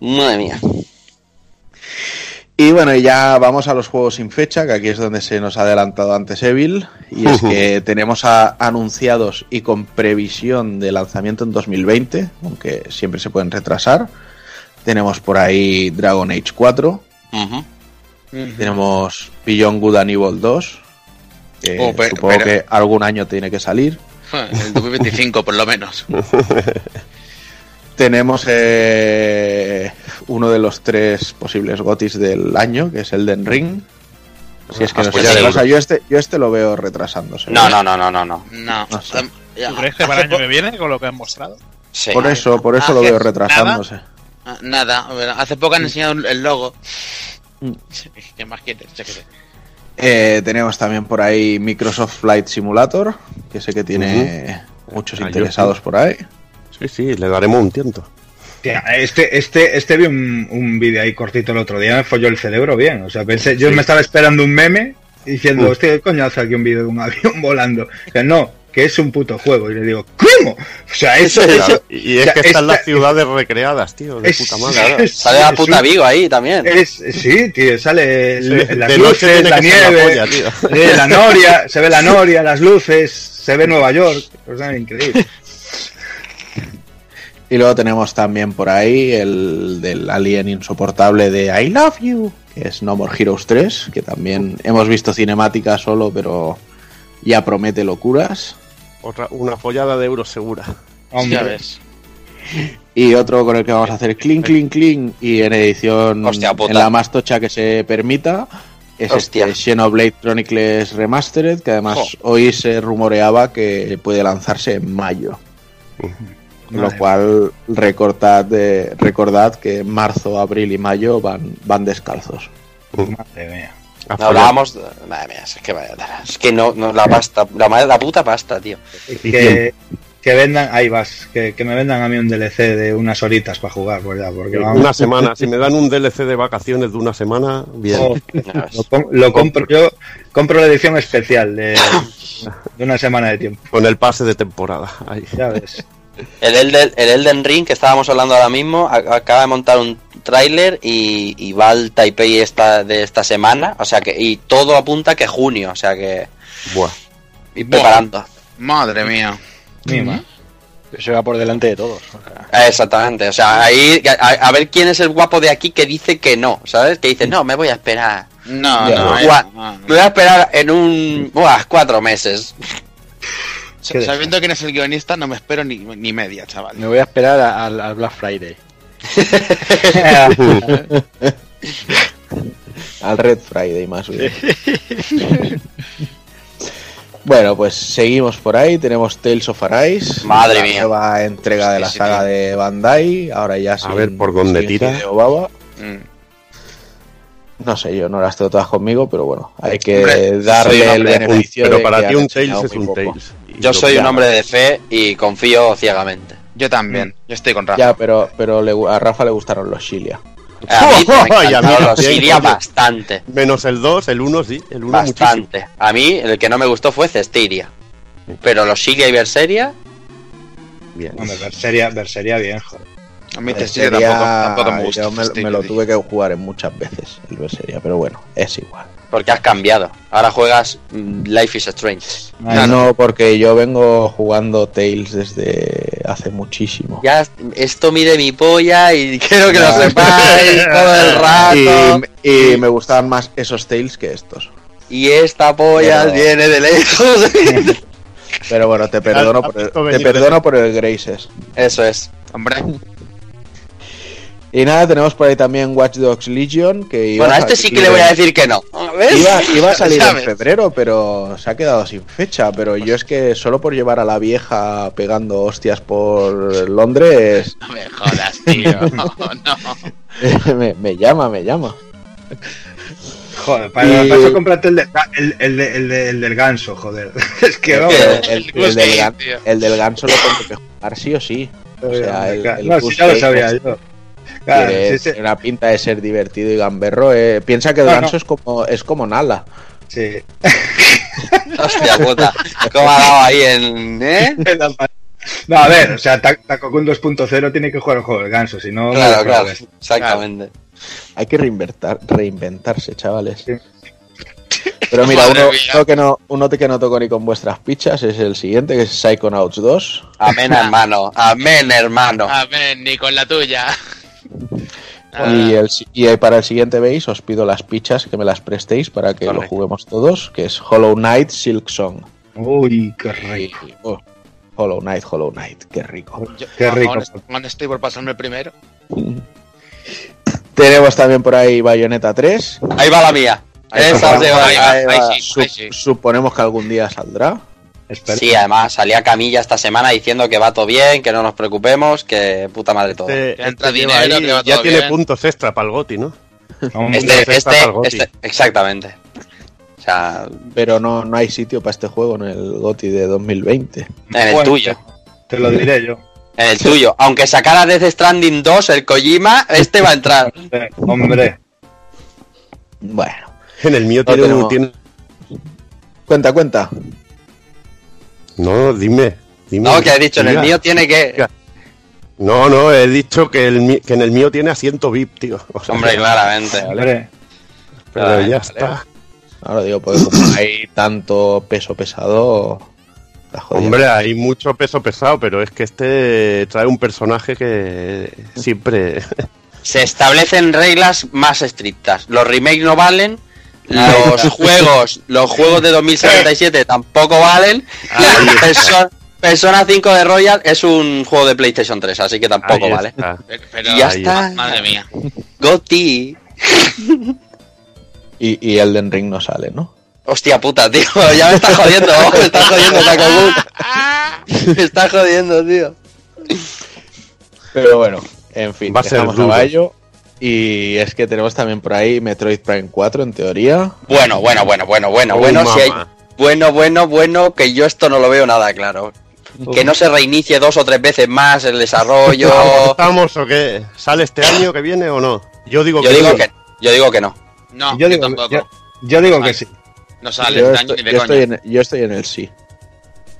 Madre mía. Y bueno, y ya vamos a los juegos sin fecha, que aquí es donde se nos ha adelantado antes Evil. Y es que tenemos a- anunciados y con previsión de lanzamiento en 2020, aunque siempre se pueden retrasar. Tenemos por ahí Dragon Age 4, Tenemos Beyond Good and Evil 2, que Oh, supongo pero- que algún año tiene que salir. El 2025, por lo menos. Tenemos eh, uno de los tres posibles gotis del año, que es el Den Ring. Si es que Ah, no pues sé pasa. Yo este, yo este lo veo retrasándose. No, no, no, no, no, no. No. No sé. Ya, ¿Tú crees que para el año que viene, con lo que han mostrado? Sí. Por eso, por eso Ah, lo veo retrasándose. ah, Nada, hace poco han enseñado el logo. Mm. ¿Qué más quieres? Eh, tenemos también por ahí Microsoft Flight Simulator, que sé que tiene muchos Ah, interesados por ahí. Sí, sí, le daremos un tiento. Tía, Este, este, este vi un, un vídeo ahí cortito el otro día, me folló el cerebro bien. O sea, pensé, yo me estaba esperando un meme diciendo, hostia, ¿qué coño hace aquí un vídeo de un avión volando? Que no, que es un puto juego. Y le digo, ¿cómo? O sea, eso, eso, Y es o sea, que están las ciudades recreadas, tío, de es- puta madre. es- Sale la puta Vigo ahí también. Es, sí, tío, sale Sí, las de noche luces, la nieve, polla, eh, la noria, se ve la noria, las luces, se ve Nueva York, o sea, increíble. Y luego tenemos también por ahí el del alien insoportable de I Love You, que es No More Heroes 3, que también hemos visto cinemática solo, pero ya promete locuras. Otra, una follada de euros segura. Hombre, Ya ves. Y otro con el que vamos a hacer clean, clean, clean, y en edición Hostia puta. en la más tocha que se permita, es Hostia. este Xenoblade Chronicles Remastered, que además hoy se rumoreaba que puede lanzarse en mayo. Con lo cual, recordad, de- recordad que marzo, abril y mayo van, van descalzos. madre mía. No, hablábamos. de- Madre mía, es que. Es que no, no la pasta, la madre la puta pasta, tío. Que, que vendan, ahí vas, que, que me vendan a mí un DLC de unas horitas para jugar, pues ya, porque vamos. Una semana. Si me dan un DLC de vacaciones de una semana, bien. Oh, lo compro yo, compro la edición especial de, de una semana de tiempo, Con el pase de temporada. Ahí. ya ves. El Elden, el Elden Ring que estábamos hablando ahora mismo acaba de montar un tráiler y, y va al Taipei esta, de esta semana, o sea que y todo apunta que junio, o sea que Buah. Buah. preparando. Madre mía. Mima. Se va por delante de todos. o sea. Eh, Exactamente, o sea, ahí a, a ver quién es el guapo de aquí que dice que no, ¿sabes? Que dice, no, me voy a esperar. No, Ya, no, no. no, no. Me voy a esperar en un... Buah, cuatro meses. Sabiendo quién es el guionista, no me espero ni, ni media, chaval. Me voy a esperar a- al, al Black Friday. Al Red Friday más bien. bueno, pues seguimos por ahí. Tenemos Tales of Arise. Madre la mía. Nueva entrega de la sí, saga de Bandai. Ahora ya sin, ver por dónde tira. Mm. No sé, yo no las tengo todas conmigo, pero bueno, hay que Hombre, darle el beneficio Pero de para ti un Tails es un. Tails. Yo soy un hombre de fe y confío ciegamente. Yo también, yo estoy con Rafa. Ya, pero, pero le a Rafa le gustaron los Shilia. A mí me Oh, y a mí los coño. bastante. Menos el 2, el 1 sí, el 1 muchísimo. Bastante. A mí el que no me gustó fue Cestiria. Pero los Siria y Berseria, Bien. Hombre, Berseria, Berseria bien, joder. A mí Testiria Berseria, tampoco, tampoco me gusta. yo me, me lo tuve que jugar en muchas veces, el Berseria, pero bueno, es igual. porque has cambiado. Ahora juegas mm, Life is Strange. Ay, No, porque yo vengo jugando Tales desde hace muchísimo. Ya esto mide mi polla y quiero que lo Ya. sepáis todo el rato. Y, y me gustaban más esos Tales que estos. Y esta polla Pero- viene de lejos. Pero bueno, te perdono por el, te perdono por el Graces. Eso es. Hombre, Y nada, tenemos por ahí también Watch Dogs Legion, que iba Bueno, a este sí que le voy a decir que no. ¿Ves? Iba, iba a salir en febrero, pero se ha quedado sin fecha. Pero yo es que solo por llevar a la vieja pegando hostias por Londres, no me jodas, tío. No. me, me llama, me llama. Joder, para, Y- para eso cómprate el, de- el, el, de- el, de- el del ganso, joder. Es que vamos. El, el- el del, ganso lo tengo que jugar sí o sí. O sea, el, el no, Goose ya lo sabía es- yo. Claro, tiene, sí, sí, tiene una pinta de ser divertido y gamberro. eh. Piensa que el No, es como es como Nala. sí. Hostia puta. ¿Cómo ha dado ahí en. ¿Eh? No, a ver, o sea, Ta- Takokun 2.0 tiene que jugar el juego del ganso, si no. Claro, claro. Exactamente. Hay que reinventar, reinventarse, chavales. Pero mira, uno, uno que no, uno que no toco ni con vuestras pichas es el siguiente, que es Psychonauts 2. Amén, hermano. Amén, hermano. A ver, ni con la tuya. Ah, Y, el, y para el siguiente veis, os pido las pichas que me las prestéis para que lo juguemos todos, que es Hollow Knight Silk Song. Uy, qué rico. Y- oh, Hollow Knight, Hollow Knight, qué rico. yo- Qué rico. estoy por pasarme el primero. Tenemos también por ahí Bayonetta 3. Ahí va la mía. Esa va, se va, ahí va, ahí ahí va. sí. Sup- sí. Suponemos que algún día saldrá. Sí, además salía Camilla esta semana diciendo que va todo bien, que no nos preocupemos, que puta madre todo. Este- Que entra este dinero, que va ya todo tiene bien. puntos extra para el Goti, ¿no? Este, Este este, este- exactamente. O sea, Pero no, no hay sitio para este juego en el GOTI de 2020. en el bueno, tuyo. Te lo diré yo. En el tuyo. Aunque sacara Death Stranding 2, el Kojima, este va a entrar. Hombre, Bueno, En el mío No tiene, tenemos- tiene- cuenta, cuenta. No, dime. dime. No, que he dicho, en el mío tiene que. No, no, he dicho que, el, que en el mío tiene asiento VIP, tío. O sea, Hombre, claramente. hombre. Pero Vale, ya vale. está. Ahora digo, porque como hay tanto peso pesado. Hombre, hay mucho peso pesado, pero es que este trae un personaje que siempre... Se establecen reglas más estrictas. Los remakes no valen. Los juegos, los juegos de 2077 tampoco valen. Y Perso- Persona 5 de Royal es un juego de PlayStation 3, así que tampoco Ahí vale. está. Pero, Y ya está. madre mía. Goti. Y, y Elden Ring no sale, ¿no? Hostia puta, tío. Ya me está jodiendo. Me está jodiendo, Takobun. Me está jodiendo, tío. Pero bueno, en fin, Va a ser dejamos a duro. Bayo. Y es que tenemos también por ahí Metroid Prime 4, en teoría. Bueno, bueno, bueno, bueno, bueno, Oh, bueno, si hay- bueno, bueno, bueno, que yo esto no lo veo nada claro. Que no se reinicie dos o tres veces más el desarrollo. ¿Estamos o qué? ¿Sale este año que viene o no? Yo digo Yo que digo no. que, yo digo que no. No, Yo yo, digo, tampoco. yo, yo digo que sí. No sale Yo este año estoy, ni de yo coña. estoy en, yo estoy en el sí.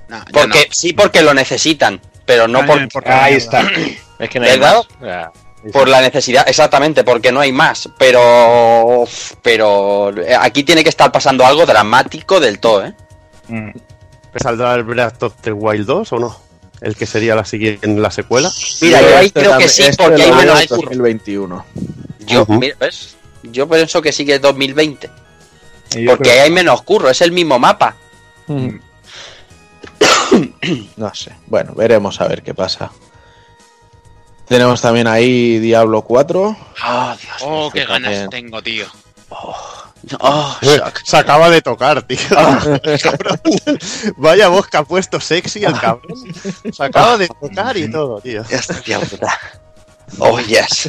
No, Porque sí porque lo necesitan, pero no A mí por, me importa Ahí está. Es que no hay ¿Verdad? más. Por la necesidad, exactamente, porque no hay más. Pero pero eh, aquí tiene que estar pasando algo dramático del todo, ¿eh? Mm. ¿Saldrá el Breath of the Wild 2 o no? El que sería la siguiente la secuela. Mira, yo ahí Este creo que sí, este porque hay menos en curro. 2021. Yo, mira, ¿ves? Yo pienso que sí que es 2020. Y yo Porque creo- ahí hay menos curro, es el mismo mapa. No sé. Bueno, veremos a ver qué pasa. Tenemos también ahí Diablo 4. Oh, Dios. Oh, qué ganas también. tengo, tío. Oh, Eh, shock. Se acaba de tocar, tío. Cabrón. Vaya voz que ha puesto sexy el cabrón. Se acaba de tocar y todo, tío. Hostia puta. Oh, yes.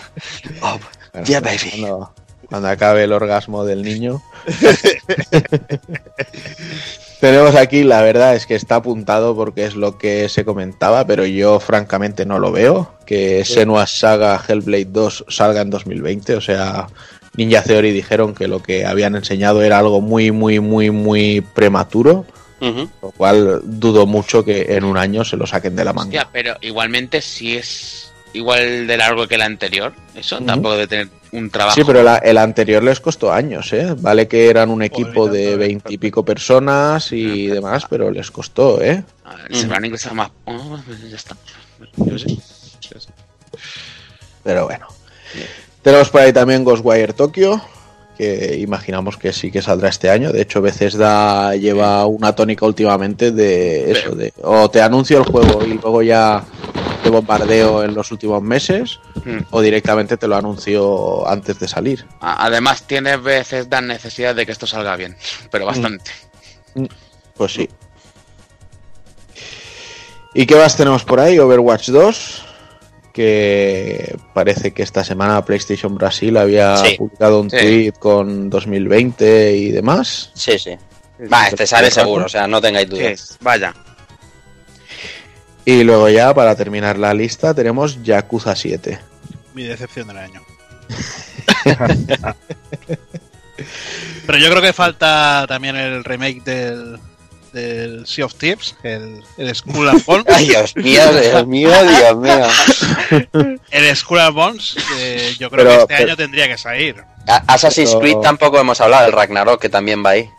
Oh, yeah, baby. Cuando, cuando acabe el orgasmo del niño. Tenemos aquí, la verdad es que está apuntado porque es lo que se comentaba, pero yo francamente no lo veo. Que Senua Saga Hellblade 2 salga en 2020. O sea, Ninja Theory dijeron que lo que habían enseñado era algo muy, muy, muy, muy prematuro. Lo cual dudo mucho que en un año se lo saquen de la manga. Hostia, pero igualmente si es igual de largo que el anterior, eso tampoco debe tener un trabajo. Sí, pero la- el anterior les costó años, ¿eh? Vale que eran un equipo de veintipico personas y demás, pero les costó, ¿eh? Se van a ingresar más. Oh, pues ya está. Yo sé. Yo sé. Pero bueno. Tenemos por ahí también Ghostwire Tokyo, que imaginamos que sí que saldrá este año. De hecho, Bethesda lleva una tónica últimamente de eso, de o te anuncio el juego y luego ya bombardeo en los últimos meses, Mm. o directamente te lo anuncio antes de salir. Además, tiene veces dan necesidad de que esto salga bien, pero bastante. Pues sí. ¿Y qué más tenemos por ahí? Overwatch 2, que parece que esta semana PlayStation Brasil había Sí. publicado un Sí. tweet con 2020 y demás. Sí, sí. Va, este sale seguro, o sea, no tengáis dudas. Vaya. Y luego ya, para terminar la lista, tenemos Yakuza 7. Mi decepción del año. Pero yo creo que falta también el remake del, del Sea of Thieves, el, el Skull and Bones. Ay, Dios mío, Dios mío, Dios mío. El Skull and Bones, eh, yo creo Pero- que este pero- año tendría que salir. Assassin's Pero- Creed tampoco hemos hablado, el Ragnarok que también va ahí.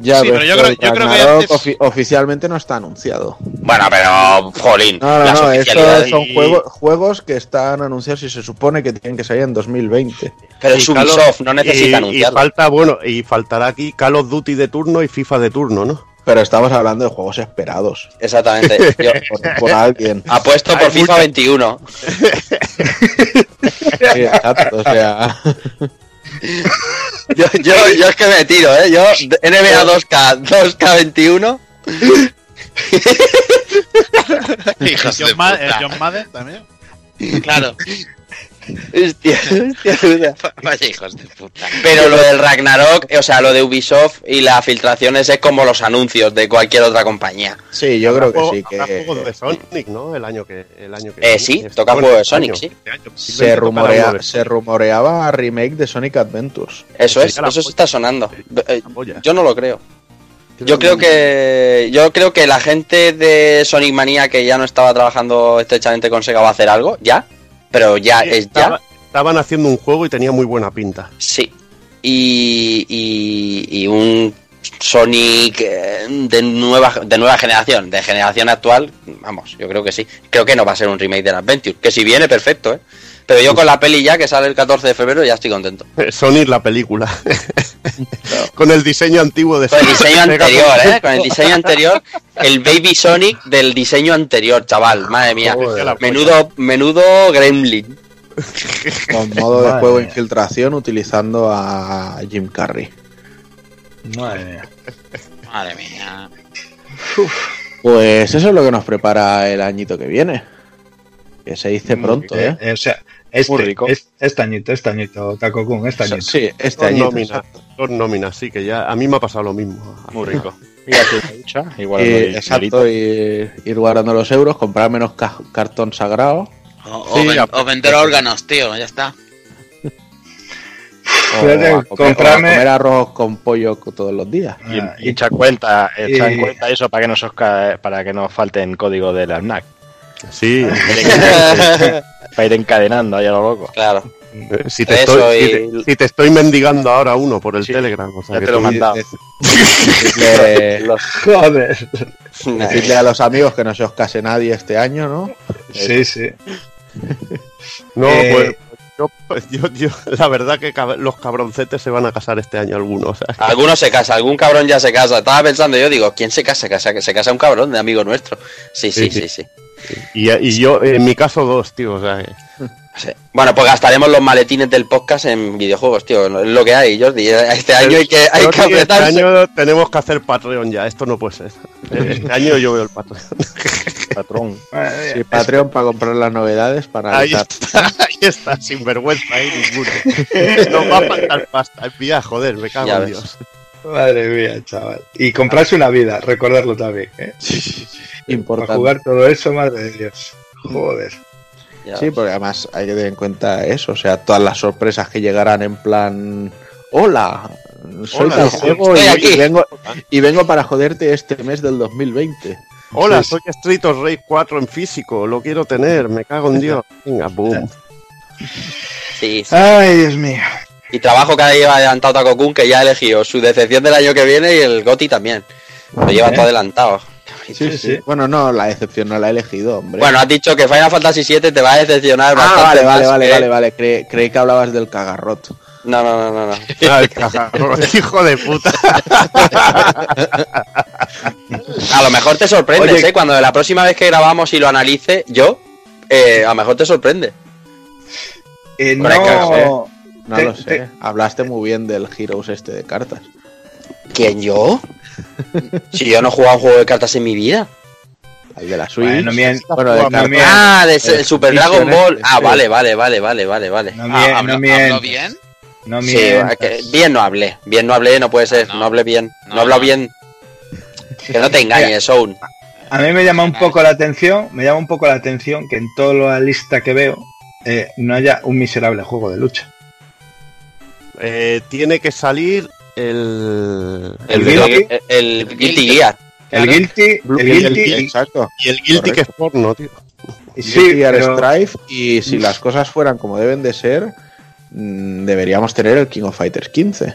Ya, Sí, pero yo creo- del yo creo que antes- ofi- oficialmente no está anunciado. Bueno, pero, jolín, No, no, no, oficialidades. estos son juegos, juegos que están anunciados y se supone que tienen que salir en 2020. Pero es Y Call of- Ubisoft, no necesita y- y, anunciarlo. falta, bueno, y faltará aquí Call of Duty de turno y FIFA de turno, ¿no? Pero estamos hablando de juegos esperados Exactamente. Yo por, por alguien. apuesto por Hay FIFA mucha- 21. Sí, exacto, o sea, Yo, yo, yo es que me tiro, ¿eh? Yo, NBA 2K, 2K21. Hijos de puta. John Madden también. Claro. Hostia. Vaya hijos de puta. Pero lo del Ragnarok, o sea, lo de Ubisoft y las filtraciones es como los anuncios de cualquier otra compañía. sí, yo creo que sí, que juegos de Sonic, ¿no? El año que, el año que Eh, sí, Este- toca bueno, juego de este Sonic, año. sí. Este año, se, 2020 tocará rumorea, se rumoreaba remake de Sonic Adventures. Eso es, eso polla. está sonando. Eh. Yo no lo creo. Yo creo que yo creo que la gente de Sonic Manía que ya no estaba trabajando estrechamente con Sega va a hacer algo, ya, pero ya Sí, es estaba- ya, Estaban haciendo un juego y tenía muy buena pinta. sí. Y, y, y un Sonic eh, de nueva de nueva generación, de generación actual, vamos, yo creo que sí. Creo que no va a ser un remake del Adventure, que si viene perfecto, ¿eh? Pero yo con la peli ya que sale el 14 de febrero ya estoy contento. Sonic la película. Con el diseño antiguo de Con el diseño anterior, con- ¿eh? Con el diseño anterior, el Baby Sonic del diseño anterior, chaval. Madre mía. Joder. Menudo, menudo gremlin. Con modo de Madre juego mía. infiltración utilizando a Jim Carrey. Madre mía. Madre mía. Pues eso es lo que nos prepara el añito que viene. Que se dice pronto, ¿eh? Eh, o sea, este, Muy rico. es- este añito, este añito, Taco Kun, este añito. Sí, este Dos añito. nóminas, dos nóminas, sí, que ya a mí me ha pasado lo mismo. Muy rico. Y, del exacto, y ir guardando los euros, comprar menos ca- cartón sagrado. O, o Sí, ven- a- o vender órganos, tío, ya está. O, a comer, o a comprarme- comer arroz con pollo todos los días. Y, Ah, y echar cuenta, echar y- en cuenta eso para que no, os ca- para que no falten código de la FNAC. Sí, Para ir encadenando ahí a lo loco. Claro. eh, si te, estoy, y- si, te, si te estoy mendigando ahora uno por el Telegram. O sea, Ya que te lo he mandado. Decirle, Joder. decirle a los amigos que no se os case nadie este año, ¿no? Sí, sí. No, Eh, pues yo, pues, yo, yo- la verdad que cab- los cabroncetes se van a casar este año algunos. o sea, Alguno se casa, algún cabrón ya se casa. Estaba pensando, yo digo, ¿quién se casa? Se casa, se casa un cabrón de amigo nuestro. Sí, sí, Sí, sí, sí. Y, y yo, en mi caso, dos, tío. O sea, que- Sí. Bueno, pues gastaremos los maletines del podcast en videojuegos, tío. Es lo que hay, Jordi. Este año hay que, hay Yo que este apretarse. año tenemos que hacer Patreon ya, esto no puede ser. Este año yo veo el Patreon. Patrón. Sí, Patreon para comprar las novedades, para Ahí analizar. está, ahí está, sin vergüenza ahí ninguno. Nos va a faltar pasta. Envía, joder, me cago Ya en ves. Dios. Madre mía, chaval. Y comprarse una vida, recordarlo también. ¿eh? Para Importante. jugar todo eso, madre de Dios. Joder. Sí, porque además hay que tener en cuenta eso, o sea, todas las sorpresas que llegarán en plan, hola, soy Hola, juego y, estoy aquí". y vengo, y vengo para joderte este mes del 2020. Hola, Sí, soy Street of Rage 4 en físico, lo quiero tener, me cago en Dios. Venga, boom. Sí, sí. Ay, Dios mío. Y trabajo que ha lleva adelantado Taco Kun, que ya ha elegido su decepción del año que viene y el Goti también. Lo lleva todo adelantado. Sí, sí. Bueno, no, la decepción no la he elegido, hombre. Bueno, has dicho que Final Fantasy VII te va a decepcionar ah, bastante. vale, vale, más vale, que- vale, vale, Cre- creí que hablabas del cagarrot. No, no, no, no. no. Ay, cabrón, hijo de puta. A lo mejor te sorprendes, Oye. ¿eh? Cuando la próxima vez que grabamos y lo analice yo, eh, a lo mejor te sorprende. Eh, no. No Te- lo sé. te- Hablaste muy bien del Heroes este de cartas. ¿Quién yo? si yo no he jugado a un juego de cartas en mi vida. El de la Switch. Bueno, mien- Bueno, de no cartas. mien- Ah, de ese- el el Super Dragon Ball. Ah, vale, vale, vale, vale, vale, vale. No, Ah, ¿hablo- no ¿Hablo bien? No Sí, mientas. que bien no hablé. Bien no hablé, no puede ser. no. No hablé bien. No, No, he hablado no. bien. Que no te engañes, Owen. A mí me llama un poco la atención, me llama un poco la atención que en toda la lista que veo eh, no haya un miserable juego de lucha. Eh, tiene que salir el. El, El Guilty. el, el Guilty Gear. El Guilty, Blue- el el- Guilty, y- Exacto. Y el Guilty que es porno, tío. y Sí, sí, Gear pero- Strife y si las cosas fueran como deben de ser, mm, deberíamos tener el King of Fighters 15.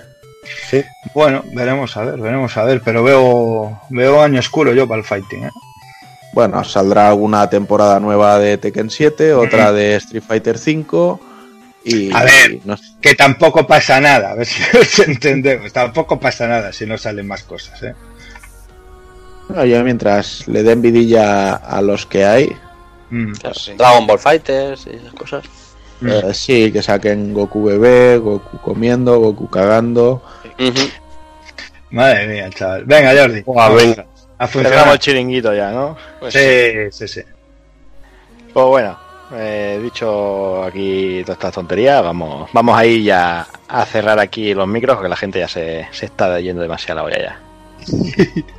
bueno, veremos a ver, veremos a ver, pero veo veo año oscuro yo para el fighting. ¿eh? Bueno, saldrá alguna temporada nueva de Tekken 7, otra de Street Fighter 5 y A ver. no. Que tampoco pasa nada, a ver si os entendemos, tampoco pasa nada si no salen más cosas. ¿eh? Bueno, yo mientras le den vidilla a los que hay, Mm. Sí. Dragon Ball Fighters y esas cosas. Mm. eh, sí, que saquen Goku bebé, Goku comiendo, Goku cagando. Madre mía, chaval. Venga, Jordi. Venga. A Cerramos funcionar. el chiringuito ya, ¿no? Pues sí. Sí, sí, sí. Pues bueno, eh, dicho aquí todas estas tonterías, vamos, vamos ahí ya a cerrar aquí los micros, porque la gente ya se, se está yendo demasiado a la olla ya.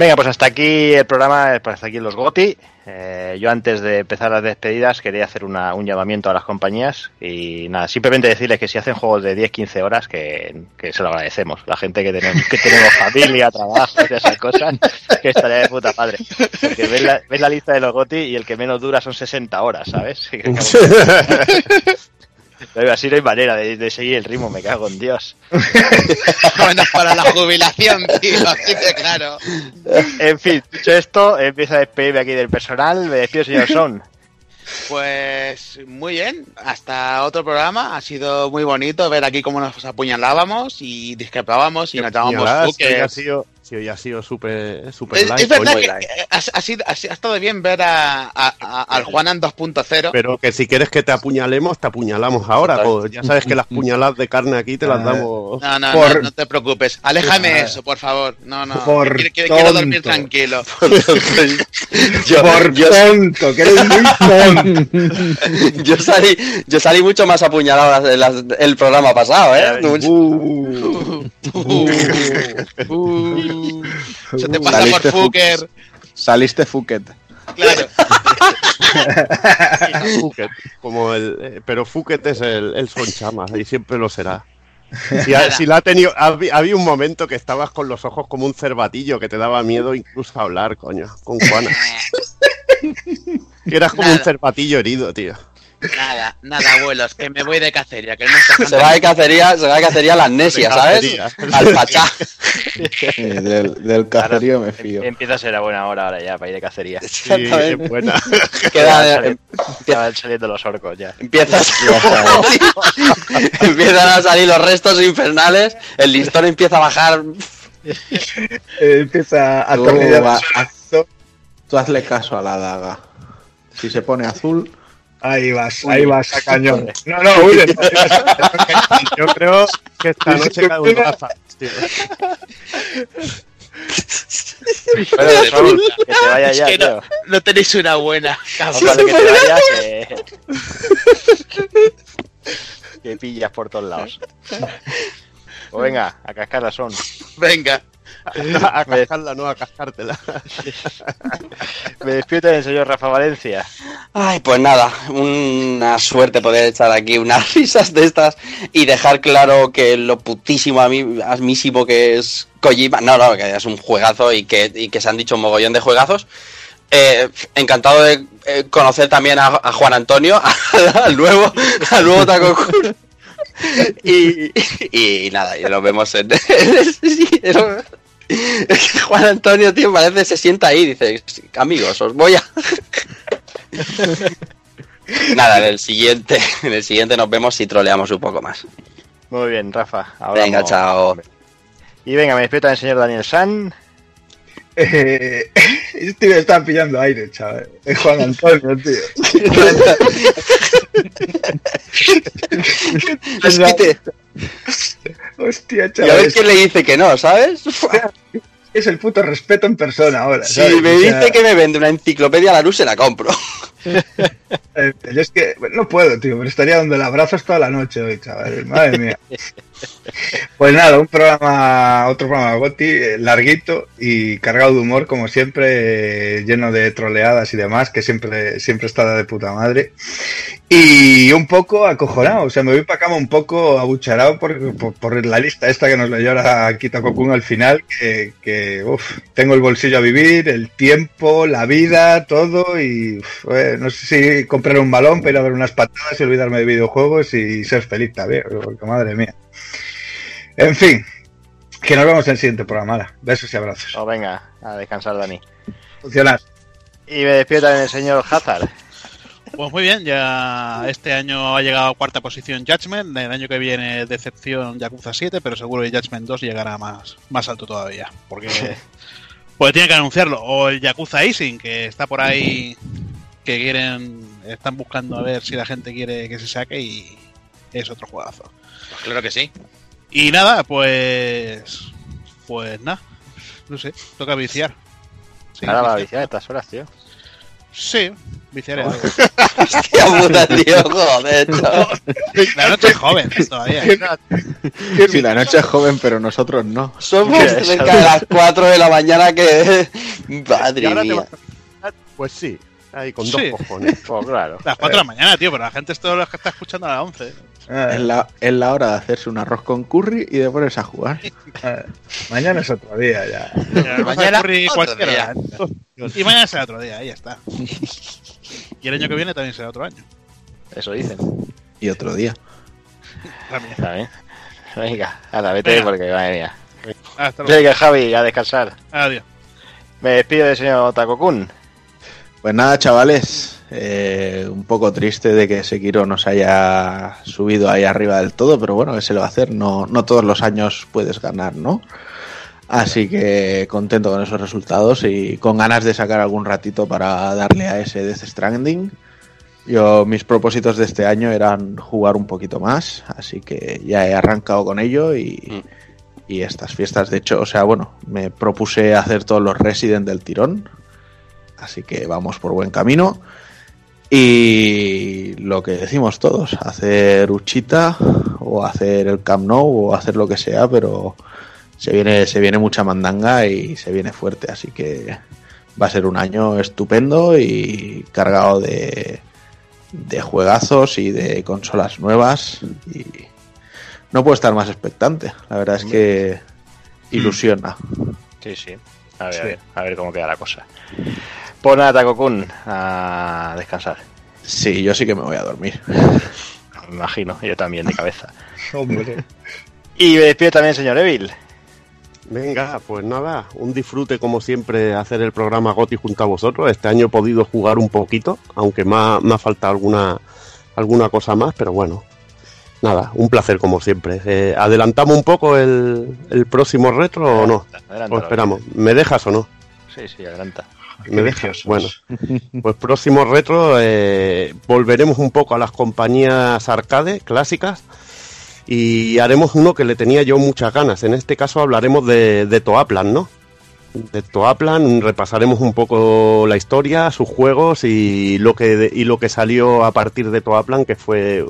Venga, pues hasta aquí el programa, pues hasta aquí los GOTI. Eh, yo antes de empezar las despedidas quería hacer una- un llamamiento a las compañías y nada, simplemente decirles que si hacen juegos de 10-15 horas que, que se lo agradecemos. La gente que tenemos, que tenemos familia, trabajo y esas cosas, que estaría de puta padre. Porque ves la, ves la lista de los GOTI y el que menos dura son 60 horas, ¿sabes? Así no hay manera de, de seguir el ritmo, me cago en Dios. Bueno, para la jubilación, tío, así de claro. En fin, dicho esto, empiezo a despedirme aquí del personal. Me despido, señor Son. Pues muy bien, hasta otro programa. Ha sido muy bonito ver aquí cómo nos apuñalábamos y discrepábamos y nos que sido, hoy ha sido súper súper Es, light, es verdad que ha, ha sido- ha estado bien ver a, a- a- al Juanan 2.0. Pero que si quieres que te apuñalemos, te apuñalamos ahora. Pues ya sabes que las puñaladas de carne aquí te las Ah, damos. No, no, Por- no, no te preocupes. Aléjame Ah. eso, por favor. No, no. Por quiero, quiero- quiero dormir tranquilo. yo, Por yo- tonto, que eres muy tonto. yo salí, yo salí mucho más apuñalado las- el programa pasado, ¿eh? Uh, Se te pasa Saliste por Fuker. Saliste Fuket. Claro. Fuket, como el, eh, pero Fuket es el, el sonchama y siempre lo será. Si, ha- si la ha tenido, había un momento que estabas con los ojos como un cervatillo que te daba miedo incluso hablar, coño, con Juana. Que eras como un cervatillo herido, tío. Nada, nada, abuelos, que me voy de cacería, que no está Se va de cacería, se va de cacería a la amnesia, ¿sabes? Al pachá. Del, del cacerío me fío. Empieza a ser a buena hora ahora ya para ir de cacería. Sí, es buena. Queda- Ya van saliendo- ya van saliendo los orcos ya. Empiezas, empiezan a salir los restos infernales, el listón empieza a bajar. eh, empieza a Tú, el brazo. Tú hazle caso a la daga. Si se pone azul, Ahí vas, ahí vas a cañón. No, no, huye. Yo creo que esta noche cada uno va a tío. Bueno, que te vaya Es ya, que no, no tenéis una buena. Vale que te vayas que... que pillas por todos lados. Pues venga, a cascarla son. Venga. A cascarla, no a cascártela. Me despido del señor Rafa Valencia. Ay, pues nada, una suerte poder echar aquí unas risas de estas y dejar claro que lo putísimo a mí, mismo que es Kojima, no, no, que es un juegazo y que, y que se han dicho un mogollón de juegazos. Eh, encantado de eh, conocer también a, a Juan Antonio, al nuevo, al nuevo Taco y, y nada, y lo vemos en, en- es que Juan Antonio, tío, parece se sienta ahí y dice, amigos, os voy a... Nada, en el siguiente, en el siguiente nos vemos y troleamos un poco más. Muy bien, Rafa. hablamos. Venga, chao. Y venga, me despido del señor Daniel San. Eh, este me está pillando aire, chaval. Es Juan Antonio, tío. Despite. Hostia, Y a chaval. ver quién le dice que no, ¿sabes? es el puto respeto en persona ahora. Si me O sea, dice que me vende una enciclopedia a la luz, se la compro. Eh, yo es que no puedo, tío, pero estaría donde el abrazos toda la noche hoy, chaval. Madre mía. Pues nada, un programa, otro programa Goti, eh, larguito y cargado de humor, como siempre, eh, lleno de troleadas y demás, que siempre, siempre está de puta madre. Y un poco acojonado, o sea, me voy para cama un poco abucharado por, por, la lista esta que nos leyó ahora Kita Kokun al final, que, que tengo el bolsillo a vivir, el tiempo, la vida, todo, y uf, eh, no sé si comprar un balón para ir a ver unas patadas y olvidarme de videojuegos y ser feliz también, porque madre mía. En fin, que nos vemos en el siguiente programa. Hala, Besos y abrazos. O venga, a descansar, Dani. Funcionar. Y me despido también del señor Hazard. Pues muy bien, ya este año ha llegado a cuarta posición Judgment, el año que viene decepción Yakuza 7, pero seguro que Judgment 2 llegará más, más alto todavía, porque, porque tiene que anunciarlo, o el Yakuza Ising, que está por ahí, que quieren, están buscando a ver si la gente quiere que se saque y es otro juegazo. Pues claro que sí. Y nada, pues, pues nada, no sé, toca viciar. Sí, Ahora va a viciar. a estas horas, tío. Sí, viciaré algo. Hostia puta, tío, joder, chaval. La noche es joven todavía. si la noche es joven, pero nosotros no. Somos cerca de las 4 de la mañana que... Madre mía. Pues sí, ahí con dos Sí. cojones. Pues claro. Las 4 de la mañana, tío, pero la gente es todo lo que está escuchando a las 11. Ah, Es la, es la hora de hacerse un arroz con curry y de ponerse a jugar. ah, mañana es otro día ya. Mañana Mañana ocurre otro cualquiera. día. Y mañana será otro día, ahí ya está. Y el año que viene también será otro año. Eso dicen. Y otro día. También. También. Venga, anda, vete Venga. porque madre mía. Hasta luego. Venga, Javi, a descansar. Adiós. Me despido del señor Takokun. Pues nada, chavales, eh, un poco triste de que Sekiro no se haya subido ahí arriba del todo, pero bueno, ¿qué se le va a hacer? No, no todos los años puedes ganar, ¿no? Así que contento con esos resultados y con ganas de sacar algún ratito para darle a ese Death Stranding. Yo, mis propósitos de este año eran jugar un poquito más, así que ya he arrancado con ello y, y estas fiestas, de hecho, o sea, bueno, me propuse hacer todos los Resident del tirón, así que vamos por buen camino. Y lo que decimos todos, hacer Uchita o hacer el Camp Nou o hacer lo que sea, pero se viene, se viene mucha mandanga y se viene fuerte, así que va a ser un año estupendo y cargado de, de juegazos y de consolas nuevas y no puedo estar más expectante. La verdad es que ilusiona. Sí, sí. A ver, a ver, a ver cómo queda la cosa. Pues nada, Takokun, a descansar. Sí, yo sí que me voy a dormir. Me imagino, yo también, de cabeza. Hombre. Y me despido también, señor Evil. Venga, pues nada, un disfrute como siempre hacer el programa Goti junto a vosotros. Este año he podido jugar un poquito, aunque me ha, me ha faltado alguna, alguna cosa más, pero bueno. Nada, un placer como siempre. Eh, ¿Adelantamos un poco el, el próximo retro o no? Adelántalo. ¿O esperamos? ¿Me dejas o no? Sí, sí, adelanta. ¿Me dejas? Bueno, pues próximo retro eh, volveremos un poco a las compañías arcade clásicas y haremos uno que le tenía yo muchas ganas. En este caso hablaremos de, de Toaplan, ¿no? De Toaplan repasaremos un poco la historia, sus juegos y lo que y lo que salió a partir de Toaplan, que fue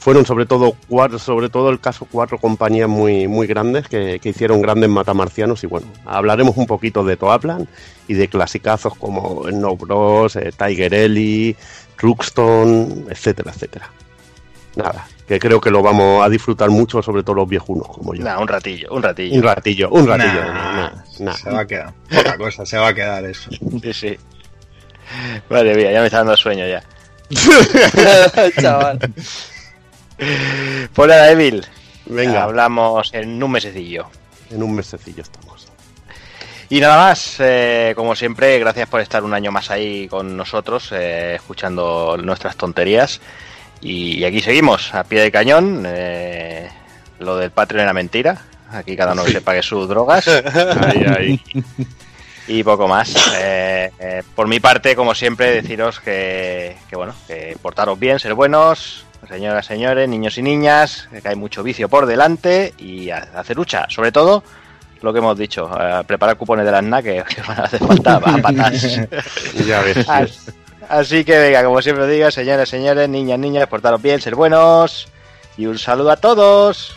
fueron sobre todo cuatro, sobre todo el caso cuatro compañías muy muy grandes que, que hicieron grandes matamarcianos y bueno, hablaremos un poquito de Toaplan y de clasicazos como No Bros, eh, Tiger Ellie, Truxton, etcétera, etcétera. Nada, que creo que lo vamos a disfrutar mucho, sobre todo los viejunos como yo. Nada, un ratillo, un ratillo. Un ratillo, un ratillo. Nah. Se va a quedar. Poca cosa, se va a quedar eso. Sí, sí. Madre mía, ya me está dando sueño ya. Chaval. Pues nada, Evil. Venga. Hablamos en un mesecillo. En un mesecillo estamos. Y nada más, eh, como siempre, gracias por estar un año más ahí con nosotros, eh, escuchando nuestras tonterías. Y, y aquí seguimos, a pie de cañón. eh, lo del Patreon era mentira. Aquí cada uno que se pague sus drogas. Ahí, ahí. Y poco más. Eh, eh, por mi parte, como siempre, deciros que, que, bueno, que portaros bien, ser buenos, señoras, señores, niños y niñas, que hay mucho vicio por delante y hacer lucha. Sobre todo, lo que hemos dicho, a preparar cupones de las NA que, que van a hacer falta a patas. Ya ves. As- Así que venga, como siempre digo, señores, señores, niñas, niñas, portaros bien, ser buenos y un saludo a todos.